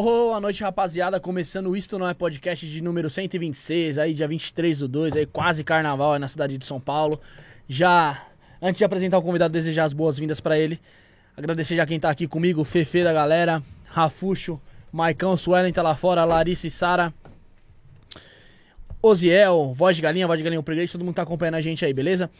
Boa noite, rapaziada. Começando o Isto Não É Podcast de número 126, aí dia 23 do 2, aí quase carnaval aí na cidade de São Paulo. Já, antes de apresentar o convidado, desejar as boas-vindas pra ele. Agradecer já quem tá aqui comigo, Fefe da galera, Rafuxo, Maicão, Suelen tá lá fora, Larissa e Sara. Oziel, Voz de Galinha, Voz de Galinha Preguiça, todo mundo tá acompanhando a gente aí, beleza?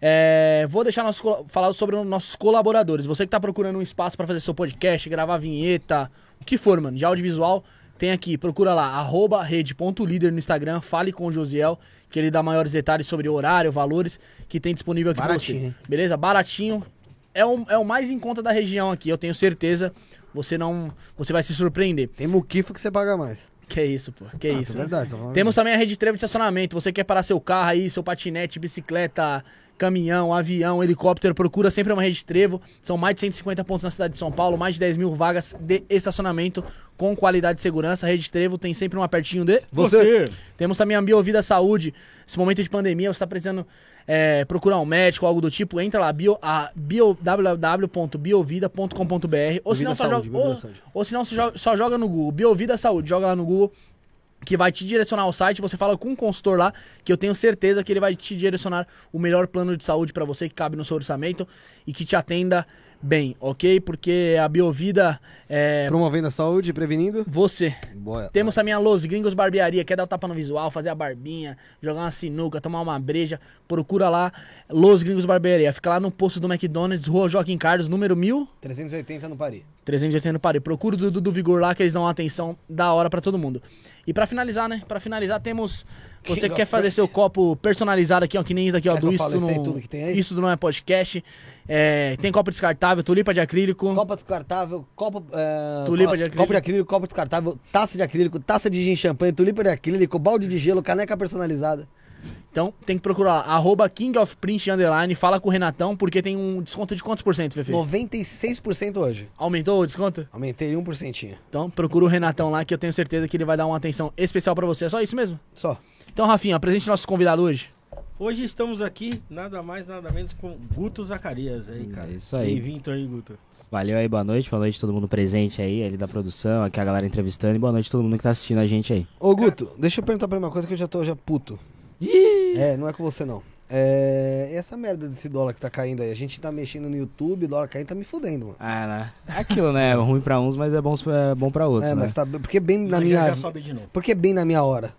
É, vou deixar nossos, falar sobre os nossos colaboradores. Você que tá procurando um espaço pra fazer seu podcast, gravar vinheta, o que for, mano, de audiovisual, tem aqui, procura lá, arroba rede.líder no Instagram, fale com o Josiel, que ele dá maiores detalhes sobre horário, valores que tem disponível aqui pra Baratinho, você. hein? Beleza? Baratinho. É o, é o mais em conta da região aqui, eu tenho certeza. Você não. Você vai se surpreender. Tem muquifo que você paga mais. Que isso, pô. Que Ah, isso. É verdade. Temos também a rede trevo de estacionamento. Você quer parar seu carro aí, seu patinete, bicicleta, caminhão, avião, helicóptero, procura sempre uma rede trevo. São mais de 150 pontos na cidade de São Paulo, mais de 10 mil vagas de estacionamento com qualidade e segurança. A rede trevo tem sempre uma pertinho de Você. temos também a Biovida Saúde. Nesse momento de pandemia, você está precisando é, procurar um médico, algo do tipo, entra lá, bio, a bio, www.biovida.com.br ou se não, só joga, ou, ou só joga no Google, Biovida Saúde, joga lá no Google, que vai te direcionar ao site, você fala com um consultor lá, que eu tenho certeza que ele vai te direcionar o melhor plano de saúde para você que cabe no seu orçamento e que te atenda bem, ok? Porque a Biovida é Promovendo a saúde, prevenindo. você. Boa. Temos também a Los Gringos Barbearia, quer dar o tapa no visual, fazer a barbinha, jogar uma sinuca, tomar uma breja, procura lá, Los Gringos Barbearia. Fica lá no posto do McDonald's, Rua Joaquim Carlos, número 380 no Paris. 1380 no Paris. Procura o Dudu do Vigor lá, que eles dão uma atenção da hora pra todo mundo. E pra finalizar, né, pra finalizar temos... Você King que quer fazer Fruit. seu copo personalizado aqui, ó, que nem isso aqui, ó, Quer do Isto no... tem aí? Isto não é podcast. É, tem copo descartável, tulipa de acrílico. Copa descartável, copo. É, Tulipa de acrílico. Copo de acrílico, copo descartável, taça de acrílico, taça de gin champanhe, tulipa de acrílico, balde de gelo, caneca personalizada. Então tem que procurar lá, arroba King of Print Underline, fala com o Renatão, porque tem um desconto de quantos por cento, Fefe? 96% hoje. Aumentou o desconto? Aumentei 1%. Então procura o Renatão lá, que eu tenho certeza que ele vai dar uma atenção especial pra você. É só isso mesmo? Só. Então, Rafinha, apresente nosso convidado hoje. Hoje estamos aqui, nada mais, nada menos com Guto Zacarias aí, cara. É isso aí. Bem-vindo aí, Guto. Valeu aí, boa noite. Boa noite a todo mundo presente aí, ali da produção, aqui a galera entrevistando. E boa noite a todo mundo que tá assistindo a gente aí. Ô, Guto, deixa eu perguntar pra ele uma coisa que eu já tô já puto. É, não é com você não. É, essa merda desse dólar que tá caindo aí, a gente tá mexendo no YouTube, o dólar caindo tá me fudendo, mano. Ah, né? É aquilo, né? É ruim pra uns, mas é bom, é bom pra outros, é, né? mas tá porque bem na Já minha já sobe de novo. porque bem na minha hora.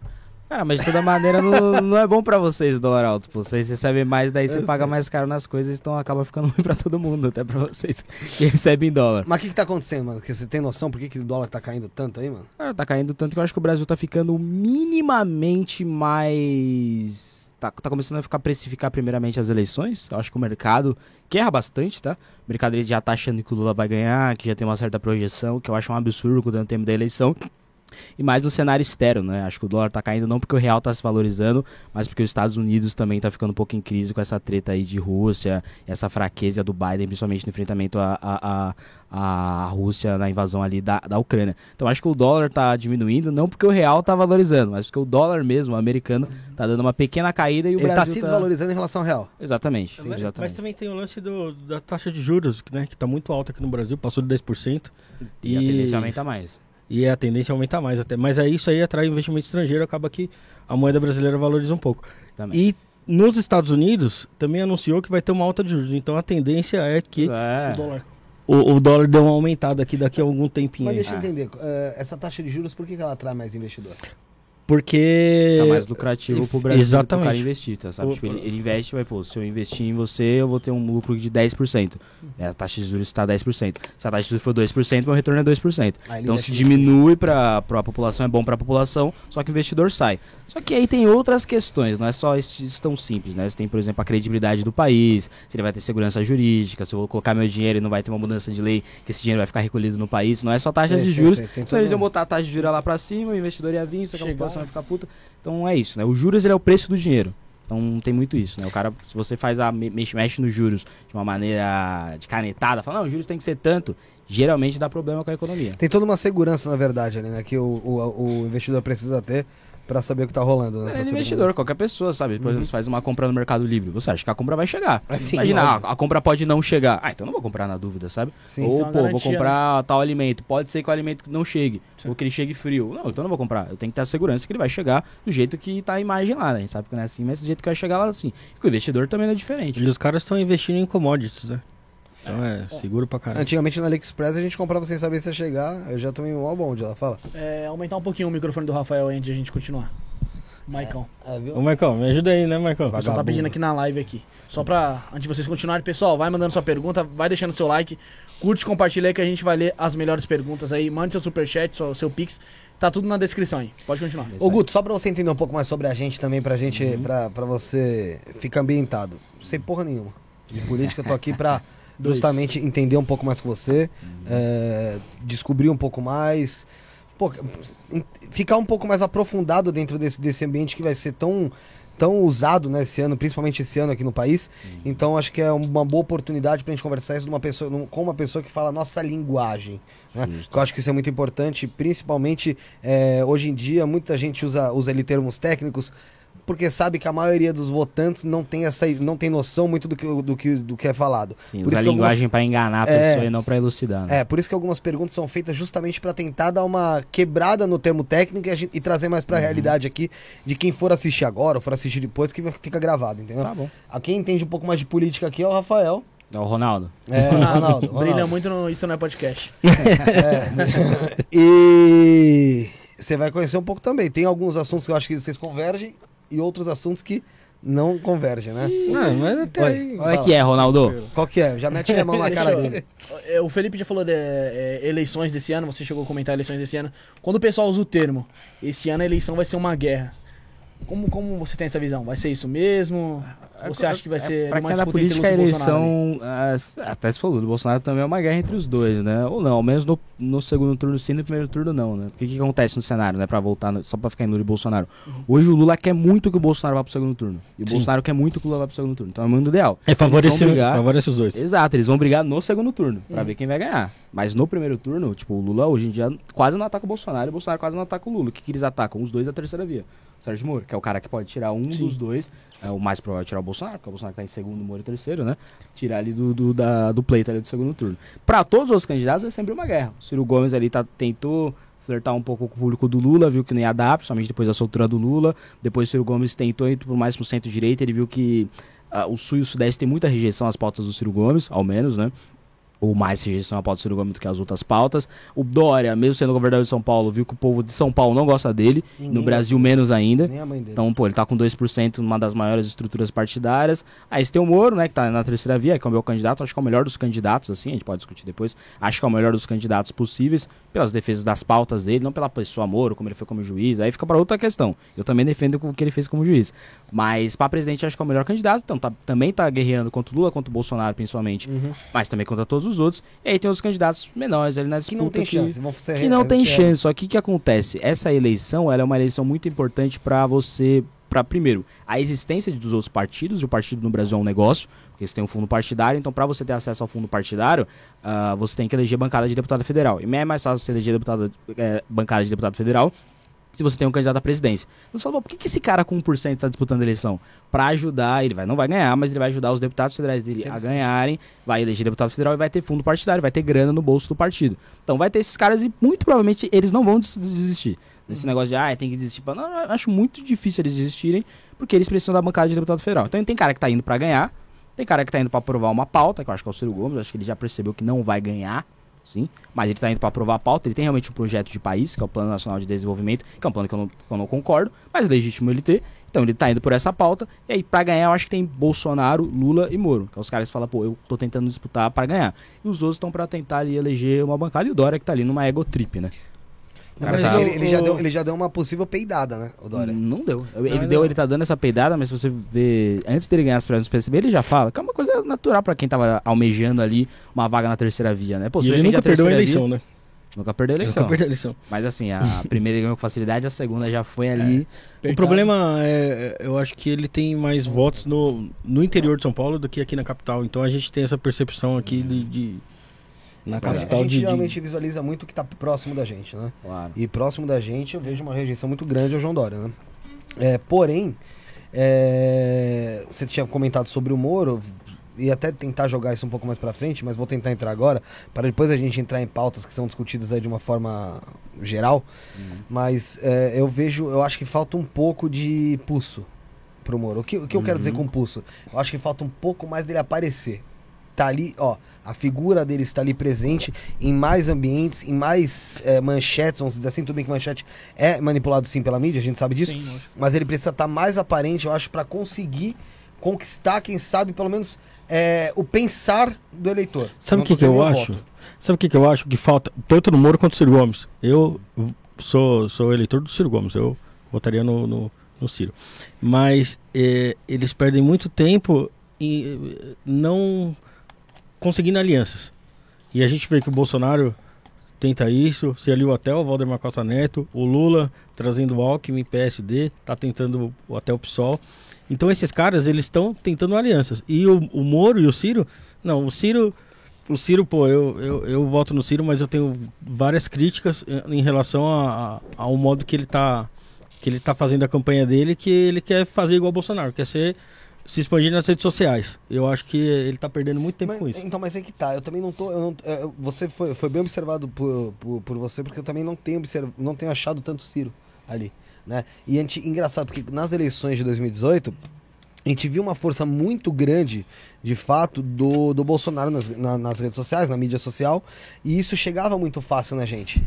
Cara, mas de toda maneira não, não é bom pra vocês o dólar alto, pô. Vocês recebem mais, daí você paga mais caro nas coisas, então acaba ficando ruim pra todo mundo, até pra vocês que recebem em dólar. Mas o que que tá acontecendo, mano? Que você tem noção por que, que o dólar tá caindo tanto aí, mano? Cara, tá caindo tanto que eu acho que o Brasil tá ficando minimamente mais. Tá, tá começando a ficar precificar primeiramente as eleições. Eu acho que o mercado quer bastante, tá? O mercado ele já tá achando que o Lula vai ganhar, que já tem uma certa projeção, que eu acho um absurdo dando tempo da eleição. E mais no cenário externo, né? Acho que o dólar tá caindo não porque o real tá se valorizando, mas porque os Estados Unidos também tá ficando um pouco em crise com essa treta aí de Rússia, essa fraqueza do Biden, principalmente no enfrentamento à, à, à, à Rússia na invasão ali da, da Ucrânia. Então acho que o dólar tá diminuindo, não porque o real tá valorizando, mas porque o dólar mesmo, o americano, tá dando uma pequena caída e o Ele tá Brasil se desvalorizando em relação ao real. Exatamente, Mas, exatamente. mas também tem o lance do, da taxa de juros, né? Que tá muito alta aqui no Brasil, passou de 10%. E a tendência aumenta mais. E a tendência é aumentar mais até. Mas aí isso aí atrai investimento estrangeiro, acaba que a moeda brasileira valoriza um pouco. Também. E nos Estados Unidos também anunciou que vai ter uma alta de juros. Então a tendência é que É. o, dólar, o, o dólar dê uma aumentada aqui daqui a algum tempinho. Mas aí. deixa eu entender, é, essa taxa de juros, por que, que ela atrai mais investidor? Porque. Fica mais lucrativo pro Brasil Exatamente. pro cara investir, tá, sabe? Opa. Tipo, ele, ele investe, vai, pô, se eu investir em você, eu vou ter um lucro de 10%. É, a taxa de juros está 10%. Se a taxa de juros for 2%, meu retorno é 2%. Aí ele Então se diminui para a população, é bom para a população, só que o investidor sai. Só que aí tem outras questões, não é só isso tão simples, né? Você tem, por exemplo, a credibilidade do país, se ele vai ter segurança jurídica, se eu vou colocar meu dinheiro e não vai ter uma mudança de lei, que esse dinheiro vai ficar recolhido no país, não é só taxa Sei, de juros. sei, tem Então eles iam botar a taxa de juros lá pra cima, o investidor ia vir, só que a população vai ficar puta. Então é isso, né? O juros ele é o preço do dinheiro. Então tem muito isso, né? O cara, se você faz a me- mexe, mexe nos juros de uma maneira de canetada, fala, não, os juros tem que ser tanto, geralmente dá problema com a economia. Tem toda uma segurança, na verdade, ali, né? Que o, o, o investidor precisa ter pra saber o que tá rolando, né? É investidor, qualquer pessoa, sabe? Por exemplo, você faz uma compra no Mercado Livre. Você acha que a compra vai chegar. É, sim, Imagina, ah, a compra pode não chegar. Ah, então eu não vou comprar na dúvida, sabe? Sim. Ou, Tem uma pô, vou garantia, comprar tal alimento. Pode ser que o alimento não chegue. Ou que ele chegue frio. Não, então eu não vou comprar. Eu tenho que ter a segurança que ele vai chegar do jeito que tá a imagem lá, né? A gente sabe que não é assim, mas do jeito que vai chegar lá assim. E com o investidor também não é diferente. E os caras estão investindo em commodities, né? Então é, seguro pra caralho. Antigamente no AliExpress a gente comprava sem saber se ia chegar. Eu já tomei um mó bonde lá, fala. É, aumentar um pouquinho o microfone do Rafael antes de a gente continuar. Maicão. É? Ô, Marcão, me ajuda aí, né, Marcão? O pessoal tá pedindo aqui na live aqui. Só pra, antes de vocês continuarem, pessoal, vai mandando sua pergunta, vai deixando seu like, curte, compartilha aí que a gente vai ler as melhores perguntas aí. Mande seu superchat, seu, seu pix, tá tudo na descrição aí. Pode continuar. Ô Guto, só pra você entender um pouco mais sobre a gente também, pra gente, pra, pra você ficar ambientado. Sei porra nenhuma. De política, eu tô aqui pra Dois. justamente entender um pouco mais com você, é, descobrir um pouco mais. Pô, ficar um pouco mais aprofundado dentro desse, desse ambiente que vai ser tão, tão usado né, esse ano, principalmente esse ano aqui no país. Então acho que é uma boa oportunidade pra gente conversar isso numa pessoa, num- com uma pessoa que fala a nossa linguagem. Né? Que Eu acho que isso é muito importante, principalmente é, hoje em dia, muita gente usa, usa ali termos técnicos, porque sabe que a maioria dos votantes não tem essa não tem noção muito do que, do que, do que é falado. Sim, Por usar isso a algumas- linguagem pra enganar a É. pessoa e não pra elucidar. Né? É, por isso que algumas perguntas são feitas justamente para tentar dar uma quebrada no termo técnico e, a gente- e trazer mais pra Uhum. realidade aqui de quem for assistir agora ou for assistir depois, que fica gravado, entendeu? Tá bom. A quem entende um pouco mais de política aqui é o Rafael. É o Ronaldo. É, Ronaldo. Brilha Ronaldo. muito no Isso Não é Podcast. E você vai conhecer um pouco também. Tem alguns assuntos que eu acho que vocês convergem e outros assuntos que não convergem, né? Não, mas até Oi. aí. Olha que é, Ronaldo. Qual que é? Já mete a mão na cara dele. É, O Felipe já falou de é, eleições desse ano, você chegou a comentar eleições desse ano. Quando o pessoal usa o termo, este ano a eleição vai ser uma guerra. Como, como você tem essa visão? Vai ser isso mesmo? Ou você acha que vai ser É, pra uma quem é da disputa entre política, a Lula e Bolsonaro eleição. ah, até se falou, do Bolsonaro também é uma guerra entre os dois, né? Ou não, ao menos no, no segundo turno sim, no primeiro turno não, né? Porque o que, que acontece no cenário, né? Pra voltar, no- só pra ficar em Lula e Bolsonaro. Hoje o Lula quer muito que o Bolsonaro vá pro segundo turno. E o Sim. Bolsonaro quer muito que o Lula vá pro segundo turno. Então é o mundo ideal. É Eles vão favorece, brigar- favorece os dois. Exato, eles vão brigar no segundo turno pra ver quem vai ganhar. Mas no primeiro turno, tipo, o Lula hoje em dia quase não ataca o Bolsonaro e o Bolsonaro quase não ataca o Lula. O que, que eles atacam? Os dois da terceira via. Sérgio Moro, que é o cara que pode tirar um dos dois. É o mais provável é tirar o Bolsonaro, porque o Bolsonaro tá em segundo, o Moro em terceiro, né? Tirar ali do, do, da, do pleito ali do segundo turno. Pra todos os candidatos é sempre uma guerra. O Ciro Gomes ali tá, tentou flertar um pouco com o público do Lula, viu que não ia dar, principalmente depois da soltura do Lula. Depois o Ciro Gomes tentou ir por mais pro centro-direita, ele viu que ah, o Sul e o Sudeste tem muita rejeição às pautas do Ciro Gomes, ao menos, né? Ou mais rejeição à pauta do Ciro Gomes do que as outras pautas. O Dória, mesmo sendo governador de São Paulo, viu que o povo de São Paulo não gosta dele. Ninguém no Brasil, menos ainda. Então, pô, ele tá com 2% numa das maiores estruturas partidárias. Aí você tem o Moro, né, que tá na terceira via, que é o meu candidato. Acho que é o melhor dos candidatos, assim, a gente pode discutir depois. Acho que é o melhor dos candidatos possíveis, pelas defesas das pautas dele, não pela pessoa Moro, como ele foi como juiz. Aí fica pra outra questão. Eu também defendo o que ele fez como juiz. Mas pra presidente, acho que é o melhor candidato. Então, tá- também tá guerreando contra o Lula, contra o Bolsonaro, principalmente. Uhum. Mas também contra todos os outros. E aí tem os candidatos menores ali na Que não disputa tem chance. Vão ser que não tem ser- chance. Só que o que acontece? Essa eleição ela é uma eleição muito importante para você. Para primeiro, a existência dos outros partidos, e o partido no Brasil é um negócio, porque você tem um fundo partidário, então para você ter acesso ao fundo partidário, ah, você tem que eleger bancada de deputado federal. E é mais fácil você eleger deputado, eh, bancada de deputado federal se você tem um candidato à presidência. Você fala, "Pô, por que, que esse cara com 1% está disputando a eleição? Para ajudar, ele vai, não vai ganhar, mas ele vai ajudar os deputados federais dele a ganharem, vai eleger deputado federal e vai ter fundo partidário, vai ter grana no bolso do partido. Então vai ter esses caras e muito provavelmente eles não vão des- desistir. Nesse negócio de, ah, tem que desistir. Não, eu acho muito difícil eles desistirem, porque eles precisam da bancada de deputado federal. Então tem cara que tá indo para ganhar, tem cara que tá indo para aprovar uma pauta, que eu acho que é o Ciro Gomes, acho que ele já percebeu que não vai ganhar, sim, mas ele tá indo para aprovar a pauta, ele tem realmente um projeto de país, que é o Plano Nacional de Desenvolvimento, que é um plano que eu não, que eu não concordo, mas é legítimo ele ter. Então ele tá indo por essa pauta, e aí pra ganhar eu acho que tem Bolsonaro, Lula e Moro, que é os caras que falam, pô, eu tô tentando disputar pra ganhar. E os outros estão pra tentar ali eleger uma bancada, e o Dória que tá ali numa ego trip, né? Não, mas tá- ele, ele já deu, ele já deu uma possível peidada, né, o Dória? Não deu. Ele Não, deu, não. ele tá dando essa peidada, mas se você ver, antes dele ganhar as prévias do PSB, ele já fala, que é uma coisa natural pra quem tava almejando ali uma vaga na terceira via, né? Pô, E ele nunca a perdeu a eleição, via, né? Nunca perdeu a Ele eleição. Nunca perdeu a eleição. Mas assim, a primeira ele ganhou com facilidade, a segunda já foi ali. O problema é, eu acho que ele tem mais votos no, no interior de São Paulo do que aqui na capital. Então a gente tem essa percepção aqui de, de, na A capital gente de, de- geralmente visualiza muito o que tá próximo da gente, né? Claro. E próximo da gente eu vejo uma rejeição muito grande ao João Dória, né? É, porém, é, você tinha comentado sobre o Moro, e até tentar jogar isso um pouco mais pra frente, mas vou tentar entrar agora, para depois a gente entrar em pautas que são discutidas aí de uma forma geral. Mas é, eu vejo, eu acho que falta um pouco de pulso pro Moro. O que, o que eu quero dizer com pulso? Eu acho que falta um pouco mais dele aparecer. Tá ali, ó, a figura dele está ali presente em mais ambientes, em mais é, manchetes, vamos dizer assim, tudo bem que manchete é manipulado sim pela mídia, a gente sabe disso, Sim, mas ele precisa estar mais aparente, eu acho, para conseguir conquistar, quem sabe, pelo menos é, o pensar do eleitor. Sabe o que, que eu acho? voto. Sabe o que, que eu acho que falta, tanto no Moro quanto no Ciro Gomes? Eu sou, sou eleitor do Ciro Gomes, eu votaria no, no, no Ciro. Mas eh, eles perdem muito tempo e não conseguindo alianças. E a gente vê que o Bolsonaro tenta isso, se ali o Hotel, o Valdemar Costa Neto, o Lula trazendo o Alckmin, PSD, tá tentando até o PSOL. Então esses caras, eles estão tentando alianças. E o, o Moro e o Ciro, não, o Ciro, o Ciro, pô, eu, eu, eu voto no Ciro, mas eu tenho várias críticas em relação a- a- ao modo que ele tá que ele tá fazendo a campanha dele, que ele quer fazer igual o Bolsonaro, quer ser se expandir nas redes sociais. Eu acho que ele tá perdendo muito tempo Mas- com isso. Então, mas é que tá. Eu também não tô. eu não- é, você foi, foi bem observado por, por, por você, porque eu também não tenho, observ, não tenho achado tanto Ciro ali. Né? E a gente, engraçado, porque nas eleições de 2018, a gente viu uma força muito grande, de fato, do, do Bolsonaro nas, na- nas redes sociais, na mídia social, e isso chegava muito fácil na gente.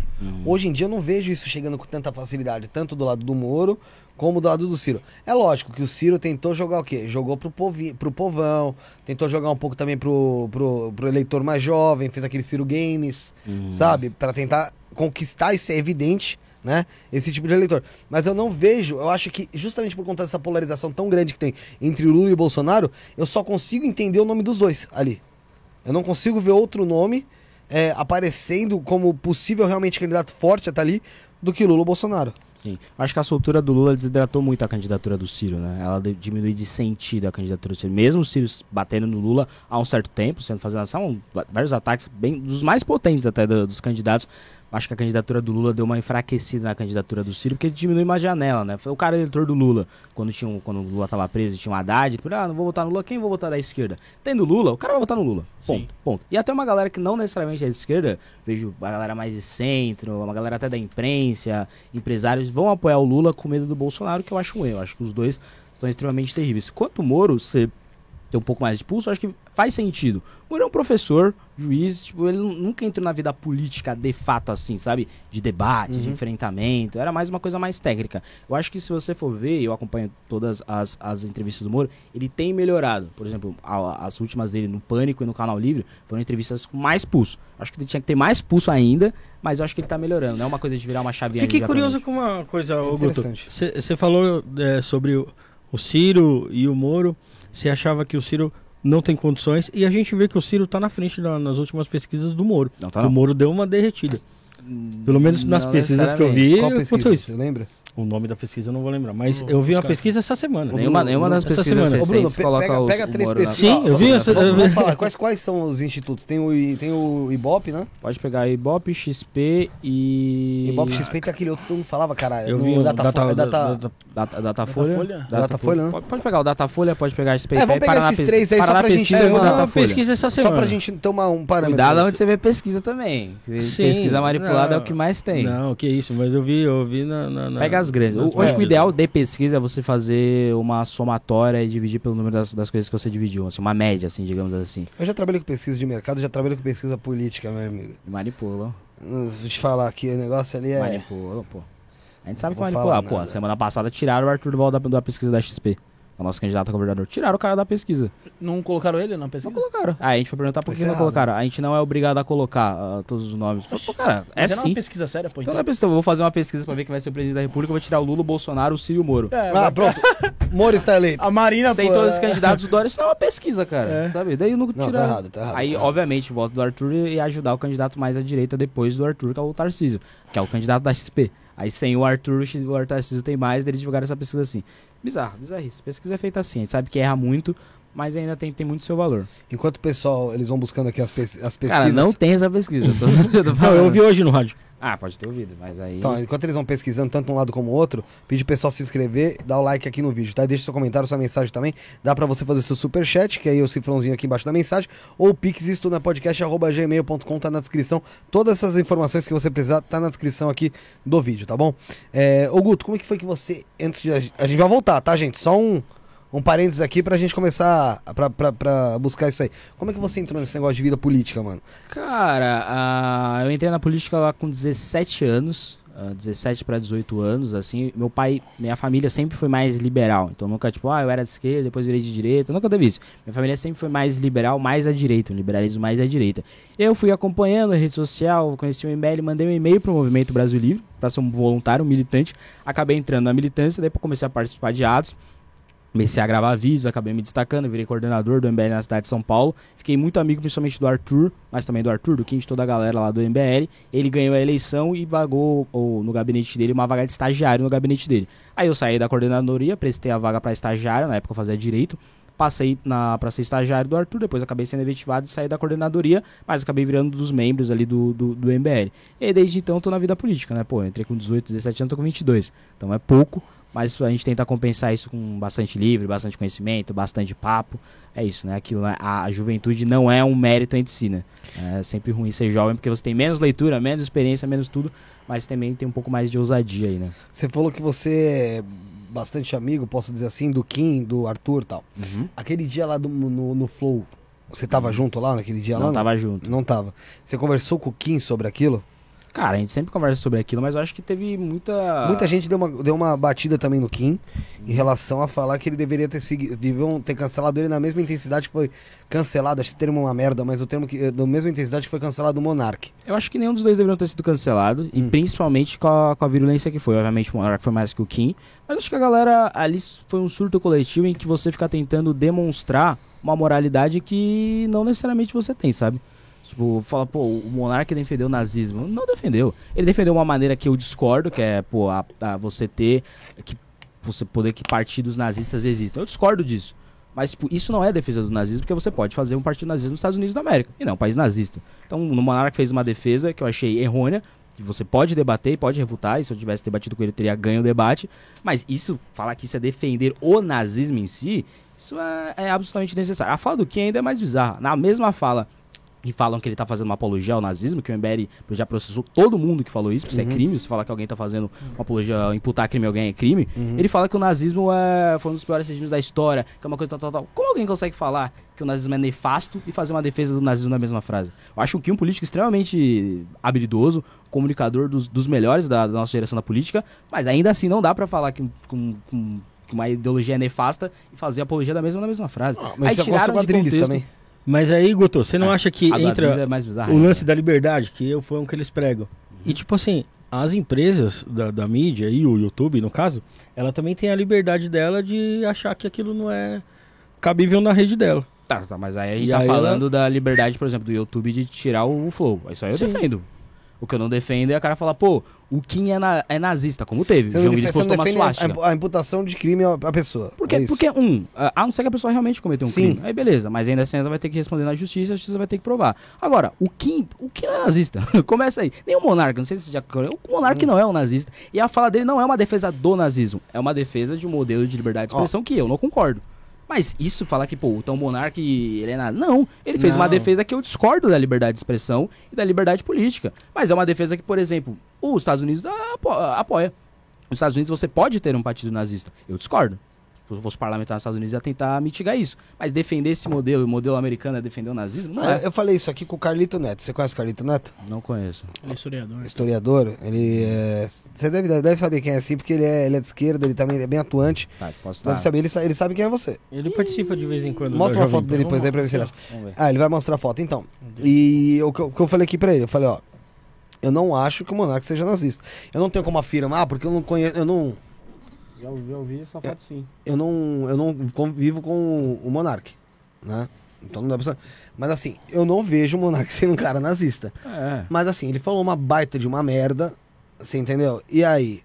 Hoje em dia eu não vejo isso chegando com tanta facilidade, tanto do lado do Moro como do lado do Ciro. É lógico que o Ciro tentou jogar o quê? Jogou pro, povi, pro povão, tentou jogar um pouco também pro, pro, pro eleitor mais jovem, fez aquele Ciro Games, sabe? Pra tentar conquistar, isso é evidente, né? Esse tipo de eleitor. Mas eu não vejo, eu acho que justamente por conta dessa polarização tão grande que tem entre o Lula e o Bolsonaro, eu só consigo entender o nome dos dois ali. Eu não consigo ver outro nome é, aparecendo como possível realmente candidato forte a estar ali do que Lula ou Bolsonaro. Sim. Acho que a soltura do Lula desidratou muito a candidatura do Ciro, né? Ela diminui de sentido a candidatura do Ciro. Mesmo o Ciro batendo no Lula há um certo tempo, sendo fazendo ação, vários ataques, bem dos mais potentes até do- dos candidatos. Acho que a candidatura do Lula deu uma enfraquecida na candidatura do Ciro, porque diminui uma janela, né? Foi o cara eleitor do Lula, quando, tinha um, quando o Lula tava preso tinha um Haddad, tipo, ah, não vou votar no Lula, quem vou votar da esquerda? Tendo Lula, o cara vai votar no Lula. Ponto, Sim. ponto. E até uma galera que não necessariamente é de esquerda, vejo a galera mais de centro, uma galera até da imprensa, empresários, vão apoiar o Lula com medo do Bolsonaro, que eu acho um erro. Eu acho que os dois são extremamente terríveis. Quanto o Moro, você tem um pouco mais de pulso, eu acho que faz sentido. O Moro é um professor, juiz, tipo, ele nu- nunca entrou na vida política de fato assim, sabe? De debate, de enfrentamento. Era mais uma coisa mais técnica. Eu acho que se você for ver, eu acompanho todas as, as entrevistas do Moro, ele tem melhorado. Por exemplo, a- as últimas dele no Pânico e no Canal Livre foram entrevistas com mais pulso. Acho que ele tinha que ter mais pulso ainda, mas eu acho que ele tá melhorando. Não é uma coisa de virar uma chavinha Fiquei curioso com uma coisa, Guto. interessante. Você falou é, sobre o, o Ciro e o Moro. Você achava que o Ciro não tem condições. E a gente vê que o Ciro tá na frente na- nas últimas pesquisas do Moro. Não tá o. Moro deu uma derretida. Pelo menos nas pesquisas que eu vi, aconteceu isso. Você lembra? O nome da pesquisa eu não vou lembrar. Mas Vou eu vi uma pesquisa essa semana. Nenhuma, nenhuma das Essa pesquisas semana. Ô, Bruno, recentes pe- coloca pega, pega três pesquisas. Sim, eu vi essa- Vamos, falar, quais, quais são os institutos? Tem o, tem o Ibope, né? Pode pegar Ibope, XP e. Ibope XP tem aquele outro que todo mundo falava, cara. Eu no vi o Data, data, é data, data- Data, Datafolha. Datafolha? Datafolha, né? Pode, pegar o Datafolha, pode pegar XP. É, vamos e pegar esses Pes- três aí só pra gente Pesquisa eu uma essa Só semana. pra gente tomar um parâmetro. Cuidado onde você vê pesquisa também. Pesquisa manipulada é o que mais tem. Não, que isso, mas eu vi, eu vi na- Pega grandes. nas Eu acho que o ideal de pesquisa é você fazer uma somatória e dividir pelo número das, das coisas que você dividiu. Assim, uma média, assim, digamos assim. Eu já trabalhei com pesquisa de mercado, já trabalhei com pesquisa política, meu amigo. Manipulam. Vou te falar aqui, o negócio ali é. Manipulam, pô. A gente sabe que falar Pô, nada. semana passada tiraram o Arthur Duval da, da pesquisa da XP. O nosso candidato a governador. Tiraram o cara da pesquisa. Não colocaram ele na Não pesquisa? colocaram. Aí a gente foi perguntar por que é não errado. colocaram. A gente não é obrigado a colocar ah, todos os nomes. Pô, cara, é sim. uma pesquisa séria, pô. Então Então, não é pesquisa. Eu vou fazer uma pesquisa pra ver quem vai ser o presidente da república. Eu vou tirar o Lula, o Bolsonaro, o Ciro e o Moro. É, Ah, pronto. Moro está eleito. a Marina, Sem pô, todos os é- candidatos do Dória, isso não é uma pesquisa, cara. É. Sabe? Daí não Não, tira... tá errado, tá errado. Aí, tá errado. obviamente, o voto do Arthur ia ajudar o candidato mais à direita depois do Arthur, que é o Tarcísio, que é o candidato da XP. Aí sem o Arthur, o Arthur Tarcísio tem mais, eles divulgaram essa pesquisa assim. Bizarro, bizarrice. Pesquisa é feita assim, a gente sabe que erra muito, mas ainda tem, tem muito seu valor. Enquanto o pessoal, eles vão buscando aqui as, pes- as pesquisas. Cara, não tem essa pesquisa. Eu tô, eu tô Não, eu ouvi hoje no rádio. Ah, pode ter ouvido, mas aí. Então, enquanto eles vão pesquisando tanto um lado como o outro, pede o pessoal se inscrever, dar o like aqui no vídeo, tá? Deixa seu comentário, sua mensagem também. Dá pra você fazer seu superchat, que aí é o cifrãozinho aqui embaixo da mensagem, ou pix, gmail.com, tá na descrição. Todas essas informações que você precisar, tá na descrição aqui do vídeo, tá bom? É, ô Guto, como é que foi que você, antes de... A gente vai voltar, tá, gente? Só um... Um parênteses aqui pra gente começar pra, pra, pra buscar isso aí. Como é que você entrou nesse negócio de vida política, mano? Cara, eu entrei na política lá com 17 anos, ah, 17 para 18 anos, assim. Meu pai, minha família sempre foi mais liberal. Então nunca, tipo, ah, eu era de esquerda, depois virei de direita. Nunca teve isso. Minha família sempre foi mais liberal, mais à direita, um liberalismo mais à direita. Eu fui acompanhando a rede social, conheci o MBL, mandei um e-mail pro Movimento Brasil Livre, para ser um voluntário, um militante. Acabei entrando na militância, daí comecei a participar de atos. Comecei a gravar vídeos, acabei me destacando, virei coordenador do MBL na cidade de São Paulo. Fiquei muito amigo, principalmente do Arthur, mas também do Arthur, do Kim, de toda a galera lá do MBL. Ele ganhou a eleição e vagou ou, no gabinete dele uma vaga de estagiário no gabinete dele. Aí eu saí da coordenadoria, prestei a vaga para estagiário, na época eu fazia direito. Passei na, ser estagiário do Arthur, depois acabei sendo efetivado e saí da coordenadoria, mas acabei virando dos membros ali do, do, do MBL. E desde então tô na vida política, né? Pô, entrei com 18, 17 anos, tô com 22. Então é pouco, mas a gente tenta compensar isso com bastante livre, bastante conhecimento, bastante papo. É isso, né? Aquilo, né? A, a juventude não é um mérito em si, né? É sempre ruim ser jovem porque você tem menos leitura, menos experiência, menos tudo, mas também tem um pouco mais de ousadia aí, né? Você falou que você é bastante amigo, posso dizer assim, do Kim, do Arthur e tal. Uhum. Aquele dia lá do- no, no Flow, você tava junto lá naquele dia lá? Não tava junto. Não tava. Você conversou com o Kim sobre aquilo? Cara, a gente sempre conversa sobre aquilo, mas eu acho que teve muita. Muita gente deu uma, deu uma batida também no Kim em relação a falar que ele deveria ter seguido, deviam ter cancelado ele na mesma intensidade que foi cancelado, acho esse termo é uma merda, mas o termo que, da mesma intensidade que foi cancelado o Monark. Eu acho que nenhum dos dois deveriam ter sido cancelado, e Hum. principalmente com a, com a virulência que foi. Obviamente o Monark foi mais que o Kim, mas acho que a galera ali foi um surto coletivo em que você fica tentando demonstrar uma moralidade que não necessariamente você tem, sabe? Tipo, fala, pô, o Monark defendeu o nazismo. Não defendeu. Ele defendeu uma maneira que eu discordo, que é, pô, a, a você ter. que você poder que partidos nazistas existam. Eu discordo disso. Mas, tipo, isso não é defesa do nazismo, porque você pode fazer um partido nazista nos Estados Unidos da América, e não um país nazista. Então, o Monark fez uma defesa que eu achei errônea, que você pode debater e pode refutar, e se eu tivesse debatido com ele, eu teria ganho o debate. Mas isso, falar que isso é defender o nazismo em si, isso é, é absolutamente necessário. A fala do Kim ainda é mais bizarra. Na mesma fala que falam que ele tá fazendo uma apologia ao nazismo, que o MBL já processou todo mundo que falou isso, porque isso é crime, se falar que alguém tá fazendo uma apologia, imputar crime a alguém é crime. Ele fala que o nazismo é, foi um dos piores regimes da história, que é uma coisa tal, tal, tal. Como alguém consegue falar que o nazismo é nefasto e fazer uma defesa do nazismo na mesma frase? Eu acho que um político extremamente habilidoso, comunicador dos, dos melhores da, da nossa geração da política, mas ainda assim não dá pra falar que, com- com- que uma ideologia é nefasta e fazer apologia da mesma na mesma frase. mas Aí acontece tiraram de contexto- também. Mas aí, Guto, você não É, acha que entra é mais bizarra o lance da liberdade, que foi um que eles pregam. E tipo assim, as empresas da, da mídia e o YouTube, no caso, ela também tem a liberdade dela de achar que aquilo não é cabível na rede dela. Tá, tá, mas aí a gente E tá falando da liberdade, por exemplo, do YouTube de tirar o flow. Isso aí eu Sim. defendo. O que eu não defendo é a cara falar, pô, o Kim é, na- é nazista, como teve. Você João não postou uma suástica. a, a imputação de crime à pessoa. Porque, é porque, um, a não ser que a pessoa realmente cometeu um Sim. crime. Aí beleza, mas ainda assim ela vai ter que responder na justiça, a justiça vai ter que provar. Agora, o Kim, o Kim não é nazista. Começa aí. Nem o Monarca, não sei se você já. O Hum. Monarca não é um nazista. E a fala dele não é uma defesa do nazismo. É uma defesa de um modelo de liberdade de Ó. expressão que eu não concordo. Mas isso falar que, pô, o Tom Monark, ele é nada. Não, ele fez uma Não. defesa que eu discordo da liberdade de expressão e da liberdade política. Mas é uma defesa que, por exemplo, os Estados Unidos apo- apoia. Nos Estados Unidos você pode ter um partido nazista. Eu discordo. Se eu fosse parlamentar nos Estados Unidos, ia tentar mitigar isso. Mas defender esse modelo, o modelo americano é defender o nazismo? Não Ah, é. Eu falei isso aqui com o Carlito Neto. Você conhece o Carlito Neto? Não conheço. Ele é historiador. Historiador. Ele é. Você deve, deve saber quem é assim, porque ele é, ele é de esquerda, ele também é bem atuante. Tá, posso deve saber, ele, ele sabe quem é você. Ele participa de vez em quando. Mostra da uma foto dele depois aí pra ver se ele acha. Vamos ver. Ah, ele vai mostrar a foto, então. E o que, eu, o que eu falei aqui pra ele, eu falei, ó. Eu não acho que o Monark seja nazista. Eu não tenho como afirmar, porque eu não conheço. Eu não. Já ouvi, já ouvi essa foto sim. Eu não. Eu não convivo com o Monark. Né? Então não dá pra. Mas assim, eu não vejo o Monark sendo um cara nazista. É. Mas assim, ele falou uma baita de uma merda. Você entendeu? E aí,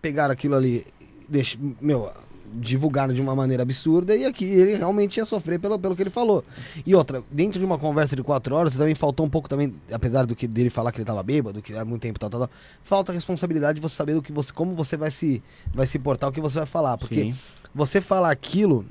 pegaram aquilo ali. Deixa, meu, divulgaram de uma maneira absurda e aqui ele realmente ia sofrer pelo, pelo que ele falou. E outra, dentro de uma conversa de quatro horas, também faltou um pouco também, apesar do que dele falar que ele tava bêbado, que há muito tempo tal, tal, tal, falta a responsabilidade de você saber do que você, como você vai se, vai se portar, o que você vai falar. Porque Sim. você falar aquilo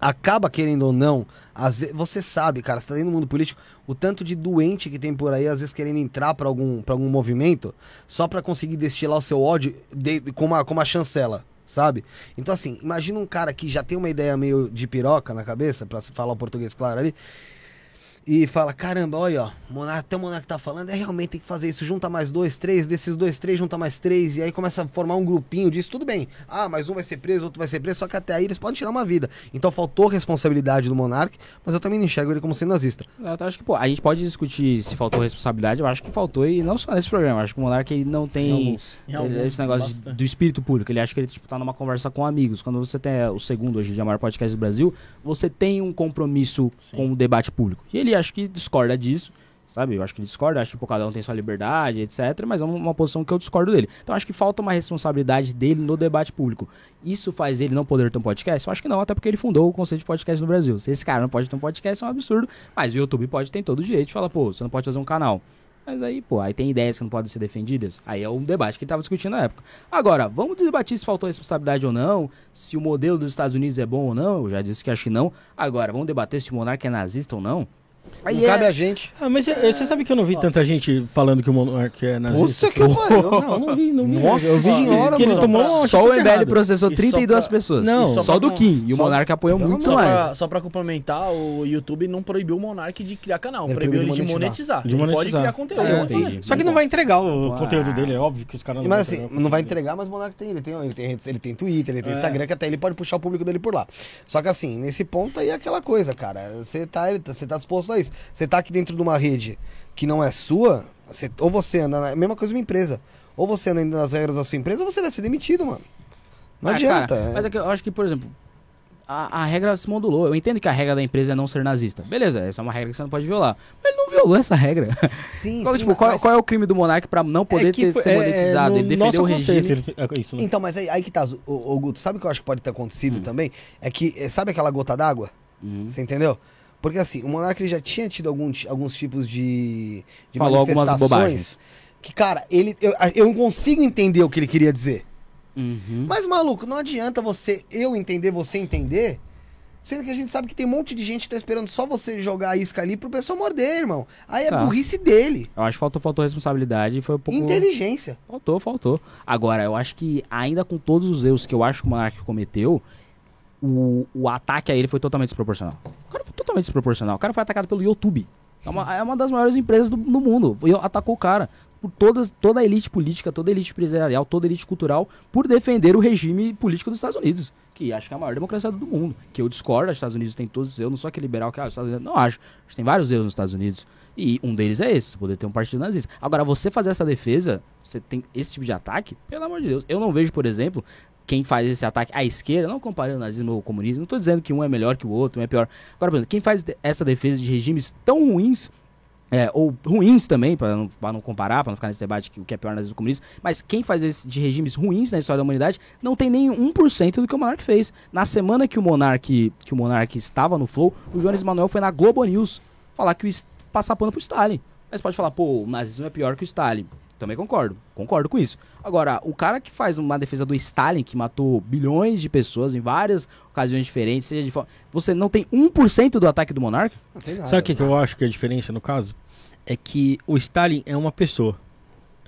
acaba querendo ou não, às vezes, você sabe, cara, você tá dentro do mundo político, o tanto de doente que tem por aí, às vezes querendo entrar pra algum, pra algum movimento, só pra conseguir destilar o seu ódio de, com, uma, com uma chancela, sabe? Então, assim, imagina um cara que já tem uma ideia meio de piroca na cabeça, se falar o português claro ali, e fala, caramba, olha, ó, Monarca, até o Monarca tá falando, é realmente tem que fazer isso, junta mais dois, três, desses dois, três, junta mais três, e aí começa a formar um grupinho disso, tudo bem. Ah, mas um vai ser preso, outro vai ser preso, só que até aí eles podem tirar uma vida. Então faltou responsabilidade do Monarca, mas eu também não enxergo ele como sendo nazista. Eu acho que, pô, a gente pode discutir se faltou responsabilidade, eu acho que faltou, e não só nesse programa, eu acho que o Monark ele não tem Em ele- alguns, esse negócio de- do espírito público, ele acha que ele tipo, tá numa conversa com amigos. Quando você tem o segundo hoje, de maior podcast do Brasil, você tem um compromisso Sim. com o debate público. E ele acha que discorda disso, sabe? Eu acho que ele discorda, acho que cada um tem sua liberdade, etc. Mas é uma, uma posição que eu discordo dele. Então acho que falta uma responsabilidade dele no debate público. Isso faz ele não poder ter um podcast? Eu acho que não, até porque ele fundou o conceito de podcast no Brasil. Se esse cara não pode ter um podcast, é um absurdo. Mas o YouTube pode ter todo o direito de falar, pô, você não pode fazer um canal. Mas aí, pô, aí tem ideias que não podem ser defendidas. Aí é um debate que ele tava discutindo na época. Agora, vamos debater se faltou responsabilidade ou não, se o modelo dos Estados Unidos é bom ou não. Eu já disse que acho que não. Agora, vamos debater se o monarca é nazista ou não. Aí não é- cabe a gente. Ah, mas é- você sabe que eu não vi tanta gente falando que o Monark é nazista? Puta que eu pariu. Não, não vi, não vi. Nossa eu vi senhora, que ele mano. tomou uma Só o MBL processou E só 32 pra- pessoas. Não. só, só do Kim. E o monarca apoiou muito Só mais. pra, só pra complementar, o YouTube não proibiu o Monark de criar canal, Ele proibiu ele de de monetizar. De Ele pode monetizar. criar conteúdo. É. Só que não vai entregar o Ah. conteúdo dele, é óbvio que os caras não Mas assim, não vai entregar, mas o Monarca tem, ele tem, ele tem, redes- ele tem Twitter, ele tem É. Instagram, que até ele pode puxar o público dele por lá. Só que assim, nesse ponto aí é aquela coisa, cara. Você tá, ele tá- você tá disposto a Você tá aqui dentro de uma rede que não é sua, você- ou você anda na. Mesma coisa uma empresa. Ou você anda nas regras da sua empresa, ou você vai ser demitido, mano. Não Ah, adianta. cara, é. mas é que eu acho que, por exemplo, a, a regra se modulou. Eu entendo que a regra da empresa é não ser nazista. Beleza, essa é uma regra que você não pode violar. Mas ele não violou essa regra. Sim, Qual, sim, tipo, mas- qual, mas- qual é o crime do Monark pra não poder que ter, foi- ser é, monetizado? no ele defendeu o regime. conceito, ele- é isso, né? Então, mas aí, aí que tá, o, o Guto, sabe o que eu acho que pode ter acontecido também? É que, é, sabe aquela gota d'água? Uhum. Você entendeu? Porque assim, o Monark ele já tinha tido algum, ti- alguns tipos de, de Falou algumas manifestações bobagens. que, cara, ele, eu, eu não consigo entender o que ele queria dizer. Uhum. Mas, maluco, não adianta você, eu entender, você entender, sendo que a gente sabe que tem um monte de gente que tá esperando só você jogar a isca ali pro pessoal morder, irmão. Aí é Tá. burrice dele. Eu acho que faltou, faltou responsabilidade e foi um pouco... Inteligência. Faltou, faltou. Agora, eu acho que ainda com todos os erros que eu acho que o Monark cometeu, o, o ataque a ele foi totalmente desproporcional. O cara foi totalmente desproporcional. O cara foi atacado pelo YouTube. É uma, é uma das maiores empresas do, do mundo. E atacou o cara. Por todas, toda a elite política, toda a elite empresarial, toda a elite cultural, por defender o regime político dos Estados Unidos. Que acho que é a maior democracia do mundo. Que eu discordo, os Estados Unidos tem todos os erros. Não sou aquele liberal que, ah, os Estados Unidos. Não acho. Acho que tem vários erros nos Estados Unidos. E um deles é esse, poder ter um partido nazista. Agora, você fazer essa defesa, você tem esse tipo de ataque, pelo amor de Deus. Eu não vejo, por exemplo, quem faz esse ataque à esquerda, não comparando nazismo ou comunismo, não tô dizendo que um é melhor que o outro, um é pior. Agora, por exemplo, quem faz essa defesa de regimes tão ruins, é, ou ruins também, para não, não comparar, para não ficar nesse debate que o que é pior nazismo comunismo, mas quem faz esse de regimes ruins na história da humanidade não tem nem 1% do que o Monark fez. Na semana que o Monark, que o Monark estava no Flow, o Jones Manuel foi na Globo News falar que o passar pano pro Stalin. Mas pode falar, pô, o nazismo é pior que o Stalin. Também concordo, concordo com isso. Agora, o cara que faz uma defesa do Stalin, que matou bilhões de pessoas em várias ocasiões diferentes, seja de forma. Você não tem 1% do ataque do Monark? Não tem nada. Sabe o que, que eu acho que é a diferença no caso? É que o Stalin é uma pessoa.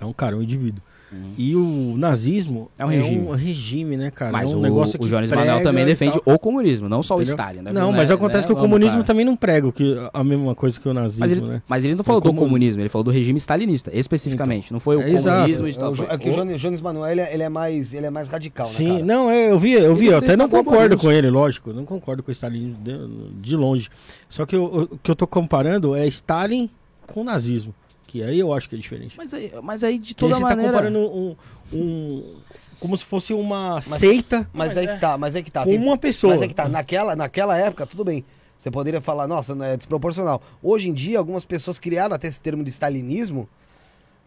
É um cara, um indivíduo. E o nazismo É um regime. regime, né, cara? Mas é um o, negócio o que Jones prega Manuel também defende tal. o comunismo, não só Entendeu? o Stalin. né? Não, Né, mas acontece né? que o Vamos, comunismo também não prega o que, a mesma coisa que o nazismo, Mas ele, né? mas ele não falou É como- do comunismo, ele falou do regime stalinista, especificamente. Não foi o É, exato. comunismo de É, tal. o, é que o o- Jones, Jones Manuel ele é, ele é mais, ele é mais radical, né, Sim, cara? não, eu, vi, eu vi, eu até não concordo com ele, lógico, não concordo com o Stalin de, de longe. Só que o que eu tô comparando é Stalin com nazismo, que aí eu acho que é diferente. Mas aí, mas aí de aí toda você tá maneira. comparando um, um- como se fosse uma seita Mas, Mas aí é. que tá, mas aí que tá. com tem- uma pessoa. Mas é que tá, naquela, naquela época, tudo bem. Você poderia falar, nossa, não é desproporcional. Hoje em dia, algumas pessoas criaram até esse termo de stalinismo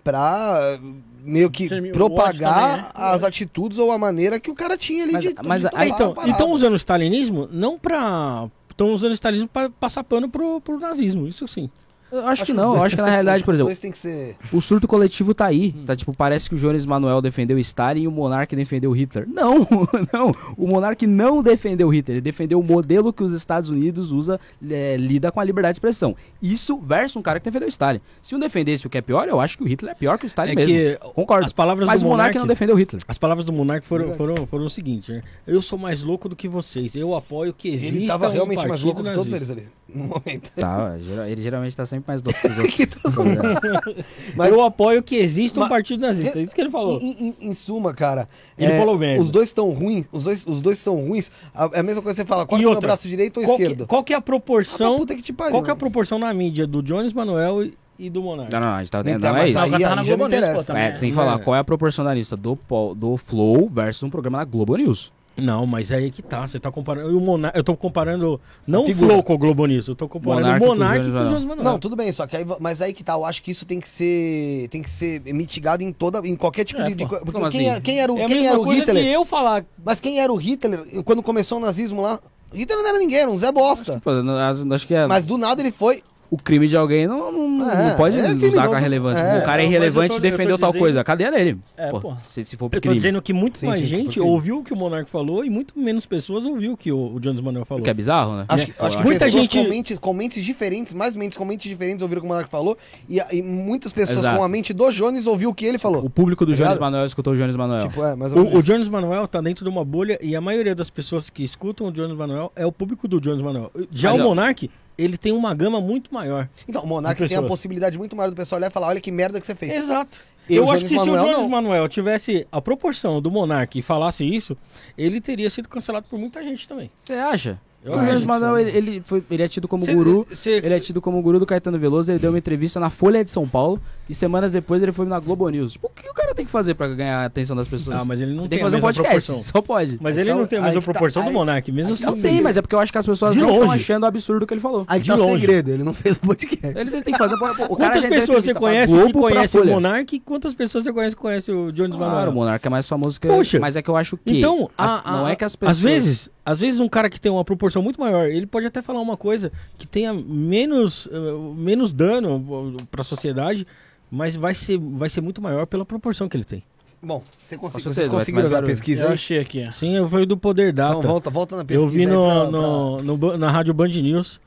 pra meio que propagar também, né? as atitudes ou a maneira que o cara tinha ali Mas- de, mas de aí, então, então usando o stalinismo não pra. Estão usando o stalinismo pra passar pano pro, pro nazismo, isso sim. Eu acho que não, eu acho que na realidade, por Os exemplo, dois tem que ser... o surto coletivo tá aí. Tá tipo, parece que o Jones Manuel defendeu Stalin e o Monark defendeu Hitler. Não, não. O Monark não defendeu Hitler, ele defendeu o modelo que os Estados Unidos usa, é, lida com a liberdade de expressão. Isso versus um cara que defendeu Stalin. Se um defendesse o que é pior, eu acho que o Hitler é pior que o Stalin É mesmo. que Concordo. as palavras Mas do o Monark Monark não defendeu Hitler. As palavras do Monark foram, foram, foram o seguinte, né? Eu sou mais louco do que vocês. Eu apoio que exista Ele tava um realmente mais louco que todos eles ali, no momento. Tá, ele geralmente tá sempre mais louco que os outros. Mas- eu apoio que exista um Mas- partido nazista. É isso que ele falou. Em, em- em suma, cara, Ele falou merda. os dois estão ruins, os dois, os dois são ruins. A- É a mesma coisa que você fala, qual que é o meu outra, braço direito ou qual, que, esquerdo? qual que é a proporção? Ah, puta que te pariu. Qual que é a proporção na mídia do Jones Manuel e, e do Monark? Não, não, a gente tá Nem não, tá, não é mas isso. aí- tá na aí já Globo News, pô, interessa. também. É, sem falar, é. qual é a proporcionalista do, Pol- do Flow versus um programa na Globo News? Não, mas aí que tá. Você tá comparando. e O Monark, eu tô comparando. Não o. Flow com o Globo News. Eu tô comparando Monark o com o Monark com o Manuel. Jones Manuel. Não, tudo bem, só que aí, mas aí que tá, eu acho que isso tem que ser, tem que ser mitigado em toda, em qualquer tipo É, de, pô. coisa. Porque quem, assim? é- quem era o, É a quem mesma era o coisa Hitler? que eu falar. Mas quem era o Hitler quando começou o nazismo lá? Hitler não era ninguém, era um Zé Bosta. Eu acho acho que é, Mas do nada ele foi. O crime de alguém não, não, É, não pode é usar com a relevância. É, o cara é mas irrelevante eu e tô- eu tô defendeu tal dizendo- coisa. A cadeia dele. É, pô, pô. Se, se for pro Eu tô crime. dizendo que muito Sim, mais sim, gente ouviu o que o Monark falou e muito menos pessoas ouviu o que o, o Jones Manuel falou. Que é bizarro, né? Acho, que- acho que Muita gente- com, mentes, com mentes diferentes, mais mentes com mentes diferentes ouviram o que o Monark falou. E, e muitas pessoas Exato. com a mente do Jones ouviu o que ele falou. O público do Tá Jones? Manuel escutou o Jones Manuel. Tipo, é, O, o. Jones Manuel tá dentro de uma bolha e a maioria das pessoas que escutam o Jones Manuel é o público do Jones Manuel. Já Mas, o ó, Monark, ele tem uma gama muito maior. Então, o Monark tem a possibilidade muito maior do pessoal olhar e falar: olha que merda que você fez. Exato. E Eu acho que se Manuel, o Jones não. Manuel tivesse a proporção do Monark e falasse isso, ele teria sido cancelado por muita gente também. Você acha? Eu o acho Jones Manuel, ele, ele, foi, ele é tido como Cê- guru. cê- Ele é tido como guru do Caetano Veloso, ele deu uma entrevista na Folha de São Paulo e semanas depois ele foi na Globo News. Tipo, o que o cara tem que fazer pra ganhar a atenção das pessoas? Ah, mas ele não tem, tem que fazer a um podcast, proporção. só pode. Mas ele Então, não tem a aí mesma tá- proporção do aí- Monark, mesmo aí que Não assim. tem, mas é porque eu acho que as pessoas De não estão longe. achando absurdo o que ele falou. Aí de tá o longe. segredo, ele não fez podcast. Ele, tem que fazer. O cara Quantas pessoas você pra conhece que pra conhece o. Monark e quantas pessoas você conhece que conhece o Jones Claro, o Manuel? Monarca é mais famoso que Poxa. Mas é que eu acho que. Então, as- a- a- não é que as pessoas. às vezes, às vezes um cara que tem uma proporção muito maior, ele pode até falar uma coisa que tenha menos, eh, menos dano para a sociedade, mas vai ser, vai ser muito maior pela proporção que ele tem. Bom, você conseguiu, vocês conseguiram ver a pesquisa? Eu né? achei aqui. Sim, eu fui do Poder Data. Então, volta, volta na pesquisa. Eu vi no, pra, no, pra... no na rádio Band News.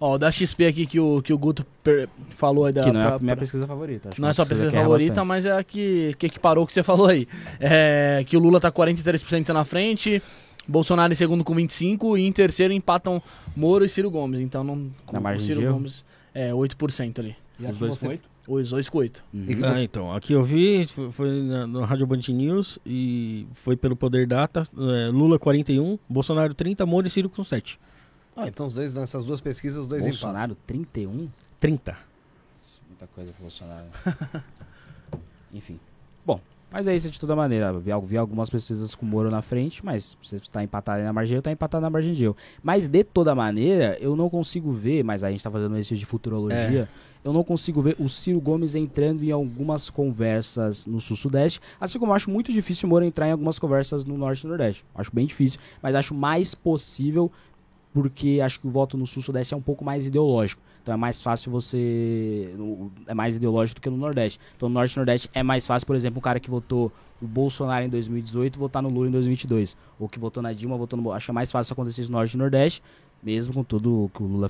Ó, da XP aqui que o, que o Guto per, falou aí da. Que não é a minha pra... pesquisa favorita. não é só a pesquisa é favorita, mas é a que, que equiparou o que você falou aí. É, que o Lula tá 43% na frente, Bolsonaro em segundo com 25% e em terceiro empatam Moro e Ciro Gomes. Então não. Na margem o Ciro Gomes é 8% ali. E Os dois com 8%? O Escoito. Uhum. Ah, então, aqui eu vi, foi na, na Rádio Band News e foi pelo Poder Data, é, Lula 41, Bolsonaro 30, Moro e Ciro com 7. Ah, então os dois, né, nessas duas pesquisas, os dois Bolsonaro empatam. 31? 30. Muita coisa pro Bolsonaro. Enfim. Bom, mas é isso de toda maneira. Vi, vi algumas pesquisas com o Moro na frente, mas se está empatado na margem, está empatado na margem de eu. Mas de toda maneira, eu não consigo ver, mas a gente está fazendo um exercício de futurologia. É eu não consigo ver o Ciro Gomes entrando em algumas conversas no Sul-Sudeste, assim como eu acho muito difícil o Moro entrar em algumas conversas no Norte e Nordeste. Acho bem difícil, mas acho mais possível porque acho que o voto no Sul-Sudeste é um pouco mais ideológico. Então é mais fácil você. É mais ideológico do que no Nordeste. Então no Norte e Nordeste é mais fácil, por exemplo, um cara que votou no Bolsonaro em 2018 votar no Lula em 2022. Ou que votou na Dilma, votou no. Acho mais fácil acontecer isso no Norte e Nordeste, mesmo com tudo que o Lula,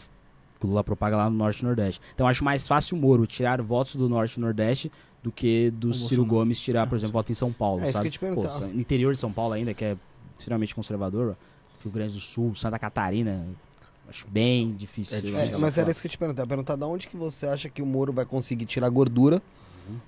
que o Lula propaga lá no Norte e Nordeste. Então acho mais fácil o Moro tirar votos do Norte e Nordeste do que do O Ciro Bolsonaro. Gomes tirar, por exemplo, voto em São Paulo. É, isso sabe? que eu te. Pô, no interior de São Paulo ainda, que é extremamente conservador, Rio Grande do Sul, Santa Catarina, acho bem difícil. É difícil. É, mas era isso que eu te perguntar. Perguntar da onde que você acha que o Moro vai conseguir tirar gordura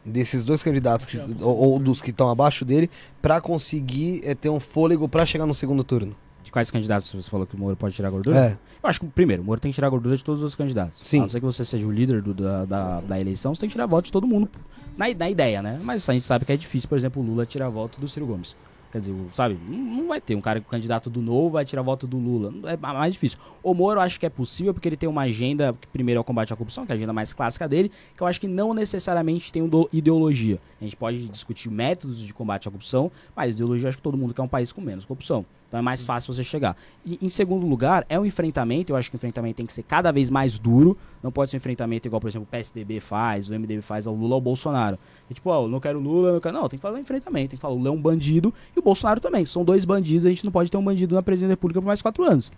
desses dois candidatos, que- ou, ou dos que estão abaixo dele, pra conseguir é, ter um fôlego pra chegar no segundo turno. De quais candidatos você falou que o Moro pode tirar gordura? É. Eu acho que, primeiro, o Moro tem que tirar gordura de todos os candidatos. Sim. A não ser que você seja o líder do- da, da, da eleição, você tem que tirar voto de todo mundo. Na, na ideia, né? Mas a gente sabe que é difícil, por exemplo, o Lula tirar voto do Ciro Gomes. Quer dizer, sabe, não, vai ter um cara que o candidato do novo vai tirar voto do Lula. É ma- mais difícil. O Moro eu acho que é possível porque ele tem uma agenda, que primeiro é o combate à corrupção, que é a agenda mais clássica dele, que eu acho que não necessariamente tem um ideologia. A gente pode discutir métodos de combate à corrupção, mas ideologia eu acho que todo mundo quer um país com menos corrupção. Então é mais fácil você chegar. E em segundo lugar, é um enfrentamento, eu acho que o enfrentamento tem que ser cada vez mais duro. Não pode ser um enfrentamento igual, por exemplo, o PSDB faz, o MDB faz ao Lula ou ao Bolsonaro. E, tipo, ó, não quero Lula, não quero. Não, tem que fazer um enfrentamento. Tem que falar, o Lula é um bandido e o Bolsonaro também. São dois bandidos, a gente não pode ter um bandido na presidência da República por mais quatro anos.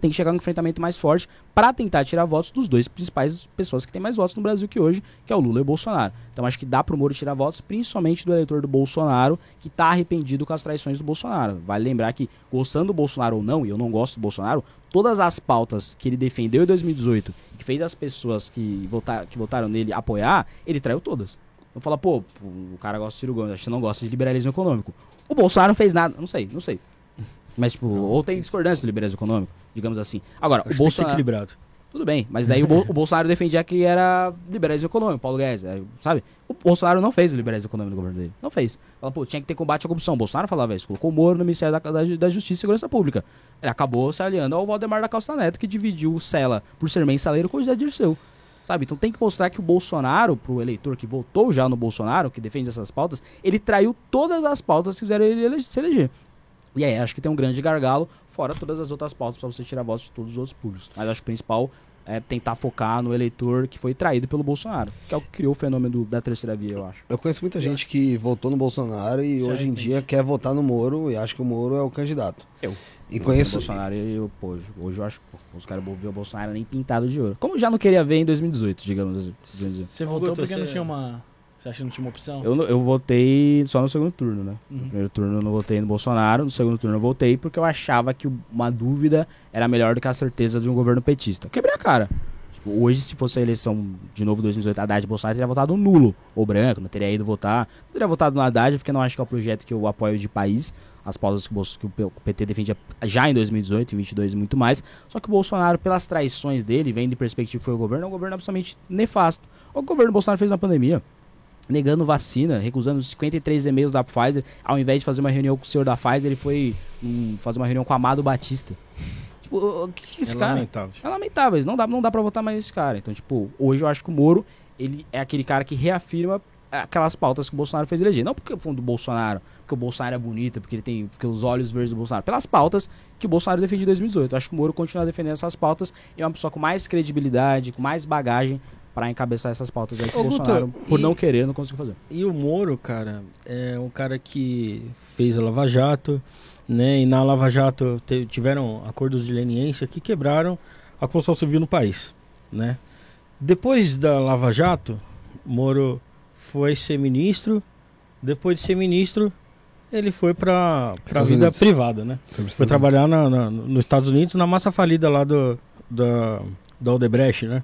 Tem que chegar num enfrentamento mais forte para tentar tirar votos dos dois principais pessoas que têm mais votos no Brasil que hoje, que é o Lula e o Bolsonaro. Então acho que dá pro Moro tirar votos, principalmente do eleitor do Bolsonaro, que tá arrependido com as traições do Bolsonaro. Vale lembrar que, gostando do Bolsonaro ou não, e eu não gosto do Bolsonaro, todas as pautas que ele defendeu em 2018, que fez as pessoas que, votar, que votaram nele apoiar, ele traiu todas. Não fala, pô, o cara gosta de Ciro Gomes, acho que não gosta de liberalismo econômico. O Bolsonaro não fez nada, não sei, não sei. Mas, tipo, ou tem discordância do liberalismo econômico, digamos assim. Agora, o Bolsonaro. equilibrado. Tudo bem, mas daí o, Bol- o Bolsonaro defendia que era liberalismo econômico, Paulo Guedes, é, sabe? O Bolsonaro não fez o liberalismo econômico no governo dele. Não fez. Fala, pô, tinha que ter combate à corrupção. O Bolsonaro falava isso. Colocou o Moro no Ministério da, da, da Justiça e Segurança Pública. Ele acabou se aliando ao Valdemar da Costa Neto, que dividiu o Sela por ser mensaleiro com o José Dirceu. Sabe? Então tem que mostrar que o Bolsonaro, pro eleitor que votou já no Bolsonaro, que defende essas pautas, ele traiu todas as pautas que fizeram ele ele se eleger. E aí, acho que tem um grande gargalo, fora todas as outras pautas pra você tirar votos de todos os outros públicos. Mas acho que o principal é tentar focar no eleitor que foi traído pelo Bolsonaro, que é o que criou o fenômeno da terceira via, eu acho. Eu conheço muita gente que votou no Bolsonaro e hoje em dia quer votar no Moro e acha que o Moro é o candidato. Eu. E O conheço. Bolsonaro e eu, pô, hoje, eu acho pô, os caras vão ver o Bolsonaro nem pintado de ouro. Como eu já não queria ver em 2018, digamos assim. Você votou porque não tinha uma. Você acha que não tinha uma opção? Eu, eu votei só no segundo turno, né? Uhum. No primeiro turno eu não votei no Bolsonaro, no segundo turno eu votei porque eu achava que uma dúvida era melhor do que a certeza de um governo petista. Quebrei a cara. Tipo, hoje, se fosse a eleição de novo 2018, Haddad e Bolsonaro, teria votado nulo ou branco, não teria ido votar. Não teria votado no Haddad porque não acho que é o projeto que eu apoio de país. As pautas que o, PT defendia já em 2018 e 2022 e muito mais. Só que o Bolsonaro, pelas traições dele, vendo de perspectiva foi o governo, é um governo absolutamente nefasto. O governo Bolsonaro fez na pandemia negando vacina, recusando os 53 e-mails da Pfizer, ao invés de fazer uma reunião com o senhor da Pfizer, ele foi hum, fazer uma reunião com o Amado Batista. Tipo, o que, que esse é cara... lamentável. É lamentável, não dá, não dá pra votar mais nesse cara. Então, tipo, hoje eu acho que o Moro, ele é aquele cara que reafirma aquelas pautas que o Bolsonaro fez eleger. Não porque foi do Bolsonaro, porque o Bolsonaro é bonito, porque ele tem porque os olhos verdes do Bolsonaro. Pelas pautas que o Bolsonaro defendia em 2018. Eu acho que o Moro continua defendendo essas pautas e é uma pessoa com mais credibilidade, com mais bagagem pra encabeçar essas pautas aí que Ô, o Guto, Bolsonaro, por e- não querer, não conseguiu fazer. E o Moro, cara, é um cara que fez a Lava Jato, né? E na Lava Jato te- tiveram acordos de leniência que quebraram a construção civil no país, né? Depois da Lava Jato, Moro foi ser ministro. Depois de ser ministro, ele foi para a vida Unidos. privada, né? Foi trabalhar na, na- nos Estados Unidos na massa falida lá do, da, da Odebrecht, né?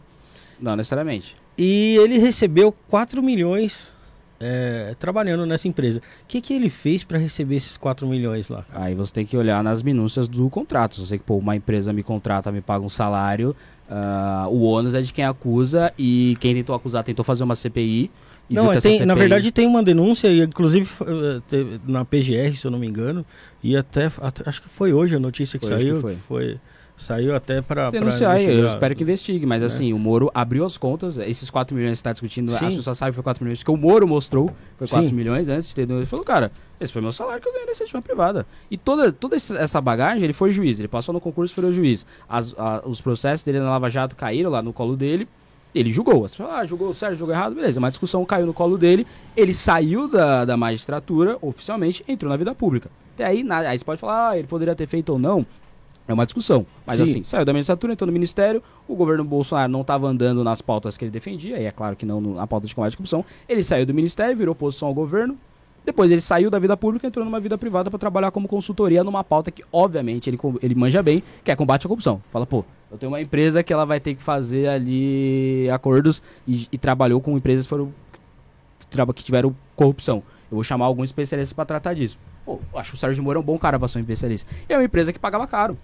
Não necessariamente. E ele recebeu 4 milhões é, trabalhando nessa empresa. O que, que ele fez para receber esses 4 milhões lá? Aí você tem que olhar nas minúcias do contrato. Você que pô, uma empresa me contrata, me paga um salário, ah, o ônus é de quem acusa e quem tentou acusar tentou fazer uma CPI. Não, é, tem- na CPI verdade tem uma denúncia, e inclusive eh, na PGR, se eu não me engano, e até, até- acho que foi hoje a notícia que Foi, acho que saiu. foi. Saiu até para Denunciar, eu espero que investigue, mas É. assim, o Moro abriu as contas, esses 4 milhões que você está discutindo, Sim. as pessoas sabem que foi 4 milhões, porque o Moro mostrou foi 4 Sim. milhões antes de ter. Ele falou, cara, esse foi meu salário que eu ganhei nessa iniciativa privada. E toda, toda essa bagagem, ele foi juiz, ele passou no concurso e foi juiz. As- a- os processos dele na Lava Jato caíram lá no colo dele. Ele julgou. As pessoas, ah, julgou certo, julgou errado, beleza. Uma discussão caiu no colo dele. Ele saiu da, da magistratura oficialmente, entrou na vida pública. Até aí, nada, aí você pode falar, ah, ele poderia ter feito ou não. É uma discussão. Mas Sim. assim, saiu da magistratura, entrou no ministério, o governo Bolsonaro não estava andando nas pautas que ele defendia, e é claro que não na pauta de combate à corrupção. Ele saiu do ministério, virou oposição ao governo. Depois ele saiu da vida pública e entrou numa vida privada para trabalhar como consultoria numa pauta que, obviamente, ele, ele manja bem, que é combate à corrupção. Fala, pô, eu tenho uma empresa que ela vai ter que fazer ali acordos e, e trabalhou com empresas que, foram, que, tiveram corrupção. Eu vou chamar algum especialista para tratar disso. Pô, acho que o Sérgio Moro é um bom cara para ser um especialista. E é uma empresa que pagava caro.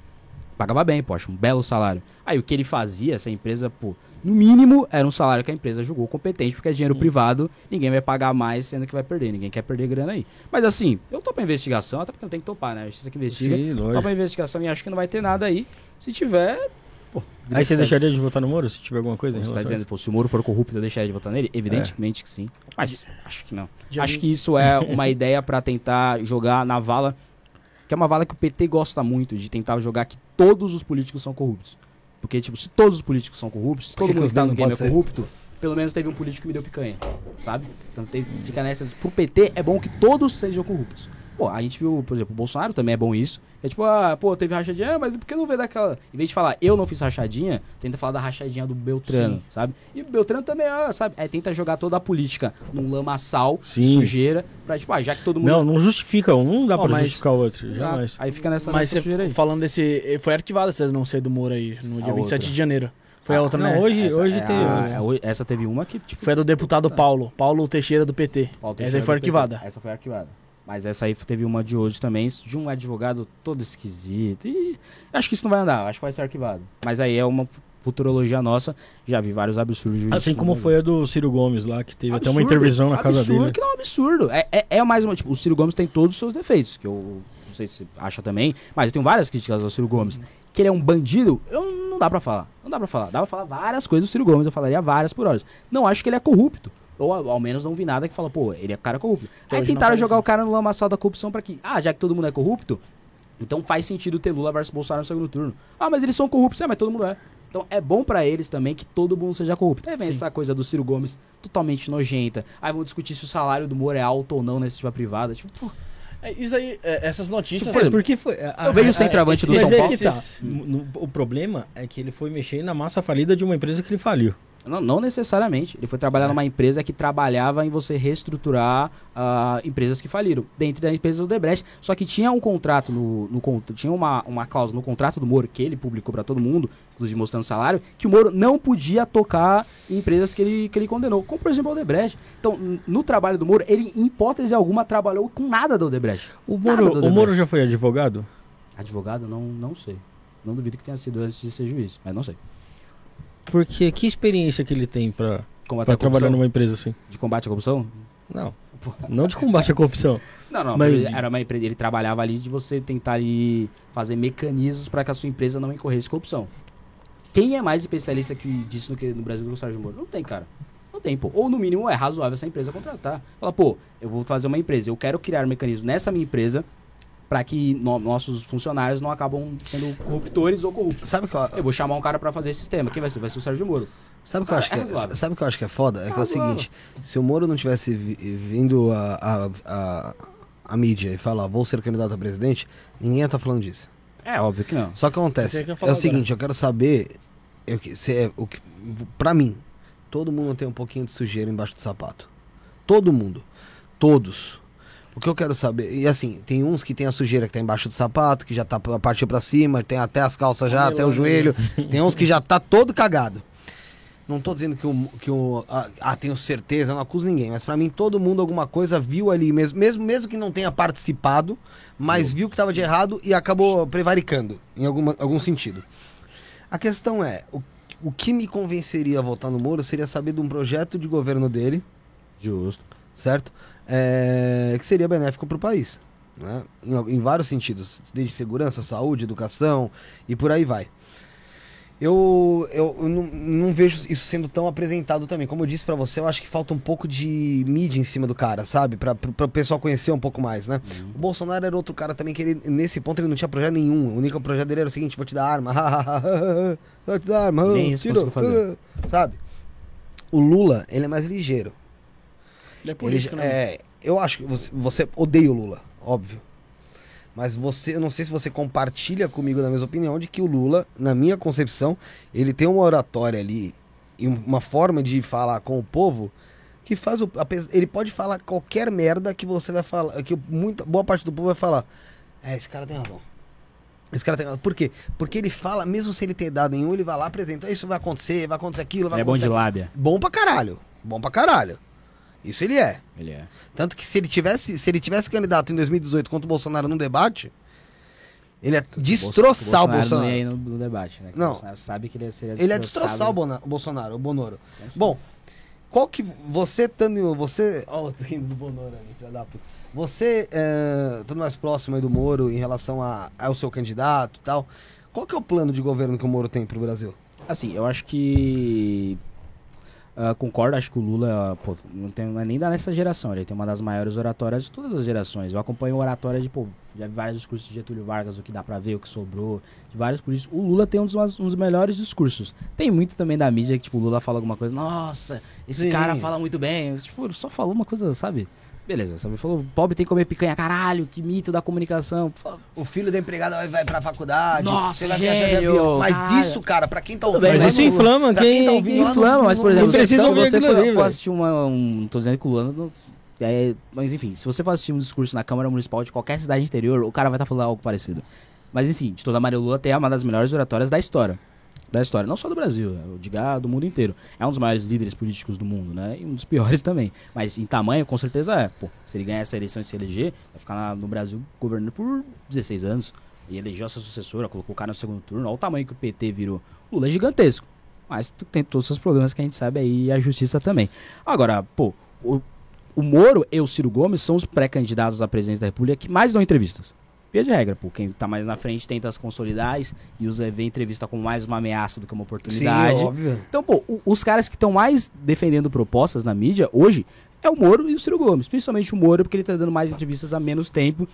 Pagava bem, poxa, um belo salário. Aí o que ele fazia, essa empresa, pô, no mínimo era um salário que a empresa julgou competente, porque é dinheiro privado, ninguém vai pagar mais, sendo que vai perder, ninguém quer perder grana aí. Mas assim, eu tô pra investigação, até porque não tem que topar, né? A justiça que investiga, Sim, tô lógico. pra investigação e acho que não vai ter nada aí. Se tiver, pô. Aí você deixaria de votar no Moro se tiver alguma coisa em Você tá a dizendo, pô, se o Moro for corrupto, eu deixaria de votar nele? Evidentemente que sim. Mas acho que não. Já acho que isso é uma ideia pra tentar jogar na vala, que é uma vala que o PT gosta muito, de tentar jogar que todos os políticos são corruptos. Porque, tipo, se todos os políticos são corruptos, se todo mundo os que tá no game é ser? corrupto, pelo menos teve um político que me deu picanha, sabe? Então tem, fica nessas. Pro PT é bom que todos sejam corruptos. Pô, a gente viu, por exemplo, o Bolsonaro também é bom isso. É tipo, ah, pô, teve rachadinha, ah, mas por que não vê daquela. Em vez de falar, eu não fiz rachadinha, tenta falar da rachadinha do Beltrano, Sim. sabe? E o Beltrano também, ah, sabe? É, tenta jogar toda a política num lamaçal, Sim. sujeira, pra, tipo, ah, já que todo mundo. Não, não justifica um, não dá Ó, pra mas- justificar o outro, Exato. jamais. Aí fica nessa, Mas nessa você, sujeira aí. falando desse. Foi arquivada essa denúncia do Moro aí, no dia A 27 outra. de janeiro. Foi a Ah, outra, não, né? hoje, Essa, hoje é tem. a- é, essa teve uma que, tipo, Foi a do deputado Paulo, Paulo Teixeira do PT. Paulo Essa Teixeira aí foi do PT. arquivada. Essa foi arquivada. Mas essa aí teve uma de hoje também, de um advogado todo esquisito. E acho que isso não vai andar, acho que vai ser arquivado. Mas aí é uma fu- futurologia nossa. Já vi vários absurdos. Assim como foi a do Ciro Gomes lá, que teve até uma Absurdo, intervenção na casa absurdo, dele. que não é um absurdo. É, é, é mais uma. Tipo, o Ciro Gomes tem todos os seus defeitos, que eu não sei se você acha também, mas eu tenho várias críticas ao Ciro Gomes. Que ele é um bandido, eu não dá pra falar. Não dá pra falar. Dá pra falar várias coisas do Ciro Gomes, eu falaria várias por horas. Não acho que ele é corrupto. Ou ao menos não vi nada que fala, pô, ele é cara corrupto. Então, Aí tentaram jogar isso. o cara no lamaçal da corrupção pra quê? Ah, já que todo mundo é corrupto, então faz sentido ter Lula versus Bolsonaro no segundo turno. Ah, mas eles são corruptos. É, mas todo mundo é. Então é bom pra eles também que todo mundo seja corrupto. Aí vem Sim. essa coisa do Ciro Gomes totalmente nojenta. Aí vão discutir se o salário do Moro é alto ou não na iniciativa privada. Tipo, pô, É, Isso aí, é, essas notícias. Mas por que foi? a- Eu vejo o centroavante do mas São é Paulo. que tá. O problema é que ele foi mexer na massa falida de uma empresa que ele faliu. Não, não necessariamente. Ele foi trabalhar numa empresa que trabalhava em você reestruturar ah, empresas que faliram. Dentro da empresa do Debrecht. Só que tinha um contrato no, no tinha uma, uma cláusula no contrato do Moro que ele publicou pra todo mundo, inclusive mostrando salário, que o Moro não podia tocar em empresas que ele, que ele condenou, como por exemplo o Odebrecht. Então, no trabalho do Moro, ele em hipótese alguma trabalhou com nada do Odebrecht. O Moro, o. Moro já foi advogado? Advogado, não, não sei. Não duvido que tenha sido antes de ser juiz, mas não sei. Porque que experiência que ele tem pra, Combater pra a trabalhar numa empresa assim? De combate à corrupção? Não. Não de combate à corrupção. Não, não, Mas- era uma empresa, ele trabalhava ali de você tentar ali fazer mecanismos para que a sua empresa não incorresse corrupção. Quem é mais especialista que disso no, que no Brasil do que o Sérgio Moro? Não tem, cara. Não tem, pô. Ou no mínimo é razoável essa empresa contratar. Fala, pô, eu vou fazer uma empresa, eu quero criar um mecanismo nessa minha empresa para que no- nossos funcionários não acabam sendo corruptores ou corruptos. Sabe que eu, Eu vou chamar um cara para fazer esse sistema. Quem vai ser? Vai ser o Sérgio Moro. sabe o que eu Cara, acho que é é, sabe que eu acho que é foda? É que é o seguinte, se o Moro não tivesse vi- vindo a, a, a, a mídia e falar, vou ser candidato a presidente, ninguém ia estar falando disso. É óbvio que não. Só que acontece, que é o seguinte, eu quero saber, eu, que- se é, o que, pra mim, todo mundo tem um pouquinho de sujeira embaixo do sapato. Todo mundo. Todos. O que eu quero saber, e assim, tem uns que tem a sujeira que tá embaixo do sapato, que já tá pra- partiu pra cima, tem até as calças já, até o Melão, joelho, tem uns que já tá todo cagado. Não tô dizendo que o. Que o ah, ah, tenho certeza, não acuso ninguém, mas pra mim todo mundo alguma coisa viu ali, mesmo, mesmo, mesmo que não tenha participado, mas viu que tava de errado e acabou prevaricando, em alguma, algum sentido. A questão é, o, o que me convenceria a votar no Moro seria saber de um projeto de governo dele, Justo. certo? É, que seria benéfico para o país. Né? Em, em vários sentidos, desde segurança, saúde, educação e por aí vai. Eu, eu, eu não, não vejo isso sendo tão apresentado também. Como eu disse pra você, eu acho que falta um pouco de mídia em cima do cara, sabe? Pra o pessoal conhecer um pouco mais, né? O Bolsonaro era outro cara também que ele, nesse ponto ele não tinha projeto nenhum. O único projeto dele era o seguinte: vou te dar arma, vou te dar arma, Nem isso tiro, fazer. sabe? O Lula, ele é mais ligeiro. Ele é Ele, político, né? é, eu acho que você, você odeia o Lula, óbvio. Mas você, eu não sei se você compartilha comigo da mesma opinião de que o Lula, na minha concepção, ele tem uma oratória ali e um- uma forma de falar com o povo que faz o ele pode falar qualquer merda que você vai falar, que muita boa parte do povo vai falar. É, esse cara tem razão. Esse cara tem razão. Por quê? Porque ele fala, mesmo sem ele ter dado nenhum, ele vai lá apresenta, isso vai acontecer, vai acontecer aquilo, vai Ele é bom acontecer de aquilo." lábia. Bom pra caralho. Bom pra caralho. Isso ele é. Ele é. Tanto que se ele tivesse, se ele tivesse candidato em 2018 contra o Bolsonaro num debate, Ele é destroçar o Bolsonaro. Bolsonaro. não ia ir no, no debate, né? Que Não. O Bolsonaro sabe que ele ia ser Ele é destroçar o, Bona- o Bolsonaro, o Bonoro. Bom, qual que você estando. Você. Ó, o rindo do Bonoro ali, filha da puta. Você, é, estando mais próximo aí do Moro em relação a- ao seu candidato e tal, qual que é o plano de governo que o Moro tem pro Brasil? Assim, eu acho que. Ah, concordo, acho que o Lula, pô, não, tem, não é nem da nessa geração, ele tem uma das maiores oratórias de todas as gerações. Eu acompanho oratória de, pô, já vi vários discursos de Getúlio Vargas, o que dá pra ver, o que sobrou, de vários políticos. O Lula tem um dos, um dos melhores discursos. Tem muito também da mídia que, tipo, o Lula fala alguma coisa, nossa, esse Sim. cara fala muito bem. Tipo, só falou uma coisa, sabe? Beleza, sabe? Falou, pobre tem que comer picanha, caralho, que mito da comunicação. O filho da empregada vai, vai pra faculdade. Nossa, você gênio, avião. Mas caralho. isso, cara, pra quem tá ouvindo. Mas isso inflama quem quem, tá ouvindo lá no- inflama, mas por exemplo, se, você for, ali, for assistir uma, um, tô dizendo que o Lula não- é, mas enfim, se você for assistir um discurso na Câmara Municipal de qualquer cidade interior, o cara vai estar falando algo parecido. Mas enfim, de toda maneira, o Lula tem uma das melhores oratórias da história. Da história, não só do Brasil, eu digo ah, do mundo inteiro. É um dos maiores líderes políticos do mundo, né? E um dos piores também. Mas em tamanho, com certeza é. Pô, se ele ganhar essa eleição e se eleger, vai ficar no Brasil governando por 16 anos. E elegeu a sua sucessora, colocou o cara no segundo turno. Olha o tamanho que o PT virou. O Lula é gigantesco. Mas tem todos os problemas que a gente sabe aí e a justiça também. Agora, pô, o, o Moro e o Ciro Gomes são os pré-candidatos à presidência da República que mais dão entrevistas. Via de regra, pô, quem tá mais na frente tenta se consolidar e usa vê entrevista como mais uma ameaça do que uma Sim, oportunidade. óbvio. Então, pô, os caras que estão mais defendendo propostas na mídia hoje é o Moro e o Ciro Gomes. Principalmente o Moro, porque ele tá dando mais entrevistas há menos tempo.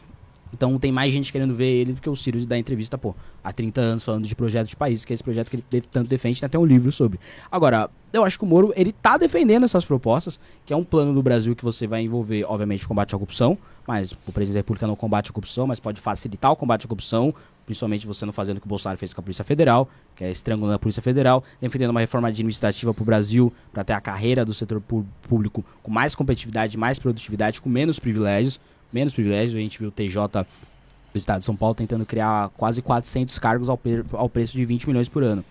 Então tem mais gente querendo ver ele do que o Ciro dá entrevista, pô, há 30 anos falando de projeto de país, que é esse projeto que ele de- tanto defende, tem até um livro sobre. Agora, eu acho que o Moro, ele tá defendendo essas propostas, que é um plano do Brasil que você vai envolver, obviamente, combate à corrupção, mas o presidente da República não combate a corrupção, mas pode facilitar o combate à corrupção, principalmente você não fazendo o que o Bolsonaro fez com a Polícia Federal, que é estrangulando a Polícia Federal, defendendo uma reforma administrativa para o Brasil, para ter a carreira do setor público com mais competitividade, mais produtividade, com menos privilégios, menos privilégios, a gente viu o TJ do Estado de São Paulo tentando criar quase 400 cargos ao, ao preço de 20 milhões por ano.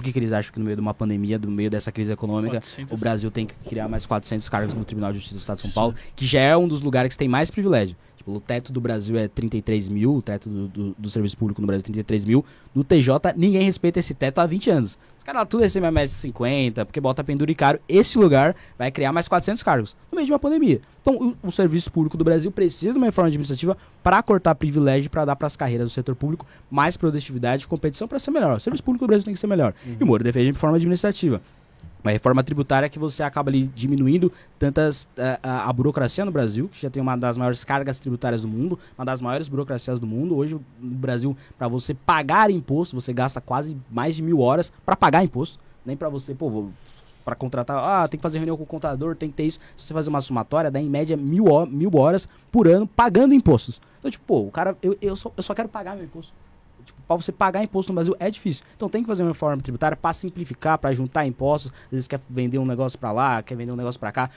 Por que, que eles acham que no meio de uma pandemia, no meio dessa crise econômica, 400. o Brasil tem que criar mais 400 cargos no Tribunal de Justiça do Estado de São Paulo, que já é um dos lugares que tem mais privilégio. Tipo, o teto do Brasil é 33 mil, o teto do, do, do serviço público no Brasil é 33 mil. No TJ, ninguém respeita esse teto há 20 anos. Os caras tudo recebem a média de 50, porque bota penduricário. Esse lugar vai criar mais 400 cargos no meio de uma pandemia. Então, o, o serviço público do Brasil precisa de uma reforma administrativa para cortar privilégio, para dar para as carreiras do setor público mais produtividade e competição para ser melhor. O serviço público do Brasil tem que ser melhor. E o Moro defende reforma administrativa. Uma reforma tributária que você acaba ali diminuindo tantas eh, a, a burocracia no Brasil, que já tem uma das maiores cargas tributárias do mundo, uma das maiores burocracias do mundo. Hoje, no Brasil, para você pagar imposto, você gasta quase mais de mil horas para pagar imposto. Nem para você, pô, para contratar, ah, tem que fazer reunião com o contador, tem que ter isso. Se você fazer uma somatória, dá em média mil, mil horas por ano pagando impostos. Então, tipo, pô, o cara, eu, eu, só, eu só quero pagar meu imposto. Tipo, pra você pagar imposto no Brasil é difícil. Então tem que fazer uma reforma tributária para simplificar, para juntar impostos. Às vezes quer vender um negócio para lá, quer vender um negócio para cá.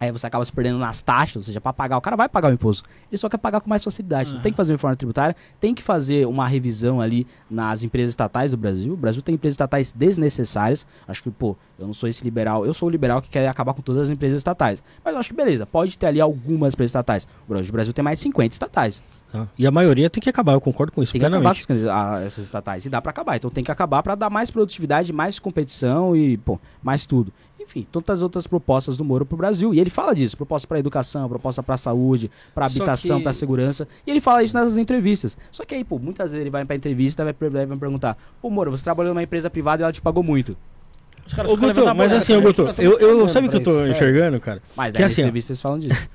Aí você acaba se perdendo nas taxas, ou seja, para pagar, o cara vai pagar o imposto. Ele só quer pagar com mais facilidade. Então tem que fazer uma reforma tributária, tem que fazer uma revisão ali nas empresas estatais do Brasil. O Brasil tem empresas estatais desnecessárias. Acho que, pô, eu não sou esse liberal. Eu sou o liberal que quer acabar com todas as empresas estatais. Mas eu acho que beleza, pode ter ali algumas empresas estatais. O Brasil- o Brasil tem mais de 50 estatais. Tá? E a maioria tem que acabar, eu concordo com isso Tem que acabar com os can- a- essas estatais. E dá pra acabar. Então tem que acabar pra dar mais produtividade, mais competição e, pô, mais tudo. Enfim, tantas outras propostas do Moro pro Brasil. E ele fala disso: proposta pra educação, proposta pra saúde, pra Só habitação, que- pra segurança. E ele fala isso nessas entrevistas. Só que aí, pô, muitas vezes ele vai pra entrevista e vai, perguntar: Pô, Moro, você trabalhou numa empresa privada e ela te pagou muito. Os caras Ô, Guto, mas assim, ô, cara, Guto, eu eu, eu, sabe o que eu tô isso, sério. enxergando, cara? Mas Que assim, entrevistas eles falam disso.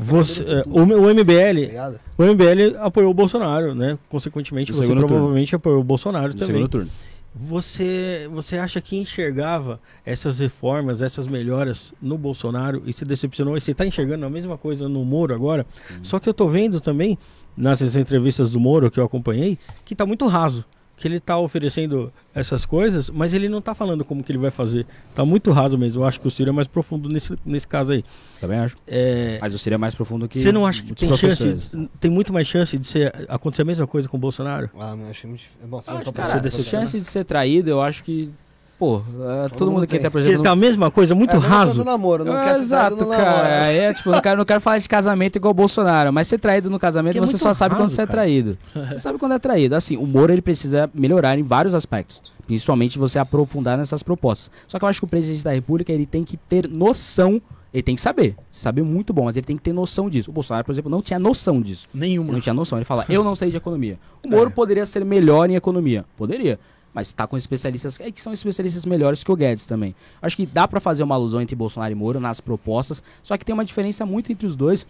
Você, é, o, o MBL, Ligado? o MBL apoiou o Bolsonaro, né? Consequentemente, No você segundo turno. provavelmente apoiou o Bolsonaro No também. segundo turno. Você, você acha que enxergava essas reformas, essas melhoras no Bolsonaro e se decepcionou? E você está enxergando a mesma coisa no Moro agora? Só que eu tô vendo também, nessas entrevistas do Moro que eu acompanhei, que tá muito raso. Que ele tá oferecendo essas coisas, mas ele não tá falando como que ele vai fazer. Tá muito raso mesmo. Eu acho que o Ciro é mais profundo nesse, nesse caso aí. Também acho. É, Mas o Ciro é mais profundo que. você não acha que tem chance, tem muito mais chance de ser, acontecer a mesma coisa com o Bolsonaro? Ah, mas eu achei muito difícil. É bom, você Eu não acho, cara, chance de ser traído, eu acho que Pô, é, todo mundo aqui tem. tá, Ele exemplo. tá a mesma coisa, muito É a mesma coisa raso. do namoro, não É, quer Exato, cara. Aí é tipo, não quero, não quero falar de casamento igual o Bolsonaro, mas ser traído no casamento Que é você muito só sabe quando você é traído. Você sabe quando é traído. Assim, o Moro ele precisa melhorar em vários aspectos. Principalmente você aprofundar nessas propostas. Só que eu acho que o presidente da República ele tem que ter noção. Ele tem que saber. Saber muito bom, mas ele tem que ter noção disso. O Bolsonaro, por exemplo, não tinha noção disso. Ele Nenhuma. não tinha noção. Ele fala, eu não sei de economia. O Moro poderia ser melhor em economia. Poderia. Mas está com especialistas é que são especialistas melhores que o Guedes também. Acho que dá para fazer uma alusão entre Bolsonaro e Moro nas propostas, só que tem uma diferença muito entre os dois.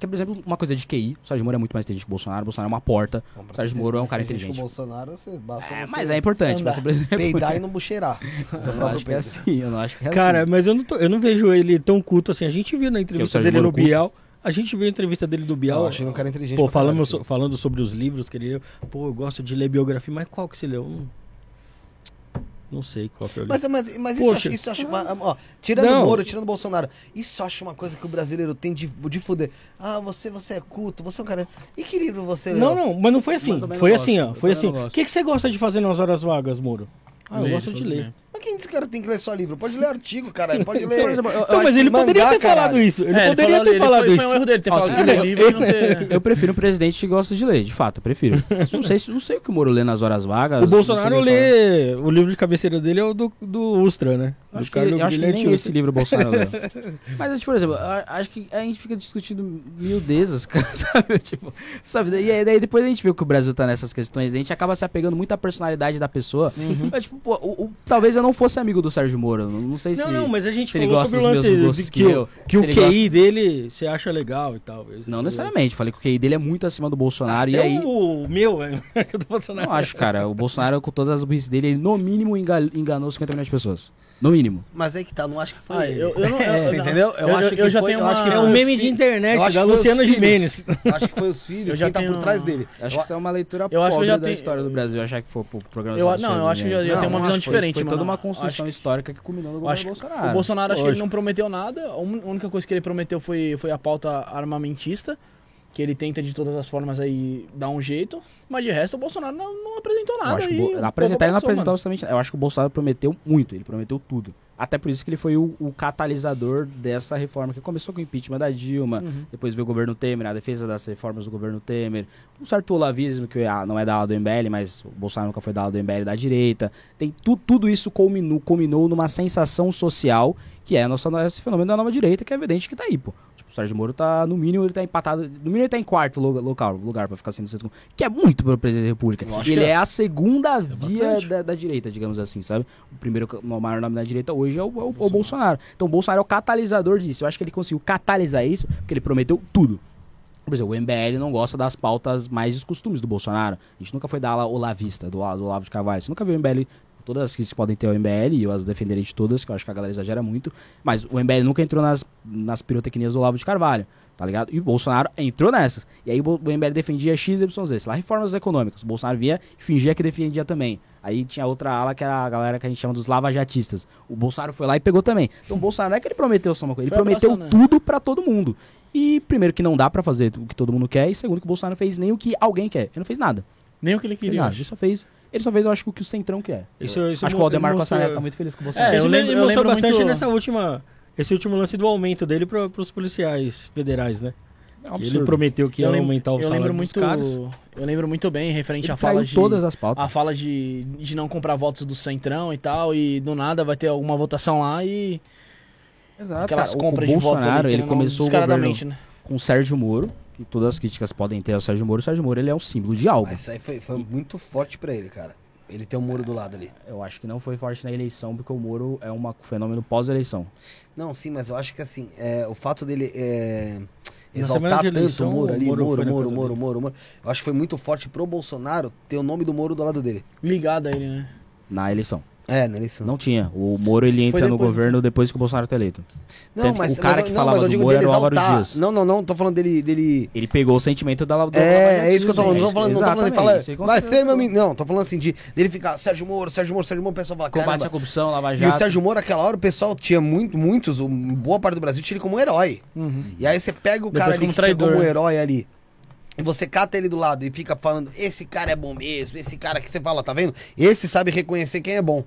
Que é, por exemplo, uma coisa de QI. O Sérgio Moro é muito mais inteligente que o Bolsonaro. O Bolsonaro é uma porta. Bom, O Sérgio Moro é um cara inteligente o Bolsonaro, você basta É, você mas é importante. andar, Mas, por exemplo, peidar e não bucheirar. eu não acho que é assim. Eu não acho que é Cara, assim. mas eu não, tô- eu não vejo ele tão culto assim. A gente viu na entrevista Sérgio dele no Moro culto? Bial. A gente viu a entrevista dele do Bial. Eu achei um cara inteligente Pô, falando, sim. so- falando sobre os livros que ele leu. Pô, eu gosto de ler biografia, mas qual que você leu? Hum, Não sei qual que eu li. Mas, mas, mas isso, eu acho, isso eu acho. Ó, tirando Não. o Moro, tirando o Bolsonaro, isso eu acho uma coisa que o brasileiro tem de, de fuder. Ah, você, você é culto, você é um cara. E que livro você leu? Não, não, mas não foi assim. Eu Foi assim, gosto, ó. eu Foi assim. O que, que você gosta de fazer nas horas vagas, Moro? Ah, eu Ler, gosto de ler. bem. Mas quem disse que o cara tem que ler só livro? Pode ler artigo, cara. Pode ler. exemplo, eu- eu Não, mas ele poderia mangá, ter falado caralho. isso. Ele É, poderia falou- ter falado foi, isso. Foi um erro dele ter falado de ler livro e não ter... Eu prefiro um presidente que gosta de ler, de fato, eu prefiro. não, sei, se- não sei o que o Moro lê nas horas vagas. O Bolsonaro lê. O livro de cabeceira dele é o do, do Ustra, né? Acho que, eu acho que nem esse livro o Bolsonaro leu. Mas, assim, por exemplo, acho que a gente fica discutindo miudezas, cara, sabe? Tipo, sabe? E aí, daí depois a gente vê que o Brasil tá nessas questões, a gente acaba se apegando muito à personalidade da pessoa. Mas, tipo, pô, o- o- talvez eu não fosse amigo do Sérgio Moro, não, não sei se... Não, não, mas a gente se ele gosta dos mesmos gostos que, que eu, que o QI dele você acha legal e tal. Não necessariamente, falei que o QI dele é muito acima do Bolsonaro, e É aí... o meu, é, do Bolsonaro. Não acho, cara. O Bolsonaro, com todas as burrices dele, ele no mínimo enga- enganou 50 milhões de pessoas. No mínimo. Mas aí que tá, não acho que foi. Ah, ele. eu, eu não, eu, Você não- entendeu? Eu, eu, eu já foi- tenho eu acho que uma... É um meme de internet Eu acho da que Luciana. Eu acho que foi os filhos, Eu já quem tá tenho- por trás dele. Acho que isso é uma leitura Eu acho que eu pobre já da tenho- história do Brasil, achar que foi pro programa Eu, não, eu acho que já, Estados já Unidos. tem uma visão acho que foi- diferente, Foi mano. toda uma Acho- construção histórica que culminou no governo Acho que Bolsonaro. o Bolsonaro, acho que ele não prometeu nada. A única coisa que ele prometeu foi, foi a pauta armamentista, que ele tenta de todas as formas aí dar um jeito. Mas de resto, o Bolsonaro não, não apresentou Eu nada. acho que e apresentar ele não apresentou mano. absolutamente nada. Eu acho que o Bolsonaro prometeu muito, ele prometeu tudo. Até por isso que ele foi o, o catalisador dessa reforma, que começou com o impeachment da Dilma, Uhum. depois veio o governo Temer, a defesa das reformas do governo Temer, um certo olavismo que ah, não é da ala do MBL, mas o Bolsonaro nunca foi da ala do MBL da direita. Tem tu, tudo isso culminou, culminou numa sensação social que é nossa, esse fenômeno da nova direita, que é evidente que tá aí, pô. Tipo, o Sérgio Moro tá, no mínimo, ele tá empatado. No mínimo, ele tá em quarto lo- local, lugar pra ficar sendo segundo. Que é muito pro presidente da República. Ele é. é. a segunda via bastante. da, da direita, digamos assim, sabe? O primeiro, o maior nome da direita hoje é o, é o- o Bolsonaro. Então o Bolsonaro é o catalisador disso. Eu acho que ele conseguiu catalisar isso, porque ele prometeu tudo. Por exemplo, o MBL não gosta das pautas mais dos costumes do Bolsonaro. A gente nunca foi da ala olavista, do, do Olavo de Carvalho. Você nunca viu o MBL, todas as que podem ter o MBL, e eu as defenderei de todas, que eu acho que a galera exagera muito. Mas o MBL nunca entrou nas, nas pirotecnias do Olavo de Carvalho, tá ligado? E o Bolsonaro entrou nessas. E aí o o MBL defendia XYZ, sei lá, reformas econômicas. O Bolsonaro via e fingia que defendia também. Aí tinha outra ala que era a galera que a gente chama dos lavajatistas. O Bolsonaro foi lá e pegou também. Então o Bolsonaro não é que ele prometeu só uma coisa, ele Foi prometeu abraçando, né? tudo pra todo mundo. E primeiro que não dá pra fazer o que todo mundo quer, e segundo que o Bolsonaro não fez nem o que alguém quer. Ele não fez nada. Nem o que ele queria. nada. Ele só fez, ele só fez, eu acho que o que o Centrão quer. Isso- isso acho que o Aldemar ele Costa mostrou- Neto tá muito feliz com o Bolsonaro. É, eu Ele lembro- eu mostrou lembro bastante muito- nessa última. Esse último lance do aumento dele para os policiais federais, né? É um ele prometeu que ia lembro, aumentar o eu salário lembro muito, caras. Eu lembro muito bem, referente Ele à fala traiu de... todas as pautas. A fala de, de não comprar votos do Centrão e tal, e do nada vai ter alguma votação lá e Exato. aquelas cara. O- compras o de votos Bolsonaro, ali, ele começou o governo né? com o Sérgio Moro, que todas as críticas podem ter ao Sérgio Moro. O Sérgio Moro, ele é um símbolo de algo. Mas isso aí foi, foi muito forte pra ele, cara. Ele tem um muro do lado ali. Eu acho que não foi forte na eleição, porque o Moro é um fenômeno pós-eleição. Não, sim, mas eu acho que assim, é, o fato dele é, exaltar tanto eleição, o Moro ali, Moro Moro, Moro, Moro. Moro, Moro, eu acho que foi muito forte pro Bolsonaro ter o nome do Moro do lado dele. Ligado a ele, né? Na eleição. É, na eleição. Não tinha. O Moro, ele entra no governo depois que o Bolsonaro tá eleito. Não, Tanto que o cara que falava eu do Moro era o Álvaro. Dias. Não, não, não, tô falando dele, dele... Ele pegou o sentimento da do É, é isso que eu tô falando. Não tô falando, não tô falando de falar. Vai certeza. ser meu menino. Não, tô falando assim de dele ficar Sérgio Moro, Sérgio Moro, Sérgio Moro, o pessoal fala, Combate à caramba. corrupção, Lava E o Jato. Sérgio Moro, aquela hora, o pessoal tinha muito, muitos, um- boa parte do Brasil tinha ele como um herói. Uhum. E aí você pega o Depois cara ali como que traidor, como um né? herói ali. E você cata ele do lado e fica falando, esse cara é bom mesmo, esse cara que você fala, tá vendo? Esse sabe reconhecer quem é bom.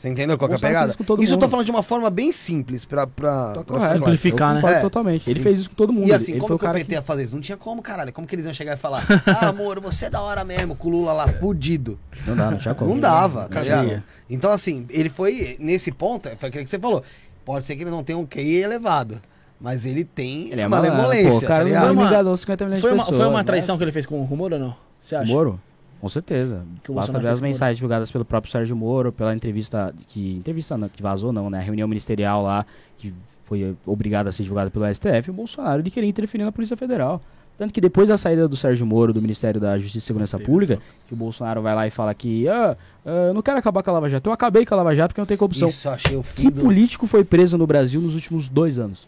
Você entendeu qual que é a pegada? todo isso eu tô falando de uma forma bem simples pra, pra, Tá pra simplificar. Né? concordo É. totalmente. Ele fez isso com todo mundo. E assim, ele como que o cara PT que... ia fazer isso? Não tinha como, caralho. Como que eles iam chegar e falar, ah, amor, você é da hora mesmo, com o Lula lá fudido. Não dá, não tinha como. Não dava, tá Cadeia. ligado? Então, assim, ele foi, nesse ponto, foi aquilo que você falou. Pode ser que ele não tenha um QI elevado, mas ele tem Ele é uma malemolência, Pô, o cara tá não ligado? Foi uma- me enganou 50 milhões Foi de uma, pessoas. foi uma né? traição que ele fez com o rumor ou não? Você acha? Moro? Com certeza. Que o Basta Bolsonaro ver as mensagens divulgadas pelo próprio Sérgio Moro, pela entrevista que. Entrevista não, que vazou não, né? A reunião ministerial lá, que foi obrigada a ser divulgada pelo STF, o Bolsonaro ele queria interferir na Polícia Federal. Tanto que depois da saída do Sérgio Moro do Ministério da Justiça e Segurança Pública, que o Bolsonaro vai lá e fala que ah, ah, eu não quero acabar com a Lava Jato. Eu acabei com a Lava Jato porque não tem corrupção. Isso achei o fim Que do... político foi preso no Brasil nos últimos dois anos?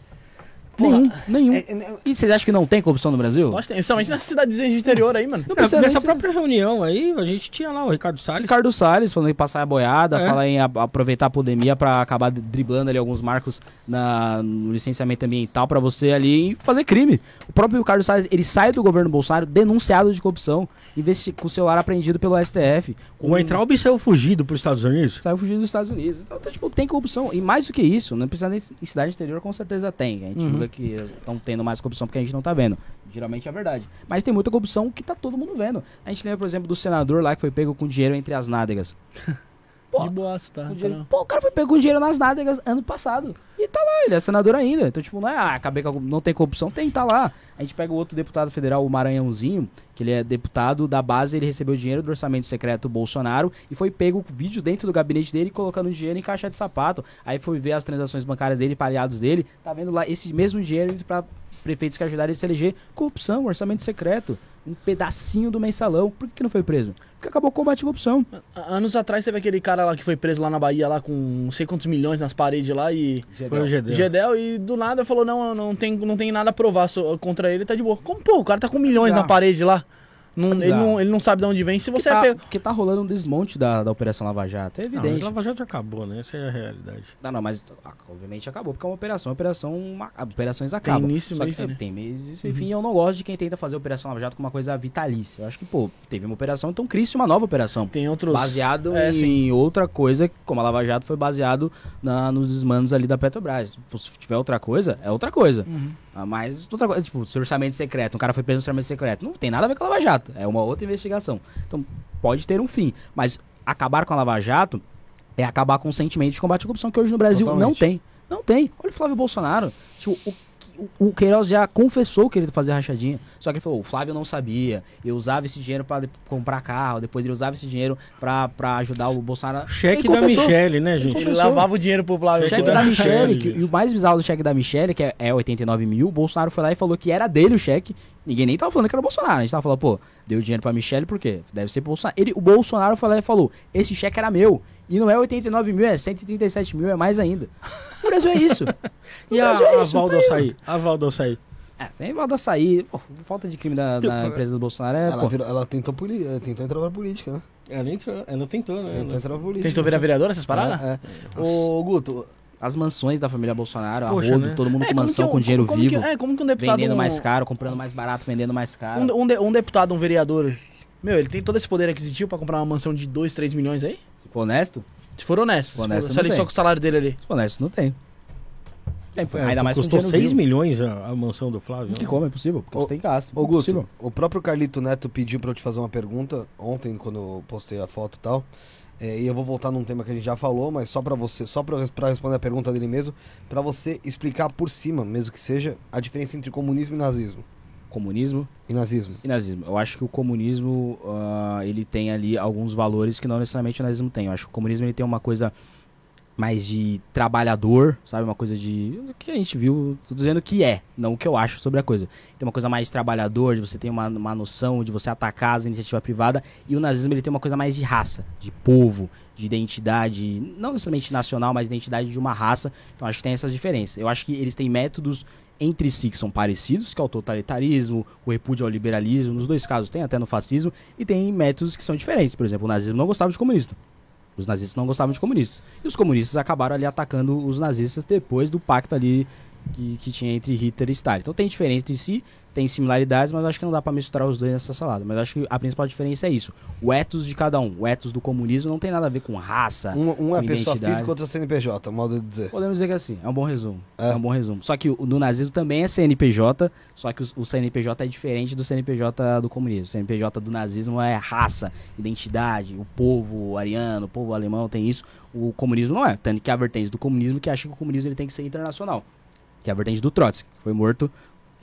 Porra, nenhum, nenhum. É, é, E vocês acham que não tem corrupção no Brasil? Nós tem, principalmente nessas cidadezinhas de interior aí, mano. Não É, nessa ser- própria reunião aí, a gente tinha lá o Ricardo Salles. Ricardo Salles falando em passar a boiada, É. fala em a- aproveitar a pandemia pra acabar driblando ali alguns marcos na, no licenciamento ambiental pra você ali fazer crime. O próprio Ricardo Salles, ele sai do governo Bolsonaro denunciado de corrupção, com o celular apreendido pelo STF. Com O Entraub saiu fugido para os Estados Unidos. Saiu fugindo dos Estados Unidos. Então, então, tipo, tem corrupção. E mais do que isso, não precisa nem em cidade interior, com certeza tem. A gente Uhum. Que estão tendo mais corrupção porque a gente não tá vendo. Geralmente é verdade. Mas tem muita corrupção que tá todo mundo vendo. A gente lembra, por exemplo, do senador lá que foi pego com dinheiro entre as nádegas. Pô, De boaço, tá? dinheiro- não. Pô, o cara foi pego com dinheiro nas nádegas ano passado. E tá lá, ele é senador ainda. Então, tipo, não é, ah, acabei com não tem corrupção, tem, tá lá. A gente pega o outro deputado federal, o Maranhãozinho, que ele é deputado da base, ele recebeu dinheiro do orçamento secreto do Bolsonaro e foi pego com vídeo dentro do gabinete dele colocando dinheiro em caixa de sapato. Aí foi ver as transações bancárias dele, para aliados dele, tá vendo lá esse mesmo dinheiro indo pra prefeitos que ajudaram ele a se eleger. Corrupção, orçamento secreto. Um pedacinho do mensalão. Por que, que não foi preso? Porque acabou o combate à corrupção. Anos atrás teve aquele cara lá que foi preso lá na Bahia, lá com não sei quantos milhões nas paredes lá e. Foi o Gedel. Gedel e do nada falou: não, não tem, não tem nada a provar contra ele, tá de boa. Como, pô, o cara tá com milhões Bizarro. na parede lá. Não, ele, não, ele não sabe de onde vem. Se Porque você tá, pega. porque tá rolando um desmonte da, da Operação Lava Jato. É Não, evidente. a Lava Jato acabou, né? Essa é a realidade. Não, não, mas ah, obviamente acabou, porque é uma operação. Operação, uma- operações acabam. início, Só que, né? Tem meio e início e fim. Eu não gosto de quem tenta fazer a Operação Lava Jato com uma coisa vitalícia. Eu acho que, pô, teve uma operação, então crie-se uma nova operação. Tem outros. Baseado É, em sim. outra coisa, como a Lava Jato foi baseado na, nos desmandos ali da Petrobras. Se tiver outra coisa, é outra coisa. Uhum. Ah, Mas outra coisa, tipo, se orçamento secreto, um cara foi preso no orçamento secreto, não tem nada a ver com a Lava Jato, é uma outra investigação. Então, pode ter um fim, mas acabar com a Lava Jato é acabar com o sentimento de combate à corrupção que hoje no Brasil não Totalmente. tem. Não tem. Olha o Flávio Bolsonaro. Tipo, o, o, o Queiroz já confessou que ele fazia rachadinha. Só que ele falou, o Flávio não sabia. Eu usava esse dinheiro pra de- comprar carro, depois ele usava esse dinheiro pra, pra ajudar o Bolsonaro. Cheque Ele da. Michele, né, gente? Ele confessou. lavava o dinheiro pro Flávio. Cheque Cheque da que- gente. e o mais bizarro do cheque da Michele, que é, é 89 mil, o Bolsonaro foi lá e falou que era dele o cheque. Ninguém nem tava falando que era o Bolsonaro. A gente tava falando, pô, deu dinheiro pra Michele por quê? Deve ser pro Bolsonaro. Ele, o Bolsonaro foi lá e falou: esse cheque era meu. E não é 89 mil, é 137 mil, é mais ainda. O Brasil é isso. E a, é a isso, Val não do tem- Açaí? A Val do Açaí. É, tem Valdo Açaí. Pô, falta de crime da, da empresa do Bolsonaro é. Ela, pô, virou- ela tentou, poli- eh, tentou entrar pra política, né? Ela, entrou, ela tentou, né? Tentou entrar pra política. Tentou virar vereador essas paradas? É, é. Ô, Guto, as mansões da família Bolsonaro, Poxa, a rodo, né? todo mundo com como mansão que um- com dinheiro como vivo. Que, é, como que um deputado. vendendo um- mais caro, comprando mais barato, vendendo mais caro. Um, um de- um deputado, um vereador. Meu, ele tem todo esse poder aquisitivo pra comprar uma mansão de 2, 3 milhões aí? Se for honesto, Se for honesto. Se for Se, honesto, for, se tem. só com o salário dele ali. se for honesto, não tem. É, É, ainda mais com custou dinheiro 6 vivo. milhões a, a mansão do Flávio. Não tem né? como, é possível, porque Ô, você tem gasto. É Guto, possível. o próprio Carlito Neto pediu pra eu te fazer uma pergunta ontem, quando eu postei a foto e tal. É, e eu vou voltar num tema que a gente já falou, mas só pra você, só pra, pra responder a pergunta dele mesmo, pra você explicar por cima, mesmo que seja, a diferença entre comunismo e nazismo. Comunismo E nazismo. e nazismo. Eu acho que o comunismo, ah, ele tem ali alguns valores que não necessariamente o nazismo tem. Eu acho que o comunismo ele tem uma coisa mais de trabalhador, sabe? Uma coisa de. Que a gente viu, tô dizendo que é, não o que eu acho sobre a coisa. Tem uma coisa mais trabalhador, de você ter uma, uma noção de você atacar as iniciativa privada. E o nazismo ele tem uma coisa mais de raça, de povo, de identidade, não necessariamente nacional, mas identidade de uma raça. Então acho que tem essas diferenças. Eu acho que eles têm métodos entre si que são parecidos, que é o totalitarismo, o repúdio ao liberalismo, nos dois casos tem, até no fascismo, e tem métodos que são diferentes. Por exemplo, o nazismo não gostava de comunista. Os nazistas não gostavam de comunistas. E os comunistas acabaram ali atacando os nazistas depois do pacto ali que, que tinha entre Hitler e Stalin. Então tem diferença entre si, tem similaridades, mas acho que não dá pra misturar os dois nessa salada. Mas acho que a principal diferença é isso. O ethos de cada um. O ethos do comunismo não tem nada a ver com raça. Um, um é com pessoa identidade. física, outro é CNPJ, modo de dizer. Podemos dizer que é assim, é um bom resumo. É, É. um bom resumo. Só que o do nazismo também é CNPJ, só que o, o CNPJ é diferente do CNPJ do comunismo. O CNPJ do nazismo é raça, identidade, o povo ariano, o povo alemão tem isso. O comunismo não é. Tanto que a vertente do comunismo que acha que o comunismo ele tem que ser internacional. Que é a vertente do Trotsky, que foi morto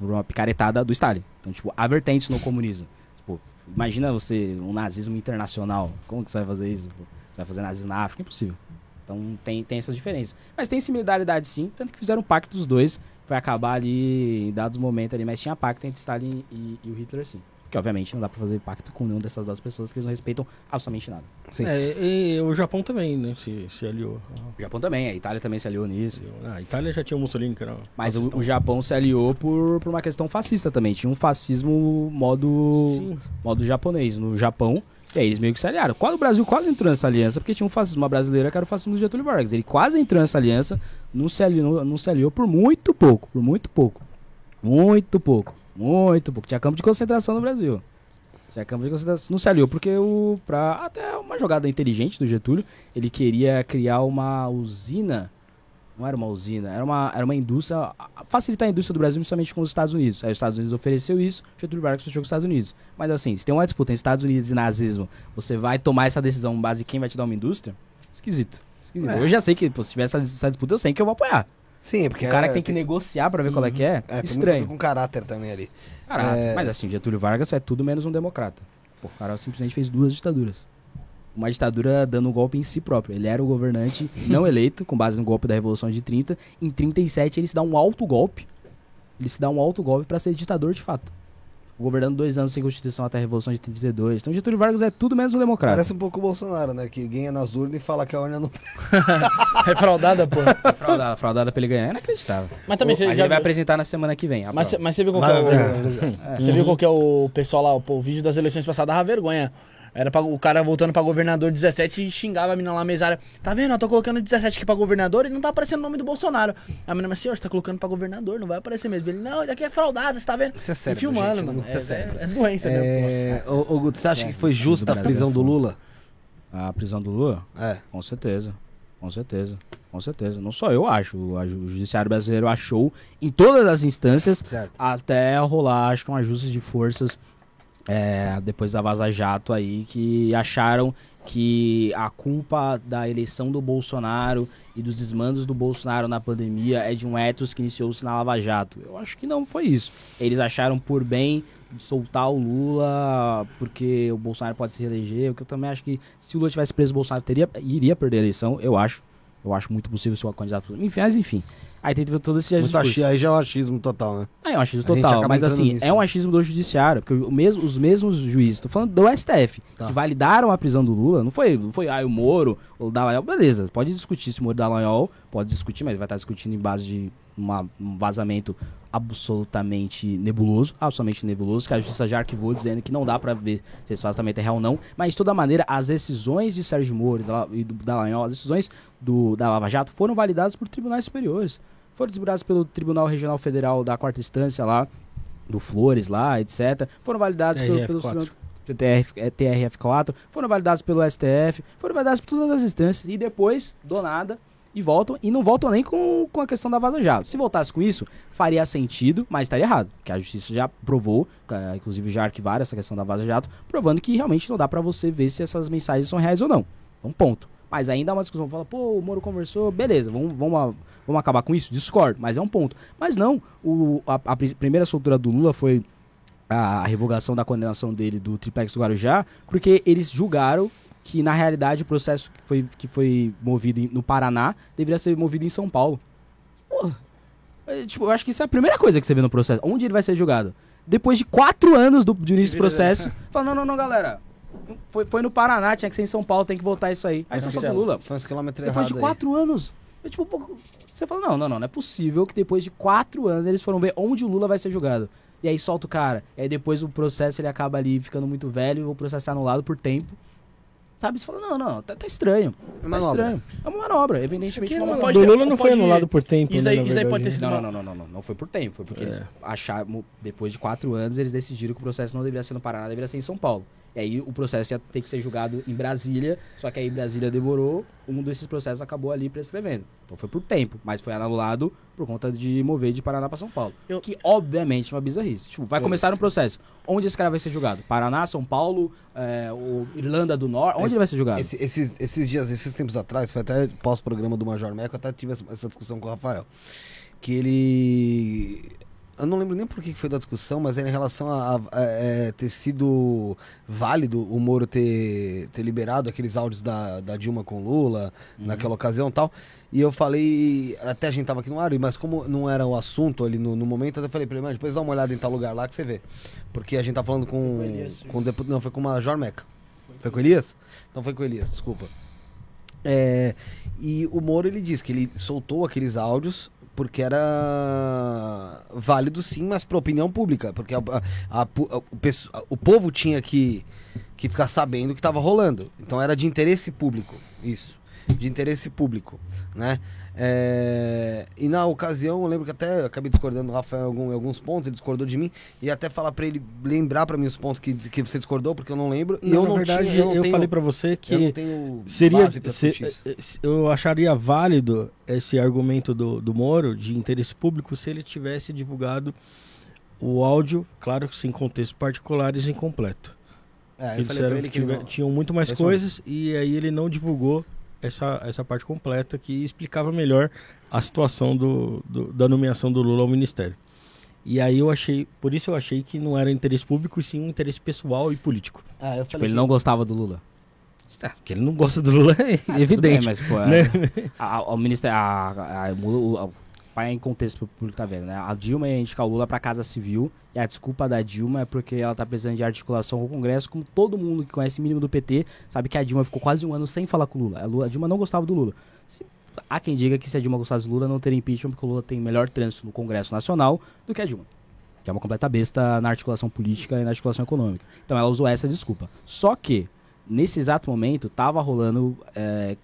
por uma picaretada do Stalin. Então, tipo, há vertentes no comunismo. Tipo, imagina você, um nazismo internacional. Como que você vai fazer isso? Tipo, Você vai fazer nazismo na África? Impossível. Então tem, tem essas diferenças. Mas tem similaridade sim, tanto que fizeram um pacto dos dois. Foi acabar ali em dados momentos ali, mas tinha pacto entre Stalin e, e o Hitler sim. Que obviamente não dá pra fazer pacto com nenhuma dessas duas pessoas que eles não respeitam absolutamente nada. Sim. É, e o Japão também, né? Se, se aliou. O Japão também, a Itália também se aliou nisso. Ah, a Itália já tinha o Mussolini, que era. Mas o, o Japão se aliou por, por uma questão fascista também. Tinha um fascismo modo, Sim. modo japonês no Japão. E aí eles meio que se aliaram. Quase o Brasil quase entrou nessa aliança, porque tinha um fascismo brasileiro que era o fascismo do Getúlio Vargas. Ele quase entrou nessa aliança, não se aliou, não se aliou por muito pouco. Por muito pouco. Muito pouco. Muito pouco. Tinha campo de concentração no Brasil. Tinha campo de concentração. Não se aliou, porque o. Pra, até uma jogada inteligente do Getúlio, ele queria criar uma usina. Não era uma usina, era uma, era uma indústria. Facilitar a indústria do Brasil, principalmente com os Estados Unidos. Aí os Estados Unidos ofereceu isso, Getúlio Vargas fechou com os Estados Unidos. Mas assim, se tem uma disputa entre Estados Unidos e nazismo, você vai tomar essa decisão base em quem vai te dar uma indústria? Esquisito. Esquisito. É. Eu já sei que, pô, se tiver essa, essa disputa, eu sei que eu vou apoiar. Sim, porque o cara é, que tem que negociar pra ver qual é que é, é, a ver estranho. com caráter também ali. É. mas assim, o Getúlio Vargas é tudo menos um democrata. Pô, o cara simplesmente fez duas ditaduras. Uma ditadura dando um golpe em si próprio. Ele era o governante não eleito, com base no golpe da Revolução de 30. Em 37 ele se dá um alto golpe. Ele se dá um alto golpe pra ser ditador de fato. Governando dois anos sem Constituição até a Revolução de 32. Então Getúlio Vargas é tudo menos um democrata. Parece um pouco o Bolsonaro, né? Que ganha nas urnas e fala que a urna não É fraudada, pô. Fraudada, fraudada pra ele ganhar é inacreditável. Mas também você Mas já ele vai apresentar na semana que vem. Mas, mas você viu qual que é o... Vai, Você viu qual que é o pessoal lá, o, pô, o vídeo das eleições passadas dava vergonha. Era pra, o cara voltando pra governador 17 e xingava a menina lá mesária. Tá vendo? Eu tô colocando 17 aqui pra governador e não tá aparecendo o nome do Bolsonaro. A menina, mas senhor, você tá colocando pra governador, não vai aparecer mesmo. Ele, não, isso daqui é fraudado, você tá vendo? Isso é sério, E filmando, gente, mano. isso é É, sério. é, é doença mesmo. É, ô, ô, Guto, você acha É, que foi justa a prisão do. Lula? A prisão do Lula? É. Com certeza. Com certeza. Com certeza. Não só eu acho. O, a ju- o Judiciário Brasileiro achou em todas as instâncias Certo. até rolar, acho que um ajuste de forças é, depois da Vaza Jato aí, que acharam que a culpa da eleição do Bolsonaro e dos desmandos do Bolsonaro na pandemia é de um ethos que iniciou-se na Lava Jato. Eu acho que não foi isso. Eles acharam por bem soltar o Lula porque o Bolsonaro pode se reeleger, o que eu também acho que se o Lula tivesse preso o Bolsonaro teria, iria perder a eleição, eu acho. Eu acho muito possível se o candidato. Enfim, mas enfim. Aí tem todo esse Muito achi- aí já é um achismo total, né? Ah, é um achismo total, mas assim, nisso, é um achismo do judiciário, porque o mesmo, os mesmos juízes, tô falando do STF, Tá. que validaram a prisão do Lula, não foi, não foi ah, o Moro, o Dallagnol, beleza, pode discutir se o Moro Dallagnol, pode discutir, mas vai estar discutindo em base de uma- um vazamento absolutamente nebuloso, absolutamente nebuloso, que a justiça já arquivou dizendo que não dá pra ver se esse vazamento é real ou não, mas de toda maneira, as decisões de Sérgio Moro e do Dallagnol, as decisões do, da Lava Jato foram validadas por tribunais superiores. Foram desvirados pelo Tribunal Regional Federal da Quarta Instância lá, do Flores lá, etc. Foram validados pelo, pelo TRF4. TRF, é, TRF4, foram validados pelo STF, foram validados por todas as instâncias. E depois, do nada, e voltam, e não voltam nem com, com a questão da Vaza Jato. Se voltasse com isso, faria sentido, mas estaria errado, que a justiça já provou, inclusive já arquivaram essa questão da Vaza Jato, provando que realmente não dá pra você ver se essas mensagens são reais ou não. Um ponto. Mas ainda há uma discussão, fala, pô, o Moro conversou, beleza, vamos, vamos, vamos acabar com isso? Discordo, mas é um ponto. Mas não, o, a, a pri- primeira soltura do Lula foi a revogação da condenação dele do Triplex do Guarujá, porque eles julgaram que, na realidade, o processo que foi, que foi movido no Paraná deveria ser movido em São Paulo. Porra. É, tipo, eu acho que isso é a primeira coisa que você vê no processo. Onde ele vai ser julgado? Depois de quatro anos do, de início do processo, fala, não, não, não, galera. Foi, foi no Paraná, tinha que ser em São Paulo, tem que voltar isso aí. Aí você fala, Lula, Foi uns quilômetros depois de quatro anos. Eu, tipo, você fala, não, não, não, não é possível que depois de quatro anos eles foram ver onde o Lula vai ser julgado. E aí solta o cara. E aí depois o processo ele acaba ali ficando muito velho e o processo é anulado por tempo. Sabe? Você fala, não, não, tá, tá estranho. É Tá manobra. estranho. É uma manobra, evidentemente uma não manobra. do ser- Lula não foi anulado por tempo, Isso né, aí- na isso aí pode ter né? sido não, não, não, não, não foi por tempo, foi porque É. eles acharam, depois de quatro anos, eles decidiram que o processo não deveria ser no Paraná, deveria ser em São Paulo. E aí o processo ia ter que ser julgado em Brasília, só que aí Brasília demorou, um desses processos acabou ali prescrevendo. Então foi por tempo, mas foi anulado por conta de mover de Paraná para São Paulo. Eu- Que obviamente é uma bizarrice. Tipo, vai começar um processo. Onde esse cara vai ser julgado? Paraná, São Paulo, é, o Irlanda do Norte? Onde Esse- ele vai ser julgado? Esse- esses, esses dias, esses tempos atrás, foi até pós-programa do Major Meco, eu até tive essa, essa discussão com o Rafael. Que ele. Eu não lembro nem por que foi da discussão, mas é em relação a, a- a- é, ter sido válido o Moro ter, ter liberado aqueles áudios da, da Dilma com Lula naquela ocasião e tal. E eu falei, até a gente tava aqui no ar, mas como não era o assunto ali no, no momento, eu até falei pra ele, "Mano, depois dá uma olhada em tal lugar lá que você vê. Porque a gente tá falando com. Foi com o Elias, com não, foi com o Major Meca. Foi com o Elias? Então foi com o Elias, desculpa. É, e o Moro ele diz que ele soltou aqueles áudios porque era válido sim, mas para opinião pública, porque a- a- a o, o povo tinha que, que ficar sabendo o que estava rolando. Então era de interesse público, isso, de interesse público, né? É, e na ocasião, eu lembro que até eu acabei discordando do Rafael em, algum- em alguns pontos, ele discordou de mim, e até falar para ele lembrar para mim os pontos que, que você discordou, porque eu não lembro. E Não, eu na não verdade, tinha, eu, não eu tenho- falei pra você eu não que tenho seria se- isso. eh, se- eu acharia válido esse argumento do, do Moro de interesse público se ele tivesse divulgado o áudio, claro que sem contextos particulares incompleto. É, eu Eles falei pra eram- ele que tiver- não- tinham muito mais coisas e aí ele não divulgou essa, essa parte completa que explicava melhor a situação do, do- da nomeação do Lula ao ministério. E aí eu achei, por isso eu achei que não era interesse público e sim um interesse pessoal e político. Ah, eu Tipo, ele que- não gostava do Lula. Ah, porque ele não gosta do Lula é Ah, evidente. bem, mas, pô, é, né? a, a- o ministério. A, a, Pai em contexto pro público tá vendo, né? A Dilma ia indicar o Lula pra Casa Civil. E a desculpa da Dilma é porque ela tá precisando de articulação com o Congresso. Como todo mundo que conhece o mínimo do PT sabe que a Dilma ficou quase um ano sem falar com o Lula. A, Lula- a Dilma não gostava do Lula. Se- há quem diga que se a Dilma gostasse do Lula, não teria impeachment, porque o Lula tem melhor trânsito no Congresso Nacional do que a Dilma. Que é uma completa besta na articulação política e na articulação econômica. Então ela usou essa desculpa. Só que, nesse exato momento, tava rolando é,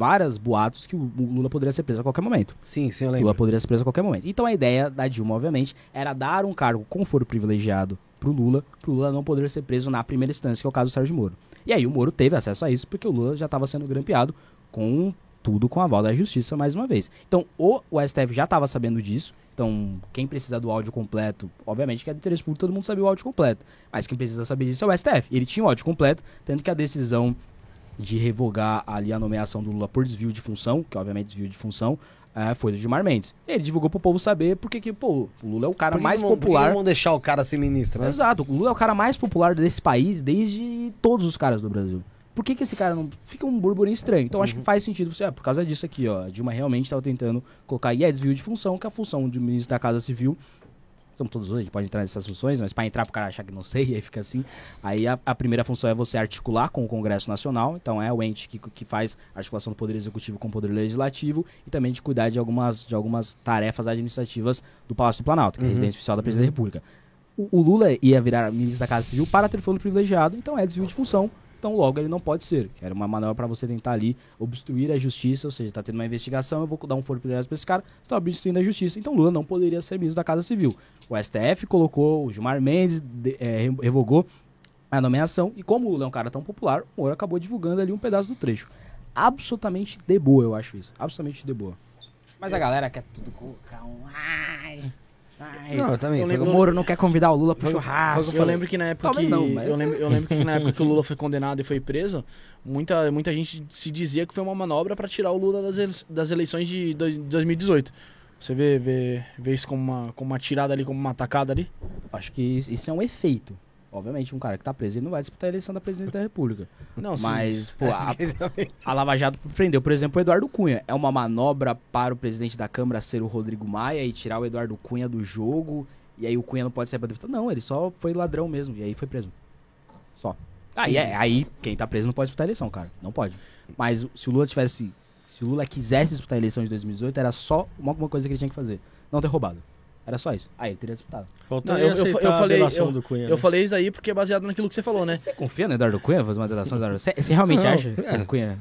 várias boatos que o Lula poderia ser preso a qualquer momento. Sim, sim, eu O lembro. Lula poderia ser preso a qualquer momento. Então a ideia da Dilma, obviamente, era dar um cargo com foro privilegiado pro Lula, pro Lula não poder ser preso na primeira instância, que é o caso do Sérgio Moro. E aí o Moro teve acesso a isso, porque o Lula já estava sendo grampeado com tudo com a aval da justiça mais uma vez. Então, o, o STF já estava sabendo disso. Então, quem precisa do áudio completo, obviamente que é do interesse público, todo mundo sabia o áudio completo. Mas quem precisa saber disso é o STF. Ele tinha o áudio completo, tanto que a decisão de revogar ali a nomeação do Lula por desvio de função, que obviamente desvio de função, é, foi do Gilmar Mendes. Ele divulgou pro povo saber porque que, pô, o Lula é o cara Por mais não Por popular. não vão deixar o cara ser ministro, né? Exato, o Lula é o cara mais popular desse país desde todos os caras do Brasil. Por que, que esse cara não. Fica um burburinho estranho. Então acho que faz sentido você. Ah, por causa disso aqui, ó. A Dilma realmente estava tentando colocar. E é desvio de função, que é a função de ministro da Casa Civil. Somos todos dois, a gente pode entrar nessas funções, mas para entrar pro cara achar que não sei, aí fica assim. Aí a, a primeira função é você articular com o Congresso Nacional, então é o ente que, que faz a articulação do Poder Executivo com o Poder Legislativo e também de cuidar de algumas, de algumas tarefas administrativas do Palácio do Planalto, que é a residência oficial da Presidência da República. O, o Lula ia virar ministro da Casa Civil para ter foro privilegiado, então é desvio de função. Então logo ele não pode ser. Era uma manobra para você tentar ali obstruir a justiça, ou seja, tá tendo uma investigação, eu vou dar um foro para esse cara, você tá obstruindo a justiça. Então Lula não poderia ser ministro da Casa Civil. O STF colocou, o Gilmar Mendes de- é, re- revogou a nomeação, e como o Lula é um cara tão popular, o Moro acabou divulgando ali um pedaço do trecho. Absolutamente de boa, eu acho isso. Absolutamente de boa. Mas a galera quer tudo colocar um. Ai, ai. Não, eu também. Eu lembro- O Moro não quer convidar o Lula pro Foi- churrasco. o que Eu lembro que na época Talvez que não, mas- eu, lembro, eu lembro que na época que o Lula foi condenado e foi preso, muita, muita gente se dizia que foi uma manobra pra tirar o Lula das, ele- das eleições de dois- 2018. Você vê, vê, vê isso como uma, como uma tirada ali, como uma atacada ali? Acho que isso é um efeito. Obviamente, um cara que tá preso, ele não vai disputar a eleição da presidência da República. Não, sim. Mas, pô, a, a Lava Jato prendeu, por exemplo, o Eduardo Cunha. É uma manobra para o presidente da Câmara ser o Rodrigo Maia e tirar o Eduardo Cunha do jogo. E aí o Cunha não pode sair pra deputado. Não, ele só foi ladrão mesmo. E aí foi preso. Só. Aí, é, aí quem tá preso não pode disputar a eleição, cara. Não pode. Mas se o Lula tivesse. Se o Lula quisesse disputar a eleição de 2018, era só uma, uma coisa que ele tinha que fazer. Não ter roubado. Era só isso. Aí ele teria disputado. Faltaria Não, eu- eu- eu falei- a delação eu- do Cunha. Eu né? falei isso aí porque é baseado naquilo que você falou, né? Você confia no Eduardo Cunha fazer uma delação do Eduardo Você você realmente Não, acha é. Cunha...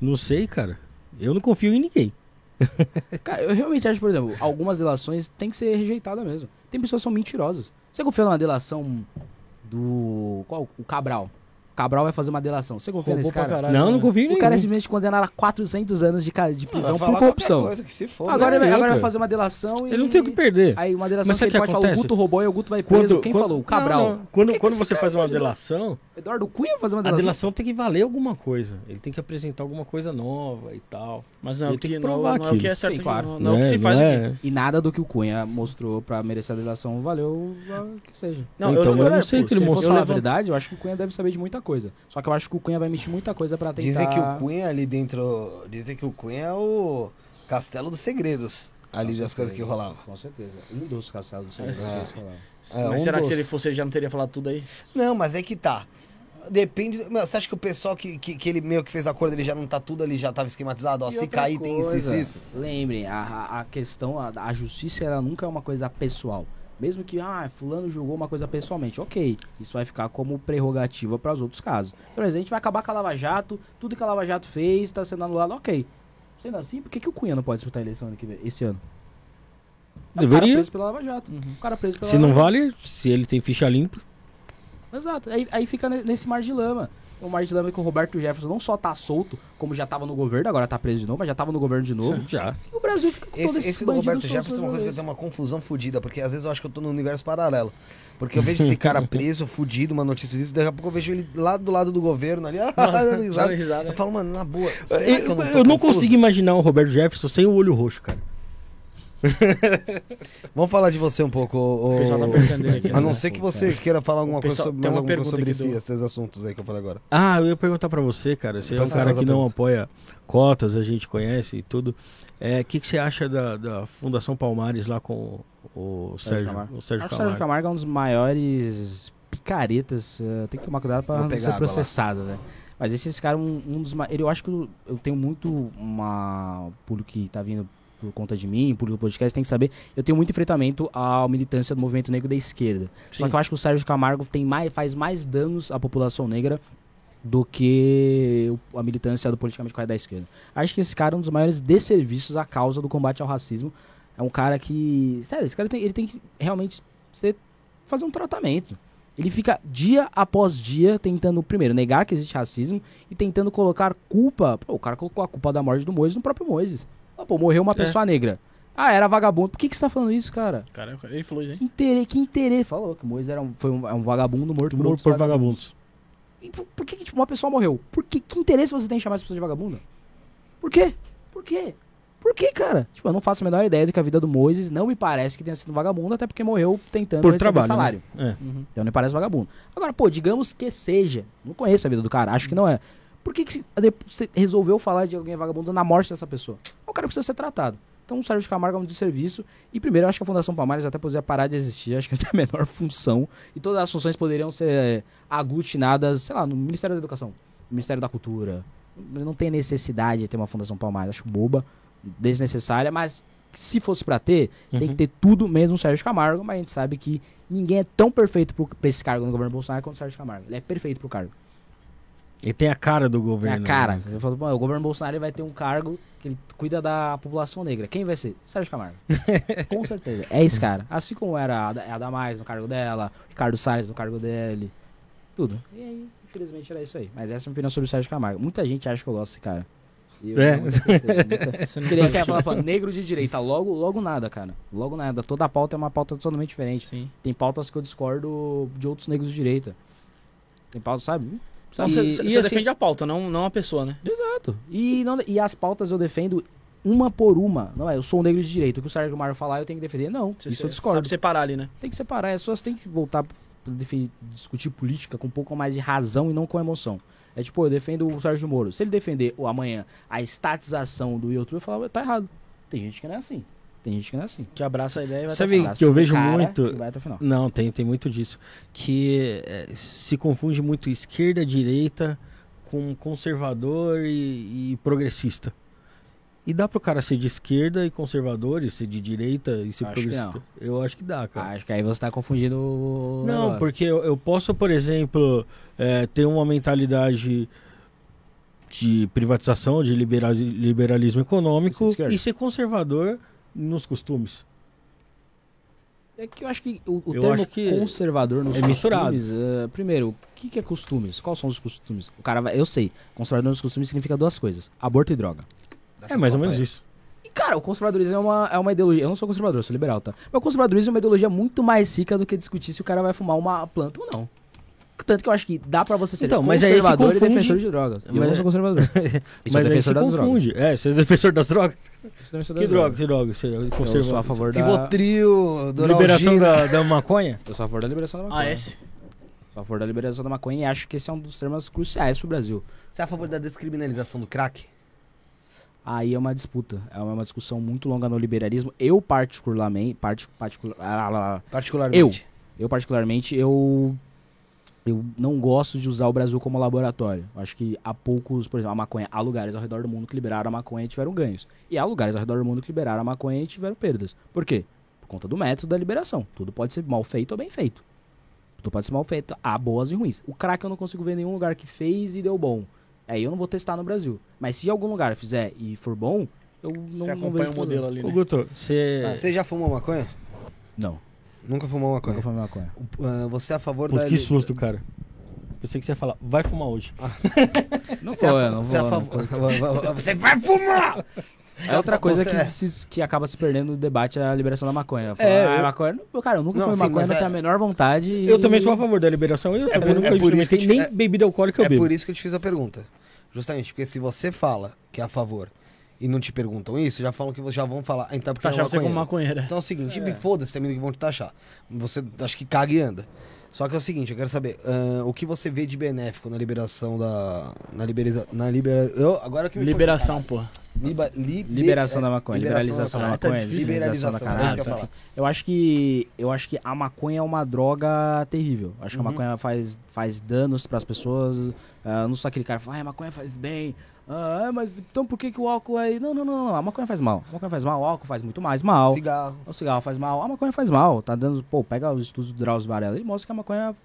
Não sei, cara. Eu não confio em ninguém. Cara, eu realmente acho, por exemplo, algumas delações tem que ser rejeitada mesmo. Tem pessoas que são mentirosas. Você confia numa delação do... Qual? O Cabral. Cabral vai fazer uma delação. Você confia Roubou nesse cara? caralho. não, né? não confio em O cara é simplesmente condenado a 400 anos de, ca- de prisão por corrupção. Coisa que se for, Agora, né? ele, agora vai fazer uma delação e... Ele não tem o que perder. Aí uma delação Mas que que pode falar, o acontece? Guto roubou e o Guto vai preso. Quem falou? O Cabral. Não, não. Quando, que quando que você faz uma pode- delação, Eduardo Cunha vai fazer uma a delação? delação tem que valer alguma coisa. Ele tem que apresentar alguma coisa nova e tal. Mas não é que, não, provar não é o que é certo. Sim, claro. Não, não é o que se não faz aqui. é... E nada do que o Cunha mostrou pra merecer a delação valeu que seja. Não, Então, eu não é, sei que ele Se mostrou. falar a levantar- verdade, eu acho que o Cunha deve saber de muita coisa. Só que eu acho que o Cunha vai mentir muita coisa pra tentar... Dizem que o Cunha ali dentro. Dizem que o Cunha é o castelo dos segredos ali das coisas que rolavam. Com certeza. Um dos caçados do É, Senhor. É, Mas um será que dos- se ele fosse, ele já não teria falado tudo aí? Não, mas é que tá. Depende. Meu, você acha que o pessoal que, que, que ele meio que fez acordo, ele já não tá tudo ali, já tava esquematizado? Ó, E se cair tem isso, isso, coisa, isso. Lembrem, a, a- a questão, a, a justiça, ela nunca é uma coisa pessoal. Mesmo que, ah, fulano julgou uma coisa pessoalmente, ok. Isso vai ficar como prerrogativa para os outros casos. Por exemplo, a gente vai acabar com a Lava Jato, tudo que a Lava Jato fez está sendo anulado, ok. Sendo assim, por que, que o Cunha não pode disputar a eleição ano que vem- esse ano? É O cara Deveria. preso pela Lava Jato. O cara preso pela Se Lava não Jato. vale, se ele tem ficha limpa. Exato. Aí, aí fica ne- nesse mar de lama. O mar de lama é que o Roberto Jefferson não só tá solto, como já tava no governo, agora tá preso de novo, mas já tava no governo de novo. Já. E o Brasil fica com todo Esse, esse, esse do Roberto Jefferson é uma coisa que eu tenho uma confusão fodida, porque às vezes eu acho que eu tô no universo paralelo. Porque eu vejo esse cara preso, fudido, uma notícia disso, daqui a pouco eu vejo ele lá do lado do governo ali, ah, dando risada. Eu falo, mano, na boa, será Eu, que eu não, tô eu não consigo imaginar o Roberto Jefferson sem o olho roxo, cara. Vamos falar de você um pouco, O pessoal tá perguntando aqui. A não né? ser que você queira falar alguma O pessoal- coisa sobre, mais uma alguma coisa sobre do- esses assuntos aí que eu falei agora. Ah, eu ia perguntar pra você, cara. Você é um cara que não pergunta. apoia cotas, a gente conhece e tudo. É, O que, que você acha da, da Fundação Palmares lá com o Sérgio, Camargo. o Sérgio Acho que o Sérgio Camargo? Camargo é um dos maiores picaretas. eh, tem que tomar cuidado pra Vou não pegar ser processado, né? Mas esse, esse cara é um, um dos mais. Eu acho que eu, eu tenho muito uma. Público que tá vindo por conta de mim, público do podcast, tem que saber. Eu tenho muito enfrentamento à militância do movimento negro da esquerda. Só Sim. que eu acho que o Sérgio Camargo tem mais, faz mais danos à população negra do que a militância do politicamente correto da esquerda. Acho que esse cara é um dos maiores desserviços à causa do combate ao racismo. É um cara que. Sério, esse cara tem, ele tem que realmente ser, fazer um tratamento. Ele fica dia após dia tentando, primeiro, negar que existe racismo e tentando colocar culpa. Pô, o cara colocou a culpa da morte do Moisés no próprio Moisés. Ah, pô, morreu uma É. pessoa negra. Ah, era vagabundo. Por que, que você tá falando isso, cara? Cara, ele falou hein? Que interesse, que interesse. Falou que o Moisés era um, foi um, é um vagabundo morto por Morto por vagabundos. vagabundos. E por, por que, que, tipo, uma pessoa morreu? Por que, que interesse você tem em chamar essa pessoa de vagabunda? Por quê? Por quê? Por quê, cara? Tipo, eu não faço a menor ideia do que a vida do Moisés não me parece que tenha sido um vagabundo, até porque morreu tentando Por receber trabalho. salário. Né? É. Uhum. Então não me parece vagabundo. Agora, pô, digamos que seja. Não conheço a vida do cara, acho que não é. Por que, que você resolveu falar de alguém vagabundo na morte dessa pessoa? O cara precisa ser tratado. Então o Sérgio Camargo é um desserviço. E primeiro, eu acho que a Fundação Palmares até poderia parar de existir. Acho que tem a menor função. E todas as funções poderiam ser é, aglutinadas, sei lá, no Ministério da Educação, no Ministério da Cultura. Não tem necessidade de ter uma Fundação Palmares. Acho boba, desnecessária, mas se fosse pra ter, tem que ter tudo mesmo o Sérgio Camargo, mas a gente sabe que ninguém é tão perfeito pro, pra esse cargo no governo Bolsonaro quanto o Sérgio Camargo. Ele é perfeito pro cargo. Ele tem a cara do É governo. a cara. né? Você falou, "Pô, o governo Bolsonaro vai ter um cargo que ele cuida da população negra. Quem vai ser? Sérgio Camargo. Com certeza. É esse cara. Assim como era a a Damais no cargo dela, o Ricardo Salles no cargo dele. Tudo. E aí, infelizmente, era isso aí. Mas essa é a minha opinião sobre o Sérgio Camargo. Muita gente acha que eu gosto desse cara. E eu É. tenho muita não Queria até falar, falar, negro de direita. Logo, logo nada, cara. Logo nada. Toda pauta é uma pauta totalmente diferente. Sim. Tem pautas que eu discordo de outros negros de direita. Tem pautas, sabe? Sabe? você E- você e assim- defende a pauta, não, não a pessoa, né? Exato. E, não, e as pautas eu defendo uma por uma. Não é, eu sou um negro de direita. O que o Sérgio Mário falar, eu tenho que defender. Não, Você isso eu discordo. sabe separar ali, né? Tem que separar. As pessoas têm que voltar pra defi- discutir política com um pouco mais de razão e não com emoção. É tipo, eu defendo o Sérgio Moro. Se ele defender ou amanhã a estatização do YouTube, eu falo, tá errado. Tem gente que não é assim. Tem gente que não é assim. Que abraça a ideia e vai Sabe até o Abraça que eu vejo cara muito- vai até final. Não, tem, tem muito disso. Que é, se confunde muito esquerda, direita com conservador e, e progressista. E dá pro cara ser de esquerda e conservador, e ser de direita e ser Acho que progressista? Eu acho que dá, cara. Acho que aí você tá confundindo o Não, negócio. porque eu, eu posso, por exemplo, é, ter uma mentalidade de privatização, de libera- liberalismo econômico e ser conservador nos costumes. É que eu acho que o, o termo que conservador nos é misturado. costumes, eh, primeiro, o que, que é costumes? Quais são os costumes? O cara vai, eu sei, conservador nos costumes significa duas coisas: aborto e droga. É mais ou menos isso. E, cara, o conservadorismo é uma, é uma ideologia. Eu não sou conservador, sou liberal, tá? Mas o conservadorismo é uma ideologia muito mais rica do que discutir se o cara vai fumar uma planta ou não. Tanto que eu acho que dá pra você ser Então, mas aí se conservador e confunde- defensor de drogas. Eu Mas- não sou conservador. Sou Mas aí defensor das confunde. É, você é defensor das drogas? drogas. Defensor Que das droga, que droga? Você é Eu sou a favor da... Rivotril. Liberação da, da maconha? Eu sou a favor da liberação da maconha. Ah, esse? Sou a favor da liberação da maconha e acho que esse é um dos temas cruciais pro Brasil. Você é a favor da descriminalização do crack? Aí é uma disputa, é uma discussão muito longa no liberalismo. Eu particularmente, partic, particular, ah, Particularmente. eu particularmente, eu eu não gosto de usar o Brasil como laboratório. Acho que há poucos, por exemplo, a maconha, há lugares ao redor do mundo que liberaram a maconha e tiveram ganhos. E há lugares ao redor do mundo que liberaram a maconha e tiveram perdas. Por quê? Por conta do método da liberação. Tudo pode ser mal feito ou bem feito. Tudo pode ser mal feito, há boas e ruins. O crack eu não consigo ver nenhum lugar que fez e deu bom. Aí eu não vou testar no Brasil. Mas se algum lugar fizer e for bom, eu não, Você não acompanha vejo o modelo ali, Ô, né? Guto, você... Você já fumou maconha? Não, Nunca fumou maconha? nunca fumei maconha. Ah, você é a favor Putz, da... que susto, cara. Pensei que você ia falar, vai fumar hoje. Não Você é a vou, eu não você é vou. favor... Você vai fumar! É outra coisa Você que, é- se- que acaba se perdendo no debate é a liberação da maconha. Falar, É, ah, eu- maconha. não- Cara, eu nunca Não, fumei sim, maconha, mas não é- tenho a menor vontade. e- Eu também sou a favor da liberação. Eu também por- nunca é por isso que experimentei eu te- nem bebida alcoólica eu É bebo. por isso que eu te fiz a pergunta. Justamente, porque se você fala que é a favor e não te perguntam isso, já falam que já vão falar. "Ah, Então, porque Taxar é você como maconheiro." maconheira. Então é o seguinte, me foda-se também que vão te taxar. Você acho que caga e anda. Só que é o seguinte, eu quero saber, ahn, o que você vê de benéfico na liberação da. Na liberação. Na libera, eu, agora que me Liberação, pô. Liba- li- Liberação é, da maconha, liberalização da maconha. Da Liberalização, é eu ia cannabis. Eu acho que eu acho que a maconha é uma droga terrível. Acho que a Uhum. maconha faz, faz danos pras pessoas. Ah, não só aquele cara que fala, ah, a maconha faz bem. Ah, mas então por que, que o álcool é. Não, não, não, não. A maconha faz mal. A maconha faz mal, o álcool faz muito mais mal. Cigarro. O cigarro faz mal, a maconha faz mal. Tá dando. Pô, pega os estudos do Drauzio Varela e mostra que a maconha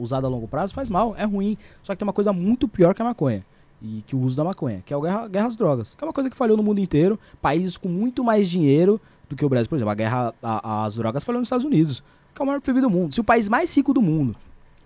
usada a longo prazo faz mal, é ruim. Só que tem uma coisa muito pior que a maconha. E que o uso da maconha, que é a guerra, guerra às drogas. Que é uma coisa que falhou no mundo inteiro. Países com muito mais dinheiro do que o Brasil. Por exemplo, a guerra a- às drogas falhou nos Estados Unidos, que é o maior PIB do mundo. Se o país mais rico do mundo,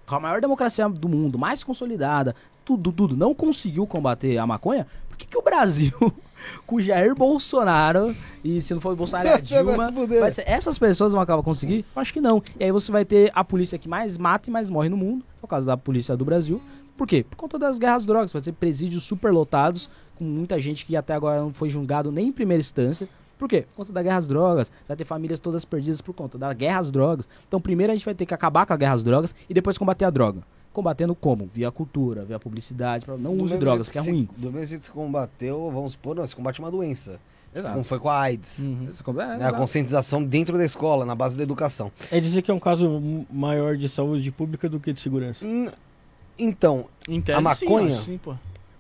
com a maior democracia do mundo, mais consolidada, tudo, tudo, não conseguiu combater a maconha, por que, que o Brasil, com Jair Bolsonaro, e se não for o Bolsonaro é a Dilma, ser- essas pessoas vão acabar conseguir? Eu acho que não. E aí você vai ter a polícia que mais mata e mais morre no mundo, é o caso da polícia do Brasil. Por quê? Por conta das guerras às drogas. Vai ser presídios superlotados, com muita gente que até agora não foi julgado nem em primeira instância. Por quê? Por conta da guerra às drogas. Vai ter famílias todas perdidas por conta da guerra às drogas. Então, primeiro a gente vai ter que acabar com a guerra às drogas e depois combater a droga. Combatendo como? Via cultura, via publicidade. pra- Não Do use drogas, é que ruim. se- Do mesmo jeito que se combateu, vamos supor, não, se combate uma doença. Exato. Como foi com a AIDS. Uhum. É, Né, a conscientização dentro da escola, na base da educação. É dizer que é um caso maior de saúde pública do que de segurança. Então, Em tese, A maconha? Sim,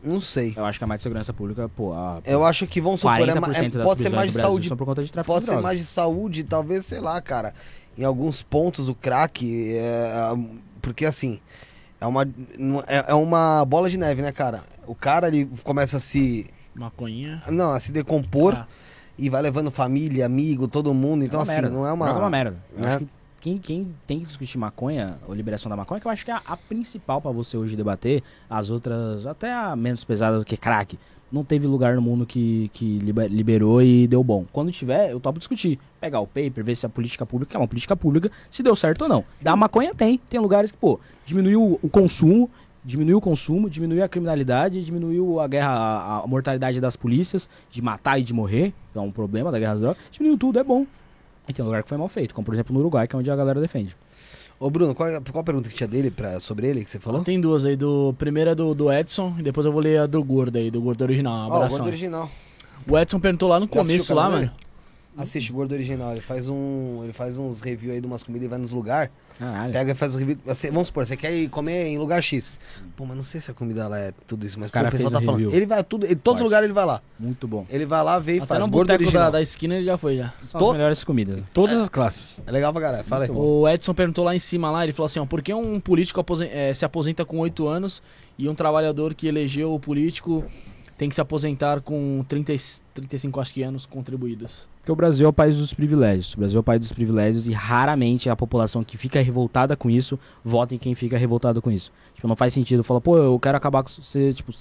não sei. Eu acho que a mais segurança pública, pô, a, Eu acho que vamos supor, é, 40% ma- é- pode ser mais de saúde são por conta de tráfico Pode de ser mais de saúde, talvez, sei lá, cara. Em alguns pontos o crack é. Porque assim, é uma, não- é, é uma bola de neve, né, cara? O cara ele começa a se. Maconhinha. Não, a se decompor Ah. e vai levando família, amigo, todo mundo. Então, uma assim, merda. não é Droga é uma uma. merda. Eu né? acho que quem, quem tem que discutir maconha, ou liberação da maconha, que eu acho que é a, a principal pra você hoje debater, as outras, até a menos pesada do que crack, não teve lugar no mundo que, que liber- liberou e deu bom. Quando tiver, eu topo discutir. Pegar o paper, ver se a política pública é uma política pública, se deu certo ou não. Da maconha tem. Tem lugares que, pô, diminuiu o consumo, diminuiu o consumo, diminuiu a criminalidade, diminuiu a guerra, a, a mortalidade das polícias, de matar e de morrer, é um problema da guerra às drogas, diminuiu tudo, é bom. E tem lugar que foi mal feito, como por exemplo no Uruguai, que é onde a galera defende. Ô, Bruno, qual, é- qual a pergunta que tinha dele pra, sobre ele que você falou? Tem duas aí. Do, primeiro é do, do Edson e depois eu vou ler a do Gordo aí, do Gordo original. Um Ó, o abração. gordo original. o Edson perguntou lá no começo, lá, mano. Assiste o Gordo Original, ele faz um. Ele faz uns reviews aí de umas comidas e vai nos lugares. Caralho. Pega e faz os reviews. Vamos supor, você quer ir comer em lugar X. Pô, mas não sei se a comida lá é tudo isso, mas O cara pô, o pessoal fez tá falando. review. Ele vai a tudo. Em todos os lugares ele vai lá. Muito bom. Ele vai lá, vê e Até faz. no Gordo boteco da, Original. da esquina ele já foi já. São Tô- as melhores comidas. Todas as classes. É legal pra caralho. Fala aí. O Edson perguntou lá em cima lá, ele falou assim, ó, por que um político eh, se aposenta com 8 anos e um trabalhador que elegeu o político tem que se aposentar com 30, e- 35, acho que anos contribuídos? Porque o Brasil é o país dos privilégios. O Brasil é o país dos privilégios e raramente a população que fica revoltada com isso vota em quem fica revoltado com isso. Tipo, não faz sentido falar, pô, eu quero acabar com você, tipo,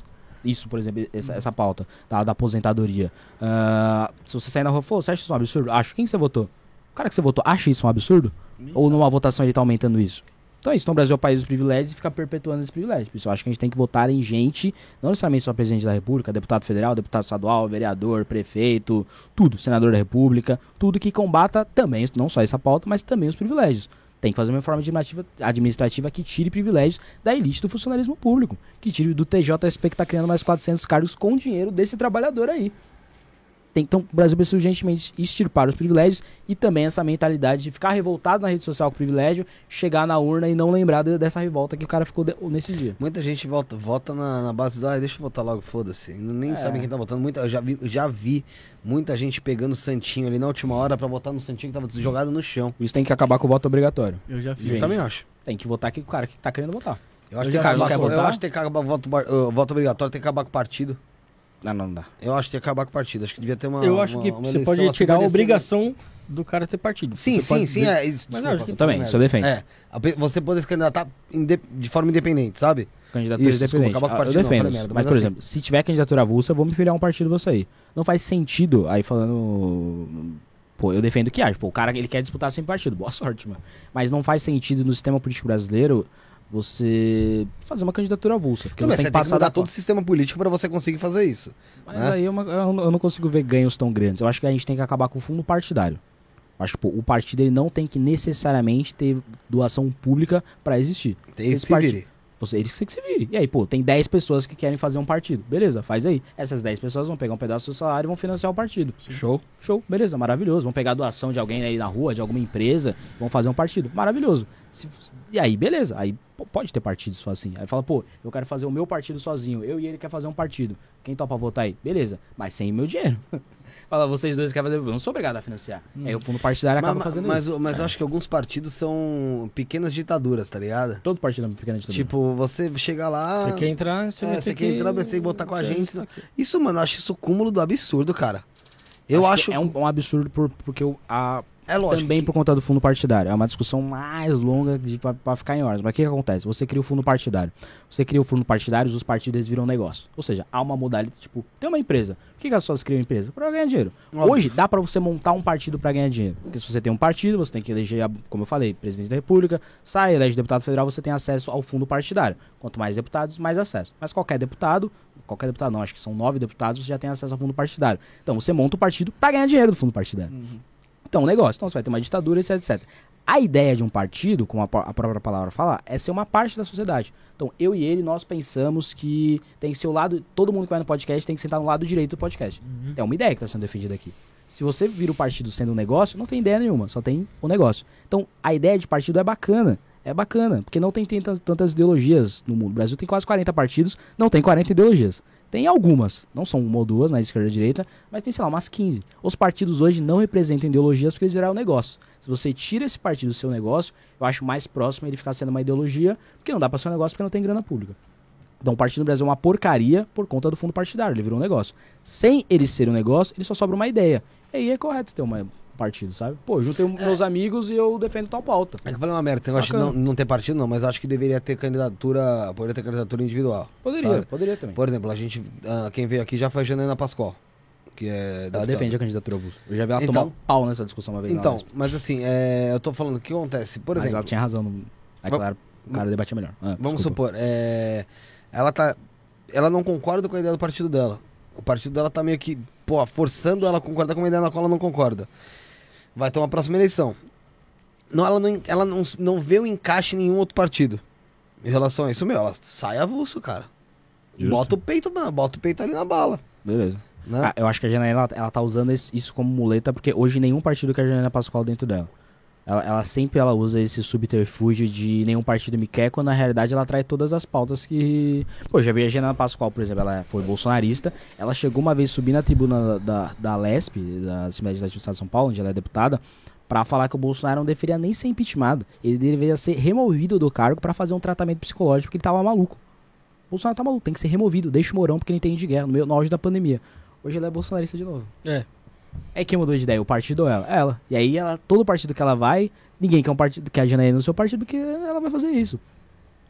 isso, por exemplo, essa, essa pauta tá, da aposentadoria. Ah, se você sair na rua, pô, você acha isso um absurdo? Acho. Quem que você votou? O cara que você votou acha isso um absurdo? Ou numa votação ele tá aumentando isso? Então é isso. Então o Brasil é o país dos privilégios e fica perpetuando esses privilégios. Eu acho que a gente tem que votar em gente, não necessariamente só presidente da república, deputado federal, deputado estadual, vereador, prefeito, tudo, senador da república, tudo que combata também, não só essa pauta, mas também os privilégios. Tem que fazer uma reforma administrativa, administrativa que tire privilégios da elite do funcionalismo público, que tire do TJSP que está criando mais 400 cargos com dinheiro desse trabalhador aí. Tem, então, o Brasil precisa urgentemente extirpar os privilégios e também essa mentalidade de ficar revoltado na rede social com o privilégio, chegar na urna e não lembrar de- dessa revolta que o cara ficou de- nesse dia. Muita gente vota, vota na, na base do. Ah, deixa eu votar logo, foda-se. Nem sabe quem tá votando. Muita, eu já vi, já vi muita gente pegando o Santinho ali na última hora pra votar no Santinho que tava jogado no chão. Isso tem que acabar com o voto obrigatório. Eu já fiz. Eu também acho. Tem que votar que o cara que tá querendo votar. Eu acho Eu que tem que acabar, eu acho que tem que acabar com o voto, uh, voto obrigatório, tem que acabar com o partido. Não, não dá. Eu acho que que acabar com o partido. Acho que devia ter uma. eu acho uma- que uma você pode assim, tirar a obrigação do cara ter partido. Sim, Você sim, pode sim. É, isso, Mas desculpa, acho que também, eu defendo. É, você poder se candidatar de forma independente, sabe? Candidatura Isso, desculpa, independente. acabar com o Ah, partido eu não, defendo. falei merda, mas, mas por assim- exemplo, se tiver candidatura avulsa, eu vou me filiar a um partido e vou sair. Não faz sentido, aí falando. Pô, eu defendo que acha. Pô, o cara ele quer disputar sem partido. Boa sorte, mano. Mas não faz sentido no sistema político brasileiro você fazer uma candidatura avulsa. Porque Não, você tem que passar mudar da todo o sistema político pra você conseguir fazer isso. Mas né? aí eu, não- eu não consigo ver ganhos tão grandes. Eu acho que a gente tem que acabar com o fundo partidário. Eu Acho que pô, o partido ele não tem que necessariamente ter doação pública pra existir. Tem que Esse se partido-. Você, eles que se vire. E aí, pô, tem 10 pessoas que querem fazer um partido. Beleza, faz aí. Essas 10 pessoas vão pegar um pedaço do seu salário e vão financiar o partido. Show. Show, beleza, maravilhoso. Vão pegar a doação de alguém aí na rua, de alguma empresa, vão fazer um partido. Maravilhoso. Se- e aí, beleza. Aí pô, pode ter partido só assim. Aí fala, pô, eu quero fazer o meu partido sozinho. Eu e ele quer fazer um partido. Quem topa votar aí? Beleza, mas sem o meu dinheiro. Fala, vocês dois querem fazer. Eu não sou obrigado a financiar. Aí o fundo partidário acaba Mas, fazendo mas, isso. mas eu acho que alguns partidos são pequenas ditaduras, tá ligado? Todo partido é uma pequena ditadura. Tipo, você chega lá. Você quer entrar, você É, vai você ter quer que... entrar, mas tem que botar com a Você- gente. Isso, mano, eu acho isso cúmulo do absurdo, cara. Eu que acho. É um, um absurdo por, porque o- a, É lógico. também por conta do fundo partidário. É uma discussão mais longa pra ficar em horas. Mas o que, que acontece? Você cria o fundo partidário. Você cria o fundo partidário, os partidos viram negócio. Ou seja, há uma modalidade, tipo, tem uma empresa. Por que, que as pessoas criam empresa? Pra ganhar dinheiro. Óbvio. Hoje, dá pra você montar um partido pra ganhar dinheiro. Porque se você tem um partido, você tem que eleger, como eu falei, presidente da república, sai, elege deputado federal, você tem acesso ao fundo partidário. Quanto mais deputados, mais acesso. Mas qualquer deputado, qualquer deputado não, acho que são nove deputados, você já tem acesso ao fundo partidário. Então você monta o partido pra ganhar dinheiro do fundo partidário. Então, o negócio. Então, você vai ter uma ditadura, etc, etc. A ideia de um partido, como a, a própria palavra fala, é ser uma parte da sociedade. Então, eu e ele, nós pensamos que tem que ser o lado. Todo mundo que vai no podcast tem que sentar no lado direito do podcast. É uma ideia que está sendo defendida aqui. Se você vira o partido sendo um negócio, não tem ideia nenhuma, só tem o negócio. Então, a ideia de partido é bacana. É bacana, porque não tem tantas, tantas ideologias no mundo. O Brasil tem quase 40 partidos, não tem 40 ideologias. Tem algumas, não são uma ou duas, na esquerda e direita, mas tem, sei lá, umas 15. Os partidos hoje não representam ideologias porque eles viraram negócio. Se você tira esse partido do seu negócio, eu acho mais próximo ele ficar sendo uma ideologia, porque não dá pra ser um negócio porque não tem grana pública. Então o partido no Brasil é uma porcaria por conta do fundo partidário, ele virou um negócio. Sem ele ser um negócio, ele só sobra uma ideia. E aí é correto ter uma- um partido, sabe? Pô, eu juntei meus amigos e eu defendo tal pauta. É que eu falei uma merda, você gosta de não, não ter partido, não, mas acho que deveria ter candidatura. Poderia ter candidatura individual. Poderia, sabe? poderia também. Por exemplo, a gente. ah, quem veio aqui já foi a Janaina Pascoal. Que é. Ela deputada. defende a candidatura avulsa. Eu já vi ela Então- tomar um pau nessa discussão uma vez. Então, mas assim, é, eu tô falando, o que acontece? Por Mas exemplo. ela tinha razão. No... Aí, Va- claro, o cara debatia melhor. Ah, Vamos desculpa. supor, é, ela tá. Ela não concorda com a ideia do partido dela. O partido dela tá meio que, pô, forçando ela a concordar com uma ideia na qual ela não concorda. Vai ter uma próxima eleição. Não, ela não, ela não, não vê o encaixe em nenhum outro partido. Em relação a isso, meu, ela sai avulso, cara. Justo. Bota o peito, mano, bota o peito ali na bala. Beleza. Né? Ah, eu acho que a Janaína, ela, ela tá usando isso como muleta, porque hoje nenhum partido quer a Janaína Pascoal dentro dela. Ela, ela sempre ela usa esse subterfúgio de nenhum partido me quer, quando na realidade ela traz todas as pautas que... Pô, já vi a Janaína Pascoal, por exemplo, ela foi bolsonarista, ela chegou uma vez subir na tribuna da, da LESP, da Assembleia Legislativa do Estado de São Paulo, onde ela é deputada, pra falar que o Bolsonaro não deveria nem ser impeachmentado. Ele deveria ser removido do cargo pra fazer um tratamento psicológico, porque ele tava maluco. O Bolsonaro tá maluco, tem que ser removido, deixa o Mourão porque ele entende de guerra, no, meio, no auge da pandemia. Hoje ele é bolsonarista de novo. É. É quem mudou de ideia, o partido ou ela? Ela. E aí ela, todo partido que ela vai, ninguém quer um partido que a Janaína no seu partido, porque ela vai fazer isso.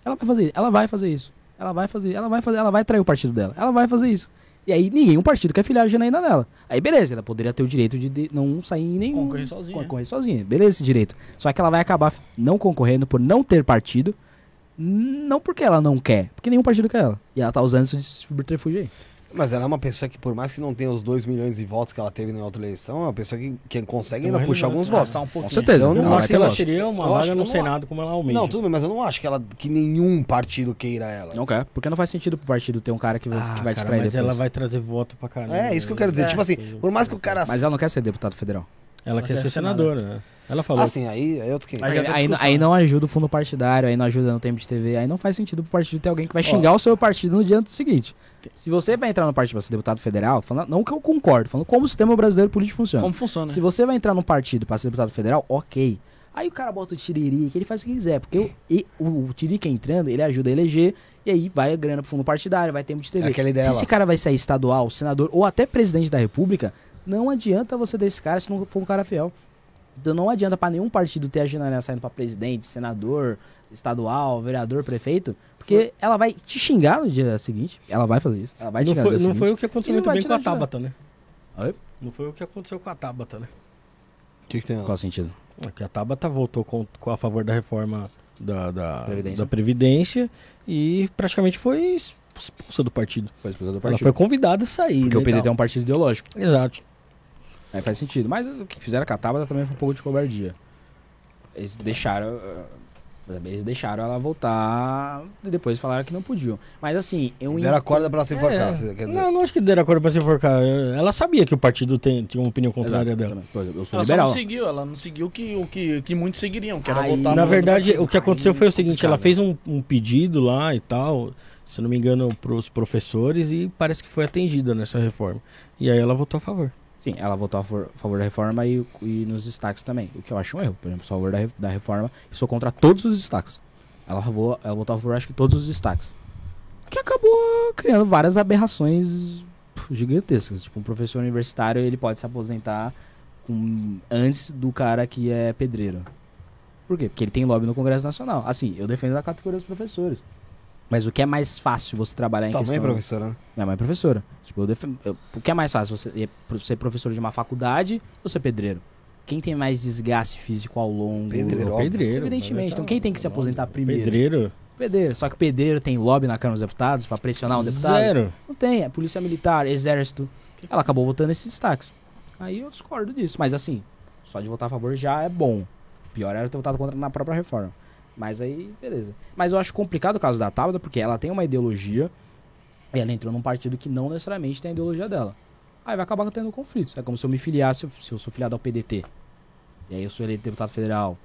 Ela vai fazer, ela vai fazer isso. Ela vai fazer, ela vai fazer, ela vai trair o partido dela. Ela vai fazer isso. E aí ninguém, um partido quer filiar a Janaína nela. Aí beleza, ela poderia ter o direito de, de não sair em nenhum Concorrer sozinha. Concorrer sozinha. Beleza esse direito. Só que ela vai acabar não concorrendo por não ter partido, não porque ela não quer, porque nenhum partido quer ela. E ela tá usando isso de subterfúgio aí. Mas ela é uma pessoa que, por mais que não tenha os 2 milhões de votos que ela teve na outra eleição, é uma pessoa que, que consegue ainda uma puxar alguns votos. Um. Com certeza. Eu não Ela acho vai que ela voto. teria uma Eu vaga no eu não Senado como ela almeja. Não, tudo bem, mas eu não acho que, ela, que nenhum partido queira ela. Não quer. Porque não faz sentido pro partido ter um cara que, vai- Ah, que vai cara, distrair mas depois. ela vai trazer voto pra caramba. É, isso que eu quero dizer. É. Tipo assim, por mais que o cara. Mas ela não quer ser deputado federal. Ela Ela quer quer ser senadora, né? Ela falou. Assim, aí é outro 500. Mas Aí, é outra aí, discussão, aí né? não ajuda o fundo partidário, aí não ajuda no tempo de TV, aí não faz sentido pro partido ter alguém que vai xingar o seu partido no dia seguinte. Se você vai entrar no partido pra ser deputado federal, falando, não que eu concordo, falando como o sistema brasileiro político funciona. Como funciona? Se você vai entrar num partido pra ser deputado federal, ok. Aí o cara bota o tiriri, que ele faz o que quiser, porque o, e, o, o tiriri que é entrando, ele ajuda a eleger, e aí vai a grana pro fundo partidário, vai tempo de TV. É aquela ideia se lá. esse cara vai sair estadual, senador ou até presidente da república, não adianta você ter esse cara se não for um cara fiel. Então não adianta pra nenhum partido ter a Janaina saindo pra presidente, senador, estadual, vereador, prefeito, porque ela vai te xingar no dia seguinte. Ela vai fazer isso. Ela vai te não xingar foi, no dia não foi o que aconteceu não muito bem te com a. Tabata, né? Oi? Não foi o que aconteceu com a Tabata, né? O que, que tem? Qual sentido? É que a Tabata votou com, com a favor da reforma da, da, Previdência. da Previdência e praticamente foi expulsa do partido. Foi expulsado do Ela partido. foi convidada a sair. Porque né, o PDT é um partido ideológico. Exato. Aí faz sentido. Mas o que fizeram com a Tabata também foi um pouco de covardia. Eles deixaram. eh, Eles deixaram ela voltar e depois falaram que não podiam. Mas assim, eu Deram a corda pra ela se enforcar. É. quer dizer. Não, não acho que deram a cor pra se enforcar. Ela sabia que o partido tem, tinha uma opinião contrária Exato, dela. exemplo, eu sou Ela só liberal. não seguiu, ela não seguiu o que, o que, que muitos seguiriam, que era Aí- votar Na verdade, o que aconteceu Aí, foi o seguinte: ela fez um, um pedido lá e tal, se não me engano, pros professores e parece que foi atendida nessa reforma. E aí ela votou a favor. Sim, ela votou a favor, da reforma e, e nos destaques também. O que eu acho um erro. Por exemplo, a favor da, da reforma e sou contra todos os destaques. Ela, vo- ela votou a favor, acho que todos os destaques. Que acabou criando várias aberrações gigantescas. Tipo, um professor universitário ele pode se aposentar com- antes do cara que é pedreiro. Por quê? Porque ele tem lobby no Congresso Nacional. Assim, eu defendo a categoria dos professores. Mas o que é mais fácil você trabalhar em Também, questão... professora, né? Minha mãe é professora. Tipo, eu defendo, eu- o que é mais fácil? Você é ser professor de uma faculdade ou ser pedreiro? Quem tem mais desgaste físico ao longo? Pedreiro, pedreiro. Evidentemente. Então quem tem que se aposentar primeiro? Pedreiro. Pedreiro. Só que pedreiro tem lobby na Câmara dos Deputados pra pressionar um deputado? Zero. Não tem. É polícia militar, exército. Ela acabou votando esses destaques. Aí eu discordo disso. Mas assim, só de votar a favor já é bom. Pior era ter votado contra na própria reforma. Mas aí, beleza. Mas eu acho complicado o caso da Tabata, porque ela tem uma ideologia e ela entrou num partido que não necessariamente tem a ideologia dela. Aí vai acabar tendo conflitos. É como se eu me filiasse, se eu sou filiado ao PDT. E aí eu sou eleito deputado federal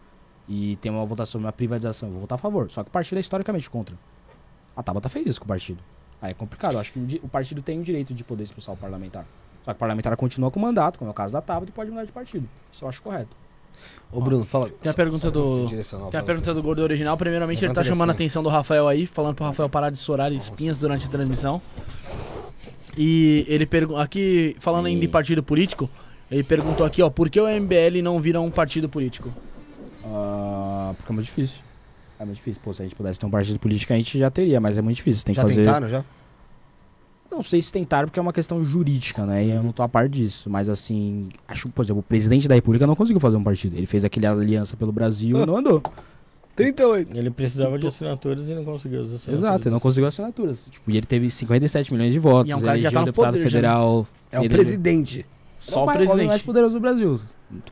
e tem uma votação, uma privatização. Eu vou votar a favor. Só que o partido é historicamente contra. A Tabata fez isso com o partido. Aí é complicado. Eu acho que o partido tem o direito de poder expulsar o parlamentar. Só que o parlamentar continua com o mandato, como é o caso da Tabata, e pode mudar de partido. Isso eu acho correto. Ô, Bruno, fala. Tem a pergunta do- Tem a pergunta do Gordo Original. Primeiramente, ele tá chamando a atenção do Rafael aí, falando pro Rafael parar de chorar espinhas durante a transmissão. E ele pergunta aqui, falando ainda em partido político, ele perguntou aqui, ó, por que o MBL não vira um partido político? Ah, porque é muito difícil. É muito difícil. Pô, se a gente pudesse ter um partido político, a gente já teria, mas é muito difícil. Tem que Já fazer. tentaram, já? Não sei se tentaram porque é uma questão jurídica, né? E eu não tô a par disso. Mas assim, acho, por exemplo, o presidente da República não conseguiu fazer um partido. Ele fez aquele aliança pelo Brasil e não andou. 38. Ele precisava de assinaturas e não conseguiu as assinaturas. Exato, ele não conseguiu assinaturas. Tipo, e ele teve 57 milhões de votos. E é um cara já elegeu tá no deputado poder, já, né? federal. É o ele- presidente. Só é o mais- homem mais presidente. poderoso do Brasil,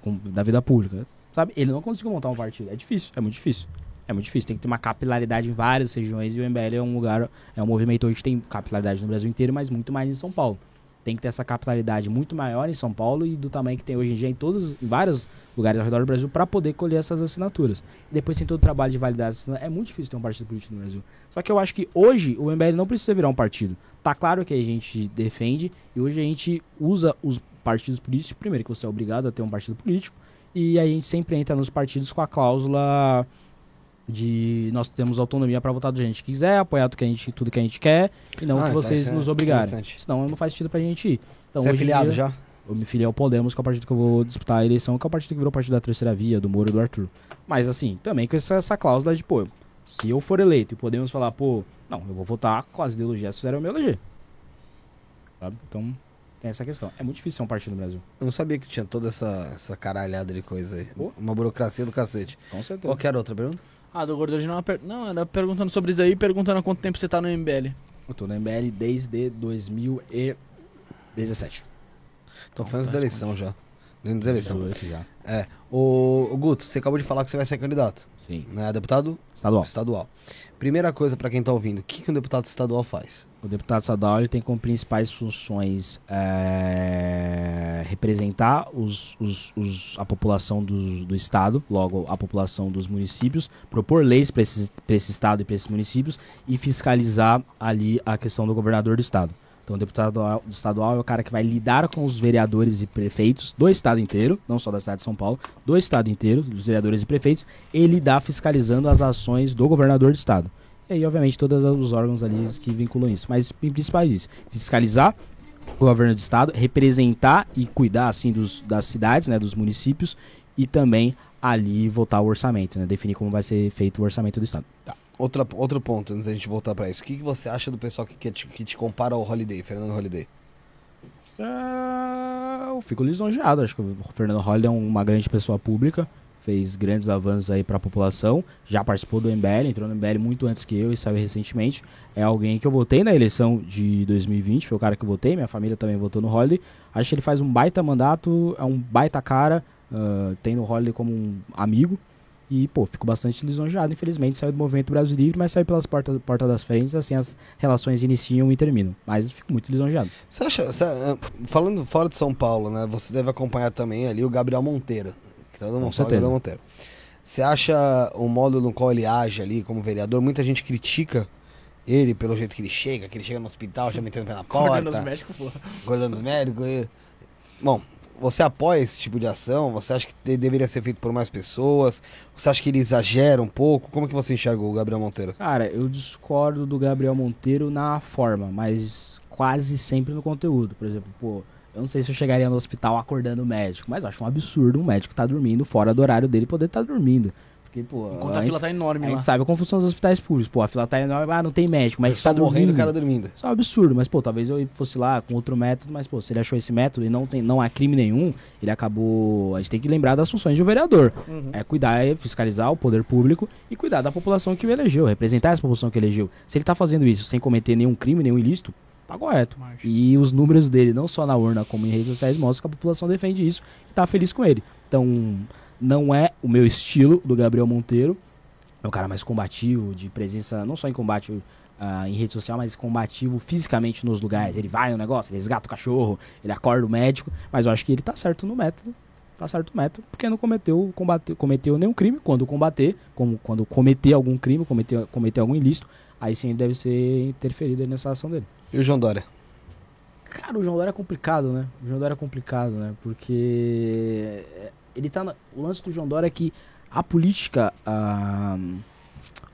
com- da vida pública. Sabe? Ele não conseguiu montar um partido. É difícil, é muito difícil. É muito difícil. Tem que ter uma capilaridade em várias regiões e o MBL é um lugar, é um movimento hoje que tem capilaridade no Brasil inteiro, mas muito mais em São Paulo. tem que ter essa capitalidade muito maior em São Paulo e do tamanho que tem hoje em dia em todos, em vários lugares ao redor do Brasil para poder colher essas assinaturas. E depois tem todo o trabalho de validade. É muito difícil ter um partido político no Brasil. Só que eu acho que hoje o MBL não precisa virar um partido. Tá claro que a gente defende e hoje a gente usa os partidos políticos. Primeiro que você é obrigado a ter um partido político e a gente sempre entra nos partidos com a cláusula de nós temos autonomia para votar do que gente quiser, apoiar tudo que a gente, tudo que a gente quer e não Ah, que então vocês é nos obrigarem. Senão não faz sentido pra gente ir. Então, Você é filiado dia, já? Eu me filiei ao Podemos, que é o partido que eu vou disputar a eleição, que é o partido que virou partido da terceira via, do Moro e do Arthur. Mas assim, também com essa, essa cláusula de, pô, se eu for eleito e Podemos falar, pô, não, eu vou votar com as ideologias que fizeram eu me eleger. Sabe? Então, tem essa questão. É muito difícil ser um partido no Brasil. Eu não sabia que tinha toda essa, essa caralhada de coisa aí. Pô. Uma burocracia do cacete. Com certeza. Qualquer outra pergunta? Ah, do Gordão não, per... não, era perguntando sobre isso aí, perguntando há quanto tempo você tá no MBL. Eu tô no MBL desde 2017. Tô falando da eleição já. Dentro da eleição. 18 já. É. O, o Guto, você acabou de falar que você vai ser candidato, Sim. né? Deputado Estadual. estadual. Primeira coisa pra quem tá ouvindo, o que, que um deputado estadual faz? O deputado estadual ele tem como principais funções é, representar os, os- os- a população do, do estado, logo a população dos municípios, propor leis para esse, esse estado e para esses municípios e fiscalizar ali a questão do governador do estado. Então, o deputado estadual- é o cara que vai lidar com os vereadores e prefeitos do estado inteiro, não só da cidade de São Paulo, do estado inteiro, dos vereadores e prefeitos, e lidar fiscalizando as ações do governador do estado. E aí, obviamente, todos os órgãos ali que vinculam isso. Mas, em é isso. Fiscalizar o governo do estado, representar e cuidar, assim, dos, das cidades, né, dos municípios, e também ali votar o orçamento, né, definir como vai ser feito o orçamento do estado. Outra, outro ponto, antes da gente voltar pra isso. O que, que você acha do pessoal que, que, te, que te compara ao Holiday, Fernando Holiday? Ah, eu fico lisonjeado. Acho que o Fernando Holliday é uma grande pessoa pública, fez grandes avanços aí para a população, já participou do MBL, entrou no MBL muito antes que eu e saiu recentemente. É alguém que eu votei na eleição de 2020, foi o cara que eu votei, minha família também votou no Holliday. Acho que ele faz um baita mandato, é um baita cara, ah, tem no Holliday como um amigo. E, pô, fico bastante lisonjeado. Infelizmente, saiu do Movimento Brasil Livre, mas saiu pelas portas porta das frentes, assim as relações iniciam e terminam. Mas fico muito lisonjeado. Você acha, cê, ah, falando fora de São Paulo, né? Você deve acompanhar também ali o Gabriel Monteiro. Que todo mundo fala certeza. Gabriel Monteiro. Você acha o modo no qual ele age ali como vereador? Muita gente critica ele pelo jeito que ele chega, que ele chega no hospital já metendo o pé na Acordando os porta, médicos, pô. acordando os médicos. E... Bom, você apoia esse tipo de ação? Você acha que de- deveria ser feito por mais pessoas? Você acha que ele exagera um pouco? Como que você enxerga o Gabriel Monteiro? Cara, eu discordo do Gabriel Monteiro na forma, mas quase sempre no conteúdo. Por exemplo, pô, eu não sei se eu chegaria no hospital acordando o médico, mas eu acho um absurdo um médico tá dormindo fora do horário dele poder estar dormindo. Porque, pô, Enquanto a gente, fila tá enorme a lá. gente sabe como funcionam os hospitais públicos. Pô, a fila tá enorme, ah, não tem médico, mas tá Pessoal morrendo, dormindo. o cara dormindo. Isso é um absurdo, mas pô, talvez eu fosse lá com outro método, mas pô, se ele achou esse método e não, tem, não há crime nenhum, ele acabou. A gente tem que lembrar das funções de um vereador. Uhum. É cuidar, é fiscalizar o poder público e cuidar da população que o elegeu, representar essa população que elegeu. Se ele tá fazendo isso sem cometer nenhum crime, nenhum ilícito, tá correto. Marcha. E os números dele, não só na urna como em redes sociais, mostram que a população defende isso e tá feliz com ele. Então, não é o meu estilo do Gabriel Monteiro. É um cara mais combativo, de presença não só em combate ah, em rede social, mas combativo fisicamente nos lugares. Ele vai no negócio, ele resgata o cachorro, ele acorda o médico, mas eu acho que ele tá certo no método. Tá certo o método, porque não cometeu, combate, cometeu nenhum crime. Quando combater, como, quando cometer algum crime, cometer, cometer algum ilícito, aí sim ele deve ser interferido nessa ação dele. E o João Dória? Cara, o João Dória é complicado, né? O João Dória é complicado, né? Porque ele tá. na- O lance do João Dória é que a política. ah,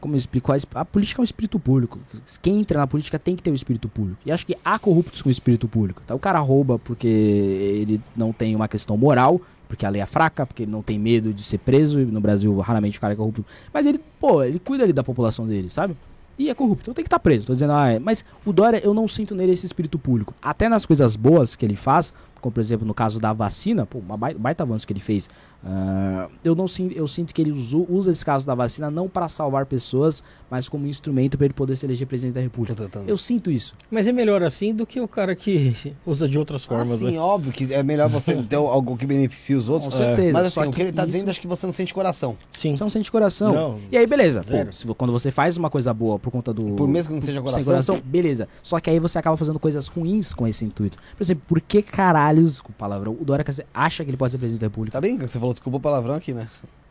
como eu explico? A, a política é um espírito público. Quem entra na política tem que ter o espírito público. E acho que há corruptos com espírito público. Então o cara rouba porque ele não tem uma questão moral, porque a lei é fraca, porque ele não tem medo de ser preso. No Brasil, raramente o cara é corrupto. Mas ele, pô, ele cuida ali da população dele, sabe? E é corrupto, então tem que estar preso. Tô dizendo, ah, é. mas o Dória, eu não sinto nele esse espírito público. Até nas coisas boas que ele faz, como por exemplo no caso da vacina, pô, uma baita, avanço que ele fez. Ah, eu não sinto, eu sinto que ele usou, usa esse caso da vacina não para salvar pessoas, mas como instrumento para ele poder se eleger presidente da República. Eu sinto isso. Mas é melhor assim do que o cara que usa de outras Ah, formas, sim, né? óbvio que é melhor você ter algo que beneficie os outros. Com certeza. Mas Só assim, o que ele tá isso- dizendo, acho que você não sente coração. Sim. Você não sente coração. Não. E aí, beleza. Pô, se quando você faz uma coisa boa por conta do. Por mesmo que não seja sem coração. coração, beleza. Só que aí você acaba fazendo coisas ruins com esse intuito. Por exemplo, por que caralhos, com palavrão, o Dória acha que ele pode ser presidente da República? Tá bem? Você falou desculpa o palavrão aqui, né?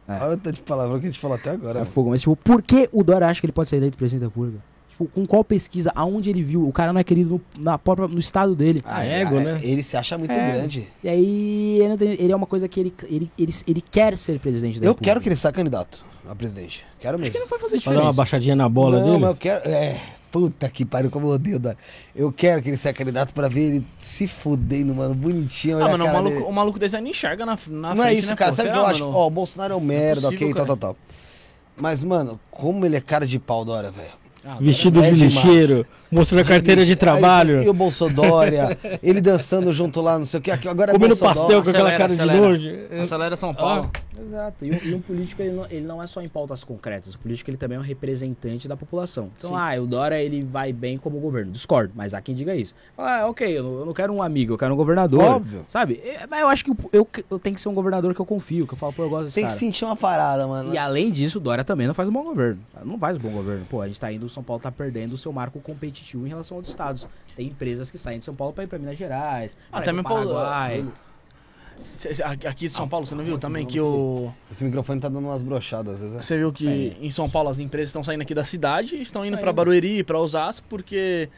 É. Olha o tanto de palavrão que a gente falou até agora. É mano. fogo. Mas, tipo, por que o Dória acha que ele pode ser eleito presidente da República? Tipo, com qual pesquisa? Aonde ele viu? O cara não é querido no, na própria, no estado dele. Ah, ego, é, né? Ele se acha muito É. grande. E aí, ele, não tem- ele é uma coisa que ele, ele, ele, ele quer ser presidente da Eu República. quero que ele seja candidato a presidente. Quero Acho que mesmo. não vai fazer diferença. dar uma baixadinha na bola não, dele? mas eu quero. É. Puta que pariu, como eu odeio o Dória. Eu quero que ele seja candidato pra ver ele se fudendo, mano. Bonitinho. Ah, mano, o maluco, dele. o maluco desse aí não enxerga na, na Não frente, é isso, né, cara. pô? Sabe o que Será, eu acho? mano? Ó, o Bolsonaro é um merda, possível, ok, tal, tal, tal. Mas, mano, como ele é cara de pau, Dória, velho. Ah, Vestido É de lixeiro, mostrando a carteira de trabalho, E o Bolsodória, ele dançando junto lá, não sei o que. Agora é comendo Bolsodória. pastel com aquela Acelera, cara de acelera. nojo. Acelera São Paulo. Exato. E um, e um político, ele não, ele não é só em pautas concretas. O político, ele também é um representante da população. Então, ah, o Dória, ele vai bem como governo. Discordo, mas há quem diga isso. Ah, ok, eu não, eu não quero um amigo, eu quero um governador. Óbvio. Sabe? É, Mas eu acho que eu, eu tenho que ser um governador que eu confio, que eu falo, pô, eu gosto desse Tem que cara. sentir uma parada, mano. E além disso, o Dória também não faz um bom governo. Não faz um bom governo. Pô, a gente tá indo, São Paulo tá perdendo o seu marco competitivo em relação a outros estados. Tem empresas que saem de São Paulo pra ir pra Minas Gerais, Até mesmo Paulo- Paraguai. Cê- Aqui de São Paulo, você não viu também que o. Esse microfone tá dando umas brochadas, às vezes. Você viu que Sim. em São Paulo as empresas estão saindo aqui da cidade e estão indo pra Barueri, pra Osasco, porque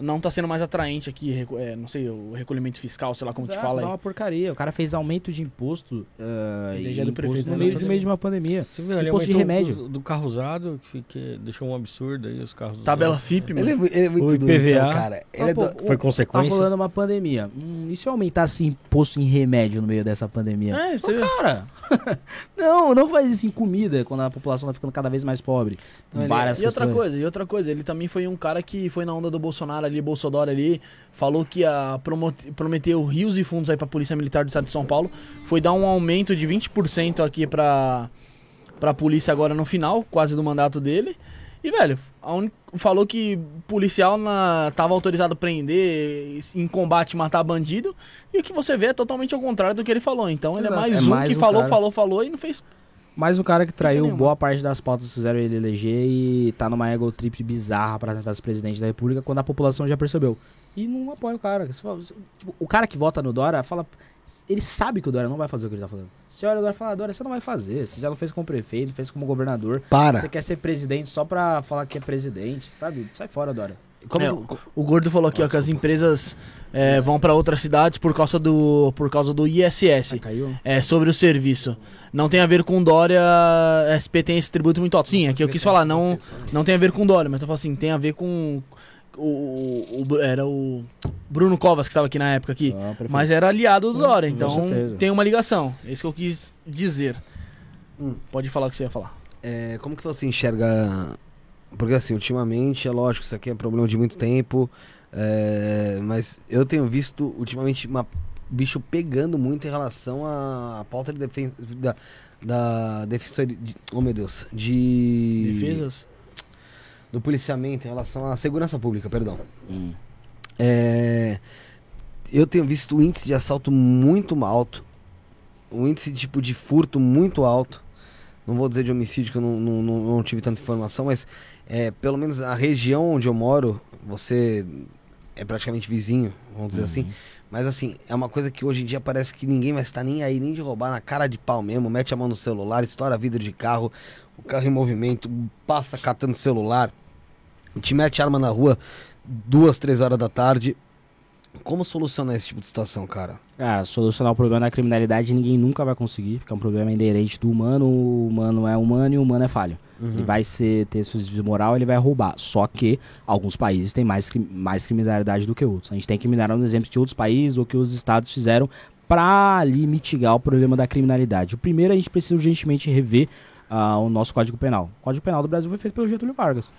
não tá sendo mais atraente aqui, é, não sei, o recolhimento fiscal, sei lá como que Exato, fala dá aí. uma porcaria. O cara fez aumento de imposto, uh, E é imposto prefeito, no né? meio, no meio de uma pandemia. Você viu, ele Imposto de remédio. Do, do carro usado, que, que deixou um absurdo aí os carros Tabela usados. FIP, Ele é, mano. mu- ele é muito O doido, IPVA. então, cara. Ele é pô, do- Foi o- Tá consequência? rolando uma pandemia. Hum, e se eu aumentasse imposto em remédio no meio dessa pandemia? É, você Ô, viu? cara, não, não faz isso em comida, quando a população tá ficando cada vez mais pobre. Não, ele- Várias E outra questões. coisa, e outra coisa, ele também foi um cara que foi na onda do Bolsonaro ali, Bolsonaro ali, falou que promote- prometeu rios e fundos aí pra Polícia Militar do Estado de São Paulo, foi dar um aumento de 20% aqui pra, pra polícia agora no final, quase do mandato dele. E, velho, a uni- falou que policial na, tava autorizado a prender, em combate matar bandido, e o que você vê é totalmente ao contrário do que ele falou. Então ele é mais É um mais que um falou, cara. falou, falou e não fez Mais um cara que traiu boa parte das pautas que fizeram ele eleger e tá numa ego trip bizarra pra tentar ser presidente da república quando a população já percebeu. E não apoia o cara. Tipo, o cara que vota no Dória fala. Ele sabe que o Dória não vai fazer o que ele tá fazendo. Você olha o Dória e fala, Dória, você não vai fazer. Você já não fez como prefeito, fez como governador. Para. Você quer ser presidente só pra falar que é presidente, sabe? Sai fora, Dória. Como- É, O Gordo falou aqui ó, que as empresas é, vão pra outras cidades por causa do, por causa do ISS. Caiu? É, sobre o serviço. Não tem a ver com Dória, SP tem esse tributo muito alto. Sim, aqui eu quis falar, não, não tem a ver com Dória, mas eu falo assim, tem a ver com o, o- era o Bruno Covas que estava aqui na época aqui. Prefeito. Mas era aliado do Dória, com então tem uma ligação. É isso que eu quis dizer. Hum. Pode falar o que você ia falar. É, como que você enxerga. Porque assim, ultimamente, é lógico, isso aqui é problema de muito tempo. é, mas eu tenho visto ultimamente uma bicho pegando muito em relação à, à pauta de defesa da, da defensoria. De, oh meu Deus. De. Defesas? Do policiamento em relação à segurança pública, perdão. Hum. É, eu tenho visto o índice de assalto muito alto. O índice tipo de furto muito alto. Não vou dizer de homicídio, que eu não, não, não- não tive tanta informação, mas é, pelo menos a região onde eu moro, você é praticamente vizinho, vamos dizer assim. Mas assim, é uma coisa que hoje em dia parece que ninguém vai estar nem aí, nem de roubar na cara de pau mesmo. Mete a mão no celular, estoura vidro de carro, o carro em movimento, passa catando celular, te mete arma na rua duas, três horas da tarde. Como solucionar esse tipo de situação, cara? Cara, solucionar o problema da criminalidade ninguém nunca vai conseguir, porque é um problema inerente do humano, o humano é humano e o humano é falho. Ele vai ser, ter desvio moral, ele vai roubar. Só que alguns países têm mais, mais criminalidade do que outros. A gente tem que mirar um exemplo de outros países ou que os estados fizeram para ali mitigar o problema da criminalidade. O primeiro, a gente precisa urgentemente rever ah, o nosso Código Penal. O Código Penal do Brasil foi feito pelo Getúlio Vargas.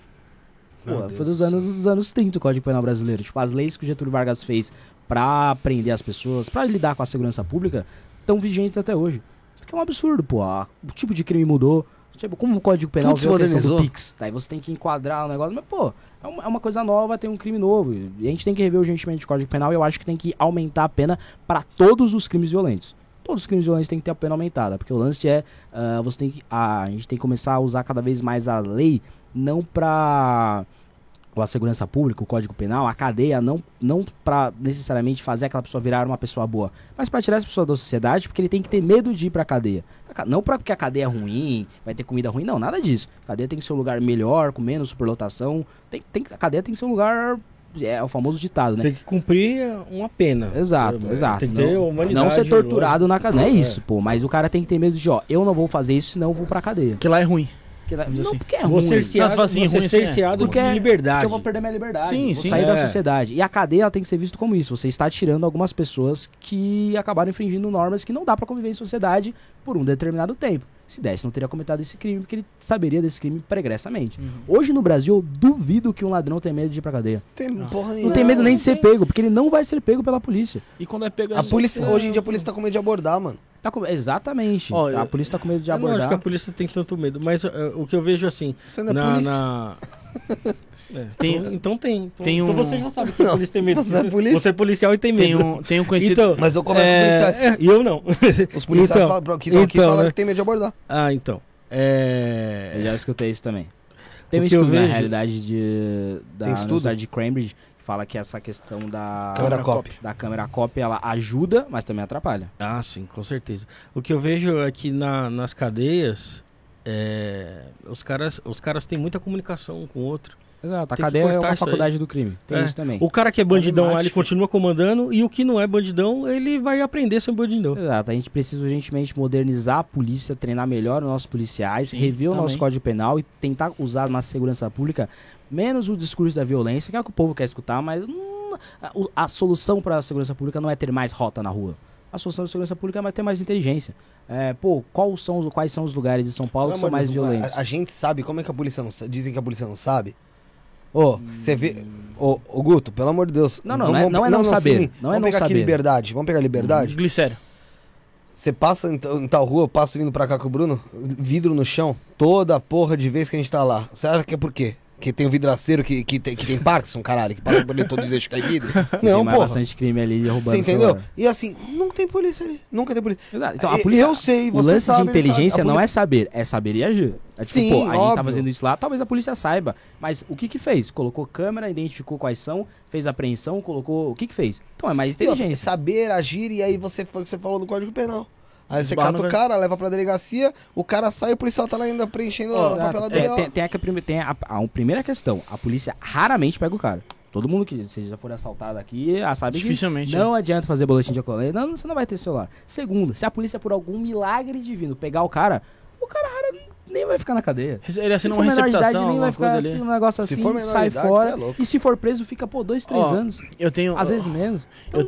Pô, foi dos do anos, dos anos 30 o Código Penal brasileiro. Tipo, as leis que o Getúlio Vargas fez pra prender as pessoas, pra lidar com a segurança pública, estão vigentes até hoje. Porque é um absurdo, pô. a- o tipo de crime mudou. Tipo, como o Código Penal Tudo se veio a questão do. Pix. Daí você tem que enquadrar o negócio. Mas, pô, é uma, é uma coisa nova, tem um crime novo. E a gente tem que rever urgentemente o Código Penal e eu acho que tem que aumentar a pena pra todos os crimes violentos. Todos os crimes violentos têm que ter a pena aumentada. Porque o lance é. ah, você tem que. ah, a gente tem que começar a usar cada vez mais a lei, não pra ou a segurança pública, o código penal, a cadeia, não, não para necessariamente fazer aquela pessoa virar uma pessoa boa, mas para tirar essa pessoa da sociedade, porque ele tem que ter medo de ir pra cadeia. A ca- Não pra porque a cadeia é ruim, vai ter comida ruim, não, nada disso. A cadeia tem que ser um lugar melhor, com menos superlotação. Tem, tem, que- a cadeia tem que ser um lugar. É o famoso ditado, né? Tem que cumprir uma pena. Exato, É, exato. Tem que ter não, humanidade. não ser torturado na cadeia. Não é É. isso, pô. Mas o cara tem que ter medo de, ó, eu não vou fazer isso, senão eu vou pra cadeia. Porque lá é ruim. Porque, não, assim. porque é Vou ruim. cerceado, Não, assim, vou ruim ser assim, é. cerceado Porque- de liberdade. Porque eu vou perder minha liberdade. Sim, vou sim, sair é. da sociedade. E a cadeia ela tem que ser vista como isso. Você está tirando algumas pessoas que acabaram infringindo normas que não dá pra conviver em sociedade por um determinado tempo. Se desse, não teria cometado esse crime, porque ele saberia desse crime pregressamente. Hoje no Brasil, eu duvido que um ladrão tenha medo de ir pra cadeia. Tem porra Não, nenhuma. tem medo nem de não ser tem. pego, porque ele não vai ser pego pela polícia. E quando é pego A assim, polícia, é- hoje em dia a polícia tá com medo de abordar, mano. Tá com- Exatamente. Ó, a eu- polícia tá com medo de Eu não acho abordar. que a polícia tem tanto medo, mas eh, o que eu vejo assim. Você não é na, polícia. na- É, Tem- então, então tem. Então, tem então um- você já sabe que a polícia tem medo. você é polícia? Você é policial e tem medo. Tem um, tem um conhecido. Então, Mas eu converso com é, policiais. é, e eu não. Os policiais Então, falam, que então, falam né? que tem medo de abordar. ah, então. É... Eu já escutei isso também. Tem O um que estudo, na realidade, de, da Tem estudo? Universidade de Cambridge, que fala que essa questão da Câmera cop. da câmera cop, ela ajuda, mas também atrapalha. Ah, sim, com certeza. O que eu vejo é que na, nas cadeias, é, os, caras, os caras têm muita comunicação um com o outro. Exato, a cadeia é uma faculdade do crime. Tem É. isso também. O cara que é bandidão lá, ele continua comandando, e o que não é bandidão, ele vai aprender a ser bandidão. Exato, a gente precisa urgentemente modernizar a polícia, treinar melhor os nossos policiais, Sim, rever o nosso também. código penal e tentar usar na segurança pública menos o discurso da violência, que é o que o povo quer escutar, mas hum, a, a solução para a segurança pública não é ter mais rota na rua. A solução da segurança pública é ter mais inteligência. É, pô, quais são, os, quais são os lugares de São Paulo que Pelo são amor mais Deus, violentos? A, a gente sabe como é que a polícia não sabe. Dizem que a polícia não sabe. Ô, você vê. Ô, ô, Guto, pelo amor de Deus. Não, não, vamos- não é- não é não saber, sim, não é vamos não pegar aqui saber. liberdade. Vamos pegar liberdade. Glicério. Você passa em, em tal rua, eu passo vindo pra cá com o Bruno, vidro no chão, toda porra de vez que a gente tá lá. Você acha que é por quê? Que tem um vidraceiro que, que, tem, que tem Parkinson, caralho, que passa por ele todo deixa cair vidro? Não, porra. bastante crime ali de roubando Você entendeu? E assim, não tem polícia ali. Nunca tem polícia. Exato. Então, a polícia, eu sei, o você lance sabe, de inteligência não é polícia- saber, é saber e agir. É tipo, Sim, pô, a gente tá óbvio. fazendo isso lá, talvez a polícia saiba. Mas o que que fez? Colocou câmera, identificou quais são, fez apreensão, colocou. O que que fez? Então é mais E outra, inteligência. saber agir, e aí você foi o que você falou no Código Penal. Aí você Esbarra cata no o cara, leva pra delegacia, o cara sai, o policial tá lá ainda preenchendo Ó, a Exato. papelada Tem, tem, tem, a, tem a, a- a primeira questão: a polícia raramente pega o cara. Todo mundo que vocês já foram assaltado aqui ah, sabe que Dificilmente. não adianta fazer boletim de ocorrência. Não, você não vai ter celular. Segunda, se a polícia por algum milagre divino pegar o cara, o cara rara nem vai ficar na cadeia. Ele assina Se uma for receptação, nem vai ficar assim, um negócio Se assim, for sai idade, fora. é e se for preso, fica, pô, dois, três Ó, anos. Eu tenho. Às vezes menos. Então,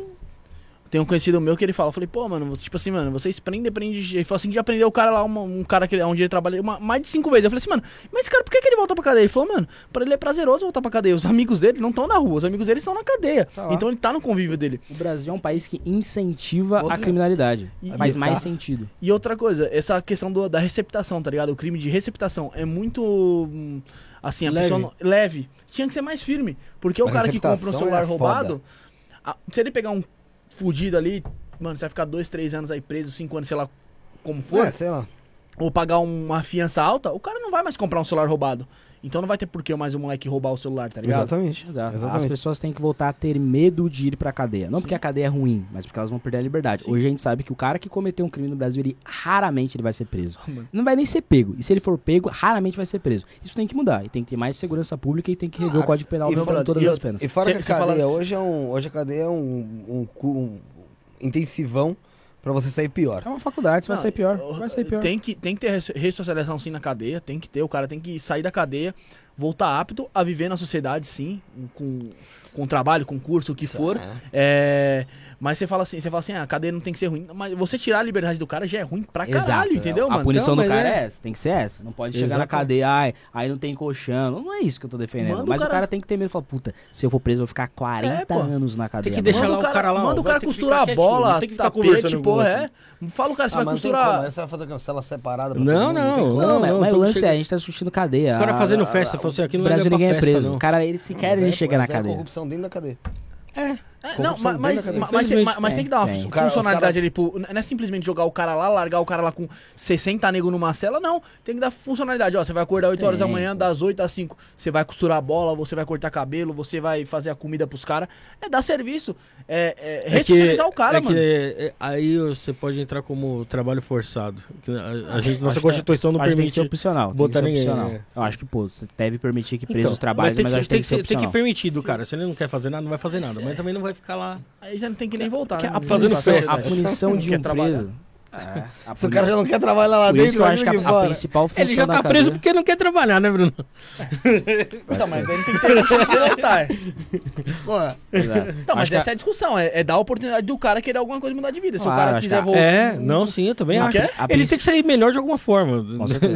Tem um conhecido meu que ele fala, eu falei, pô, mano, você, tipo assim, mano, vocês prendem, prendem. Ele falou assim, já prendeu o cara lá, uma- um, cara que, onde ele trabalha, uma- mais de cinco vezes. Eu falei assim, mano, mas esse cara, por que, que ele volta pra cadeia? Ele falou, mano, pra ele é prazeroso voltar pra cadeia. Os amigos dele não estão na rua, os amigos dele estão na cadeia. Tá então ele tá no convívio dele. o Brasil é um país que incentiva Outra- a criminalidade. E- faz mais tá. sentido. E outra coisa, essa questão do- da receptação, tá ligado? O crime de receptação é muito. hum, Assim, a Leve. pessoa. não- leve. Tinha que ser mais firme. Porque o cara que compra um receptação celular é roubado. a- se ele pegar um fudido ali, mano, você vai ficar dois, três anos aí preso, cinco anos, sei lá como for. É, sei lá. ou pagar uma fiança alta, o cara não vai mais comprar um celular roubado. Então não vai ter por que mais um moleque roubar o celular, tá ligado? Exatamente. Exato. As Exatamente. pessoas têm que voltar a ter medo de ir pra cadeia. Não porque a cadeia é ruim, mas porque elas vão perder a liberdade. Hoje a gente sabe que o cara que cometeu um crime no Brasil, ele raramente ele vai ser preso. Mano. Não vai nem ser pego. E se ele for pego, raramente vai ser preso. Isso tem que mudar. E tem que ter mais segurança pública e tem que rever Ah, o Código Penal para todas e as penas. E fora Cê- que a cê fala cadeia assim- hoje é um. Hoje a cadeia é um, um, um intensivão pra você sair pior. É uma faculdade, você vai Não, sair pior. Vai sair pior. Tem que, tem que ter res- ressocialização sim na cadeia, tem que ter, o cara tem que sair da cadeia, voltar apto a viver na sociedade, sim, com, com trabalho, com curso, o que Isso for. é. É, mas você fala assim, você fala assim, ah, a cadeia não tem que ser ruim. Mas você tirar a liberdade do cara já é ruim pra caralho, entendeu, a mano? punição Então, do cara é- é essa, tem que ser essa. Não pode chegar na Exato. cadeia, ai, aí não tem colchão. Não é isso que eu tô defendendo. Manda o mas o cara- cara tem que ter medo e falar, puta, se eu for preso, eu vou ficar 40 É, anos na cadeia. que deixar mano. Lá o cara lá, Manda o cara costurar a bola, tem tapete, o porra, é. Fala o cara, você Ah, vai tem costurar. Você vai fazer uma cela separada pra Não, não, tem como. Não, Não, mas, o lance é, a gente tá discutindo cadeia. O cara fazendo festa, a- falou assim, aqui o é Brasil ninguém é preso. O cara, ele sequer Mas ele é, chega na é cadeia. corrupção dentro da cadeia. É, Corrupção não, mas, mas, mas, tem, mas- mas tem que dar uma tem. funcionalidade cara- ali pro. Não é simplesmente jogar o cara lá, largar o cara lá com 60 nego numa cela, não. Tem que dar funcionalidade. Ó, você vai acordar 8 horas da Tem, manhã, pô. das 8 às 5. Você vai costurar a bola, você vai cortar cabelo, você vai fazer a comida pros caras. É dar serviço. É, é, É que- o cara, é mano. que é, aí você pode entrar como trabalho forçado. Que A, a gente, nossa Acho é- Constituição não acho que tem que permite. ser opcional. tem que botar ser ninguém, opcional. é. Eu acho que, pô, você deve permitir que presos Então, trabalhem, tem mas, que, acho que tem que ser tem, que- tem que opcional. permitido, cara. Se ele não quer fazer nada, não vai fazer nada. Mas também não vai ficar lá. Aí já não tem que nem voltar. Porque né? a, vai punição, fazer a punição de um preso... É, Se o cara já não quer trabalhar lá dentro, isso que eu acho que a, a principal função Ele já tá cadeia... preso porque não quer trabalhar, né, Bruno? Então, mas não tem que ter voltar. Exato. Então, mas Acho que essa é a discussão. É, é dar a oportunidade do cara querer alguma coisa e mudar de vida. Se Claro, o cara quiser que- voltar. É, não, sim, eu também Não acho. Ele princi- tem que sair melhor de alguma forma.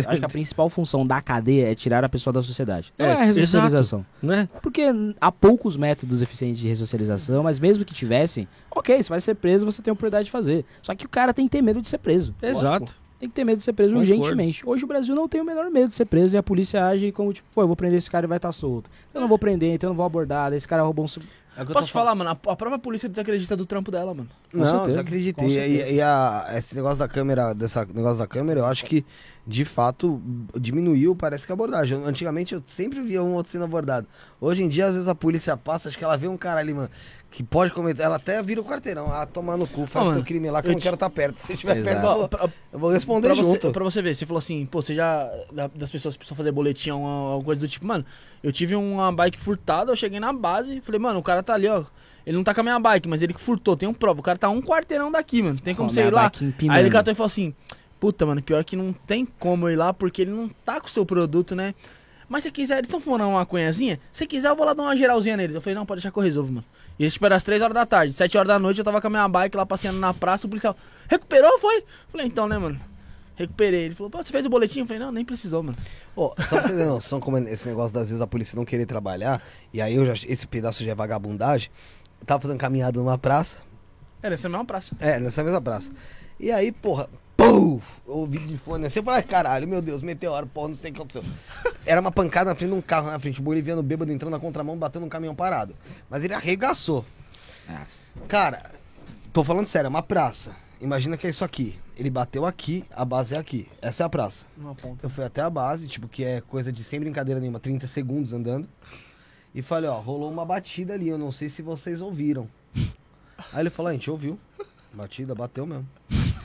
Acho que a principal função da cadeia é tirar a pessoa da sociedade. É, é, a ressocialização. Né? Porque há poucos métodos eficientes de ressocialização, mas mesmo que tivessem, ok, você vai ser preso, você tem a oportunidade de fazer. Só que o cara tem que ter medo de ser preso. Exato. Tem que ter medo de ser preso Concordo. urgentemente. Hoje o Brasil não tem o menor medo de ser preso e a polícia age como tipo, pô, eu vou prender esse cara e vai estar solto. Eu não vou prender, então eu não vou abordar, esse cara roubou um. é Posso te falar, mano? A, própria polícia desacredita do trampo dela, mano. Com Não, certeza, desacreditei. com E, e a, esse negócio da câmera, dessa negócio da câmera, eu acho que de fato diminuiu, parece que a abordagem. Antigamente eu sempre via um outro sendo abordado. Hoje em dia, às vezes a polícia passa, acho que ela vê um cara ali, mano, que pode cometer. Ela até vira o quarteirão. Ah, tomar no cu, faz Ó, teu mano, crime lá que eu não te- quero estar perto. Se estiver Exato. perto, eu vou, eu vou responder pra, você, junto. pra você ver, você falou assim, pô, você já. da- Das pessoas que precisam fazer boletim, uma, alguma coisa do tipo, mano, eu tive uma bike furtada, eu cheguei na base e falei, mano, o cara tá ali, ó. Ele não tá com a minha bike, mas ele que furtou, tem um prova. O cara tá um quarteirão daqui, mano. Tem como Com a você ir lá. empinando. Aí ele catou e falou assim: Puta, mano, pior que não tem como eu ir lá porque ele não tá com o seu produto, né? Mas se quiser, eles estão fumando uma maconhazinha? Se quiser, eu vou lá dar uma geralzinha neles. Eu falei: Não, pode deixar que eu resolvo, mano. E eles esperaram às 3 horas da tarde. 7 horas da noite eu tava com a minha bike lá passeando na praça. O policial recuperou, foi? Falei: Então, né, mano? Recuperei. Ele falou: Pô, você fez o boletim? Eu falei: Não, nem precisou, mano. Ô, só pra você ter noção como é esse negócio das vezes a polícia não querer trabalhar, e aí eu já, esse pedaço já é vagabundagem. Eu tava fazendo caminhada numa praça, Era essa mesma praça. é, nessa mesma praça. E aí, porra, pum! Eu ouvi de fone assim, eu falei, caralho, meu Deus, meteoro, porra, não sei o que aconteceu. Era uma pancada na frente de um carro na frente, o boliviano bêbado entrando na contramão, batendo um caminhão parado. Mas ele arregaçou. Nossa. Cara, tô falando sério, é uma praça. Imagina que é isso aqui. Ele bateu aqui, a base é aqui. Essa é a praça. Uma ponta. Eu fui até a base, tipo, que é coisa de sem brincadeira nenhuma, 30 segundos andando. E falei, ó, rolou uma batida ali, eu não sei se vocês ouviram. Aí ele falou, a gente ouviu. Batida, bateu mesmo.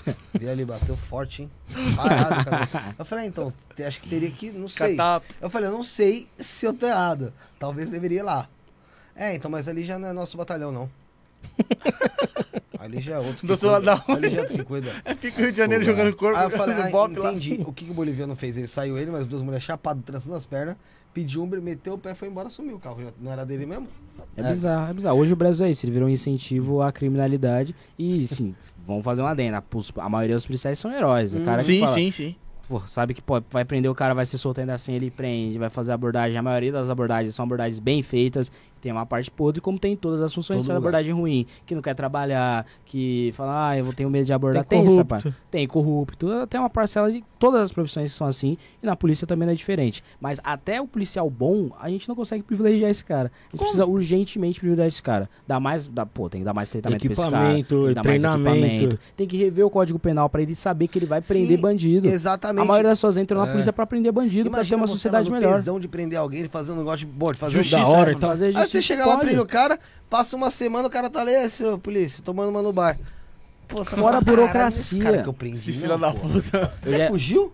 Vi ali, bateu forte, hein? Parado. Eu falei, ah, então, acho que teria que, não sei. Eu falei, eu não sei se eu tô errado. Talvez deveria ir lá. É, então, mas ali já não é nosso batalhão, não. ali já é outro que Do outro lado da Ali já é outro que cuida. É, fica o Rio de Janeiro Pô, jogando corpo Aí eu falei, ah, bop lá. entendi. O que, que o boliviano fez? Ele saiu ele, mas duas mulheres chapadas, trançando as pernas, pediu Uber, meteu o pé, foi embora, sumiu. O carro já não era dele mesmo? É, É. bizarro, é bizarro. Hoje o Brasil é isso, ele virou um incentivo à criminalidade e, sim, vamos fazer uma adenda. A maioria dos policiais são heróis. O cara que Sim, fala, sim, sim. pô, sabe que pô, vai prender o cara, vai ser solto ainda assim, ele prende, vai fazer abordagem. A maioria das abordagens são abordagens bem feitas, tem uma parte podre, como tem em todas as funções, Todo lugar. abordagem ruim, que não quer trabalhar, que fala, ah, eu vou ter medo de abordar. Tem Tem, essa corrupto. parte. Tem corrupto, tem uma parcela de todas as profissões que são assim, e na polícia também não é diferente. Mas até o policial bom, a gente não consegue privilegiar esse cara. A gente precisa urgentemente privilegiar esse cara. Dá mais, dá, pô, tem que dar mais tratamento pra esse cara. Equipamento, tem que dar mais treinamento. equipamento. Tem que rever o código penal pra ele saber que ele vai prender Sim, bandido. Exatamente. A maioria das pessoas entram na É. polícia pra prender bandido, pra ter uma sociedade melhor. tesão de prender alguém, de fazer um negócio de, bom, de fazer um Justiça, da hora. então. Fazer justiça você chega lá, pode. prende o cara, passa uma semana, o cara tá ali, "É, seu polícia, tomando uma no bar. Pô, Fora a burocracia. "Caralho, esse cara que eu prendi, Esse filho da pô." puta. Você já- fugiu?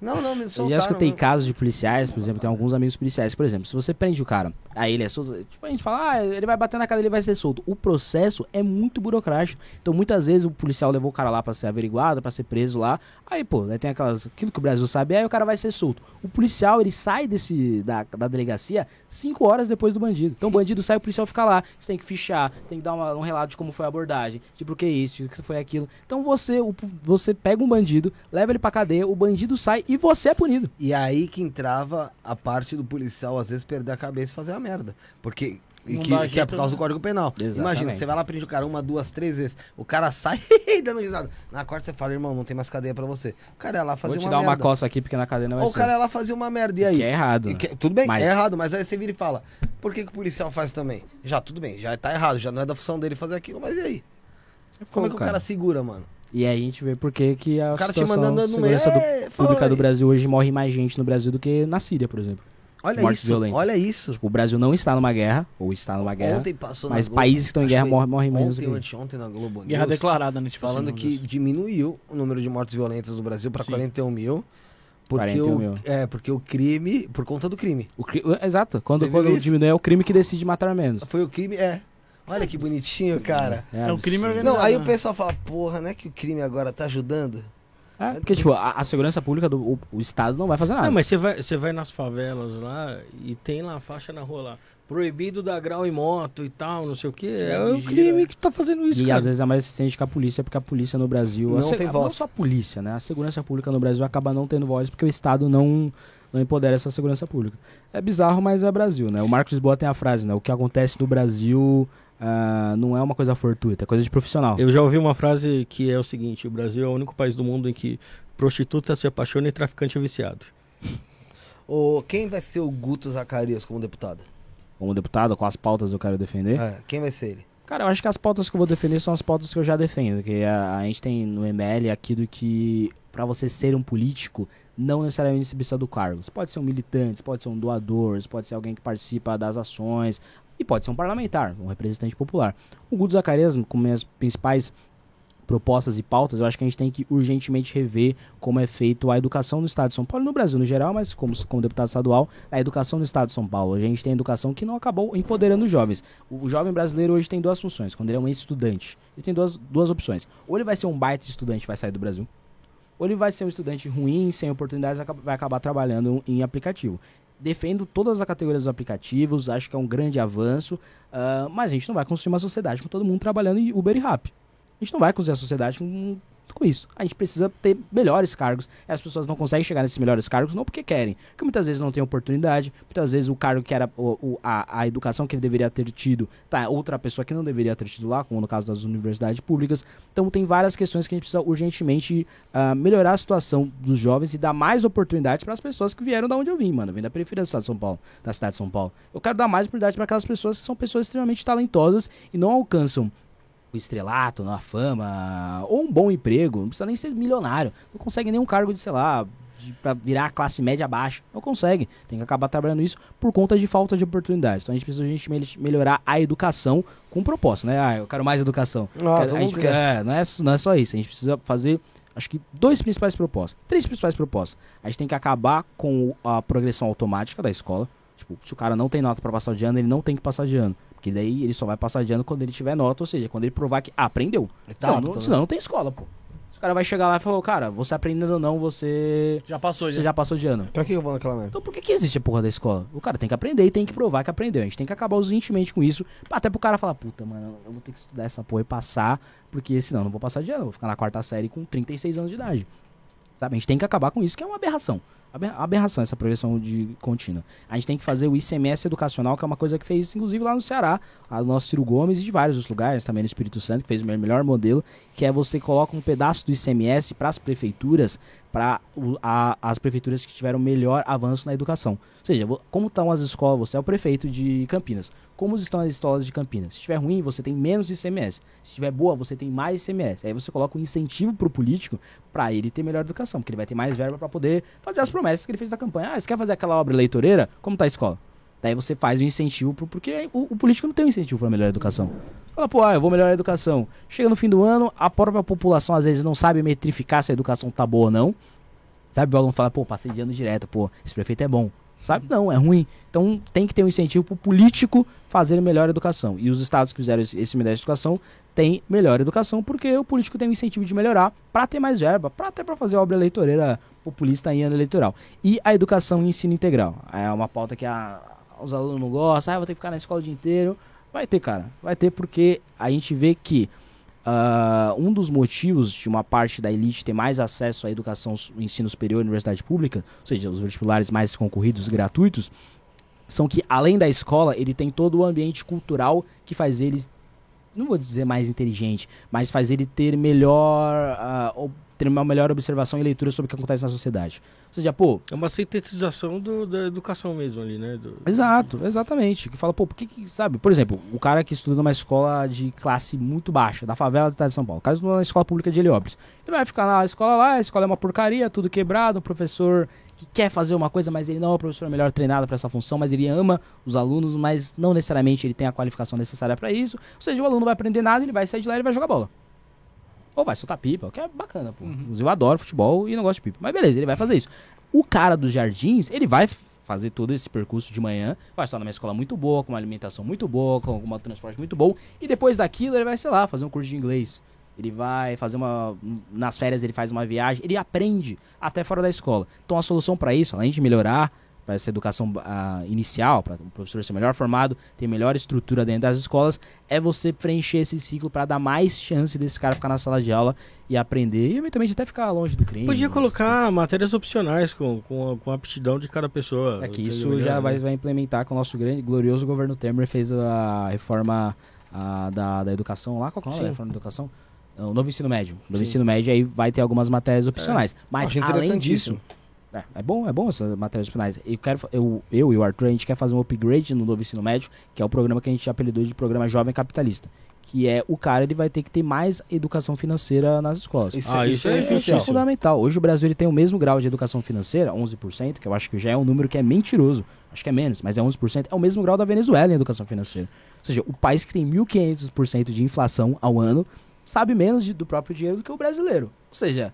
Não, não, me Eu soltaram. já escutei meu. casos de policiais, por exemplo, tem alguns amigos policiais, por exemplo, se você prende o cara, aí ele é solto, tipo, a gente fala, ah, ele vai bater na cara, ele vai ser solto. O processo é muito burocrático. Então, muitas vezes o policial levou o cara lá pra ser averiguado, pra ser preso lá. Aí, pô, tem aquelas, aquilo que o Brasil sabe, aí o cara vai ser solto. O policial, ele sai desse da, da delegacia cinco horas depois do bandido. Então, o bandido sai, o policial fica lá. Você tem que fichar, tem que dar uma- um relato de como foi a abordagem, de por que isso, de que foi aquilo. Então, você, o- você pega um bandido, leva ele pra cadeia, o bandido sai e você é punido. E aí que entrava a parte do policial, às vezes, perder a cabeça e fazer a merda. Porque. e que, que é por causa né? do Código Penal. Exatamente. Imagina, você vai lá prende o cara uma, duas, três vezes. O cara sai dando risada. Na quarta você fala, irmão, não tem mais cadeia pra você. O cara ia lá fazer Vou te uma dar uma merda. coça aqui porque na cadeia não vai Ou o ser. cara ia lá fazer uma merda. E aí? Que é errado. Né? que- tudo bem, Mas- é errado, mas aí você vira e fala, por que, que o policial faz também? Já, tudo bem, já tá errado, já não é da função dele fazer aquilo, mas e aí? Como é que o cara segura, mano? E aí a gente vê por que que a O cara te situação mandando meio. segurança do- "É, pública do aí." Brasil hoje morre mais gente no Brasil do que na Síria, por exemplo. Olha mortes isso, violentas. olha isso. Tipo, o Brasil não está numa guerra, ou está numa guerra, Ontem passou mas Globo, países que estão em guerra morrem, morrem menos. Ontem que- anteontem na Globo News, Guerra declarada, né? Tipo falando assim, que diminuiu o número de mortes violentas no Brasil para Sim. 41 mil. Porque 41 o, mil. é, porque o crime, por conta do crime. O cri- Exato, quando, Você quando diminui é o crime que decide matar menos. Foi o crime, é. Olha que bonitinho, cara. É o crime absurdo. organizado. Não, aí o né? pessoal fala, porra, não é que o crime agora tá ajudando? É, porque, tipo, a, a segurança pública do o, o Estado não vai fazer nada. Não, mas você vai, você vai nas favelas lá e tem lá a faixa na rua lá. Proibido dar grau em moto e tal, não sei o quê. É o vigia, crime que tá fazendo isso, E cara. às vezes é mais eficiente que a polícia, porque a polícia no Brasil. Não a tem Não voz. só a polícia, né? A segurança pública no Brasil acaba não tendo voz porque o Estado não, não empodera essa segurança pública. É bizarro, mas é Brasil, né? O Marcos Lisboa tem a frase, né? O que acontece no Brasil ah, não é uma coisa fortuita, é coisa de profissional. Eu já ouvi uma frase que é o seguinte: o Brasil é o único país do mundo em que prostituta se apaixona e traficante é viciado. Ô, quem vai ser o Guto Zacarias como deputado? Como deputado, com as pautas eu quero defender. É, quem vai ser ele? Cara, eu acho que as pautas que eu vou defender são as pautas que eu já defendo. Que a, a gente tem no ML aquilo que, pra você ser um político, não necessariamente se precisa do cargo. Você pode ser um militante, você pode ser um doador, você pode ser alguém que participa das ações, e pode ser um parlamentar, um representante popular. O Guto Zacarias, com minhas principais propostas e pautas, eu acho que a gente tem que urgentemente rever como é feito a educação no estado de São Paulo no Brasil no geral, mas como, como deputado estadual, a educação no estado de São Paulo. A gente tem educação que não acabou empoderando os jovens. O, jovem brasileiro hoje tem duas funções. Quando ele é um estudante, ele tem duas, duas opções. Ou ele vai ser um baita estudante vai sair do Brasil, ou ele vai ser um estudante ruim, sem oportunidades, vai acabar trabalhando em aplicativo. Defendo todas as categorias dos aplicativos, acho que é um grande avanço, ah, mas a gente não vai construir uma sociedade com todo mundo trabalhando em Uber e Rappi. A gente não vai construir a sociedade com, com isso. A gente precisa ter melhores cargos. As pessoas não conseguem chegar nesses melhores cargos não porque querem. Porque muitas vezes não tem oportunidade. Muitas vezes o cargo que era o, o- a, a educação que ele deveria ter tido, tá outra pessoa que não deveria ter tido lá, como no caso das universidades públicas. Então tem várias questões que a gente precisa urgentemente ah, melhorar a situação dos jovens e dar mais oportunidades para as pessoas que vieram da onde eu vim, mano. Vim da periferia do estado de São Paulo, da cidade de São Paulo. Eu quero dar mais oportunidade para aquelas pessoas que são pessoas extremamente talentosas e não alcançam o estrelato, a fama, ou um bom emprego, não precisa nem ser milionário, não consegue nem um cargo de, sei lá, pra virar classe média baixa, não consegue, tem que acabar trabalhando isso por conta de falta de oportunidades. Então a gente precisa a gente mel- melhorar a educação com propósito, né? Ah, eu quero mais educação. Ah, a gente-. É, não é, não é só isso, a gente precisa fazer, acho que dois principais propostas, três principais propostas. A gente tem que acabar com a progressão automática da escola, tipo, se o cara não tem nota pra passar de ano, ele não tem que passar de ano. Porque daí ele só vai passar de ano quando ele tiver nota, ou seja, quando ele provar que ah, aprendeu. Tá Não, apto, não- né? senão não tem escola, pô. Se o cara vai chegar lá e falar, cara, você aprendendo ou não, você, Já passou, você já. já passou de ano. Pra que eu vou naquela merda? Então por que, que existe a porra da escola? O cara tem que aprender e tem que provar que aprendeu. A gente tem que acabar urgentemente com isso. Até pro cara falar, puta, mano, eu vou ter que estudar essa porra e passar, porque senão eu não vou passar de ano. Eu vou ficar na quarta série com 36 anos de idade. Sabe? A gente tem que acabar com isso, que é uma aberração. Aber- Aberração essa progressão de contínua. A gente tem que fazer o ICMS educacional, que é uma coisa que fez, inclusive, lá no Ceará, a nosso Ciro Gomes e de vários outros lugares, também no Espírito Santo, que fez o me- melhor modelo, que é você coloca um pedaço do ICMS para as prefeituras, para as prefeituras que tiveram melhor avanço na educação. Ou seja, como estão as escolas, você é o prefeito de Campinas. Como estão as escolas de Campinas? Se estiver ruim, você tem menos ICMS. Se estiver boa, você tem mais ICMS. Aí você coloca um incentivo pro político para ele ter melhor educação, porque ele vai ter mais verba para poder fazer as promessas que ele fez na campanha. Ah, você quer fazer aquela obra eleitoreira? Como tá a escola? Daí você faz o incentivo pro, porque o, o político não tem um incentivo para melhorar a educação. Fala, pô, ah, eu vou melhorar a educação. Chega no fim do ano, a própria população às vezes não sabe metrificar se a educação tá boa ou não. Sabe, o aluno fala, pô, passei de ano direto, pô, esse prefeito é bom. Sabe? Não, é ruim. Então tem que ter um incentivo pro político fazer melhor educação. E os estados que fizeram esse, esse melhor educação têm melhor educação porque o político tem o incentivo de melhorar para ter mais verba, para até para fazer obra eleitoreira populista em ano eleitoral. E a educação e ensino integral. É uma pauta que a, os alunos não gostam, ah, vou ter que ficar na escola o dia inteiro. Vai ter, cara. Vai ter porque a gente vê que Uh, um dos motivos de uma parte da elite ter mais acesso à educação, ensino superior e universidade pública, ou seja, os vestibulares mais concorridos gratuitos, são que além da escola, ele tem todo o ambiente cultural que faz ele, não vou dizer mais inteligente, mas faz ele ter melhor, uh, ter uma melhor observação e leitura sobre o que acontece na sociedade. Ou seja, pô. É uma sintetização do, da educação mesmo ali, né? Do... Exato, exatamente. Que fala, pô, por que, que, sabe? Por exemplo, o cara que estuda numa escola de classe muito baixa, da favela do estado de São Paulo, o cara estuda numa escola pública de Heliópolis. Ele vai ficar na escola lá, a escola é uma porcaria, tudo quebrado, um professor que quer fazer uma coisa, mas ele não é o professor melhor treinado para essa função, mas ele ama os alunos, mas não necessariamente ele tem a qualificação necessária para isso. Ou seja, o aluno não vai aprender nada, ele vai sair de lá e vai jogar bola. Ou vai soltar pipa, o que é bacana, pô. Uhum. Eu adoro futebol e não gosto de pipa. Mas beleza, ele vai fazer isso. O cara dos jardins, ele vai fazer todo esse percurso de manhã, vai estar numa escola muito boa, com uma alimentação muito boa, com um transporte muito bom, e depois daquilo ele vai, sei lá, fazer um curso de inglês. Ele vai fazer uma. Nas férias ele faz uma viagem, ele aprende até fora da escola. Então a solução para isso, além de melhorar para essa educação uh, inicial, para o professor ser melhor formado, ter melhor estrutura dentro das escolas, é você preencher esse ciclo para dar mais chance desse cara ficar na sala de aula e aprender, e eventualmente até ficar longe do crime. Podia colocar matérias opcionais com, com, a, com a aptidão de cada pessoa. É que isso melhor, já né? vai, vai implementar com o nosso grande, glorioso governo Temer fez a reforma a, da, da educação lá, qual é a reforma da educação? O novo ensino médio. No ensino médio aí vai ter algumas matérias opcionais. É. Mas além disso, é, é bom, é bom essas matérias finais. Eu, quero, eu, eu e o Arthur, a gente quer fazer um upgrade no novo ensino médio, que é o programa que a gente apelidou de programa Jovem Capitalista. Que é o cara, ele vai ter que ter mais educação financeira nas escolas. Isso, ah, isso, é, isso é, fundamental. Hoje o Brasil ele tem o mesmo grau de educação financeira, 11%, que eu acho que já é um número que é mentiroso. Acho que é menos, mas é 11%. É o mesmo grau da Venezuela em educação financeira. Ou seja, o país que tem 1.500% de inflação ao ano sabe menos de, do próprio dinheiro do que o brasileiro. Ou seja,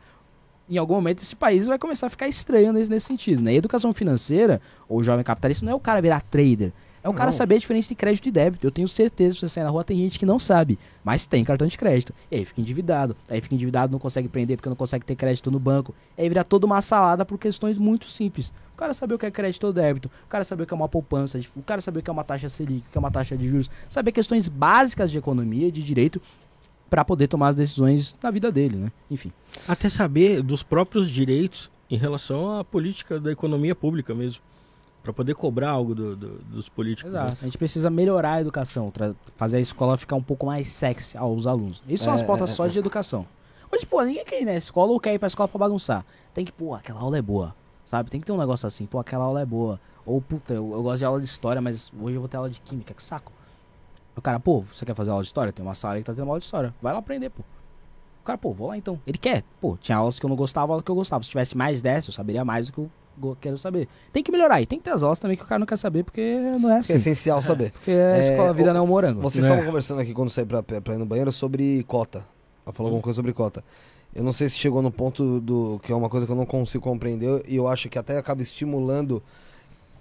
em algum momento esse país vai começar a ficar estranho nesse, nesse sentido. Né? E educação financeira, ou jovem capitalista, não é o cara virar trader. É o cara saber a diferença de crédito e débito. Eu tenho certeza, se você sair na rua, tem gente que não sabe, mas tem cartão de crédito. E aí fica endividado. Aí fica endividado, não consegue prender porque não consegue ter crédito no banco. E aí vira toda uma salada por questões muito simples. O cara saber o que é crédito ou débito, o cara saber o que é uma poupança, o cara saber o que é uma taxa Selic, o que é uma taxa de juros, saber questões básicas de economia, de direito, para poder tomar as decisões na vida dele, né? Enfim. Até saber dos próprios direitos em relação à política da economia pública mesmo. Para poder cobrar algo do, do, dos políticos. Exato. Né? A gente precisa melhorar a educação, fazer a escola ficar um pouco mais sexy aos alunos. Isso é, são as pautas é, só de educação. Hoje, pô, ninguém quer ir na escola ou quer ir pra escola pra bagunçar. Tem que, pô, aquela aula é boa. Sabe? Tem que ter um negócio assim, pô, aquela aula é boa. Ou, puta, eu, eu gosto de aula de história, mas hoje eu vou ter aula de química, que saco. O cara, pô, você quer fazer aula de história? Tem uma sala aí que tá tendo aula de história. Vai lá aprender, pô. O cara, pô, vou lá então. Ele quer. Pô, tinha aulas que eu não gostava, aulas que eu gostava. Se tivesse mais dessa, eu saberia mais do que eu quero saber. Tem que melhorar. E tem que ter as aulas também que o cara não quer saber, porque não é assim. É essencial saber. Porque a escola, a vida o, não é um morango. Vocês estavam é. conversando aqui quando saí pra, pra ir no banheiro sobre cota. Ela falou hum. alguma coisa sobre cota. Eu não sei se chegou no ponto do que é uma coisa que eu não consigo compreender e eu acho que até acaba estimulando,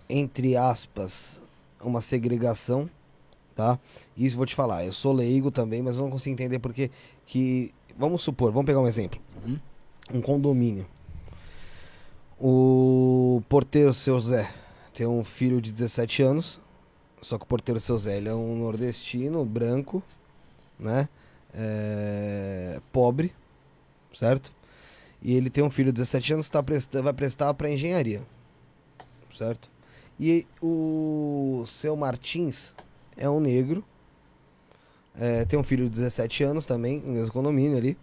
entre aspas, uma segregação tá? Isso vou te falar, eu sou leigo também, mas eu não consigo entender porque que vamos supor, vamos pegar um exemplo. Uhum. Um condomínio. O porteiro seu Zé tem um filho de 17 anos, só que o porteiro seu Zé ele é um nordestino, branco, né? É... pobre, certo? E ele tem um filho de 17 anos que tá prestando, vai prestar para engenharia, certo? E o seu Martins é um negro. É, tem um filho de 17 anos também, no mesmo condomínio ali.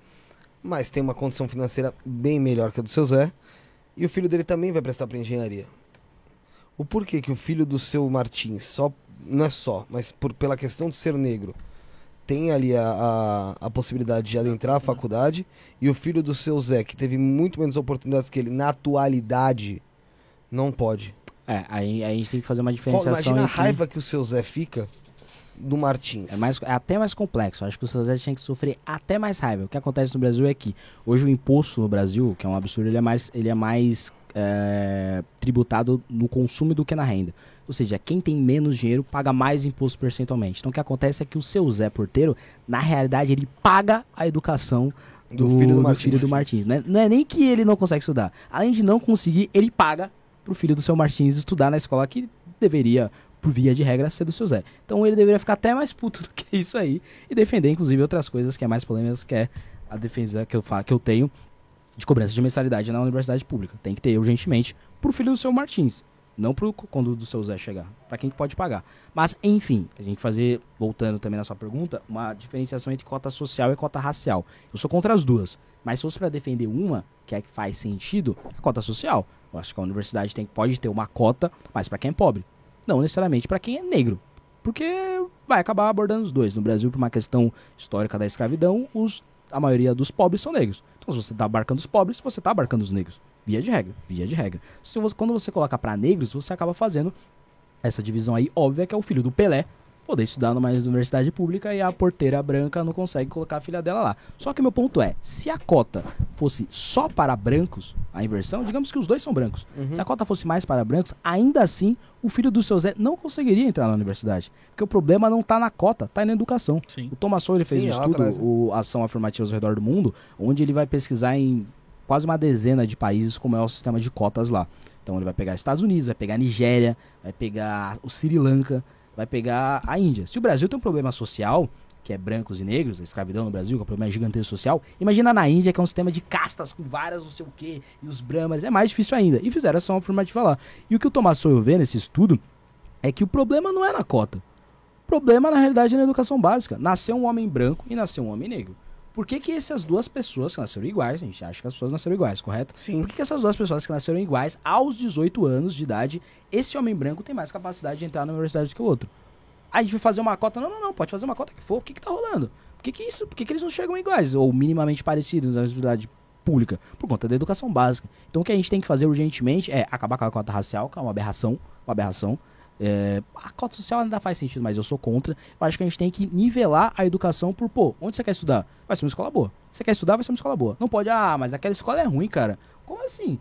Mas tem uma condição financeira bem melhor que a do seu Zé. E o filho dele também vai prestar para engenharia. O porquê que o filho do seu Martins, só não é só, mas por, pela questão de ser negro, tem ali a, a, a, possibilidade de adentrar a faculdade, e o filho do seu Zé, que teve muito menos oportunidades que ele na atualidade, não pode. É, aí, aí a gente tem que fazer uma diferenciação. Imagina a raiva que o seu Zé fica do Martins. É, mais, é até mais complexo. Acho que o São José tinha que sofrer até mais raiva. O que acontece no Brasil é que hoje o imposto no Brasil, que é um absurdo, ele é mais, ele é mais é, tributado no consumo do que na renda. Ou seja, quem tem menos dinheiro paga mais imposto percentualmente. Então o que acontece é que o seu Zé Porteiro, na realidade, ele paga a educação do, Do filho do do Martins. filho do Martins. Né? Não é nem que ele não consegue estudar. Além de não conseguir, ele paga pro filho do seu Martins estudar na escola que deveria, por via de regra, ser do seu Zé. Então ele deveria ficar até mais puto do que isso aí e defender, inclusive, outras coisas que é mais polêmicas, que é a defesa que eu, fa que eu tenho de cobrança de mensalidade na universidade pública. Tem que ter urgentemente pro filho do seu Martins. Não pro quando do seu Zé chegar. Pra quem que pode pagar. Mas, enfim, a gente fazer, voltando também na sua pergunta, uma diferenciação entre cota social e cota racial. Eu sou contra as duas. Mas se fosse pra defender uma, que é que faz sentido, é a cota social. Eu acho que a universidade tem, pode ter uma cota, mas pra quem é pobre. Não necessariamente pra quem é negro. Porque vai acabar abordando os dois. No Brasil, por uma questão histórica da escravidão, os, a maioria dos pobres são negros. Então, se você está abarcando os pobres, você está abarcando os negros. Via de regra, via de regra. Se você- quando você coloca para negros, você acaba fazendo essa divisão aí óbvia, que é o filho do Pelé poder estudar numa universidade pública e a porteira branca não consegue colocar a filha dela lá. Só que meu ponto é, se a cota fosse só para brancos, a inversão, digamos que os dois são brancos. Se a cota fosse mais para brancos, ainda assim o filho do seu Zé não conseguiria entrar na universidade. Porque o problema não tá na cota, tá na educação. Sim. O Thomas Sowell ele fez Sim, um lá estudo, né? o Ação Afirmativas ao Redor do Mundo, onde ele vai pesquisar em quase uma dezena de países como é o sistema de cotas lá. Então ele vai pegar Estados Unidos, vai pegar Nigéria, vai pegar o Sri Lanka, vai pegar a Índia. Se o Brasil tem um problema social, que é brancos e negros, a escravidão no Brasil, que é um problema gigantesco social, imagina na Índia, que é um sistema de castas com várias não sei o quê, e os brahmanes, é mais difícil ainda. E fizeram ação afirmativa lá. E o que o Thomas Sowell vê nesse estudo é que o problema não é na cota. O problema, na realidade, é na educação básica. Nasceu um homem branco e nasceu um homem negro. Por que, que essas duas pessoas que nasceram iguais, a gente acha que as pessoas nasceram iguais, correto? Sim. Por que, que essas duas pessoas que nasceram iguais, aos 18 anos de idade, esse homem branco tem mais capacidade de entrar na universidade do que o outro? A gente vai fazer uma cota. Não, não, não, pode fazer uma cota que for. O que, que tá rolando? Por que, que isso? Por que, que eles não chegam iguais? Ou minimamente parecidos na universidade pública? Por conta da educação básica. Então o que a gente tem que fazer urgentemente é acabar com a cota racial, que é uma aberração. Uma aberração. É, a cota social ainda faz sentido, mas eu sou contra. Eu acho que a gente tem que nivelar a educação por, pô, onde você quer estudar? Vai ser uma escola boa. Você quer estudar, vai ser uma escola boa. Não pode, ah, mas aquela escola é ruim, cara. Como assim?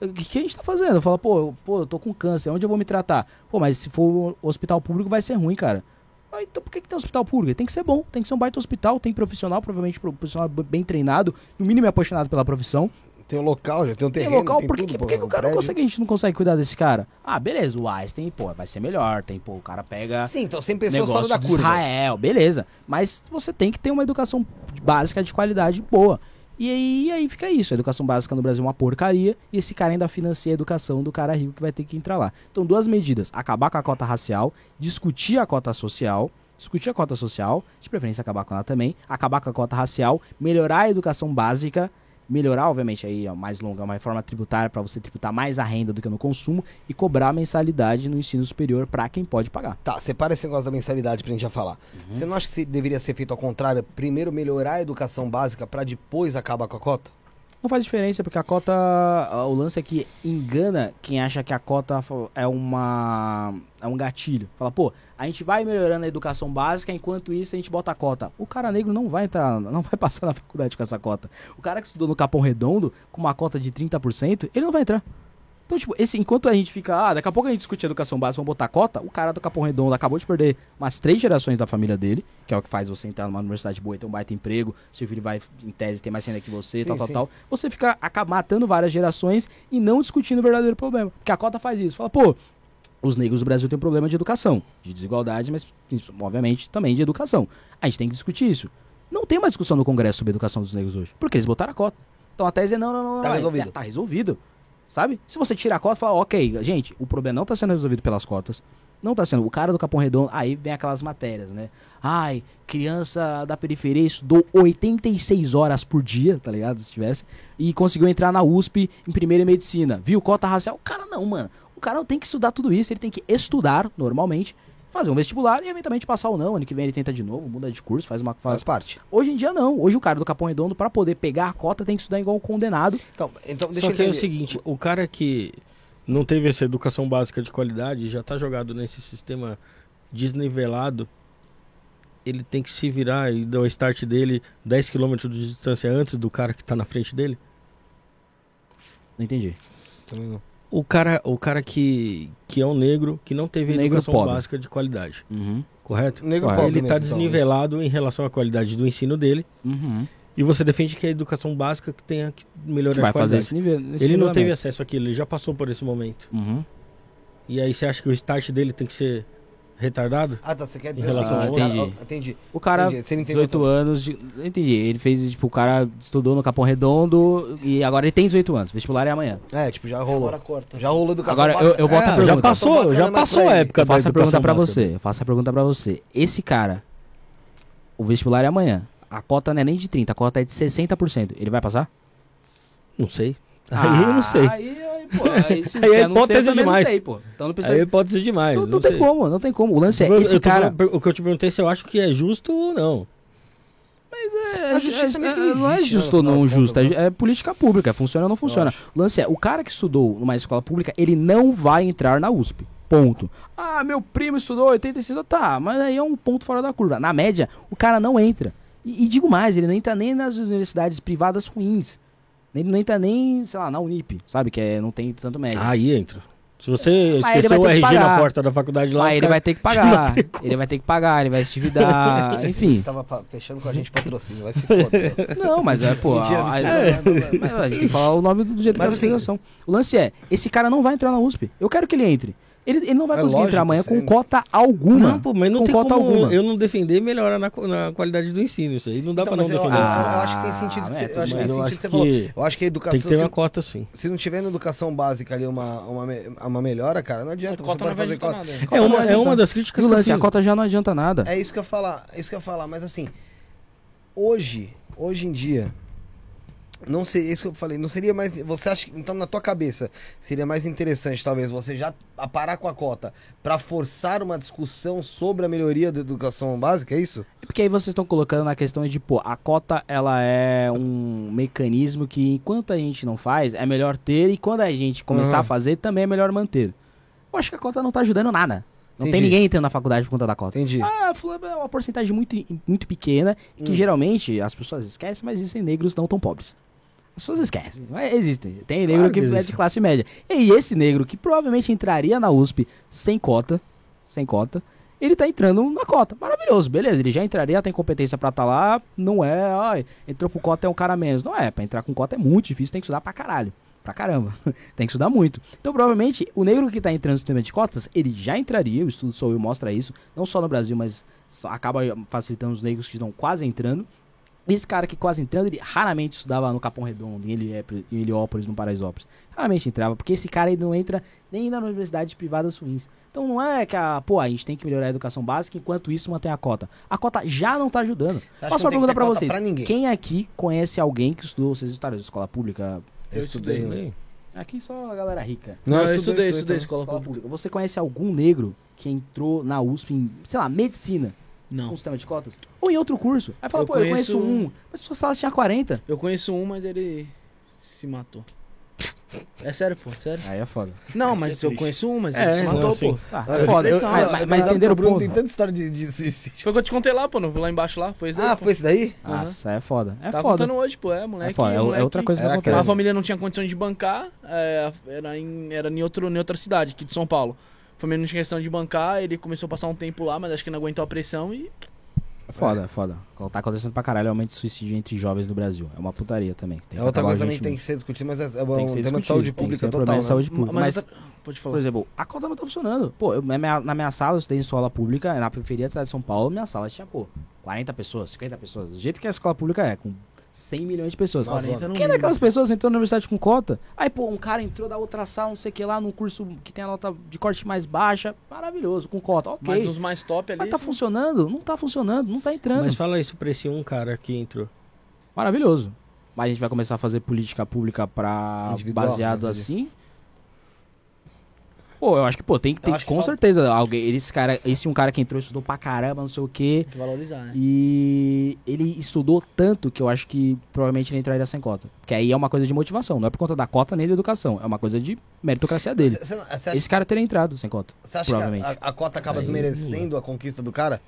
O que, a gente tá fazendo? Fala, pô, eu, pô, eu tô com câncer, onde eu vou me tratar? Pô, mas se for hospital público vai ser ruim, cara. Ah, então por que, que tem hospital público? Tem que ser bom, tem que ser um baita hospital, tem profissional, provavelmente pro- profissional bem treinado, no mínimo é apaixonado pela profissão. Tem o local, já tem um Tem terreno, local, tem por que, tudo, por que, que o um cara não consegue, a gente não consegue cuidar desse cara? Ah, beleza, o Einstein, pô, vai ser melhor, tem, pô, o cara pega Sim, então 100 pessoas fora da curva. Israel, beleza. Mas você tem que ter uma educação básica de qualidade boa. E aí, aí fica isso. A educação básica no Brasil é uma porcaria e esse cara ainda financia a educação do cara rico que vai ter que entrar lá. Então, duas medidas: acabar com a cota racial, discutir a cota social. Discutir a cota social, de preferência acabar com ela também, acabar com a cota racial, melhorar a educação básica, melhorar, obviamente, aí, ó, mais longa, uma reforma tributária para você tributar mais a renda do que no consumo e cobrar mensalidade no ensino superior para quem pode pagar. Tá, separa esse negócio da mensalidade pra gente já falar. Uhum. Você não acha que deveria ser feito ao contrário? Primeiro melhorar a educação básica pra depois acabar com a cota? Não faz diferença, porque a cota. O lance é que engana quem acha que a cota é uma. é um gatilho. Fala, pô, a gente vai melhorando a educação básica, enquanto isso a gente bota a cota. O cara negro não vai entrar, não vai passar na faculdade com essa cota. O cara que estudou no Capão Redondo, com uma cota de 30%, ele não vai entrar. Então, tipo, esse, enquanto a gente fica, ah, daqui a pouco a gente discute educação básica, vamos botar cota, o cara do Capão Redondo acabou de perder umas três gerações da família dele, que é o que faz você entrar numa universidade boa e ter um baita emprego, seu filho vai, em tese, ter mais renda que você, Sim, tal, tal, sim. tal. Você fica acaba matando várias gerações e não discutindo o verdadeiro problema. Porque a cota faz isso. Fala, pô, os negros do Brasil têm um problema de educação, de desigualdade, mas, obviamente, também de educação. A gente tem que discutir isso. Não tem uma discussão no Congresso sobre a educação dos negros hoje, porque eles botaram a cota. Então a tese é não, não, não, não. Tá é- resolvido. é- tá resolvido. Sabe? Se você tira a cota, fala, ok, gente, o problema não tá sendo resolvido pelas cotas. Não tá sendo. O cara do Capão Redondo, aí vem aquelas matérias, né? Ai, criança da periferia estudou 86 horas por dia, tá ligado? Se tivesse. E conseguiu entrar na USP em primeira em medicina. Viu? Cota racial. O cara não, mano. O cara não tem que estudar tudo isso. Ele tem que estudar normalmente, fazer um vestibular e eventualmente passar ou não. Ano que vem ele tenta de novo, muda de curso, faz uma. Faz Faz... parte. Hoje em dia não. Hoje o cara do Capão Redondo, pra poder pegar a cota, tem que estudar igual um condenado. Então, então deixa Só eu que é o entender. seguinte, o cara que não teve essa educação básica de qualidade já tá jogado nesse sistema desnivelado ele tem que se virar e dar o start dele 10 km de distância antes do cara que tá na frente dele? Não entendi. Também não. O cara, o cara que, que é um negro, que não teve Negro educação pobre. básica de qualidade, Uhum. correto? Negro pobre Ele tá mesmo, talvez. desnivelado em relação à qualidade do ensino dele. Uhum. E você defende que a educação básica que tenha que melhorar Que vai a fazer qualidade. esse nível. esse Ele não teve acesso àquilo, ele já passou por esse momento. Uhum. E aí você acha que o start dele tem que ser retardado? Ah, tá. Você quer dizer relação ao o cara- entendi. O cara, Entendi, você não entendeu 18 anos, de... entendi. Ele fez, tipo, o cara estudou no Capão Redondo e agora ele tem 18 anos. Vestibular é amanhã. É, tipo, já rolou. Agora corta. Já rolou educação Agora, básica. eu- eu volto à É, pergunta. já passou, Educação já passou a época Eu faço da a pergunta pra básica. você. Eu faço a pergunta pra você. Esse cara, o vestibular é amanhã. A cota não é nem de 30, a cota é de 60%. Ele vai passar? Não sei. Aí eu não sei. Aí, aí, pô, aí se Aí é sei, eu hipótese demais. não sei, pô. Então não precisa... Aí pode ser demais. não, não não tem sei. como, não tem como. O lance é, Eu- esse eu tô cara... falando- o que eu te perguntei é se eu acho que é justo ou não. É, A justiça que é, não é né, justo ou não justo, é, é política pública, funciona ou não funciona. O lance é, o cara que estudou numa escola pública, ele não vai entrar na USP. Ponto. Ah, meu primo estudou 86, tá, mas aí é um ponto fora da curva. Na média, o cara não entra. E, e digo mais, ele não entra nem nas universidades privadas ruins. Ele não entra nem, sei lá, na Unip, sabe? Que é, não tem tanto média. Aí entra. Se você Mas ele esqueceu o vai ter que RG na porta da faculdade lá, Mas ele vai ter que pagar. Ele vai ter que pagar, ele vai se endividar, enfim. Tava fechando com a gente patrocínio, vai se foder. Não, mas é, pô. Mentira, a- mentira, gente tem que falar o nome do jeito Mas que é a assim- situação. O lance é, esse cara não vai entrar na USP. Eu quero que ele entre. Ele, ele não vai É conseguir lógico, entrar amanhã com cota alguma. Não, pô, mas não com tem cota como alguma. eu não defender melhora na, na qualidade do ensino. Isso aí não dá Então, pra não eu, defender. eu- Ah, eu acho que tem sentido que você, eu acho que tem sentido que você falou. Eu acho que a educação. Tem que ter se, uma cota, sim. se não tiver na educação básica ali uma, uma, uma melhora, cara, não adianta. A você cota não vai fazer cota. nada. É uma, é assim, uma tá? das críticas o que eu lance, a cota já não adianta nada. É isso que eu ia falar, é isso que eu ia falar, mas assim, hoje, hoje em dia, não sei, é isso que eu falei, não seria mais, você acha que, então na tua cabeça, seria mais interessante talvez você já parar com a cota pra forçar uma discussão sobre a melhoria da educação básica, é isso? Porque aí vocês estão colocando na questão de, pô, a cota ela é um mecanismo que enquanto a gente não faz, é melhor ter e quando a gente começar Aham. a fazer, também é melhor manter. Eu acho que a cota não tá ajudando nada. Não tem Entendi. ninguém entrando na faculdade por conta da cota. Entendi. Ah, fulano é uma porcentagem muito, muito pequena, que Hum. geralmente as pessoas esquecem, mas existem negros não tão pobres. As pessoas esquecem, mas existem. Tem negro Claro que, que é de classe média. E esse negro que provavelmente entraria na USP sem cota, sem cota, ele tá entrando na cota. Maravilhoso, beleza. Ele já entraria, tem competência pra estar lá. Não é, ai, entrou por cota é um cara menos. Não é, pra entrar com cota é muito difícil, tem que estudar pra caralho. Pra caramba. tem que estudar muito. Então, provavelmente, o negro que tá entrando no sistema de cotas, ele já entraria, o estudo Sou Eu mostra isso, não só no Brasil, mas acaba facilitando os negros que estão quase entrando. Esse cara que quase entrando, ele raramente estudava no Capão Redondo, em Heliópolis, em Heliópolis no Paraisópolis. Raramente entrava, porque esse cara ele não entra nem nas universidades privadas ruins. Então não é que a, pô, a gente tem que melhorar a educação básica, enquanto isso mantém a cota. A cota já não tá ajudando. Tem uma pergunta cota vocês? pra ninguém? Quem aqui conhece alguém que estudou, vocês estudaram escola pública? Eu estudei. também. Aqui só a galera rica. Não, eu estudei, estudei, estudei estudei escola Escola pública. pública. Você conhece algum negro que entrou na USP em, sei lá, medicina, com Não. sistema de cotas? Ou em outro curso? Aí fala, Eu pô, eu conheço conheço um, mas sua sala tinha 40. Eu conheço um, mas ele se matou. É sério, pô, sério. Aí é foda. Não, mas eu conheço um, mas ele É, se não, matou, assim. pô. Ah, Ah, é foda. depressão, mas, né? mas, mas verdade, entenderam o Bruno ponto. tem tanta história de, de suicídio. Foi o que eu te contei lá, pô, não, lá embaixo lá, foi isso daí, Ah, pô. foi esse daí? Nossa, é foda. É Tava foda. contando hoje, pô, é, moleque. É foda, é, moleque, é outra coisa que Era acontece. A família não tinha condição de bancar, é, era, em, era em, outro, em outra cidade, aqui de São Paulo. Família não tinha questão de bancar, ele começou a passar um tempo lá, mas acho que não aguentou a pressão e. É foda, é foda. Tá acontecendo pra caralho o aumento de suicídio entre jovens no Brasil. É uma putaria também. Tem É outra coisa também urgentemente. tem que ser discutido, mas é, é Tem um que ser tema de saúde tem que pública ser total. problema de né? saúde pública. Mas, Mas, pode por falar. exemplo, a conta não tá funcionando. Pô, eu- na, minha, na minha sala, eu estudei em escola pública, na periferia da cidade de São Paulo, minha sala tinha, pô, 40 pessoas, 50 pessoas. Do jeito que a escola pública é, com 100 milhões de pessoas. Nossa, 40 no Quem é daquelas pessoas entrou na universidade com cota? Aí, pô, um cara entrou da outra sala, não sei o que lá, num curso que tem a nota de corte mais baixa. Maravilhoso, com cota, ok. Mas Mas, nos mais top ali. tá funcionando? Não tá funcionando, não tá entrando. Mas fala isso pra esse um cara que entrou. Maravilhoso. Mas a gente vai começar a fazer política pública pra Individual, baseado assim. Pô, eu acho que, pô, tem que ter, que com falta- certeza, alguém, esse cara, esse um cara que entrou, estudou pra caramba, não sei o quê. Tem que valorizar, né? E ele estudou tanto que eu acho que provavelmente ele entraria sem cota. Porque aí é uma coisa de motivação, não é por conta da cota nem da educação, é uma coisa de meritocracia dele. Não- você acha- Esse cara teria entrado sem cota. Você acha que a, a cota acaba Aí, desmerecendo a conquista do cara?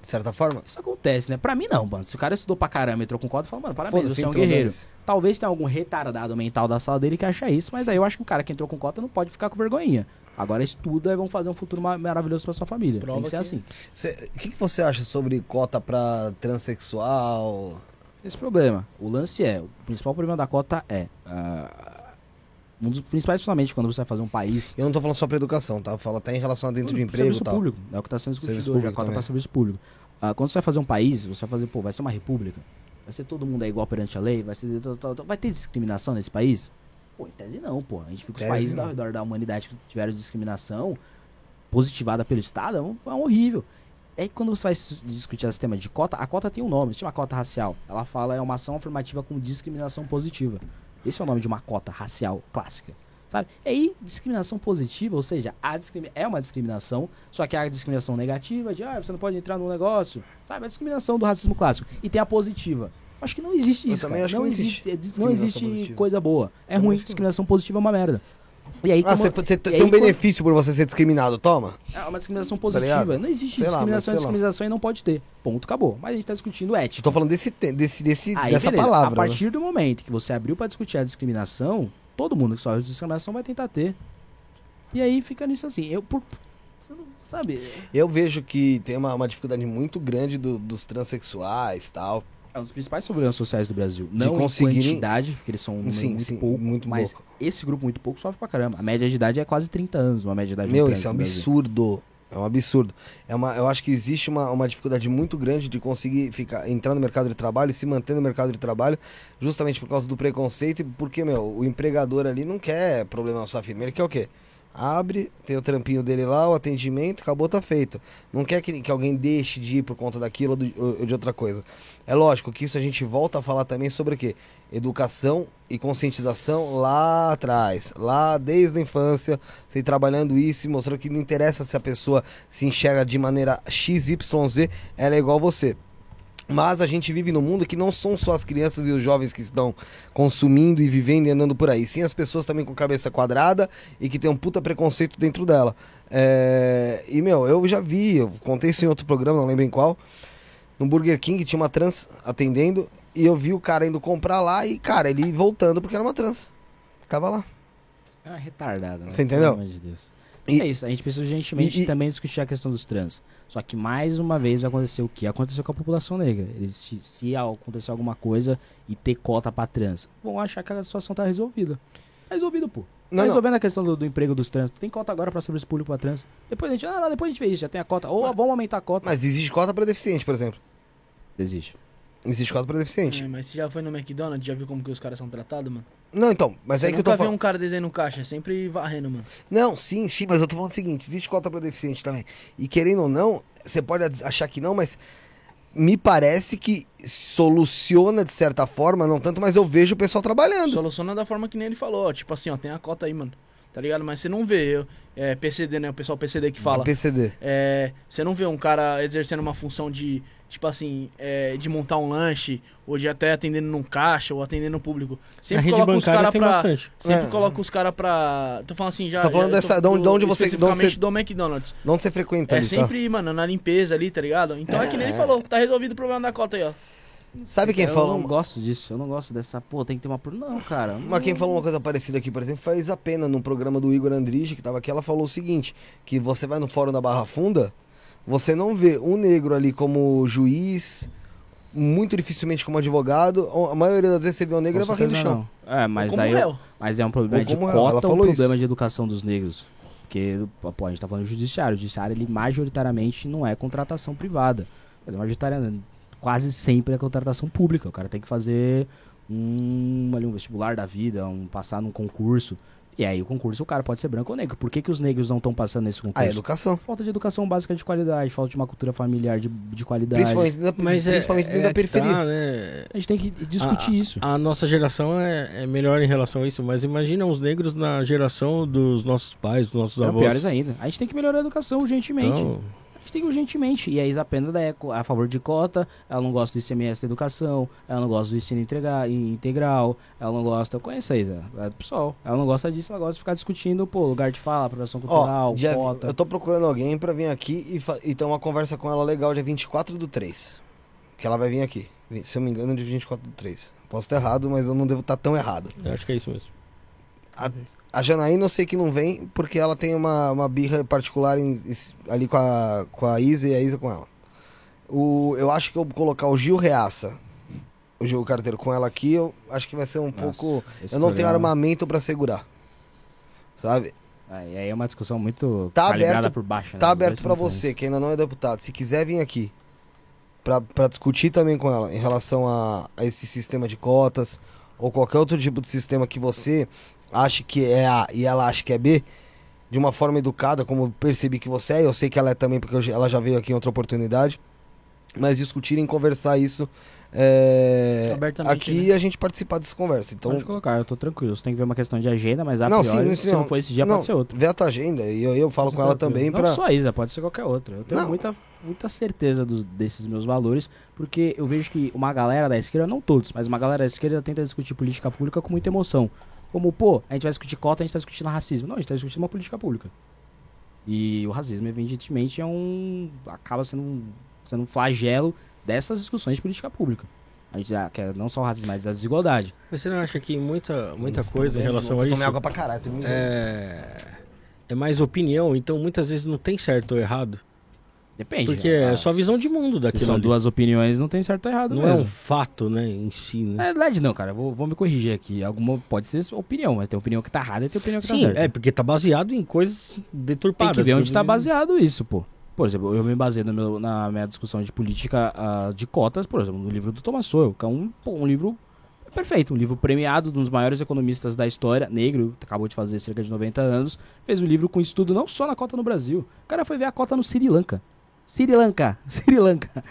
De certa forma? Isso acontece, né? Pra mim não, mano. Se o cara estudou pra caramba e entrou com cota, fala, mano, parabéns, você é um guerreiro. Talvez tenha algum retardado mental da sala dele que acha isso, mas aí eu acho que o cara que entrou com cota não pode ficar com vergonhinha. Agora estuda e vão fazer um futuro ma- maravilhoso pra sua família. Prova Tem que ser que- assim. O que, que você acha sobre cota pra transexual? Esse problema. O lance é, o principal problema da cota é. ah, um dos principais, principalmente quando você vai fazer um país. Eu não tô falando só pra educação, tá? Fala até em relação a dentro de emprego serviço tal. público. É o que está sendo discutido Serviço hoje, a cota para serviço público. Ah, quando você vai fazer um país, você vai fazer, pô, vai ser uma república. Vai ser todo mundo é igual perante a lei, vai ser. tal, tal, tal. Vai ter discriminação nesse país? Pô, em tese não, pô. A gente fica os Tese países não. ao redor da humanidade que tiveram discriminação positivada pelo Estado, é, um- é horrível. E aí quando você vai discutir esse tema de cota, a cota tem um nome, se chama cota racial. Ela fala é uma ação afirmativa com discriminação positiva. Esse é o nome de uma cota racial clássica. Sabe? E aí, discriminação positiva, ou seja, a é uma discriminação, só que a discriminação negativa de, ah, você não pode entrar num negócio, sabe? A discriminação do racismo clássico. E tem a positiva. Acho que não existe Eu isso. também cara. acho que não, não existe, existe é, não existe coisa boa. É Também ruim, discriminação positiva é uma merda. E aí, Ah, como- você, tem aí um quando- benefício por você ser discriminado, toma. é uma discriminação Tá positiva. ligado? não existe Sei lá, discriminação, lá. discriminação e não pode ter. Ponto, acabou. Mas a gente tá discutindo ética. tô falando desse, desse, desse Aí, dessa beleza. palavra. A né? partir do momento que você abriu pra discutir a discriminação, todo mundo que sofre discriminação vai tentar ter. E aí fica nisso assim. Eu, por, você não sabe, Eu vejo que tem uma, uma dificuldade muito grande do- dos transexuais e tal. É um dos principais problemas sociais do Brasil. Não conseguirem- em quantidade, porque eles são um número Sim, muito sim, pouco, muito mas pouco. esse grupo muito pouco sofre pra caramba. A média de idade é quase 30 anos, uma média de idade de Meu, isso é um absurdo. É um absurdo. É uma, eu acho que existe uma, uma dificuldade muito grande de conseguir ficar, entrar no mercado de trabalho e se manter no mercado de trabalho, justamente por causa do preconceito e porque, meu, o empregador ali não quer problema na sua firma. Ele quer o quê? Abre, tem o trampinho dele lá, o atendimento, acabou, tá feito. Não quer que, que alguém deixe de ir por conta daquilo ou de, ou de outra coisa. É lógico que isso a gente volta a falar também sobre o quê? Educação e conscientização lá atrás, lá desde a infância, você ir trabalhando isso e mostrando que não interessa se a pessoa se enxerga de maneira XYZ, ela é igual você. Mas a gente vive num mundo que não são só as crianças e os jovens que estão consumindo e vivendo e andando por aí. Sim, as pessoas também com cabeça quadrada e que tem um puta preconceito dentro dela. É, E, meu, eu já vi, eu contei isso em outro programa, não lembro em qual. No Burger King tinha uma trans atendendo e eu vi o cara indo comprar lá e, cara, ele voltando porque era uma trans. Tava lá. É uma retardada. né? Você entendeu? Pelo amor de Deus. E- é isso, a gente precisa urgentemente e- também discutir a questão dos trans. Só que mais uma vez vai acontecer o que aconteceu com a população negra. Eles, se, se acontecer alguma coisa e ter cota pra trans, vão achar que a situação tá resolvida. Tá resolvido, pô. Tá Não, não. resolvendo a questão do, do emprego dos trans. Tem cota agora pra serviço público pra trans. Depois a gente, ah, não, depois a gente vê isso, já tem a cota. Ou vamos aumentar a cota. Mas existe cota para deficiente, por exemplo. Desiste. Existe cota para deficiente. É, mas você já foi no McDonald's, já viu como que os caras são tratados, mano? Não, então, mas é que eu nunca tô falando. um cara desenhando caixa, é sempre varrendo, mano. Não, sim, sim, mas eu tô falando o seguinte: existe cota para deficiente também. E querendo ou não, você pode achar que não, mas me parece que soluciona de certa forma, não tanto, mas eu vejo o pessoal trabalhando. Soluciona da forma que nem ele falou, ó. Tipo assim, ó, tem a cota aí, mano. Tá ligado? Mas você não vê, eu, é, PCD, né? O pessoal PCD que fala. PCD. É, você não vê um cara exercendo uma função de, tipo assim, é, de montar um lanche, ou de até atendendo num caixa, ou atendendo no público. Sempre rede coloca os caras pra. bastante. Sempre É. coloca os caras pra. Tô falando assim, já. Tá falando já- eu dessa- tô de onde- de onde você- especificamente do McDonald's. De onde você frequenta É ali, tá? sempre, mano, na limpeza ali, tá ligado? Então é, que nem ele É. falou, tá resolvido o problema da cota aí, ó. Sabe quem eu falou? não gosto disso, eu não gosto dessa. Pô, tem que ter uma. Não, cara. Mas quem falou uma coisa parecida aqui, por exemplo, foi a Pena, num programa do Igor Andrige, que tava aqui, ela falou o seguinte, que você vai no fórum da Barra Funda, você não vê um negro ali como juiz, muito dificilmente como advogado, a maioria das vezes você vê um negro é varrendo o chão. não. É, mas daí. réu. Mas é um problema de ela cota ou um problema isso. de educação dos negros? Porque, pô, a gente tá falando de judiciário. O judiciário, ele majoritariamente não é contratação privada. Mas majoritariamente, quase sempre é contratação pública. O cara tem que fazer um, ali, um vestibular da vida, um, passar num concurso. E aí o concurso o cara pode ser branco ou negro. Por que, que os negros não estão passando nesse A concurso? educação. Falta de educação básica de qualidade, falta de uma cultura familiar de, de qualidade. Principalmente, dentro da- Mas é- principalmente dentro é da que periferia. tá, né? A gente tem que discutir isso. A nossa geração é, é melhor em relação a isso, mas imagina os negros na geração dos nossos pais, dos nossos avós. piores ainda. A gente tem que melhorar a educação urgentemente. Então, A tem urgentemente. E a Isa Pena é a favor de cota, ela não gosta do ICMS da educação, ela não gosta do ensino integra- integral, ela não gosta. Eu conheço a Isa, é do PSOL. Ela não gosta disso, ela gosta de ficar discutindo, pô, lugar de fala, aprovação cultural, Ó, dia- cota. eu tô procurando alguém pra vir aqui e, e ter uma conversa com ela legal dia 24 do 3. Que ela vai vir aqui. Se eu me engano, dia 24 do 3. Posso estar errado, mas eu não devo estar tão errado. Eu acho que é isso mesmo. A Janaína eu sei que não vem porque ela tem uma, uma birra particular em- em- ali com a, com a Isa e a Isa com ela. O, eu acho que eu vou colocar o Gil Reaça, o Gil Carteiro com ela aqui, eu acho que vai ser um Nossa, pouco. Eu não tenho programa- armamento pra segurar. Sabe? Aí é uma discussão muito Tá aberto- por baixo. né? Tá aberto são você, que ainda não é deputado. Se quiser vir aqui pra, pra discutir também com ela em relação a, a esse sistema de cotas ou qualquer outro tipo de sistema que você ache que é A e ela acha que é B, de uma forma educada, como eu percebi que você é, eu sei que ela é também, porque ela já veio aqui em outra oportunidade. Mas discutirem, conversar isso é, aqui e a gente participar dessa conversa. Então, Pode colocar, eu tô tranquilo. Você tem que ver uma questão de agenda, mas a Não, priori, sim, se sim, não não. for esse dia, não, pode ser outro. vê a tua agenda e eu, eu falo com ela também Não pra. só a Isa, pode ser qualquer outra. Eu tenho Não. muita, muita certeza dos- desses meus valores, porque eu vejo que uma galera da esquerda, não todos, mas uma galera da esquerda tenta discutir política pública com muita emoção. Como, pô, a gente vai discutir cota, a gente tá discutindo racismo. Não, a gente tá discutindo uma política pública. E o racismo, evidentemente, é um. acaba sendo um, sendo um flagelo dessas discussões de política pública. A gente ah, quer não só o racismo, mas a desigualdade. Mas você não acha que muita, muita coisa em relação a Tomei isso água pra caralho. é, é mais opinião, então muitas vezes não tem certo ou errado. Depende. Porque né? é só visão de mundo Se daquilo são ali. duas opiniões, não tem certo ou errado Não é mesmo. um fato, né, em si, né? Na verdade, não, cara. Vou, vou me corrigir aqui. Alguma pode ser opinião, mas tem opinião que tá errada e tem opinião que tá Sim, certa. é porque tá baseado em coisas deturpadas. tem que ver onde tá baseado isso, pô. Por exemplo, eu me baseio meu- na minha discussão de política ah, de cotas, por exemplo, no livro do Thomas Sowell, que é um, pô, um livro perfeito, um livro premiado, de um dos maiores economistas da história, negro, acabou de fazer cerca de 90 anos, fez um livro com estudo não só na cota no Brasil, o cara foi ver a cota no Sri Lanka. Sri Lanka, Sri Lanka,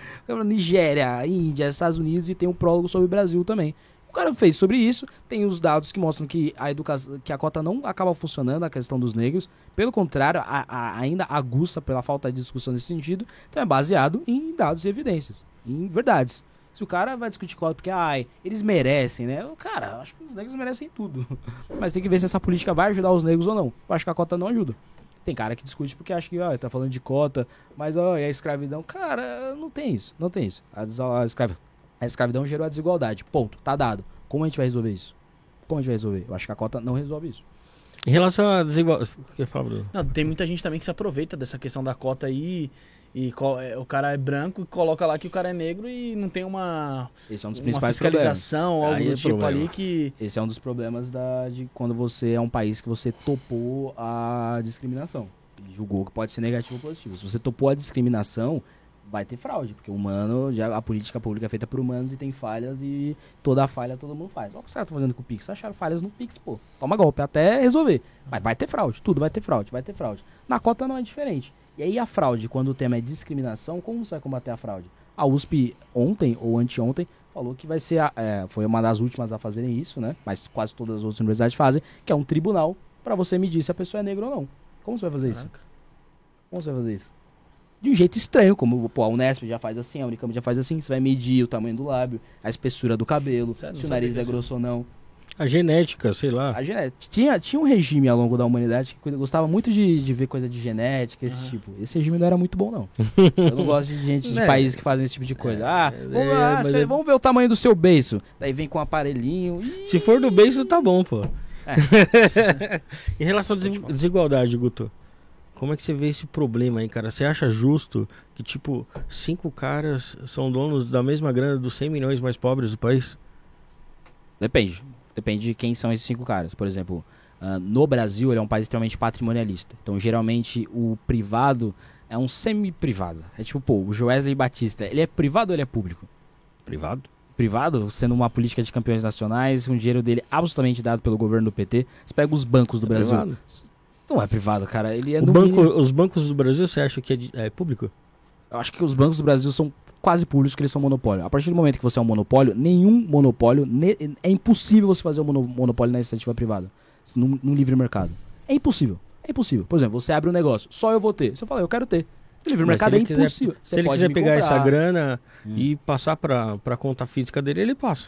Nigéria, Índia, Estados Unidos e tem um prólogo sobre o Brasil também. O cara fez sobre isso, tem os dados que mostram que a educação, que a cota não acaba funcionando, a questão dos negros, pelo contrário, a- a- ainda aguça pela falta de discussão nesse sentido, então é baseado em dados e evidências, em verdades. Se o cara vai discutir cota porque, ai, eles merecem, né? Cara, acho que os negros merecem tudo. Mas tem que ver se essa política vai ajudar os negros ou não. Eu acho que a cota não ajuda. Tem cara que discute porque acha que, ó, tá falando de cota, mas, ó, e a escravidão? Cara, não tem isso, não tem isso. A, escravi- a escravidão gerou a desigualdade, ponto, tá dado. Como a gente vai resolver isso? Como a gente vai resolver? Eu acho que a cota não resolve isso. Em relação à desigualdade. O que fala, Bruno? Não, tem muita gente também que se aproveita dessa questão da cota aí. E co- é, o cara é branco e coloca lá que o cara é negro e não tem uma, Esse é um dos principais problemas. fiscalização, algo Aí do é tipo problema. ali que. Esse é um dos problemas da, de quando você é um país que você topou a discriminação. Julgou que pode ser negativo ou positivo. Se você topou a discriminação, vai ter fraude, porque o humano, já, a política pública é feita por humanos e tem falhas e toda falha todo mundo faz. Olha o que os caras estão fazendo com o Pix. Acharam falhas no Pix, pô. Toma golpe até resolver. Mas vai ter fraude, tudo vai ter fraude, vai ter fraude. Na cota não é diferente. E aí a fraude, quando o tema é discriminação, como você vai combater a fraude? A USP ontem ou anteontem falou que vai ser a, é, foi uma das últimas a fazerem isso, né? Mas quase todas as outras universidades fazem, que é um tribunal para você medir se a pessoa é negra ou não. Como você vai fazer isso? Caraca. Como você vai fazer isso? De um jeito estranho, como pô, a Unesp já faz assim, a Unicamp já faz assim, você vai medir o tamanho do lábio, a espessura do cabelo, Sério? Se o nariz é grosso ou não. A genética, sei lá. A gené- tinha, tinha um regime ao longo da humanidade que gostava muito de, de ver coisa de genética, esse Aham. tipo. Esse regime não era muito bom, não. Eu não gosto de gente de Né? países que fazem esse tipo de coisa. Ah, vamos, é, lá, mas cê- é- vamos ver o tamanho do seu beiço. Daí vem com um aparelhinho. Se for do beijo, tá bom, pô. É. em relação à des- desigualdade, Guto, como é que você vê esse problema aí, cara? Você acha justo que, tipo, cinco caras são donos da mesma grana dos 100 milhões mais pobres do país? Depende. Depende de quem são esses cinco caras. Por exemplo, ah, no Brasil, ele é um país extremamente patrimonialista. Então, geralmente, o privado é um semi-privado. É tipo, pô, o Joesley Batista, ele é privado ou ele é público? Privado? Privado, sendo uma política de campeões nacionais, o dinheiro dele absolutamente dado pelo governo do PT. Você pega os bancos do É Brasil. privado? Não é privado, cara. Ele é banco, mínimo- Os bancos do Brasil, você acha que é, de- é público? Eu acho que os bancos do Brasil são quase públicos, que eles são monopólio. A partir do momento que você é um monopólio, nenhum monopólio, é impossível você fazer um mono- monopólio na iniciativa privada, num, num livre mercado. É impossível. É impossível. Por exemplo, você abre um negócio, só eu vou ter. Você fala, eu quero ter. O livre mercado é quiser- impossível. Se Você ele quiser pegar comprar. essa grana Hum. e passar pra conta física dele, ele passa.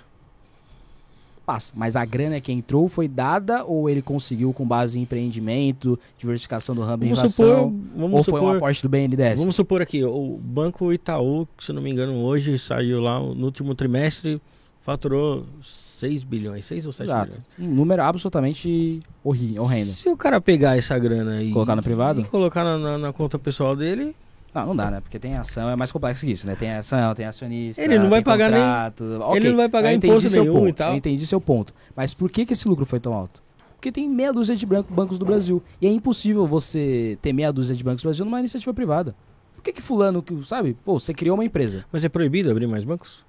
Passa. Mas a grana que entrou foi dada ou ele conseguiu com base em empreendimento, diversificação do ramo de Vamos supor, inovação? vamos Ou foi um supor, aporte do BNDES? vamos supor aqui, o Banco Itaú, que se não me engano hoje saiu lá no último trimestre, faturou 6 bilhões, 6 ou 7 Exato. bilhões. Um número absolutamente horri- horrendo. Se o cara pegar essa grana e Colocar no privado? colocar na, na- na conta pessoal dele, Não, não dá, né? Porque tem ação, é mais complexo que isso, né? Tem ação, tem acionista. Ele não vai pagar nem- contrato. Ok, ele não vai pagar imposto seu nenhum ponto, e tal. Eu entendi seu ponto. Mas por que, que esse lucro foi tão alto? Porque tem meia dúzia de bancos do Brasil. E é impossível você ter meia dúzia de bancos do Brasil numa iniciativa privada. Por que, que fulano, que, sabe? Pô, você criou uma empresa. mas é proibido abrir mais bancos?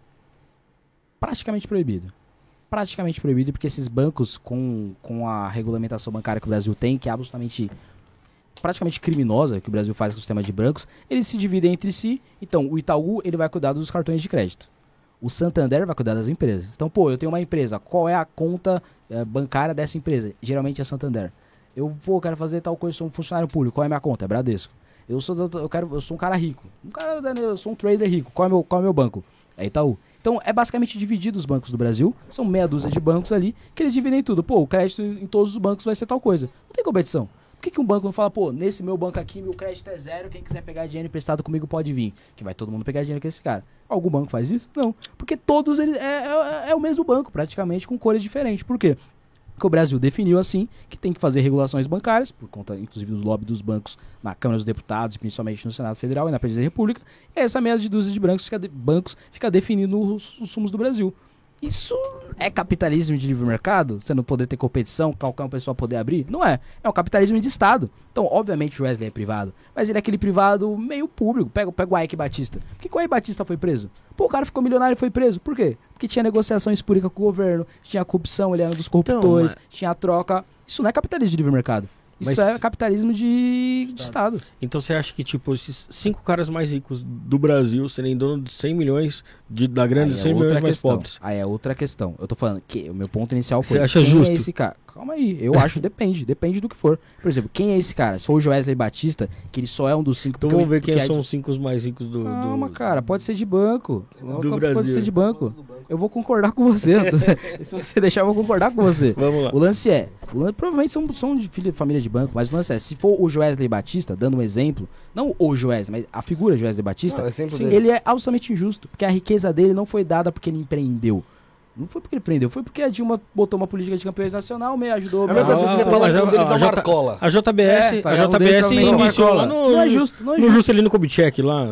praticamente proibido. Praticamente proibido, porque esses bancos, com, com a regulamentação bancária que o Brasil tem, que é absolutamente praticamente criminosa que o Brasil faz com o sistema de bancos, eles se dividem entre si. Então, o Itaú ele vai cuidar dos cartões de crédito. O Santander vai cuidar das empresas. Então, pô, eu tenho uma empresa, qual é a conta eh, bancária dessa empresa? Geralmente é Santander. Eu, pô, quero fazer tal coisa, sou um funcionário público, qual é a minha conta? É Bradesco. Eu sou, eu quero, eu sou um cara rico. Um cara, da- eu sou um trader rico. Qual é meu, qual é meu banco? É Itaú. Então é basicamente dividido os bancos do Brasil. São meia dúzia de bancos ali que eles dividem tudo. Pô, o crédito em todos os bancos vai ser tal coisa. Não tem competição. Por que, que um banco não fala, pô, nesse meu banco aqui, meu crédito é zero, quem quiser pegar dinheiro emprestado comigo pode vir. Que vai todo mundo pegar dinheiro com esse cara. Algum banco faz isso? Não. Porque todos eles. É, é, é o mesmo banco, praticamente, com cores diferentes. Por quê? Porque o Brasil definiu assim que tem que fazer regulações bancárias, por conta, inclusive, dos lobby dos bancos na Câmara dos Deputados, principalmente no Senado Federal e na Presidência da República. E essa meia de dúzia de bancos fica, de- bancos fica definindo os, os sumos do Brasil. Isso é capitalismo de livre mercado? Você não poder ter competição, qualquer um pessoa poder abrir? Não é. É um capitalismo de Estado. Então, obviamente, o Wesley é privado. Mas ele é aquele privado meio público. Pega, pega o Ike Batista. Por que, que o Ike Batista foi preso? Pô, o cara ficou milionário e foi preso. Por quê? Porque tinha negociação espúrica com o governo, tinha corrupção, ele era um dos corruptores, tinha troca. Isso não é capitalismo de livre mercado. Isso Mas- é capitalismo de, de Estado. Então você acha que, tipo, esses cinco caras mais ricos do Brasil serem dono de 100 milhões de, da grana Aí é 100 milhões outra mais questão. pobres? Aí é outra questão. Eu tô falando que o meu ponto inicial foi. Você acha quem justo? é esse cara? Calma aí. Eu acho depende. Depende do que for. Por exemplo, quem é esse cara? Se for o Joesley Batista, que ele só é um dos cinco. Então vamos ver quem é são de- os cinco mais ricos do. Calma, do... cara. Pode ser de banco. Do pode Brasil. ser de banco. Eu vou concordar com você. Se você deixar, eu vou concordar com você. Vamos lá. O lance é, o lance, provavelmente são, são de filha, família de banco, mas o lance é, se for o Joesley Batista, dando um exemplo, não o Joesley, mas a figura Joesley Batista, Não, é dele. ele é absolutamente injusto, porque a riqueza dele não foi dada porque ele empreendeu. Não foi porque ele empreendeu, foi porque a Dilma botou uma política de campeões nacional, me ajudou. É a me mesma coisa que você Ah, fala que um a- deles é a J- Marcola. A JBS, É, tá, a JBS é iniciou lá no, Não é justo, não é no justo. Juscelino Kubitschek lá.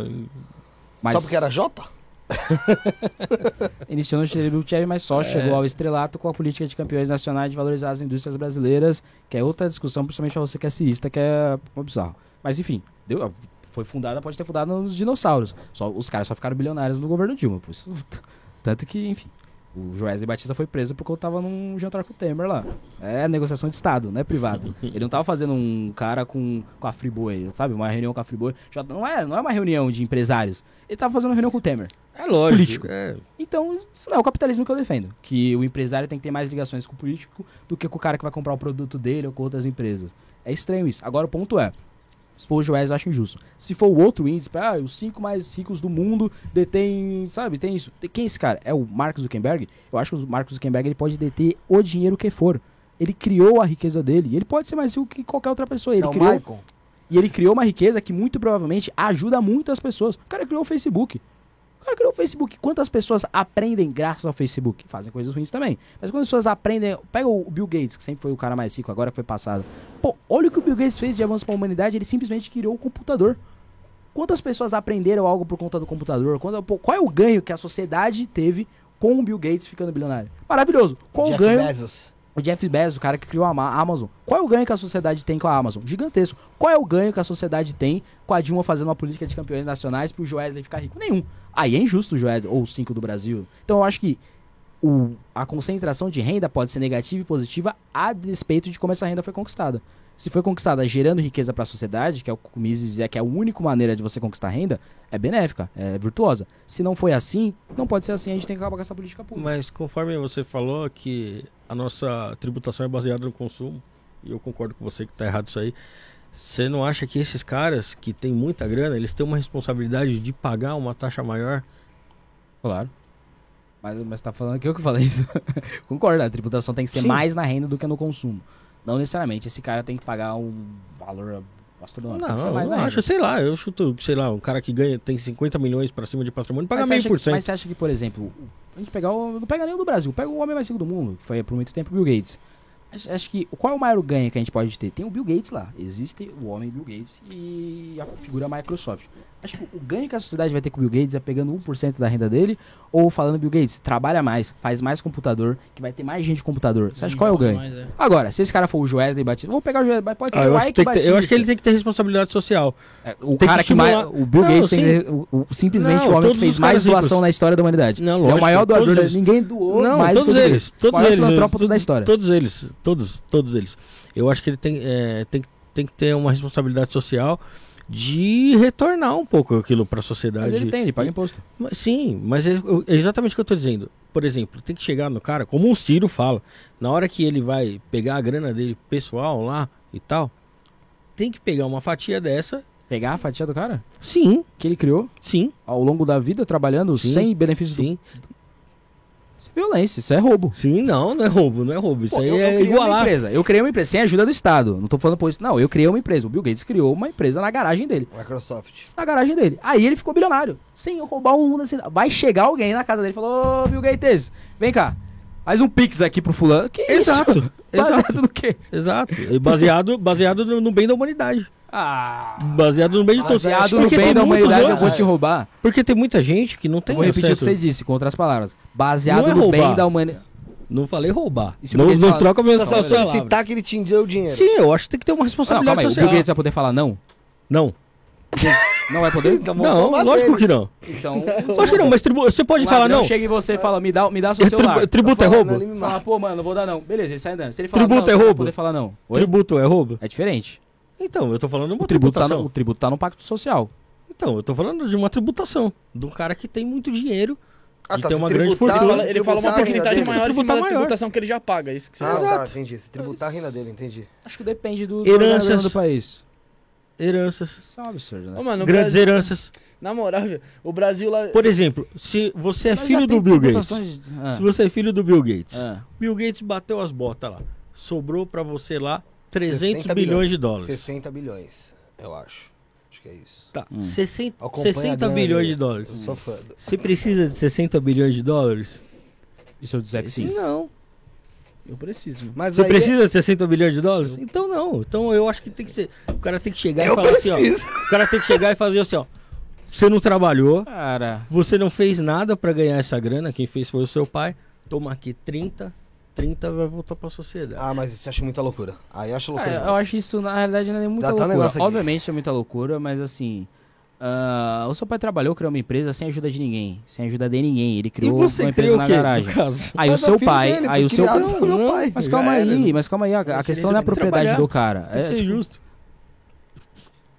Mas Só porque era Jota? iniciou no Chevy, mas só chegou ao estrelato com a política de campeões nacionais de valorizar as indústrias brasileiras, que é outra discussão, principalmente pra você que é ciista, que é um bizarro. Mas enfim, deu, foi fundada, pode ter fundado nos dinossauros. Só, os caras só ficaram bilionários no governo Dilma. Por isso, tanto que, enfim. O Joesley Batista foi preso porque eu tava num jantar com o Temer lá. É negociação de Estado, não é privado. Ele não tava fazendo um cara com, com a Friboi, sabe? Uma reunião com a Friboi. Já não é, não é uma reunião de empresários. Ele tava fazendo uma reunião com o Temer. É lógico. Político. é. Então, isso não é o capitalismo que eu defendo. Que o empresário tem que ter mais ligações com o político do que com o cara que vai comprar o produto dele ou com outras empresas. É estranho isso. Agora, o ponto é: se for o Joés, eu acho injusto. Se for o outro índice, ah, os cinco mais ricos do mundo detêm, sabe, tem isso. Quem é esse cara? É o Mark Zuckerberg? Eu acho que o Mark Zuckerberg ele pode deter o dinheiro que for. Ele criou a riqueza dele. E ele pode ser mais rico que qualquer outra pessoa. Ele é criou, Michael. e ele criou uma riqueza que muito provavelmente ajuda muitas pessoas. O cara criou o Facebook. O cara criou o Facebook. Quantas pessoas aprendem graças ao Facebook? Fazem coisas ruins também. Mas quando as pessoas aprendem. Pega o Bill Gates, que sempre foi o cara mais rico, agora que foi passado. Pô, olha o que o Bill Gates fez de avanço para a humanidade. Ele simplesmente criou o computador. Quantas pessoas aprenderam algo por conta do computador? Qual é o ganho que a sociedade teve com o Bill Gates ficando bilionário? Maravilhoso. Qual o Jeff ganho? Bezos. O Jeff Bezos, o cara que criou a Ama- a Amazon. Qual é o ganho que a sociedade tem com a Amazon? Gigantesco. Qual é o ganho que a sociedade tem com a Dilma fazendo uma política de campeões nacionais pro Joesley ficar rico? Nenhum. Aí é injusto o Joesley, ou os cinco do Brasil. Então eu acho que o- a concentração de renda pode ser negativa e positiva a despeito de como essa renda foi conquistada. Se foi conquistada gerando riqueza para a sociedade, que é o que o Mises diz que é a única maneira de você conquistar renda, é benéfica, é virtuosa. Se não foi assim, não pode ser assim, a gente tem que acabar com essa política pública. Mas conforme você falou que a nossa tributação é baseada no consumo, e eu concordo com você que tá errado isso aí, Você não acha que esses caras que têm muita grana, eles têm uma responsabilidade de pagar uma taxa maior? Claro. Mas, mas tá falando que eu que falei isso. Concordo, a tributação tem que ser Sim. mais na renda do que no consumo. Não necessariamente esse cara tem que pagar um valor astronômico. Não, na renda. acho, sei lá, eu chuto, sei lá, um cara que ganha, tem 50 milhões pra cima de patrimônio, paga você meio por cento. Mas você acha que, por exemplo, a gente pegar o, não pega nem o do Brasil, pega o homem mais rico do mundo, que foi por muito tempo Bill Gates. Acho, acho que qual é o maior ganho que a gente pode ter? Tem o Bill Gates lá, existe o homem Bill Gates e a figura Microsoft. Acho que o ganho que a sociedade vai ter com o Bill Gates é pegando 1% da renda dele ou falando Bill Gates, trabalha mais, faz mais computador, que vai ter mais gente de computador. Você acha qual é o ganho? Mais, é. Agora, se esse cara for o Wesley Batista, vamos pegar o Batista, pode Ah, ser eu, o acho Ike que ter- Batista. eu acho que ele tem que ter responsabilidade social. É, o Tem cara que que, mais. O Bill Não, Gates tem o- o- simplesmente Não, o homem todos que fez mais doação ricos. na história da humanidade. Não, Ele é lógico, o maior doador. todos da- eles. Ninguém doou Não, mais todos do que o Bill eles, Gates. todos eles, filantrópico to- da história. Todos eles, todos, todos eles. Eu acho que ele tem, é, tem, tem que ter uma responsabilidade social de retornar um pouco aquilo para a sociedade. Mas ele tem, ele paga imposto. Sim, mas é, é exatamente o que eu tô dizendo. Por exemplo, tem que chegar no cara, como o Ciro fala, na hora que ele vai pegar a grana dele pessoal lá e tal, tem que pegar uma fatia dessa. Pegar a fatia do cara Sim, que ele criou sim, ao longo da vida trabalhando Sim, sem benefícios do... sim. É violência, isso é roubo. Sim, não, não é roubo, não é roubo. Isso Pô, aí eu, é uma igualar. empresa. Eu criei uma empresa sem ajuda do Estado. Não tô falando por isso. Não, eu criei uma empresa. O Bill Gates criou uma empresa na garagem dele. Microsoft. na garagem dele. Aí ele ficou bilionário. Sem roubar um mundo assim. Vai chegar alguém na casa dele e falou: Ô, Bill Gates, vem cá. Faz um pix aqui pro fulano. Que Exato, isso? Baseado exato. no quê? Exato. Baseado, baseado no, no bem da humanidade. Ah. Baseado no bem de todos. Baseado no bem da humanidade, eu vou te roubar. Porque tem muita gente que não tem Eu vou repetir o que você disse, com outras palavras. Baseado Não é no bem da humanidade. Não falei roubar. E se o não não fala- troca mesmo. Só solicitar que ele te dê o dinheiro. Sim, eu acho que tem que ter uma Não, responsabilidade calma aí. O social. Bill Gates vai poder falar não? Não. Não vai poder? Então, Não, lógico dele. que não. Então. Lógico que não, mas tribu- você pode o falar não. Chega em você e fala: me dá, me dá seu É celular. tribu- tributo é Tá falando, roubo? Fala, pô, mano, não vou dar não. Beleza, ele sai andando. Se ele falar Tributo não, é roubo? poder falar não. Oi? Tributo é roubo? É diferente. Então, eu tô falando de uma O tributo, tá no, tributação. o tributo tá no pacto social. Então, eu tô falando de uma tributação. De um cara que tem muito dinheiro. Ah, tá, se uma grande fortuna. Ele fala, ele fala uma porcentagem maior em cima Tributar da maior. tributação que ele já paga. Isso que você Ah, tá, entendi. Se tributar a renda dele, entendi. Acho que depende do, Heranças. do país. Heranças. Isso é um absurdo, né? Ô, mano, o grandes Brasil- heranças. Na moral, o Brasil lá. Por exemplo, se você é Mas filho tem do Bill Gates. tributações Ah, Se você é filho do Bill Gates. ah. Bill Gates bateu as botas lá. Sobrou pra você lá 300 60 bilhões de dólares. 60 bilhões, eu acho. Acho que é isso. Tá, Hum. 60, Acompanha a 60 grana bilhões de dólares. Eu sou fã. do- Você precisa de 60 bilhões de dólares? E se eu disser que sim? Não. Eu preciso. Mas Você aí- precisa de 60 bilhões de dólares? Então não. Então eu acho que tem que ser. O cara tem que chegar Eu e falar assim, preciso. ó. O cara tem que chegar e fazer assim, ó. Você não trabalhou, Cara, você não fez nada pra ganhar essa grana, quem fez foi o seu pai. Toma aqui 30, 30 vai voltar pra sociedade. Ah, mas isso eu acho muita loucura. Aí eu acho loucura. cara, eu acho isso, na realidade, não é muita Dá um loucura. aqui. Obviamente é muita loucura, mas assim. ah, o seu pai trabalhou, criou uma empresa sem ajuda de ninguém. Sem ajuda de ninguém. Ele criou você uma empresa na quê, garagem. caso? Aí o Mas é seu pai, dele, aí o seu Não, pai. Mas calma era, aí, mas calma aí, a, a questão não é a propriedade do cara. Tem é, que ser tipo, justo.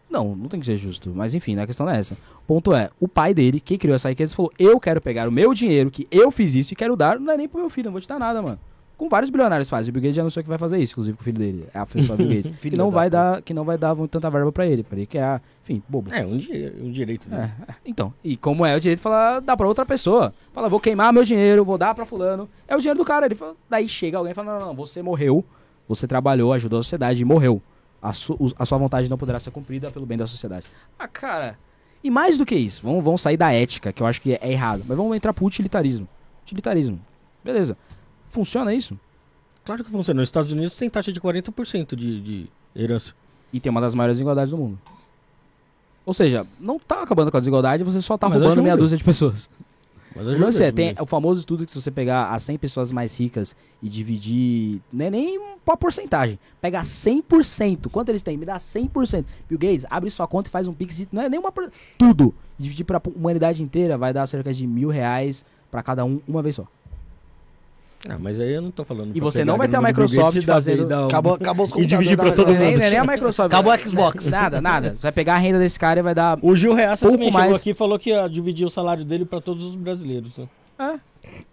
Não, não tem que ser justo. Mas enfim, né, a questão não é essa. O ponto é, o pai dele, que criou essa riqueza, falou: Eu quero pegar o meu dinheiro, que eu fiz isso, e quero dar, não é nem pro meu filho, não vou te dar nada, mano. Com vários bilionários fazem. O Bill Gates já anunciou que vai fazer isso, inclusive com o filho dele. É a pessoa Bill Gates. que, não vai dar, que não vai dar tanta verba pra ele. Pra ele criar. Enfim, bobo. É, um, um direito dele. É. Então, e como é o direito de falar, dá pra outra pessoa. Fala, vou queimar meu dinheiro, vou dar pra fulano. É o dinheiro do cara. Ele fala, daí chega alguém e fala, não, não, não, você morreu, você trabalhou, ajudou a sociedade e morreu. A, su- a sua vontade não poderá ser cumprida pelo bem da sociedade. Ah, cara. E mais do que isso, vamos, vamos sair da ética, que eu acho que é, é errado. Mas vamos entrar pro utilitarismo. Utilitarismo. Beleza. Funciona isso? Claro que funciona. Nos Estados Unidos tem taxa de 40% de, de herança. E tem uma das maiores desigualdades do mundo. Ou seja, não tá acabando com a desigualdade, você só tá Mas roubando meia dúzia de pessoas. Mas O lance é, tem o famoso estudo que se você pegar as 100 pessoas mais ricas e dividir, não é nem uma porcentagem, pega 100%, quanto eles têm? Me dá 100%. Bill Gates, abre sua conta e faz um pix, não é nem uma, por- tudo. Dividir pra humanidade inteira vai dar cerca de mil reais pra cada um, uma vez só. Ah, mas aí eu não tô falando. E você não vai ter a Microsoft fazendo- um- Acabou, acabou os E dividir computadores pra da todos nem, nem a Microsoft. Acabou o vai- Xbox. Nada, nada. Você vai pegar a renda desse cara e vai dar... O Gil Reaça Pouco também mais. chegou aqui e falou que ia dividir o salário dele pra todos os brasileiros. né? É.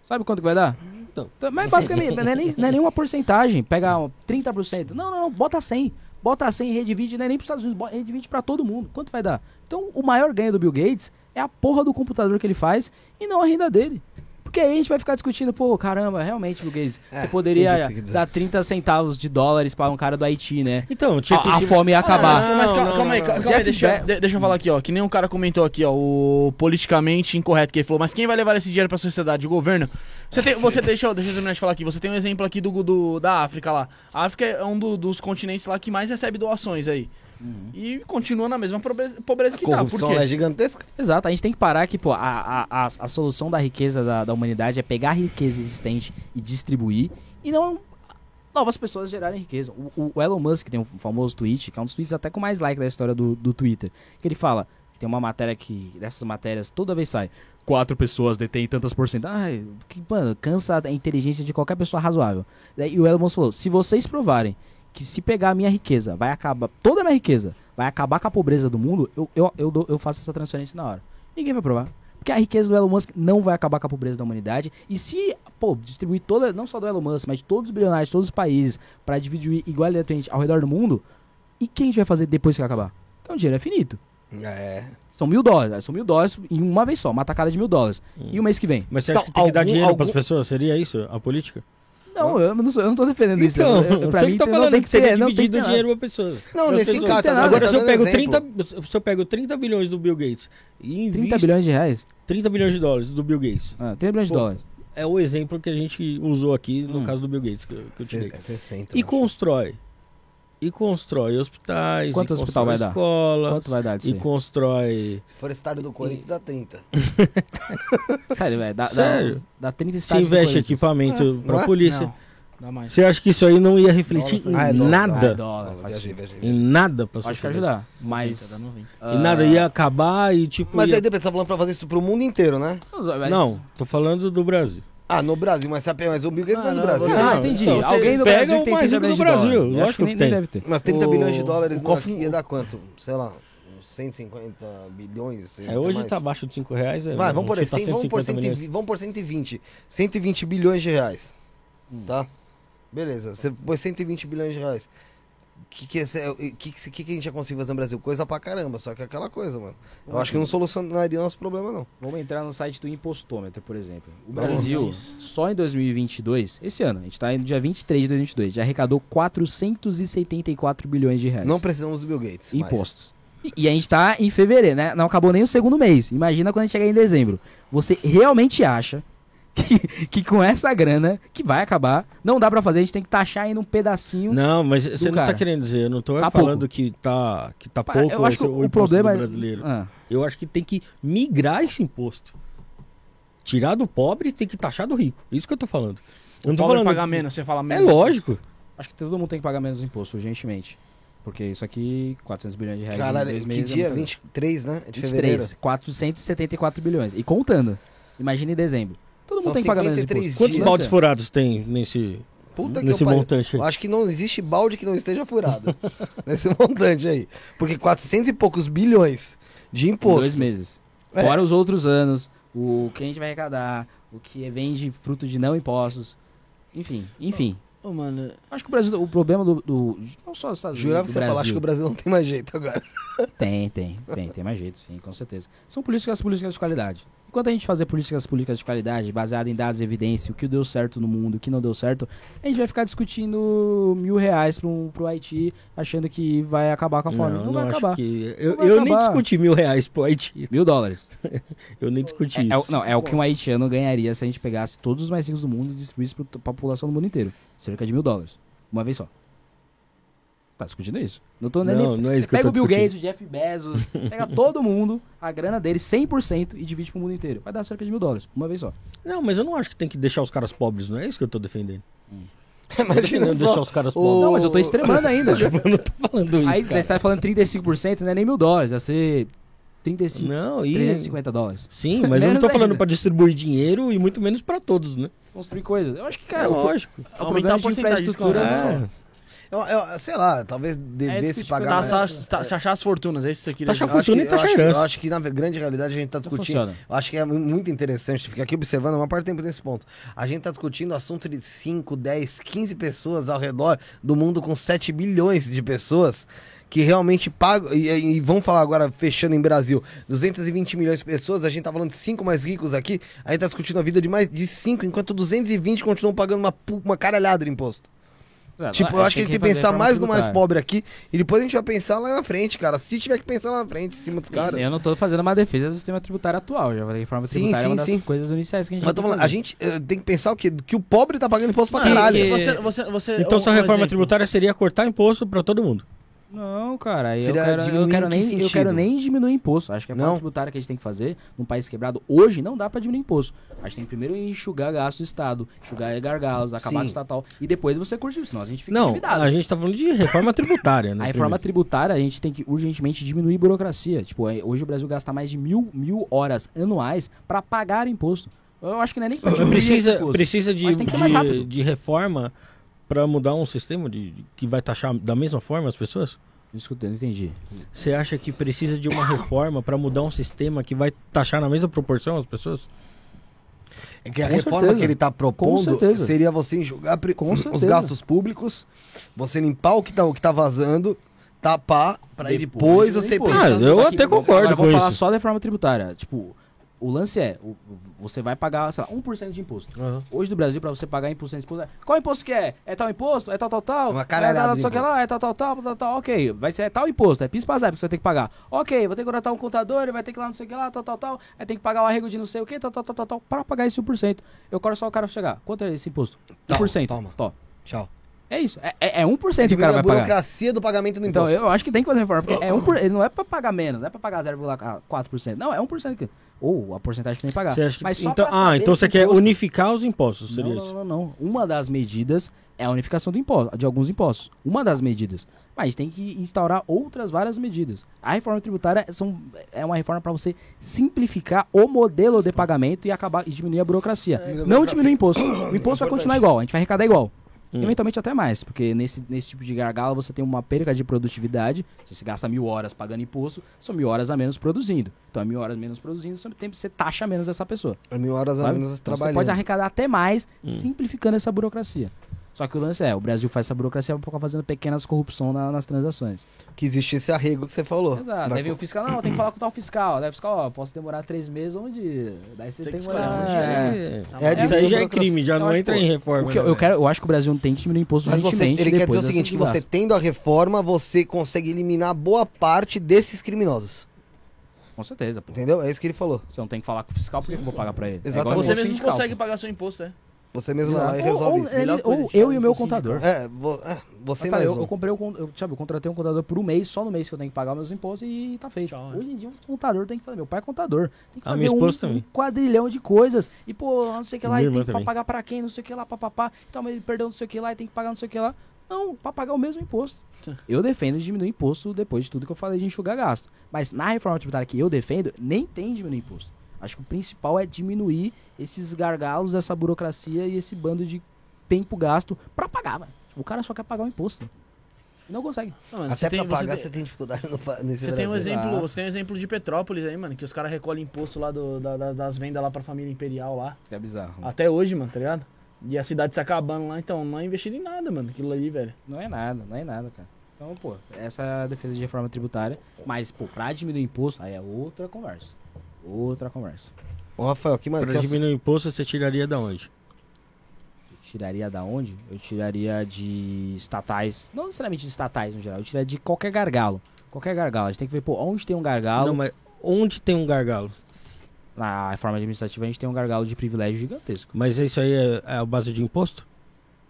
Sabe quanto que vai dar? Então. Mas basicamente, não é, nem, não é nem uma porcentagem. Pega 30%. Não, não, não, bota 100. Bota 100 e redivide, não é nem pros Estados Unidos, redivide pra todo mundo. Quanto vai dar? Então, o maior ganho do Bill Gates é a porra do computador que ele faz e não a renda dele. Porque aí a gente vai ficar discutindo, pô, caramba, realmente, Gates, É, você poderia dar 30 centavos de dólares pra um cara do Haiti, né? Então, que A, a fome ia acabar. Ah, Mas Não, calma, não, calma aí, não, calma aí, Jeff deixa, Be- deixa eu falar aqui, ó. Que nem um cara comentou aqui, ó. O politicamente incorreto que ele falou, mas quem vai levar esse dinheiro pra sociedade? O governo? Você tem. Você, deixa, eu- deixa eu terminar de falar aqui. Você tem um exemplo aqui do, do- da África lá. A África é um do- dos continentes lá que mais recebe doações aí. E continua na mesma pobreza, pobreza que tá. Corrupção Por quê? é gigantesca. Exato, a gente tem que parar que, pô, a, a, a, a solução da riqueza da, da humanidade é pegar a riqueza existente e distribuir, e não novas pessoas gerarem riqueza. O, o- o Elon Musk tem um famoso tweet, que é um dos tweets até com mais like da história do, do Twitter, que ele fala, tem uma matéria que, dessas matérias, toda vez sai, quatro pessoas detêm tantas por cento. Ai, que, mano, cansa a inteligência de qualquer pessoa razoável. E o Elon Musk falou, se vocês provarem que se pegar a minha riqueza, vai acabar, toda a minha riqueza, vai acabar com a pobreza do mundo, eu, eu, eu, dou- eu faço essa transferência na hora. Ninguém vai provar. Porque a riqueza do Elon Musk não vai acabar com a pobreza da humanidade. E se, pô, distribuir toda, não só do Elon Musk, mas de todos os bilionários, de todos os países, pra dividir igualitariamente ao redor do mundo, e quem a gente vai fazer depois que acabar? Então o dinheiro é finito. É. São mil dólares. São mil dólares em uma vez só, uma tacada de mil dólares. E o mês que vem? Mas você acha Então, que tem que dar algum- dinheiro algum- pras pessoas? Seria isso a política? Não, eu não, sou, eu não tô defendendo isso. Então, Eu- eu- pra você mim tá não falando tem que que seria ser, não tem que dividido ter o dinheiro pra pessoas. Não, nesse pessoas- caso, nada. Agora, tá se eu, pego exemplo. 30, se eu pego 30 bilhões do Bill Gates e invisto 30 bilhões de reais? 30 bilhões de dólares do Bill Gates, Ah, 30 bilhões de dólares. é o exemplo que a gente usou aqui no Hum. caso do Bill Gates, que, eu- que eu te dei. É 60. E eu acho. constrói. E constrói hospitais, Quanto e hospital constrói vai dar? escolas, Quanto vai dar disso e aí? constrói... Se for estádio do Corinthians, dá 30. Sério, velho. Dá, Sério? Dá, dá 30 Se estádios do investe equipamento É, pra não é? polícia. Não, dá mais. Você acha que isso aí não ia refletir Dólar, em ah, é dólar, nada? Ah, dólar, Não, faz viajei, sentido. viajei, Em nada pra Acho que ajudar. Mas. Dá 90. E nada, ia acabar e tipo... Mas ia- aí depois você tá falando pra fazer isso pro mundo inteiro, né? Não, tô falando do Brasil. Ah, no Brasil, mas, sabe- mas o Bill Gates não, é do não, Brasil. Ah, Não, entendi. então, Alguém do pega Brasil o tem mais 30 rico bilhões de Brasil, dólares. Eu Acho lógico que nem, que nem tem. deve ter. Mas 30 O- bilhões de dólares não, ia dar quanto? Sei lá, uns 150 bilhões? É, hoje mais. tá abaixo de 5 reais. É, Vai, vamos por, aí, chutar 100, vamos, por 150 milhões. 120, vamos por 120. 120 bilhões de reais. Hum. Tá? Beleza, você pôs 120 bilhões de reais. O que, que, esse- que, que, que a gente já conseguiu fazer no Brasil? Coisa pra caramba, só que é aquela coisa, mano. Eu acho que não solucionaria nosso problema, não. Vamos entrar no site do Impostômetro, por exemplo. O Vamos. Brasil, Vamos. só em 2022, esse ano, a gente tá no dia 23 de 2022, já arrecadou 474 bilhões de reais. Não precisamos do Bill Gates. Impostos. E, e a gente tá em fevereiro, né? Não acabou nem o segundo mês. Imagina quando a gente chegar em dezembro. Você realmente acha que, que com essa grana, que vai acabar, não dá pra fazer, a gente tem que taxar ainda um pedacinho. Não, mas você não cara. tá querendo dizer, eu não tô Tá falando pouco. que tá, que tá pouco eu acho que o, imposto problema do é. brasileiro. Ah, Eu acho que tem que migrar esse imposto. Tirar do pobre e tem que taxar do rico. Isso que eu tô falando. Eu não tô Pobre falando pagar que- menos, você fala É menos. lógico. acho que todo mundo tem que pagar menos imposto, urgentemente. Porque isso aqui, 400 bilhões de reais em Caralho, dois que meses. é dia? grana. 23, né? De fevereiro. 23, 474 bilhões. E contando. Imagina em dezembro. Todo mundo São tem que pagar menos 53 imposto. Quantos dias. baldes furados tem nesse, Puta que nesse eu pariu. montante? Eu acho que não existe balde que não esteja furado. nesse montante aí. Porque 400 e poucos bilhões de Em imposto. dois meses. É. Fora os outros anos, o que a gente vai arrecadar, o que vende fruto de não impostos. Enfim, enfim. Ô, mano, Acho que o Brasil, o problema do. do- não só dos Estados Jurava Unidos, que do você falar, acho que o Brasil não tem mais jeito agora. Tem, tem, tem, tem mais jeito, sim, com certeza. São políticas políticas de qualidade. Enquanto a gente fazer políticas políticas de qualidade, baseada em dados e evidência, o que deu certo no mundo, o que não deu certo, a gente vai ficar discutindo mil reais pro, pro Haiti, achando que vai acabar com a fome. Não, vai acho acabar. que- Eu, vai eu nem acabar. discuti mil reais pro Haiti. Mil dólares. Eu nem discuti É, é isso. não, é o que um haitiano ganharia se a gente pegasse todos os mais ricos do mundo e distribuísse pra população do mundo inteiro. Cerca de mil dólares. Uma vez só. Tá discutindo isso? Não tô nem. Não, não é isso que eu Pega o Bill. Gates, o Jeff Bezos, pega todo mundo, a grana dele 100% e divide pro mundo inteiro. Vai dar cerca de mil dólares, uma vez só. Não, mas eu não acho que tem que deixar os caras pobres, não é isso que eu tô defendendo. Imagina Não deixar os caras pobres. Não, mas eu tô extremando ainda. Eu não tô falando isso, Aí cara. você tá falando 35%, não é nem mil dólares, vai ser 35, Não, e... 350 dólares. Sim, mas eu não tô falando pra distribuir dinheiro e muito menos pra todos, né? Construir coisas. Eu acho que, cara, é o, lógico. o Aumentar problema a porcentagem de infraestrutura desconto. é É. Eu, eu- sei lá, talvez É devesse que pagar. mais. Taxar, ta- taxar as fortunas, é isso queria Taxar acho fortuna que- e taxa eu acho que- herança. Eu acho que na grande realidade a gente tá Não discutindo. Eu acho que é mu- muito interessante ficar aqui observando a maior parte do tempo nesse ponto. A gente tá discutindo assunto de 5, 10, 15 pessoas ao redor do mundo com 7 bilhões de pessoas que realmente pagam. E, e vamos falar agora, fechando em Brasil, 220 milhões de pessoas, a gente tá falando de 5 mais ricos aqui, a gente tá discutindo a vida de mais de 5, enquanto 220 continuam pagando uma, uma caralhada de imposto. É, Tipo, eu acho que a gente tem que pensar mais no mais tributária. pobre aqui e depois a gente vai pensar lá na frente, cara. Se tiver que pensar lá na frente, em cima dos caras. Eu não tô fazendo uma defesa do sistema tributário atual. Já falei que reforma Sim, tributária é sim, uma das sim. coisas iniciais que a gente Mas tô tem que falando, a gente eh, tem que pensar o quê? Que o pobre tá pagando imposto pra caralho. que- você, você, você, Então um- sua reforma exemplo. tributária seria cortar imposto pra todo mundo. Não, cara, eu Seria quero, eu quero em que nem, eu quero nem diminuir imposto. Acho que a reforma Não? tributária que a gente tem que fazer num país quebrado hoje não dá pra diminuir imposto. A gente tem que primeiro enxugar gasto do Estado, enxugar gargalos, acabar Sim. com o estatal e depois você curtir, senão a gente fica Não, endividado. a gente tá falando de reforma tributária, né? A reforma primeiro. tributária, a gente tem que urgentemente diminuir burocracia. Tipo, é, hoje o Brasil gasta mais de mil, mil horas anuais pra pagar imposto. Eu acho que não é nem pra precisa, precisa de, de, de reforma pra mudar um sistema de, de- que vai taxar da mesma forma as pessoas? Escuta, eu não entendi. Você acha que precisa de uma reforma pra mudar um sistema que vai taxar na mesma proporção as pessoas? É que a Com reforma certeza. que ele tá propondo seria você enxugar Com os certeza. gastos públicos, você limpar o que tá, que tá vazando, tapar, pra aí depois diminuir você pensar. Ah, eu até concordo vou falar isso. só da reforma tributária. Tipo, o lance é, o- você vai pagar, sei lá, 1% de imposto. Aham. Hoje no Brasil, pra você pagar 1% de imposto, é- qual imposto que é? É tal imposto? É tal, tal, tal? Uma é caralhada sei o que imposto. lá, é tal, tal, tal, tal, tal, ok. Vai ser tal imposto, é PIS, PASEP que você vai ter que pagar. Ok, vou ter que contratar um contador, ele vai ter que ir lá não sei o que lá, tal, tal, tal. Aí tem que pagar o arrego de não sei o que, tal, tal, tal, tal, tal, pra pagar esse 1%. Eu quero só o cara chegar. Quanto é esse imposto? Toma, 1%. toma. Tó. Tchau. É isso, é, é, é 1% que o cara a vai pagar. burocracia do pagamento do Então, imposto. eu acho que tem que fazer reforma, porque é um por, ele não é pra pagar menos, não é pra pagar 0,4%. Não, é 1% que, ou a porcentagem que tem que pagar. Você acha que- Mas só então, ah, saber então você quer imposto- unificar os impostos, Não, seria não, isso? não, não. Uma das medidas é a unificação do imposto, de alguns impostos. Uma das medidas. Mas tem que instaurar outras várias medidas. A reforma tributária são, é uma reforma para você simplificar o modelo de pagamento e acabar e diminuir a burocracia. A Não burocracia. diminuir o imposto. O imposto vai continuar igual, a gente vai arrecadar igual. Hum. Eventualmente até mais, porque nesse, nesse tipo de gargalo você tem uma perca de produtividade. Se você gasta mil horas pagando imposto, são mil horas a menos produzindo. Então, é mil horas menos produzindo, você, tem, você taxa menos essa pessoa. É mil horas a Sabe? menos Então, você trabalhando. pode arrecadar até mais, Hum. simplificando essa burocracia. Só que o lance é, o Brasil faz essa burocracia pra ficar fazendo pequenas corrupção na- nas transações. Que existe esse arrego que você falou. Exato. Vem o fiscal, não, tem que falar com o tal fiscal. O fiscal, ó, posso demorar três meses onde. Daí você Tem tem, que demorar. onde É. É, Isso aí diminuir já é crime, já não entra em reforma. O eu, né, eu quero, eu acho que o Brasil tem que diminuir imposto Mas você, ele quer dizer o seguinte, que você tendo a reforma, você consegue eliminar boa parte desses criminosos. Com certeza, pô. Entendeu? É isso que ele falou. Você não tem que falar com o fiscal, por que eu vou pagar pra ele? Exatamente. igual Você mesmo sindical, consegue pô. pagar seu imposto, é. Você mesmo vai lá e Ou- resolve ou, isso. ele- ou eu e o meu contador. É, vo- é, você Eu, mais eu, eu comprei o eu, sabe, eu contratei um contador por um mês, só no mês que eu tenho que pagar meus impostos e tá feito. Tchau, é. Hoje em dia, um contador tem que fazer. Meu pai é contador. Tem que Ah, fazer um, um quadrilhão de coisas. E, pô, não sei o que lá, e tem que pagar pra quem, não sei o que lá, papapá. Então, mas ele perdeu não sei o que lá e tem que pagar não sei o que lá. Não, pra pagar o mesmo imposto. Eu defendo diminuir imposto depois de tudo que eu falei de enxugar gasto. Mas na reforma tributária que eu defendo, nem tem diminuir imposto. Acho que o principal é diminuir esses gargalos, essa burocracia e esse bando de tempo gasto pra pagar, velho. O cara só quer pagar o imposto. Não consegue. Não, mano, Até pra tem, pagar você você tem, tem dificuldade no, nesse você tem um exemplo, Ah. você tem um exemplo de Petrópolis aí, mano, que os caras recolhem imposto lá do, da- da- das vendas lá pra família imperial lá. É bizarro. Até hoje, mano, tá ligado? E a cidade se acabando lá, então não é investido em nada, mano, aquilo ali, velho. Não é nada, não é nada, cara. Então, pô, essa é a defesa de reforma tributária. Mas, pô, pra diminuir imposto, aí é outra conversa. Outra conversa. Ô, Rafael, que mais? Pra que diminuir o imposto, você tiraria da onde? Eu tiraria da onde? Eu tiraria de estatais. Não necessariamente de estatais no geral, eu tiraria de qualquer gargalo. Qualquer gargalo. A gente tem que ver, pô, onde tem um gargalo. Não, mas onde tem um gargalo? Na reforma administrativa a gente tem um gargalo de privilégio gigantesco. Mas isso aí é, é a base de imposto?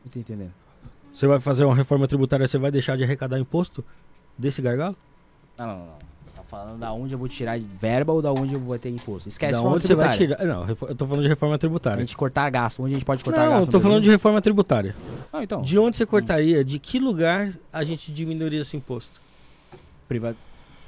Não tô entendendo. Você vai fazer uma reforma tributária, você vai deixar de arrecadar imposto desse gargalo? Não, não, não. Não. Falando da onde eu vou tirar verba ou da onde eu vou ter imposto? Esquece da onde você vai tirar? Não, eu tô falando de reforma A tributária. gente cortar gasto. Onde a gente pode cortar Não, gasto? eu tô falando de reforma tributária. Não, então. De onde você cortaria? De que lugar a gente diminuiria esse imposto? Priva...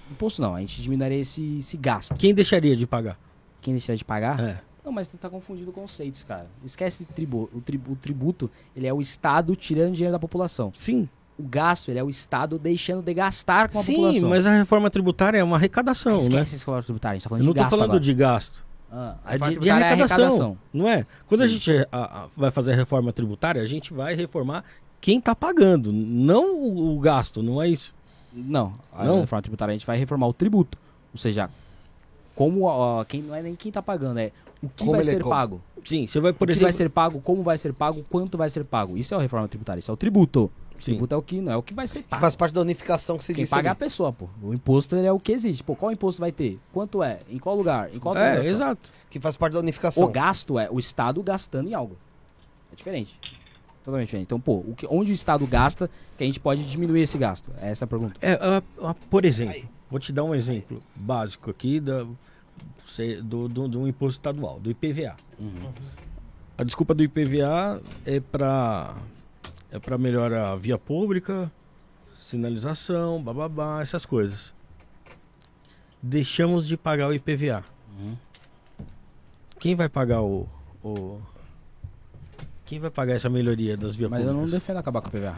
Imposto não, a gente diminuiria esse, esse gasto. Quem deixaria de pagar? Quem deixar de pagar? É. Não, mas você tá confundindo conceitos, cara. Esquece. O, tribu- o tributo, ele é o Estado tirando dinheiro da população. Sim. O gasto, ele é o Estado deixando de gastar com a Sim, população. mas a reforma tributária é uma arrecadação, Esquece né? esse escola tributário, a gente tá Eu falando não de tô gasto falando agora. de gasto. Ah, a É reforma de, de tributária é arrecadação, não é? Quando a gente a- a- vai fazer a reforma tributária, a gente vai reformar quem está pagando, não o, o gasto, não é isso? Não, a Não? reforma tributária a gente vai reformar o tributo. Ou seja, como quem não é nem quem tá pagando, é o que Como vai é ser co- pago. Sim, você vai, por o que exemplo... vai ser pago, como vai ser pago, quanto vai ser pago. Isso é a reforma tributária, isso é o tributo. Sim. tributo é o que não é o que vai ser Que pago. faz parte da unificação que se Quem disse paga é a pessoa, pô. O imposto ele é o que existe. Pô, qual imposto vai ter? Quanto é? Em qual lugar? Em qual É, transação? exato. Que faz parte da unificação. O gasto é o Estado gastando em algo. É diferente. Totalmente diferente. Então, pô, o que, onde o Estado gasta, que a gente pode diminuir esse gasto? Essa é a pergunta. É, ah, ah, por exemplo, vou te dar um exemplo básico aqui da, do, do, do imposto estadual, do IPVA. A desculpa do IPVA é para é para melhorar a via pública, sinalização, bababá, essas coisas. Deixamos de pagar o IPVA. Uhum. Quem vai pagar o, o quem vai pagar essa melhoria das vias Mas eu não públicas? defendo acabar com o PVA.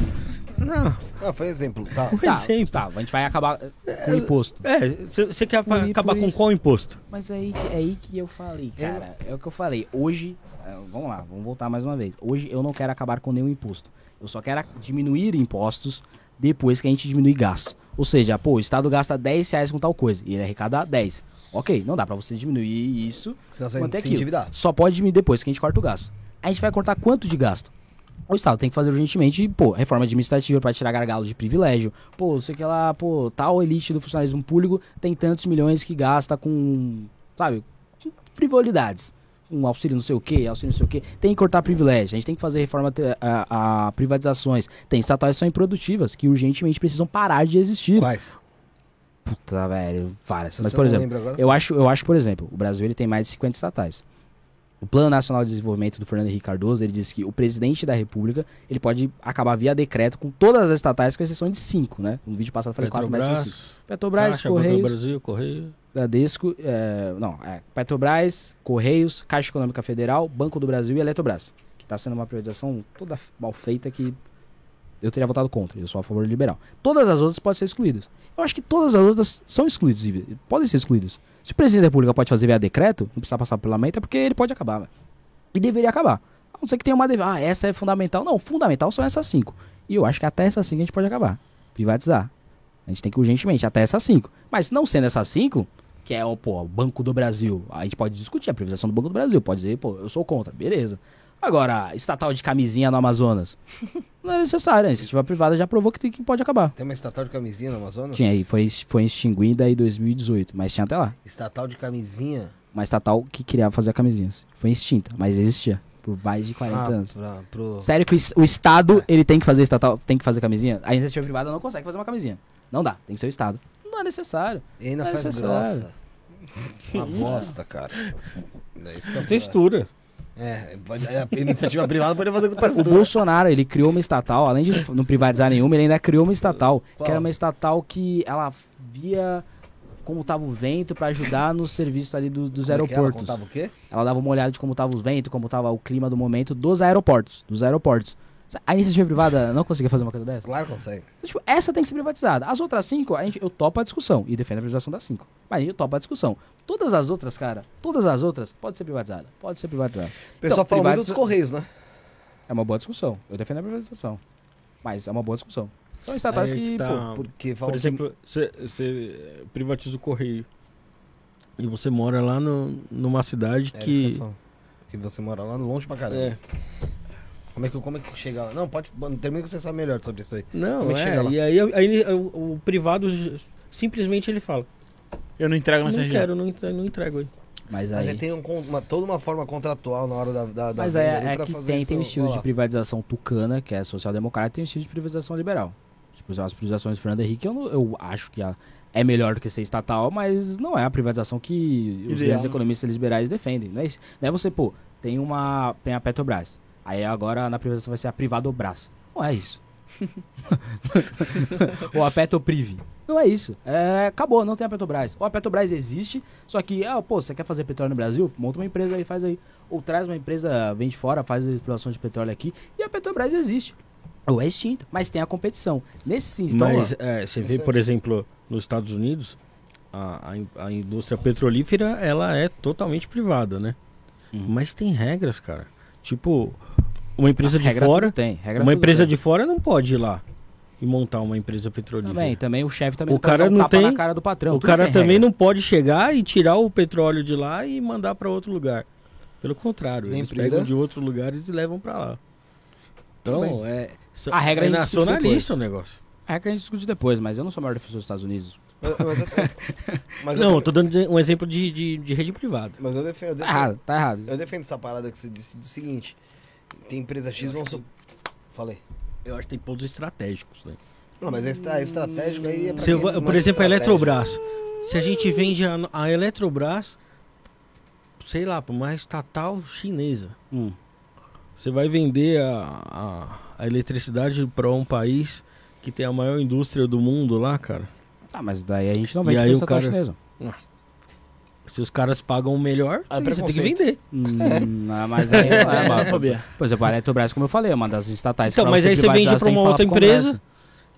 Não, Ah, foi exemplo. Tá. por Tá, exemplo. tá, a gente vai acabar com o imposto. É, você quer Por acabar com qual imposto? Mas é aí, que- é aí que eu falei, cara. É o que eu falei. Hoje, é, vamos lá, vamos voltar mais uma vez. Hoje eu não quero acabar com nenhum imposto. Eu só quero diminuir impostos depois que a gente diminuir gasto. Ou seja, pô, o Estado gasta 10 reais com tal coisa e ele arrecada 10. Ok, não dá pra você diminuir isso, se aquilo. endividar. Só pode diminuir depois que a gente corta o gasto. A gente vai cortar quanto de gasto? O Estado tem que fazer urgentemente, pô, reforma administrativa pra tirar gargalo de privilégio. Pô, sei que lá, pô, tal elite do funcionalismo público tem tantos milhões que gasta com, sabe, com frivolidades. Um auxílio não sei o que, auxílio não sei o que. Tem que cortar privilégio. A gente tem que fazer reforma a, a privatizações. Tem estatais que são improdutivas, que urgentemente precisam parar de existir. Quais? Puta, velho, várias. Mas, por exemplo, eu acho, eu acho, por exemplo, o Brasil ele tem mais de 50 estatais. O Plano Nacional de Desenvolvimento do Fernando Henrique Cardoso, ele diz que o presidente da República, ele pode acabar via decreto com todas as estatais, com exceção de cinco, né? No vídeo passado eu falei quatro, mas são cinco. Petrobras, Caixa, Banco do Correios, Brasil, Correio. Bradesco, é, não, é, Petrobras, Correios, Caixa Econômica Federal, Banco do Brasil e Eletrobras. Que está sendo uma privatização toda mal feita que eu teria votado contra. Eu sou a favor de liberal. Todas as outras podem ser excluídas. Eu acho que todas as outras são excluídas, podem ser excluídas. Se o presidente da República pode fazer via decreto, não precisa passar pelo parlamento, é porque ele pode acabar, velho. E deveria acabar. A não ser que tenha uma. Ah, essa é fundamental. Não, fundamental são essas cinco. E eu acho que até essas cinco a gente pode acabar. Privatizar. A gente tem que urgentemente, até essas cinco. Mas não sendo essas cinco, que é o, pô, Banco do Brasil, a gente pode discutir a privatização do Banco do Brasil. Pode dizer, pô, eu sou contra. Beleza. Agora, estatal de camisinha no Amazonas. Não é necessário. A iniciativa privada já provou que, tem, que pode acabar. Tem uma estatal de camisinha no Amazonas? Tinha aí, foi, foi extinguida em 2018, mas tinha até lá. Estatal de camisinha? Uma estatal que queria fazer camisinhas. Foi extinta, mas existia. Por mais de 40 Ah, anos. pra, pro... Sério que o es- o Estado, ele tem que fazer estatal, tem que fazer camisinha? A iniciativa privada não consegue fazer uma camisinha. Não dá, tem que ser o Estado. Não é necessário. E ainda Não é faz necessário. grossa. Uma bosta, cara. É isso que eu- Textura. É, pode, é, a iniciativa privada pode fazer com O textura. Bolsonaro, ele criou uma estatal, além de não privatizar nenhuma, ele ainda criou uma estatal. Qual? Que era uma estatal que ela via como tava o vento pra ajudar nos serviços ali do- dos Como é ela aeroportos. o quê? Ela dava uma olhada de como tava os ventos, como tava o clima do momento dos aeroportos. Dos aeroportos. A iniciativa privada não conseguia fazer uma coisa dessa? Claro que consegue. Então, tipo, essa tem que ser privatizada. As outras cinco, a gente, eu topo a discussão e defendo a privatização das cinco. Mas eu topo a discussão. Todas as outras, cara, todas as outras, pode ser privatizada. Pode ser privatizada. O pessoal Então, fala muito privatiza- dos Correios, né? É uma boa discussão. Eu defendo a privatização. Mas é uma boa discussão. São estatais Aí que, que tá- pô, Porque Por exemplo, você privatiza o Correio. E você mora lá no, numa cidade que... É, que, que. que você mora lá longe pra caramba. É. Como é que, como é que chega lá? Não, pode. Termina que você sabe melhor sobre isso aí. Não, Como é que é. chega lá? E aí, aí o, o privado simplesmente ele fala: Eu não entrego Não nessa região. quero, não, entre- não entrego aí. mas Mas aí. aí tem um uma, toda uma forma contratual na hora da, da, da Mas é, é que fazer tem, isso tem um estilo de privatização tucana, que é social-democrata, e tem um estilo de privatização liberal. Tipo, as privatizações do Fernando Henrique, eu, não- eu acho que a- é melhor do que ser estatal, mas não é a privatização que os Ideal, grandes economistas liberais defendem. Não é, isso. não é você, pô, tem uma. Tem a Petrobras. Aí agora na privatização vai ser a Privadobras. Não é isso. Ou a Petropriv. Não é isso. É, acabou, não tem a Petrobras. Ou a Petrobras existe, só que, ah, pô, você quer fazer petróleo no Brasil? Monta uma empresa aí, faz aí. Ou traz uma empresa, vem de fora, faz a exploração de petróleo aqui. E a Petrobras existe. Ou é extinto, mas tem a competição. Nesse sim, estão Mas lá. é, você vê, por exemplo, nos Estados Unidos, a, a in- a indústria petrolífera ela é totalmente privada, né? Uhum. Mas tem regras, cara. Tipo, uma empresa de Regra fora, tem. Regra uma empresa tem. de fora não pode ir lá e montar uma empresa petrolífera. Também, também o chefe também O não pode cara um não tapa tem- na cara do patrão. o tudo cara também regra. não pode chegar e tirar o petróleo de lá e mandar para outro lugar. Pelo contrário, Nem eles pegam de outros lugares e levam para lá. Então, é, A regra é nacionalista o negócio. A regra a gente discute depois, mas eu não sou o maior defensor dos Estados Unidos. Mas, mas eu, mas eu- não, eu tô dando um exemplo de, de, de rede privada. mas eu defendo, eu Tá defendo, errado, tá errado. eu defendo essa parada que você disse do seguinte: tem empresa X, vamos. su- Falei. Eu acho que tem pontos estratégicos, né? Não, mas esse é estratégico aí é pra Se eu por exemplo, a. Eletrobras. Se a gente vende a, a Eletrobras, sei lá, para uma estatal chinesa, Hum. você vai vender a, a, a eletricidade para um país que tem a maior indústria do mundo lá, cara. Tá, mas daí a gente não vende o estatal cara- chinesa. Se os caras pagam melhor, Ah, você tem que vender. Hum, ah, mas aí não é, mano. Xenofobia. Por exemplo, a Eletrobras, como eu falei, é uma das estatais Então, mas aí você vende que uma outra empresa.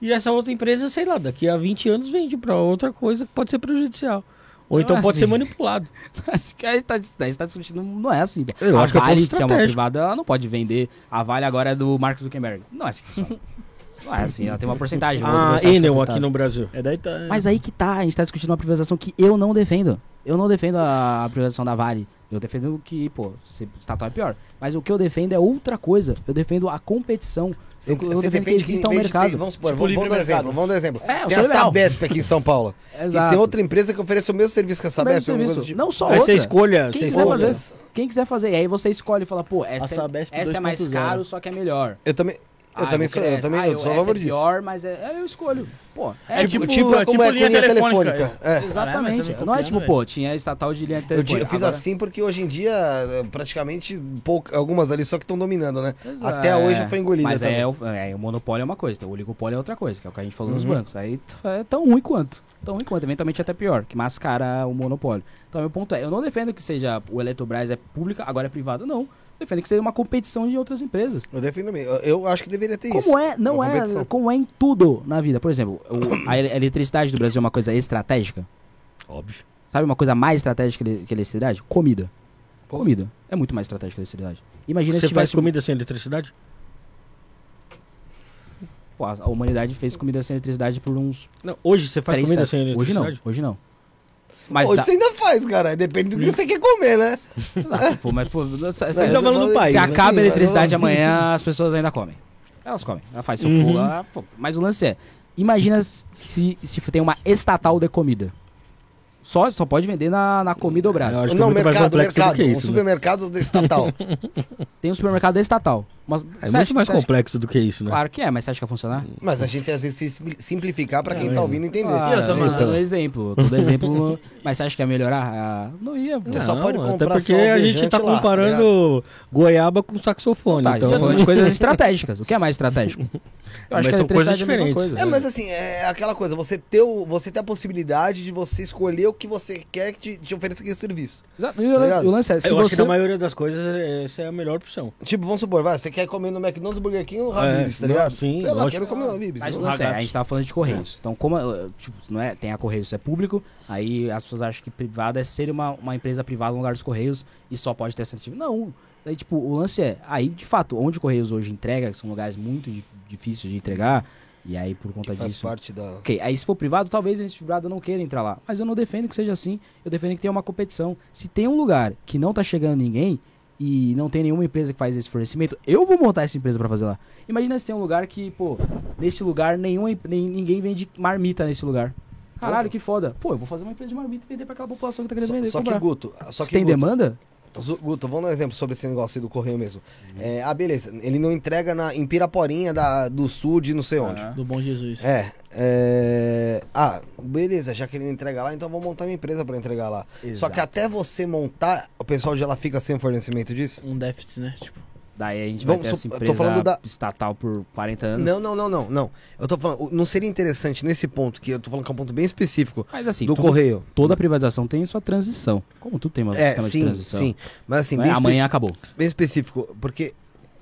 E essa outra empresa, sei lá, daqui a 20 anos vende para outra coisa que pode ser prejudicial. Ou Não então é pode assim. ser manipulado. Mas que aí tá, daí você tá discutindo, não é assim. Eu a acho que é Vale, que é uma estratégico. privada, ela não pode vender. A Vale agora é do Mark Zuckerberg. Não é assim que funciona. É assim, ela tem uma porcentagem. outra A porcentagem Enel aqui no Brasil. É daí tá. Mas aí que tá, a gente tá discutindo uma privatização que eu não defendo. Eu não defendo a, a privatização da Vale. Eu defendo que, pô, se estatal é pior. Mas o que eu defendo é outra coisa. Eu defendo a competição. Você, eu, eu defendo que exista um ter- mercado. vamos supor, Tipo vamos, dar exemplo, vamos dar exemplo. É, tem a liberal. Sabesp aqui em São Paulo. Exato. E tem outra empresa que oferece o mesmo serviço que a Sabesp. tipo. Não só Aí outra. você escolha. Quem você quiser escolha. fazer. Quem quiser fazer. E aí você escolhe e fala, pô, essa, é- essa é mais 2.0. caro, só que é melhor. Eu também, eu Ah, também sou, eu também Ah, eu sou a favor é disso. pior, mas é, é, eu escolho. Pô, é É tipo, tipo- tipo, é como tipo é linha linha telefônica. telefônica. É. Exatamente. me não é copiando, tipo, pô, tinha estatal de linha Eu, telefônica. eu fiz agora- assim porque hoje em dia, eh, praticamente, pouca, algumas ali só que estão dominando, né? Exato. Até hoje já foi engolida Mas também. é, o- é, o monopólio é uma coisa, então o oligopólio é outra coisa, que é o que a gente falou nos Uhum. bancos. Aí é tão ruim quanto. Tão ruim quanto, eventualmente até pior, que mascara o monopólio. Então, meu ponto é, eu não defendo que seja o Eletrobras é pública, agora é privada, não. Eu defendo que seja uma competição de outras empresas. Eu defendo mesmo. Eu, acho que deveria ter isso. Como é, não é, competição. como é em tudo na vida. Por exemplo, o- a ele- a eletricidade do Brasil é uma coisa estratégica. Óbvio. Sabe uma coisa mais estratégica que ele- que eletricidade? Comida. Pô. Comida. É muito mais estratégica que eletricidade. Imagina Você se faz tivesse comida sem eletricidade? Pô, a humanidade fez comida sem eletricidade por uns Não, hoje você faz comida séculos. sem Hoje não, eletricidade? hoje não. Mas Hoje dá- você ainda faz, cara. Depende do que você quer comer, né? dá, pô, mas pô, Mas tá falando do país, se acaba Sim, a eletricidade mas- amanhã, as pessoas ainda comem. Elas comem. Ela faz seu Uhum. fogo. mas o lance é, imagina se, se tem uma estatal de comida. Só, só pode vender na, na comida ou Eu braço. é não, mais mercado, mercado. que um isso, né? supermercado estatal. Tem um supermercado estatal. Mas, É você muito acha- mais você acha- complexo do que isso, né? Claro que é, mas você acha que vai funcionar? Mas a gente às vezes simplificar pra quem Não, tá é. ouvindo entender. Ah, eu tô dando então. exemplo. eu Tô dando exemplo. mas você acha que ia melhorar? Ah, não ia. Você só pode até comprar porque só a gente tá lá, tá comparando goiaba com saxofone. Tá, gente então, tá falando de coisas estratégicas. O que é mais estratégico? Eu Mas que são coisas é diferentes. coisa. É, mas assim, é aquela coisa, você ter, o, você ter a possibilidade de você escolher o que você quer que te, te ofereça aquele serviço. Exato. E o, lance é, se eu acho que você... na maioria das coisas essa é a melhor opção. Tipo, vamos supor, vai, você quer comer no McDonald's, Burger King ou no É, Habib's, tá não, ligado? sim, lá, lógico. quero comer no Habib's. Mas não- é, a gente tava falando de Correios. Então, como, tipo, não é, tem a Correios, isso é público, aí as pessoas acham que privada é ser uma, uma empresa privada no lugar dos Correios e só pode ter atividade. Não. Daí, tipo, o lance é, aí, de fato, onde o Correios hoje entrega, que são lugares muito dif- difíceis de entregar, e aí, por conta faz disso... parte da... Ok, aí se for privado, talvez esse privado não queira entrar lá. Mas eu não defendo que seja assim. Eu defendo que tenha uma competição. Se tem um lugar que não tá chegando ninguém e não tem nenhuma empresa que faz esse fornecimento, eu vou montar essa empresa pra fazer lá. Imagina se tem um lugar que, pô, nesse lugar nenhum, nem, ninguém vende marmita nesse lugar. Caralho, que foda. Pô, eu vou fazer uma empresa de marmita e vender pra aquela população que tá querendo Só, vender. só que, comprar. Guto, só se que, tem Guto, demanda, Guto, vamos dar um exemplo sobre esse negócio aí do correio mesmo. É, ah, beleza, ele não entrega na, em Piraporinha da, do sul de não sei onde. Ah. Do Bom Jesus. É, é. Ah, beleza, já que ele não entrega lá, então vamos montar uma empresa pra entregar lá. Só que Exato. até você montar, o pessoal já lá fica sem fornecimento disso? Um déficit, né? Tipo, daí a gente Vamos vai ter essa empresa falando da- estatal por 40 anos. Não, não, não, não, não. Eu tô falando, não seria interessante nesse ponto, que eu tô falando que é um ponto bem específico Mas assim, do tudo- correio. toda privatização tem sua transição. Como tudo tem uma É, sistema de sim, transição. sim. Mas assim, é bem, espe- amanhã acabou. bem específico, porque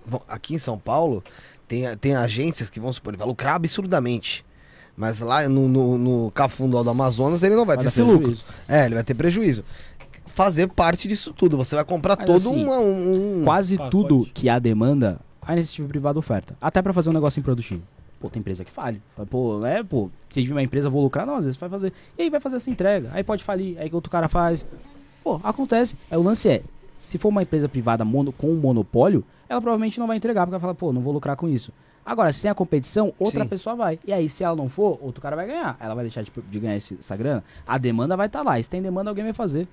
bom, aqui em São Paulo tem, tem agências que, vamos supor, vai lucrar absurdamente. Mas lá no, no, no Cafundo lá do Amazonas ele não vai, Vai ter esse lucro. É, ele vai ter prejuízo. Fazer parte disso tudo. Você vai comprar Mas todo assim, uma- um. um- Quase pacote. tudo que há demanda, a iniciativa privada oferta. Até pra fazer um negócio improdutivo. Pô, tem empresa que falha. Pô, é, pô, se tiver uma empresa, vou lucrar. Não, às vezes vai fazer. E aí vai fazer essa entrega. Aí pode falir. Aí que outro cara faz. Pô, acontece. Aí o lance é, se for uma empresa privada mono, com um monopólio, ela provavelmente não vai entregar, porque ela fala, pô, não vou lucrar com isso. Agora, se tem a competição, outra Sim. pessoa vai. E aí, se ela não for, outro cara vai ganhar. Ela vai deixar de, de ganhar esse- essa grana. A demanda vai estar lá. E se tem demanda, alguém vai fazer.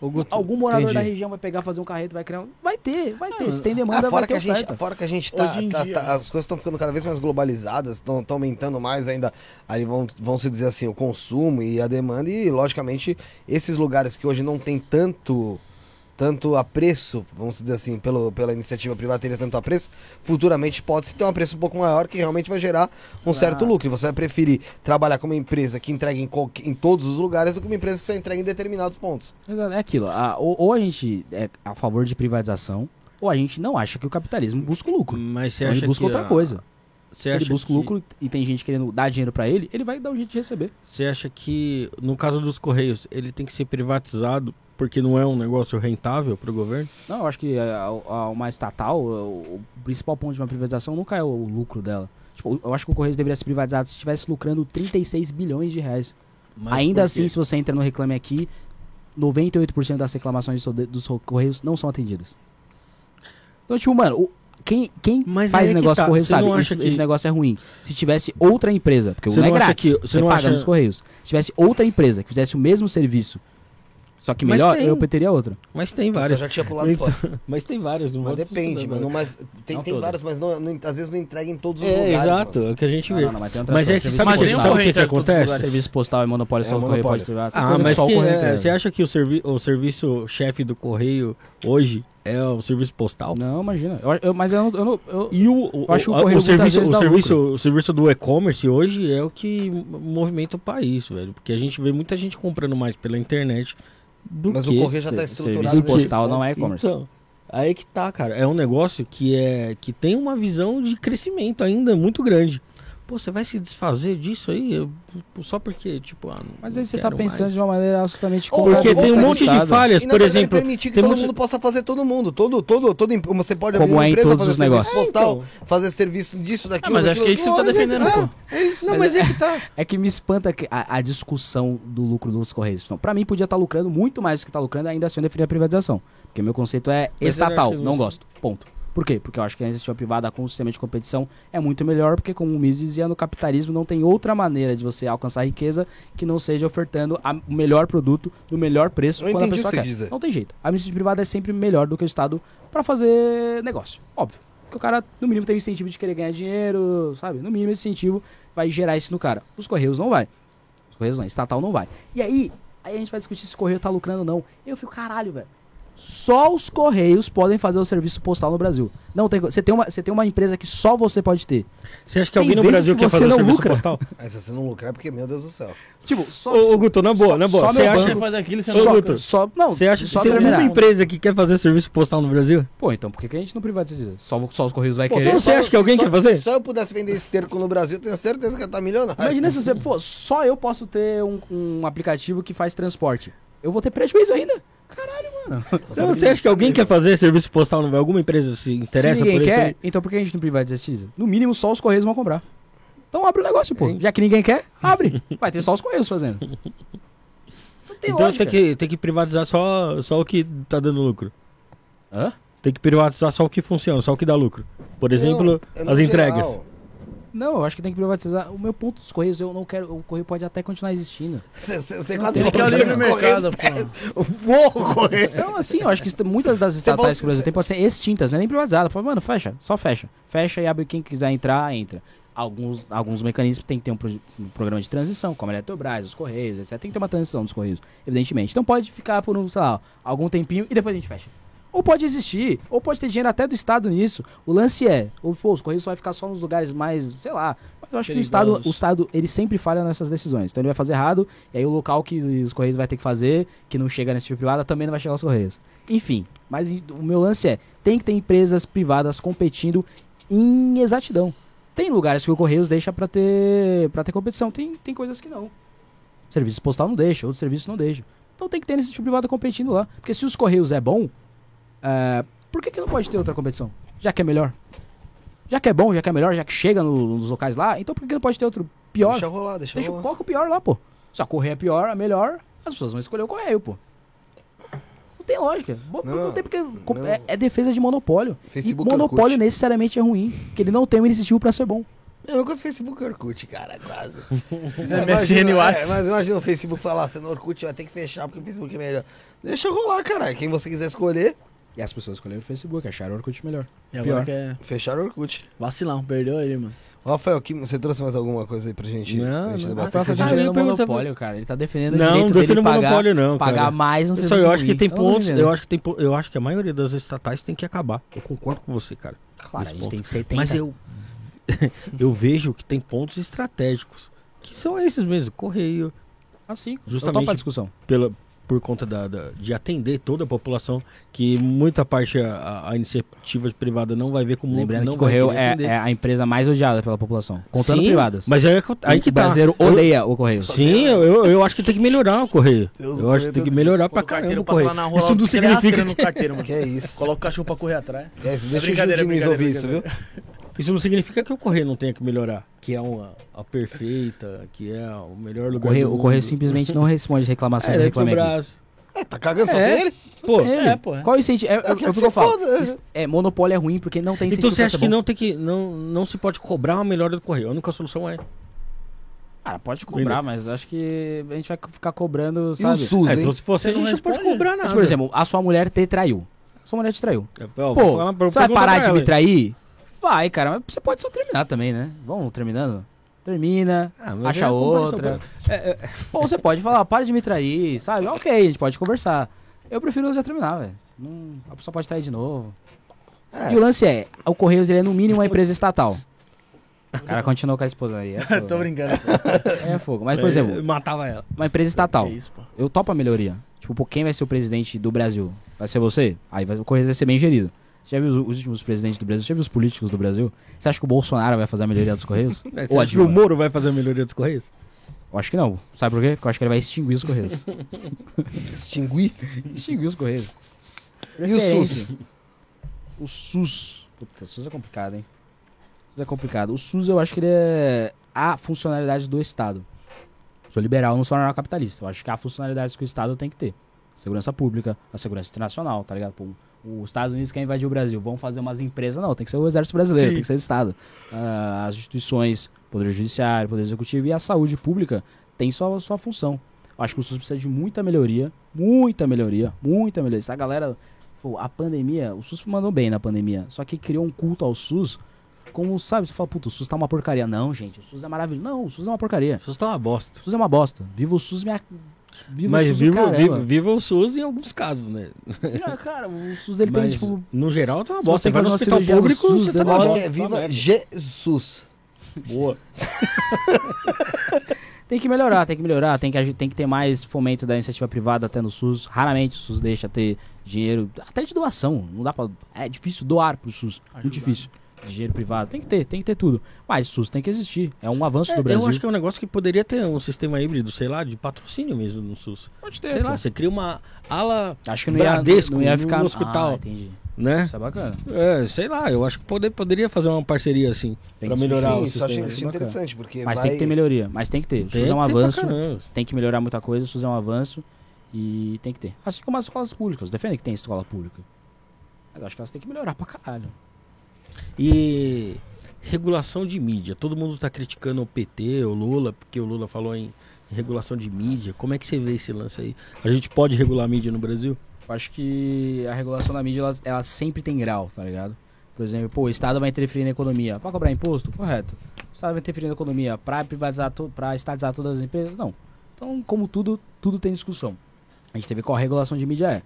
Guto, Algum morador entendi. da região vai pegar, fazer um carreto, vai criar um... Vai ter, vai ter. Ah, Se tem Ah, demanda, vai fora, ter que a gente, oferta. fora que a gente tá. Tá- dia- tá- as coisas estão ficando cada vez mais globalizadas, estão aumentando mais ainda. Aí vão, vão se dizer assim, o consumo e a demanda, e logicamente, esses lugares que hoje não tem tanto. Tanto apreço, vamos dizer assim, pelo, pela iniciativa privada teria tanto apreço, futuramente pode-se ter um apreço um pouco maior que realmente vai gerar um certo lucro. E você vai preferir trabalhar com uma empresa que entrega em, qualquer- em todos os lugares do que uma empresa que só entrega em determinados pontos. É aquilo. a- ou, ou a gente é a favor de privatização, ou a gente não acha que o capitalismo busca o lucro. Mas você Então acha ele busca que outra a- coisa. Você Se ele busca que- lucro e tem gente querendo dar dinheiro pra ele, ele vai dar um jeito de receber. Você acha que, no caso dos Correios, ele tem que ser privatizado porque não é um negócio rentável para o governo? Não, eu acho que a- a- uma estatal, o, o principal ponto de uma privatização nunca é o, o lucro dela. Tipo, eu acho que o Correios deveria ser privatizado se estivesse lucrando 36 bilhões de reais. Mas Ainda assim, se você entra no Reclame Aqui, 98% das reclamações do- dos Correios não são atendidas. Então, tipo, mano, o- quem, quem Mas faz é negócio tá, com Correio você sabe, esse, que- esse negócio é ruim. Se tivesse outra empresa, porque Você não é não acha grátis, que- você, você não paga acha- nos Correios. Se tivesse outra empresa que fizesse o mesmo serviço, só que melhor, tem. eu teria outra. Mas tem Você várias. já tinha pulado Então, fora. mas tem várias, não Mas depende, mano. Mas tem, Não tem várias, mas não, não- às vezes não entrega em todos os É, lugares. exato, mano. é o que a gente Não, vê. não, não, mas tem outras Mas é coisas. que sabe, sabe o que, correio que os acontece? Serviço postal e monopólio, É, só o Correio monopólio. pode privar. Ah, mas só o que, Correio é, inteiro. você acha que o, servi o serviço chefe do Correio hoje é o serviço postal? Não, imagina. Eu, eu- mas eu não. Eu eu- E o, o, Eu acho que o Correio o serviço, o, serviço, o serviço do e-commerce hoje é o que movimenta o país, velho. Porque a gente vê muita gente comprando mais pela internet do Mas que... o correio já tá ser- estruturado. serviço postal não é e-commerce. Então, aí que tá, cara. É um negócio que, é, que tem uma visão de crescimento ainda muito grande. Pô, você vai se desfazer disso aí Eu- só porque, tipo, ah, não- Mas aí você tá pensando mais. de uma maneira absolutamente Ou- Porque tem um monte de falhas, E, por exemplo... permitir que tem todo muito- mundo possa fazer todo mundo. Todo, todo, todo, você pode Como abrir uma é em empresa, todos fazer os serviço negócios. postal, Então. fazer serviço disso, Ah, daquilo. mas acho que é isso que ele tá daquilo. defendendo, É, pô. É isso. Não, mas é que tá. É que me espanta que a, a discussão do lucro dos Correios. Não, pra mim, podia estar lucrando muito mais do que tá lucrando, ainda assim eu defendia a privatização. Porque meu conceito é Mas estatal, acho que não você- gosto. Ponto. Por quê? Porque eu acho que a iniciativa privada com o sistema de competição é muito melhor, porque como o Mises dizia, no capitalismo não tem outra maneira de você alcançar riqueza que não seja ofertando o melhor produto no melhor preço Eu quando a pessoa que quer. dizer. Não tem jeito. A iniciativa privada é sempre melhor do que o Estado pra fazer negócio. Óbvio. Porque o cara, no mínimo, tem o incentivo de querer ganhar dinheiro, sabe? No mínimo, esse incentivo vai gerar isso no cara. Os Correios não vai. Os Correios não, estatal não vai. E aí, aí a gente vai discutir se o Correio tá lucrando ou não. Eu fico, caralho, velho. Só os Correios podem fazer o serviço postal no Brasil. Não tem, você tem uma, você tem uma empresa que só você pode ter. Você acha que Tem alguém no Brasil que quer fazer o serviço lucra. postal? Aí se você não lucrar é porque, meu Deus do céu. Tipo, só Ô, Guto, na boa, Só- na boa. só Você acha, Você banco- faz aquilo, você não só, Guto, só, não, você acha só que tem terminar. uma empresa que quer fazer serviço postal no Brasil? Pô, então por que, que a gente não privatiza? Só, só os Correios vai Pô, querer. você acha que alguém só, quer fazer? Se só eu pudesse vender esse terco no Brasil, tenho certeza que eu estar milionário. Imagina se você, pô, só eu posso ter um, um aplicativo que faz transporte. Eu vou ter prejuízo ainda. Caralho, mano. Então, você acha que alguém quer fazer serviço postal? Alguma empresa se interessa se ninguém por isso? quer, então por que a gente não privatiza? No mínimo, só os Correios vão comprar. Então abre o negócio, pô. Já que ninguém quer, abre. Vai ter só os Correios fazendo. Não tem Então lógica. tem que, tem que privatizar só, só o que tá dando lucro. Hã? Tem que privatizar só o que funciona, só o que dá lucro. Por exemplo, no as entregas. geral, Não, eu acho que tem que privatizar. O meu ponto dos Correios, eu não quero. O Correio pode até continuar existindo. Você quase tem Tem que é o livre mercado, correio, pô. Morro correio. Então, assim, eu acho que muitas das estatais que o Brasil tem podem ser extintas, não é nem privatizadas. Fala, mano, fecha, só fecha. Fecha e abre quem quiser entrar, entra. Alguns, alguns mecanismos tem que ter um, proje- um programa de transição, como a Eletrobras, os Correios, etc. Tem que ter uma transição dos Correios, evidentemente. Então pode ficar por, um, sei lá, algum tempinho e depois a gente fecha. Ou pode existir, ou pode ter dinheiro até do Estado nisso. O lance é, ou, pô, os Correios só vai ficar só nos lugares mais, sei lá. Mas eu acho que o Estado, o Estado, ele sempre falha nessas decisões. Então ele vai fazer errado, e aí o local que os Correios vai ter que fazer, que não chega nesse tipo privada, também não vai chegar aos Correios. Enfim, mas o meu lance é, tem que ter empresas privadas competindo em exatidão. Tem lugares que o Correios deixa pra ter, pra ter competição, tem, tem coisas que não. Serviço postal não deixa, outros serviços não deixam. Então tem que ter iniciativa privada competindo lá. Porque se os Correios é bom, é, por que, que não pode ter outra competição? Já que é melhor. Já que é bom, já que é melhor, já que chega no- nos locais lá, então por que que não pode ter outro pior? Deixa rolar, deixa, Deixa, rolar. coloca o pior lá, pô. Se a correia é pior, a melhor, as pessoas vão escolher o correio, pô. Não tem lógica. Bo- Não, não, tem porque. não. É, é defesa de monopólio. Facebook e monopólio Orkut. necessariamente é ruim. Porque ele não tem um iniciativo pra ser bom. É uma coisa Facebook e Orkut, cara, quase. MSN imagina, é, mas imagina o Facebook falar, no Orkut vai ter que fechar porque o Facebook é melhor. Deixa rolar, caralho. Quem você quiser escolher, E as pessoas escolheram o Facebook, acharam o Orkut melhor. E agora Pior. é fechar o Orkut. vacilão, perdeu ele, mano. Rafael, que, você trouxe mais alguma coisa aí pra gente, Não, pra gente não. debater? Rafael tá Ah, eu ia defendendo o perguntar monopólio, cara. Ele tá defendendo o Não, direito não dele defendo pagar, monopólio não, cara. pagar mais um Só serviço eu acho que ruim. tem Eu pontos, eu acho que tem po- eu acho que a maioria das estatais tem que acabar. Eu concordo com você, cara. Claro, a gente ponto. tem 70. Mas eu eu vejo que tem pontos estratégicos, que são esses mesmo, correio, Assim, Justamente- justamente a discussão. pela por conta da, da- de atender toda a população, que muita parte a, a iniciativa privada não vai ver como Lembrando não que Correio é, é a empresa mais odiada pela população. Contando Sim, privadas. Mas aí, é que- aí que o tá. brasileiro Eu- odeia o Correio. Sim, eu, eu, eu acho que tem que melhorar o correio. Deus eu acho que tem que melhorar pra o caramba o correio. na rua, Isso não significa rasteirando no carteiro, mano. Que é isso. Coloca o cachorro pra correr atrás. É isso. Deixa o brincadeira, Diniz brincadeira, ouvir isso, viu? Isso não significa que o correio não tenha que melhorar, que é uma, a perfeita, que é o melhor O lugar Correio, do o Correio simplesmente não responde reclamações é, do Reclame Aqui. Eletrobras. É, tá cagando, só É. tem ele? Pô, Ele. É, pô, é. Qual o incentivo? É, é, Eu é que que eu falo. É, monopólio é ruim porque não tem incentivo então você acha que não tem que não, não se pode cobrar uma melhora do correio? A única solução é. Cara, pode cobrar, mas acho que a gente vai ficar cobrando, E o sabe? SUS, É, então se você, a gente não pode cobrar Mas, nada. por exemplo, a sua mulher te traiu. Sua mulher te traiu. É, Pô, você vai parar de me trair? Vai, cara, mas você pode só terminar também, né? Vamos terminando? Termina, Ah, acha é outra. pra- É, é, Ou você pode falar, para de me trair, sabe? Ok, a gente pode conversar. Eu prefiro já terminar, velho. Não- A pessoa pode trair de novo. É. E o lance é, o Correios ele é no mínimo uma empresa estatal. O cara continuou com a esposa aí. É fogo. Tô brincando. É fogo. Mas, por é, exemplo, matava ela. uma empresa estatal. É isso, pô. Eu topo a melhoria. Tipo, pô, quem vai ser o presidente do Brasil? Vai ser você? Aí vai, o Correios vai ser bem gerido. Você já viu os, os últimos presidentes do Brasil? Você já viu os políticos do Brasil? Você acha que o Bolsonaro vai fazer a melhoria dos Correios? É, Ou você a acha que o? Moro vai fazer a melhoria dos correios? Eu acho que não. Sabe por quê? Porque eu acho que ele vai extinguir os Correios. Extinguir. extinguir os Correios. E o SUS? O SUS. Puta, o SUS é complicado, hein? O SUS é complicado. O SUS eu acho que ele é a funcionalidade do Estado. Sou liberal, não sou capitalista. Eu acho que há funcionalidades que o Estado tem que ter. Segurança pública, a segurança internacional, tá ligado? Pô, os Estados Unidos quer invadir o Brasil, vão fazer umas empresas, não, tem que ser o exército brasileiro, Sim. tem que ser o Estado. Ah, as instituições, Poder Judiciário, Poder Executivo e a saúde pública tem sua, sua função. Eu acho que o SUS precisa de muita melhoria, muita melhoria, muita melhoria. Essa galera, pô, a pandemia, o SUS mandou bem na pandemia, só que criou um culto ao SUS, como, sabe, você fala, puta, o SUS tá uma porcaria. Não, gente, o SUS é maravilhoso. Não, o SUS é uma porcaria. Isso tá uma bosta. O SUS é uma bosta. Viva o SUS, minha... Viva o Mas SUS, viva, viva, viva o SUS em alguns casos, né? Ah, cara, o SUS ele tem, Mas, tipo. no geral, tá uma bosta. você vai no hospital público, SUS, você tá uma bosta. é tá Viva merda. Jesus. Boa. Tem que melhorar, tem que melhorar, tem que, tem que ter mais fomento da iniciativa privada até no SUS. Raramente o SUS deixa ter dinheiro, até de doação. Não dá pra. É difícil doar pro SUS. Ajudar. Muito difícil. Dinheiro privado. Tem que ter, tem que ter tudo. Mas o SUS tem que existir. É um avanço É, do Brasil. eu acho que é um negócio que poderia ter um sistema híbrido, sei lá, de patrocínio mesmo no SUS. Pode Sei lá, você cria uma ala, Acho que não ia, Bradesco não ia no ficar hospital. Ah, entendi. né? Isso é bacana. É, sei lá, eu acho que poder, poderia fazer uma parceria assim, que melhorar Sim, o isso sistema. bacana. interessante, porque Mas vai... tem que ter melhoria. Mas tem que ter. O Tem SUS é um ter avanço. Tem que melhorar muita coisa. O SUS é um avanço. E tem que ter. Assim como as escolas públicas. Defende que tem escola pública. Mas acho que elas têm que melhorar pra caralho. E regulação de mídia. Todo mundo tá criticando o PT, o Lula, porque o Lula falou em regulação de mídia. Como é que você vê esse lance aí? A gente pode regular a mídia no Brasil? Eu acho que a regulação da mídia, ela, ela sempre tem grau, tá ligado? Por exemplo, pô, o Estado vai interferir na economia. Pra cobrar imposto? Correto. O Estado vai interferir na economia pra privatizar, pra estatizar todas as empresas? Não. Então, como tudo, tudo tem discussão. A gente teve qual a regulação de mídia é.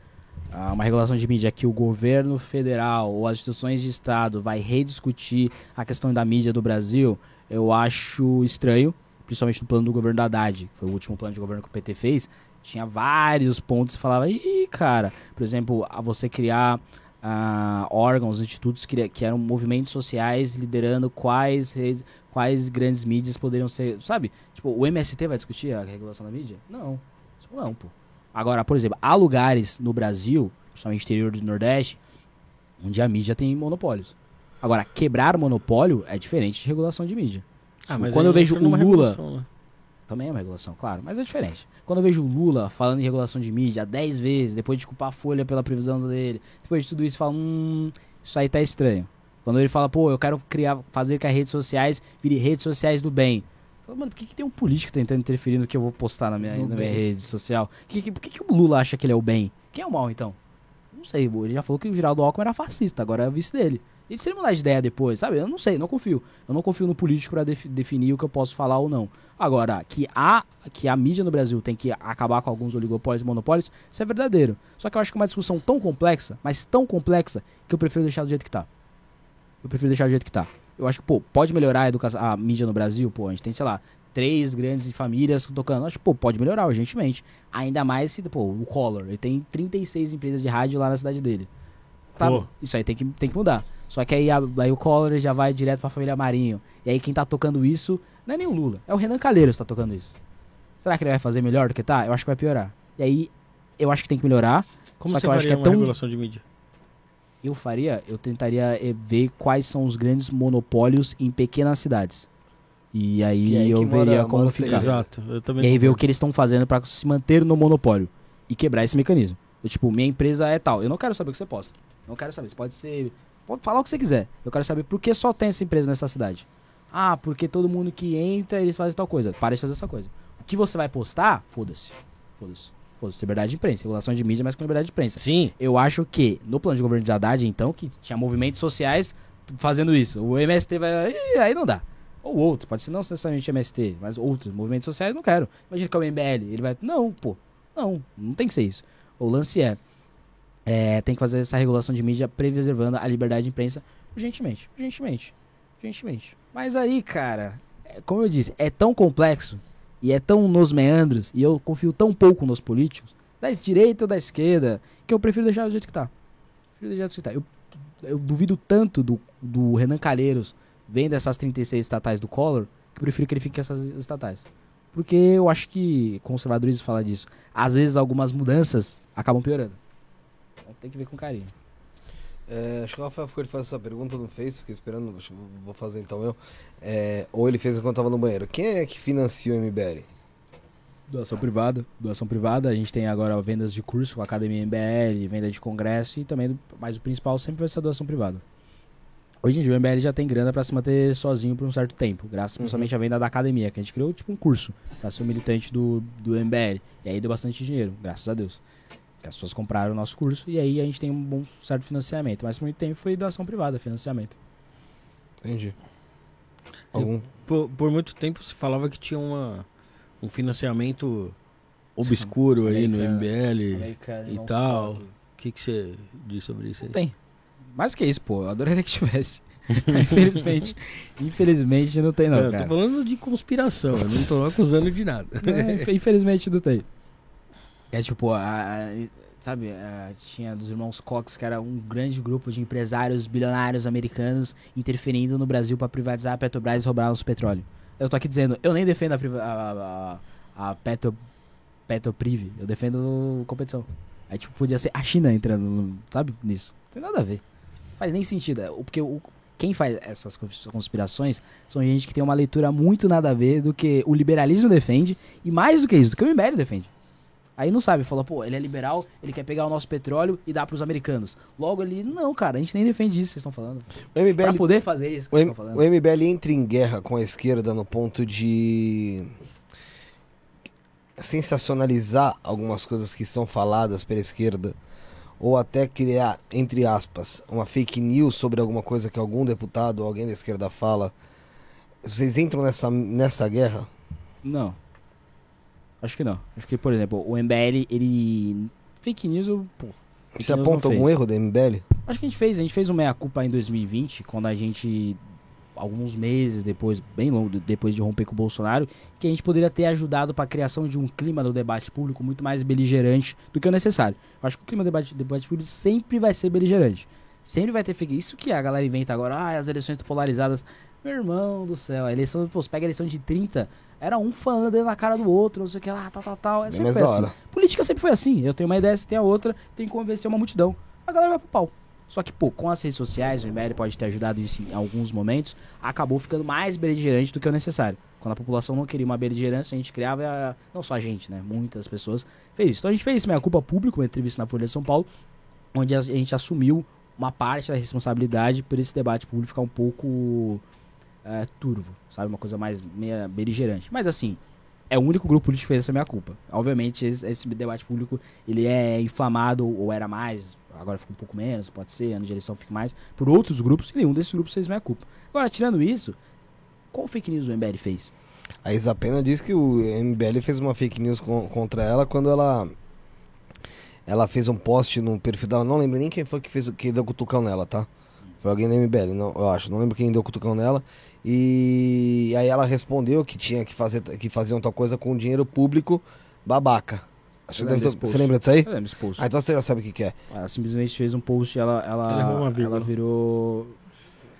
Uma regulação de mídia que o governo federal ou as instituições de Estado vai rediscutir a questão da mídia do Brasil, eu acho estranho, principalmente no plano do governo da Haddad, que foi o último plano de governo que o PT fez, tinha vários pontos que falava, ih, cara, por exemplo, a você criar ah, órgãos, institutos que, que eram movimentos sociais liderando quais, redes- quais grandes mídias poderiam ser, sabe? Tipo, o MST vai discutir a regulação da mídia? Não. Não, pô. Agora, por exemplo, há lugares no Brasil, principalmente interior do Nordeste, onde a mídia tem monopólios. Agora, quebrar monopólio é diferente de regulação de mídia. Ah, Tipo, mas quando eu vejo o Lula, né? também é uma regulação, claro, mas é diferente. Quando eu vejo o Lula falando em regulação de mídia 10 vezes, depois de culpar a Folha pela previsão dele, depois de tudo isso, fala, hum, isso aí tá estranho. Quando ele fala, pô, eu quero criar, fazer que as redes sociais virem redes sociais do bem. Mano, por que, que tem um político tentando interferir no que eu vou postar na minha, na minha rede social? Que, que, por que, que o Lula acha que ele é o bem? Quem é o mal, então? Não sei, ele já falou que o Geraldo Alckmin era fascista, agora é o vice dele. E se ele mudar de ideia depois, sabe? Eu não sei, não confio. Eu não confio no político pra defi- definir o que eu posso falar ou não. Agora, que a, que a mídia no Brasil tem que acabar com alguns oligopólios e monopólios, isso é verdadeiro. Só que eu acho que é uma discussão tão complexa, mas tão complexa, que eu prefiro deixar do jeito que tá. Eu prefiro deixar do jeito que tá. Eu acho que, pô, pode melhorar a, educação, a mídia no Brasil, pô, a gente tem, sei lá, três grandes famílias tocando. Acho que, pô, pode melhorar, urgentemente. Ainda mais se, pô, o Collor, ele tem 36 empresas de rádio lá na cidade dele. Tá, Pô. isso aí tem que, tem que mudar. Só que aí, a- aí o Collor já vai direto pra família Marinho. E aí quem tá tocando isso não é nem o Lula, é o Renan Calheiros que tá tocando isso. Será que ele vai fazer melhor do que tá? Eu acho que vai piorar. E aí, eu acho que tem que melhorar. Como você que eu acho faria que é uma tão- regulação de mídia? Eu faria, eu tentaria eh, ver quais são os grandes monopólios em pequenas cidades. E aí, E aí eu que mora- veria como mora ficar. Exato. Eu também E aí ver o que eles estão fazendo pra se manter no monopólio e quebrar esse mecanismo. Eu, tipo, minha empresa é tal. Eu não quero saber o que você posta. Não quero saber. Você pode ser. Pode falar o que você quiser. Eu quero saber por que só tem essa empresa nessa cidade. Ah, porque todo mundo que entra, eles fazem tal coisa. Para de fazer essa coisa. O que você vai postar, foda-se. Foda-se. Liberdade de imprensa. Regulação de mídia, mas com liberdade de imprensa. Sim. Eu acho que no plano de governo de Haddad, então, que tinha movimentos sociais fazendo isso. O MST vai. Ih, aí não dá. Ou outro, pode ser não necessariamente MST, mas outros movimentos sociais não quero. Imagina que é o MBL, ele vai. Não, pô. Não, não tem que ser isso. O lance é. é, tem que fazer essa regulação de mídia preservando a liberdade de imprensa urgentemente. Urgentemente. Urgentemente. Mas aí, cara, é, como eu disse, é tão complexo e é tão nos meandros, e eu confio tão pouco nos políticos, da direita ou da esquerda, que eu prefiro deixar do jeito que tá. Prefiro deixar do jeito que tá. Eu, eu duvido tanto do, do Renan Calheiros vendo essas 36 estatais do Collor, que eu prefiro que ele fique com essas estatais. Porque eu acho que conservadorismo fala disso. Às vezes algumas mudanças acabam piorando. Então tem que ver com carinho. É, acho que o Rafael ficou de fazer essa pergunta no Face, fiquei esperando, vou fazer então eu. É, ou ele fez enquanto tava no banheiro. Quem é que financia o MBL? Doação privada. Doação privada. A gente tem agora vendas de curso com a Academia MBL, venda de congresso e também, mas o principal sempre vai ser a doação privada. Hoje em dia o MBL já tem grana pra se manter sozinho por um certo tempo, graças principalmente à venda da academia, que a gente criou tipo um curso pra ser um militante do, do MBL. E aí deu bastante dinheiro, graças a Deus. Que as pessoas compraram o nosso curso e aí a gente tem um bom certo financiamento. Mas por muito tempo foi doação privada, financiamento. Entendi. Algum? Por, por muito tempo se falava que tinha uma, um financiamento obscuro aí no. MBL. E tal. O que, que você diz sobre isso aí? Não tem. Mais que isso, pô. Eu adoraria que tivesse. infelizmente. Infelizmente não tem, não. eu cara. tô falando de conspiração, eu não tô acusando de nada. É, inf- infelizmente não tem. É tipo, a- a- sabe, a- tinha dos irmãos Cox, que era um grande grupo de empresários bilionários americanos interferindo no Brasil pra privatizar a Petrobras e roubar nosso petróleo. Eu tô aqui dizendo, eu nem defendo a, a, a, Petro, Petropriv, eu defendo competição. Aí, tipo, podia ser a China entrando, sabe, nisso. Não tem nada a ver. Faz nem sentido. é, Porque o, quem faz essas cons- conspirações são gente que tem uma leitura muito nada a ver do que o liberalismo defende e mais do que isso, do que o MBL defende. Aí não sabe, fala, pô, ele é liberal, ele quer pegar o nosso petróleo e dar pros americanos. Logo ele, não, cara, a gente nem defende isso vocês estão falando. O Pra MBL, poder fazer isso que o, vocês M- estão falando. o MBL entra em guerra com a esquerda no ponto de sensacionalizar algumas coisas que são faladas pela esquerda ou até criar, entre aspas, uma fake news sobre alguma coisa que algum deputado ou alguém da esquerda fala. Vocês entram nessa, nessa guerra? Não. Acho que não. Acho que, por exemplo, o MBL, ele. Fake news, eu, pô. fake Você news aponta algum erro da MBL? Acho que a gente fez, a gente fez um meia-culpa em 2020, quando a gente alguns meses depois, bem longo, depois de romper com o Bolsonaro, que a gente poderia ter ajudado para a criação de um clima do debate público muito mais beligerante do que o necessário. Eu acho que o clima do debate, debate público sempre vai ser beligerante. Sempre vai ter fake. Isso que a galera inventa agora, ah, as eleições estão polarizadas. Meu irmão do céu, a eleição, pô, você pega a eleição de 30, era um falando na cara do outro, não sei o que lá, tal, tal, tal. É Bem sempre assim. Política sempre foi assim. Eu tenho uma ideia, você tem a outra, tem que convencer uma multidão. A galera vai pro pau. Só que, pô, com as redes sociais, o MBL pode ter ajudado isso em alguns momentos, acabou ficando mais beligerante do que o necessário. Quando a população não queria uma beligerância, a gente criava, a- não só a gente, né? Muitas pessoas fez isso. Então a gente fez isso, minha culpa pública, uma entrevista na Folha de São Paulo, onde a gente assumiu uma parte da responsabilidade por esse debate público ficar um pouco é, turvo, sabe? Uma coisa mais meia beligerante. Mas assim, é o único grupo político que fez essa minha culpa. Obviamente, esse, esse debate público, ele é inflamado, ou era mais, agora fica um pouco menos, pode ser, ano de eleição fica mais, por outros grupos, e nenhum desses grupos fez minha culpa. Agora, tirando isso, qual fake news o MBL fez? A Isa Pena diz que o MBL fez uma fake news con- contra ela quando ela ela fez um post no perfil dela, não lembro nem quem foi que fez que deu cutucão nela, tá? Foi alguém da MBL, não, eu acho, não lembro quem deu cutucão nela. E aí ela respondeu que tinha que fazer que faziam tal coisa com dinheiro público babaca. Eu deve você lembra disso aí? Eu lembro desse post. Ah, então você já sabe o que, que é. Ela simplesmente fez um post, ela, ela, Ela vírgula. ela virou...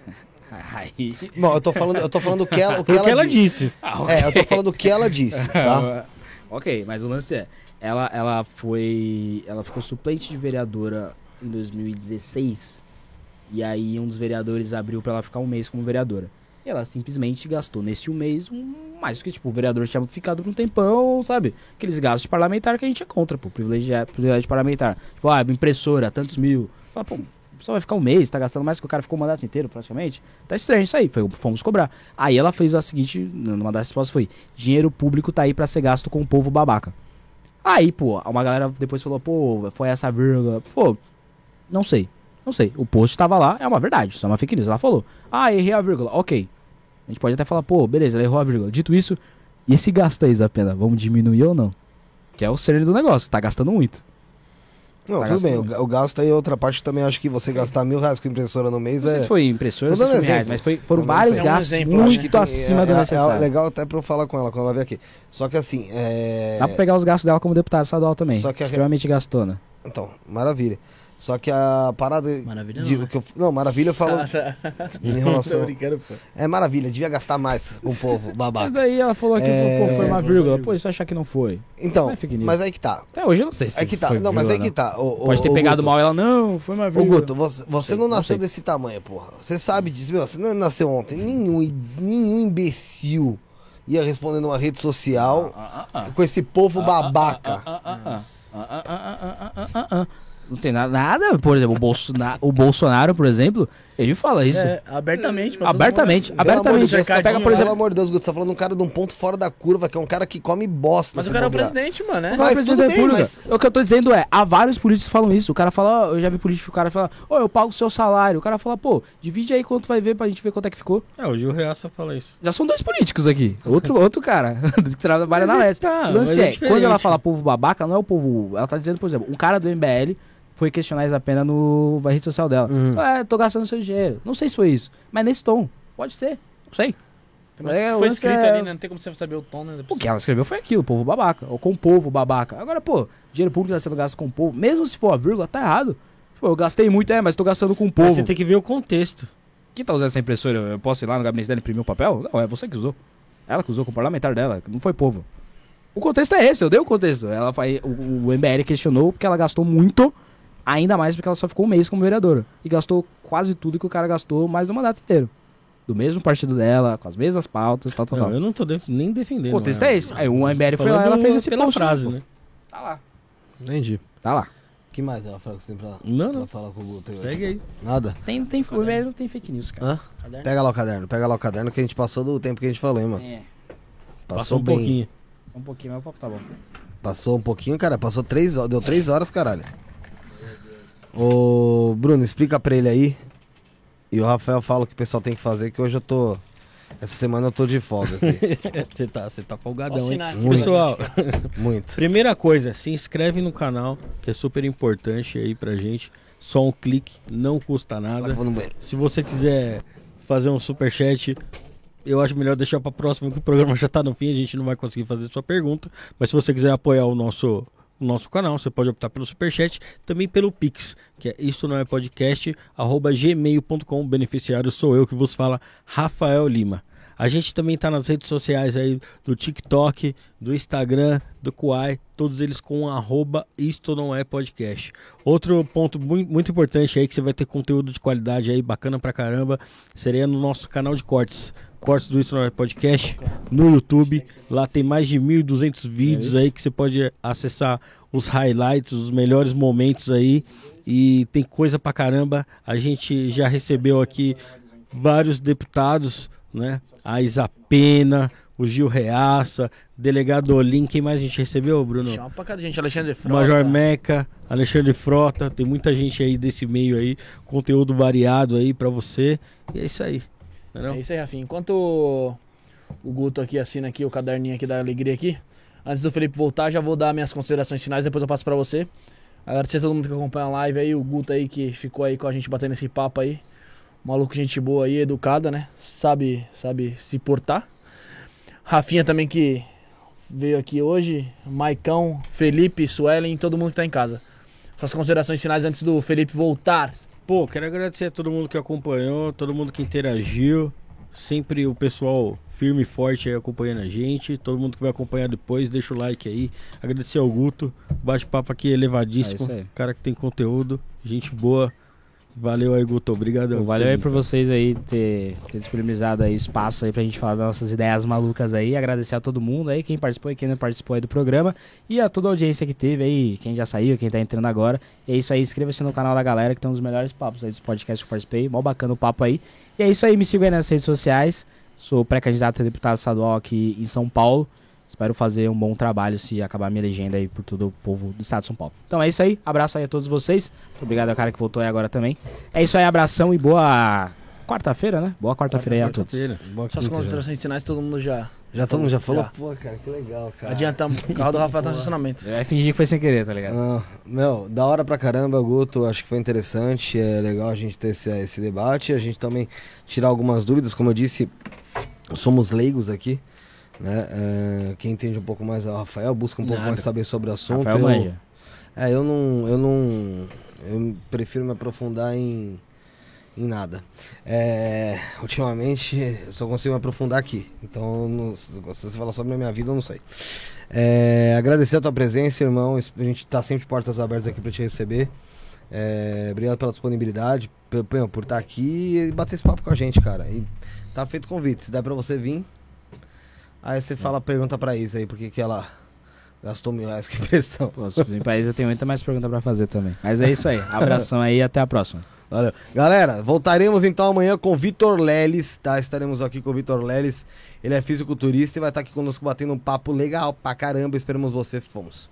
Aí... Bom, eu tô falando, eu tô falando o que ela, o que o que ela di- disse. É, eu tô falando o que ela disse, tá? ok, mas o lance é, ela, ela foi, ela ficou suplente de vereadora em 2016 e aí um dos vereadores abriu pra ela ficar um mês como vereadora. E ela simplesmente gastou nesse um mês um, mais do que tipo o vereador tinha ficado por um tempão, sabe? Aqueles gastos de parlamentar que a gente é contra, pô, privilégio, parlamentar. Tipo, ah, impressora, tantos mil. Fala, pô, só vai ficar um mês, tá gastando mais que o cara ficou o mandato inteiro praticamente. Tá estranho isso aí, foi, fomos cobrar. Aí ela fez a seguinte, numa das respostas foi: dinheiro público tá aí pra ser gasto com o povo babaca. Aí, pô, uma galera depois falou, pô, foi essa vírgula. Pô, não sei. Não sei. O post tava lá, é uma verdade, isso é uma fake news. Ela falou, ah, errei a vírgula. Ok. A gente pode até falar, pô, beleza, ela errou a vírgula. Dito isso, e esse gasto aí, Zapena? Vamos diminuir ou não? Que é o cerne do negócio, tá gastando muito. Não, Tá tudo bem, o, o gasto aí é outra parte que também acho que você gastar mil reais com impressora no mês Não sei é. se foi impressora, não sei se foi reais, mas foi, foram dando vários. É um gastos exemplo, muito né? tem- acima é, do é- necessário. É legal até pra eu falar com ela quando ela vier aqui. Só que assim, é. Dá pra pegar os gastos dela como deputada estadual também. Só que a- Extremamente gastona. Então, maravilha. Só que a parada. Maravilha de- não, né? que eu- não, maravilha eu falo Ah, tá. em relação. Tô brincando, pô. É maravilha, devia gastar mais com o povo, Mas babaca. daí ela falou que É, pô, foi uma vírgula. Pô, isso eu achar que não foi. Então, Não é mas aí que tá. Até hoje eu não sei se Aí que tá. foi Não, mas aí vírgula, que tá. Ô, ô, Pode ter ô, pegado Guto. mal ela, não, foi uma Ô vírgula. Guto, você, você sei, não não nasceu desse tamanho, porra. Você sabe disso, meu. Você não nasceu ontem. Nenhum, nenhum imbecil ia responder numa rede social Ah, ah, ah. com esse povo babaca. Não tem nada, nada. Por exemplo, o Bolsonaro, o Bolsonaro, por exemplo, ele fala isso. É, abertamente. pra todo abertamente, amor abertamente. Você pega, por exemplo, Pelo amor de Deus, Guto, você tá falando um cara de um ponto fora da curva, que é um cara que come bosta. Mas o cara é o presidente, mano, né? Mas Mas presidente tudo bem, mas- O que eu tô dizendo é, há vários políticos que falam isso. O cara fala, ó, eu já vi político, o cara fala, ô, eu pago o seu salário. O cara fala, pô, divide aí quanto vai ver pra gente ver quanto é que ficou. É, o Gil Reaça fala isso. Já são dois políticos aqui. Outro, outro cara que trabalha na Mas é Leste. tá, lance mas é é, quando ela fala povo babaca, não é o povo. Ela tá dizendo, por exemplo, um cara do MBL foi questionar a pena no na rede social dela. Uhum. É, tô gastando seu dinheiro. Não sei se foi isso. Mas nesse tom. Pode ser. Não sei. É, Foi escrito é- ali, né? Não tem como você saber o tom, né? O que ela escreveu foi aquilo, povo babaca. Ou com povo babaca. Agora, pô, dinheiro público tá sendo gasto com povo. Mesmo se for a vírgula, tá errado. Pô, eu gastei muito, é, mas tô gastando com Mas povo. você tem que ver o contexto. Quem tá usando essa impressora? Eu posso ir lá no gabinete dela imprimir o papel? Não, é você que usou. Ela que usou com o parlamentar dela, não foi povo. O contexto é esse, eu dei o contexto. Ela, fa- o, o MBL questionou porque ela gastou muito, ainda mais porque ela só ficou um mês como vereadora. E gastou quase tudo que o cara gastou mais do mandato inteiro. Do mesmo partido dela, com as mesmas pautas, tal, tal, Não, tal. eu não tô def- nem defendendo. O contexto ela. é esse. Aí o MBL foi lá ela fez esse pela post. frase, pô. né? Tá lá. Entendi. Tá lá. O que mais ela fala que você tem pra, Não, pra não. falar com o Guto? Segue aí. Nada? Tem, tem, o MBL não tem fake news, cara. Hã? Caderno. Pega lá o caderno, pega lá o caderno que a gente passou do tempo que a gente falou, hein, mano. É, Passou, Passou um bem. pouquinho. um pouquinho, mas o papo tá bom. Passou um pouquinho, cara. Passou três horas. Deu três horas, caralho. Ô, Bruno, explica pra ele aí. E o Rafael fala o que o pessoal tem que fazer, que hoje eu tô. Essa semana eu tô de folga aqui. Você tá, você tá folgadão, hein? Muito. Pessoal, Muito. primeira coisa, se inscreve no canal, que é super importante aí pra gente. Só um clique, não custa que nada. Se você quiser fazer um superchat, eu acho melhor deixar para próximo, porque o programa já tá no fim, a gente não vai conseguir fazer sua pergunta. Mas se você quiser apoiar o nosso, nosso canal, você pode optar pelo superchat, também pelo Pix, que é isso não é podcast, arroba gmail.com. Beneficiário sou eu que vos fala, Rafael Lima. A gente também está nas redes sociais aí do TikTok, do Instagram, do Kuai, todos eles com arroba isto não é podcast. Outro ponto muito importante aí que você vai ter conteúdo de qualidade aí, bacana pra caramba, seria no nosso canal de cortes. Cortes do Isto Não É Podcast no YouTube. Lá tem mais de 1.200 vídeos aí que você pode acessar os highlights, os melhores momentos aí. E tem coisa pra caramba. A gente já recebeu aqui vários deputados né? A Isa Pena, o Gil Reaça, delegado Olim, quem mais a gente recebeu, Bruno? Chama pra cá gente, Alexandre Frota. Major Meca, Alexandre Frota, tem muita gente aí desse meio aí, conteúdo variado aí para você. E é isso aí. É, isso aí, Rafinha. Enquanto o, o Guto aqui assina aqui o caderninho aqui da alegria aqui, antes do Felipe voltar, já vou dar minhas considerações finais, depois eu passo para você. Agradecer a todo mundo que acompanha a live aí, o Guto aí que ficou aí com a gente batendo esse papo aí. Maluco, gente boa aí, educada, né? Sabe, sabe se portar. Rafinha também que veio aqui hoje. Maicão, Felipe, Suelen, todo mundo que tá em casa. Suas considerações finais antes do Felipe voltar. Pô, quero agradecer a todo mundo que acompanhou, todo mundo que interagiu. Sempre o pessoal firme e forte aí acompanhando a gente. Todo mundo que vai acompanhar depois, deixa o like aí. Agradecer ao Guto. Bate-papo aqui elevadíssimo. É cara que tem conteúdo, gente boa. Valeu aí, Guto. Obrigado. Valeu aí por vocês aí ter, ter disponibilizado aí espaço aí pra gente falar das nossas ideias malucas aí. Agradecer a todo mundo aí, quem participou e quem não participou aí do programa. E a toda a audiência que teve aí, quem já saiu, quem tá entrando agora. E é isso aí, inscreva-se no canal da galera que tem um dos melhores papos aí dos podcasts que eu participei. Mó bacana o papo aí. E é isso aí, me siga aí nas redes sociais. Sou pré-candidato a deputado estadual aqui em São Paulo. Espero fazer um bom trabalho se acabar minha legenda aí por todo o povo do estado de São Paulo. Então é isso aí, abraço aí a todos vocês. Muito obrigado ao cara que voltou aí agora também. É isso aí, abração e boa quarta-feira, né? Boa quarta-feira aí a todos. Suas considerações finais todo mundo já. Já todo mundo já falou? Já. Pô, cara, que legal, cara. Adiantamos. O carro do Rafael tá no estacionamento. É fingir que foi sem querer, tá ligado? Não, meu, da hora pra caramba, Guto. Acho que foi interessante. É legal a gente ter esse, esse debate. A gente também tirar algumas dúvidas. Como eu disse, somos leigos aqui. Né? Uh, quem entende um pouco mais é o Rafael, busca um Nada. pouco mais saber sobre o assunto. Rafael eu, manja. É, eu não, eu não. Eu prefiro me aprofundar em, em nada. É, ultimamente, eu só consigo me aprofundar aqui. Então, não, se você falar sobre a minha vida, eu não sei. É, agradecer a tua presença, irmão. A gente tá sempre de portas abertas aqui para te receber. É, obrigado pela disponibilidade, por, por estar aqui e bater esse papo com a gente, cara. E tá feito o convite. Se der para você vir, Aí você fala, pergunta pra Isa aí, por que que ela gastou mil reais com impressão. Pô, se pra Isa tem muita mais pergunta pra fazer também. Mas é isso aí. Abração aí e até a próxima. Valeu. Galera, voltaremos então amanhã com Vitor Leles, tá? Estaremos aqui com o Vitor Leles. Ele é fisiculturista e vai estar aqui conosco batendo um papo legal pra caramba. Esperamos você. Fomos.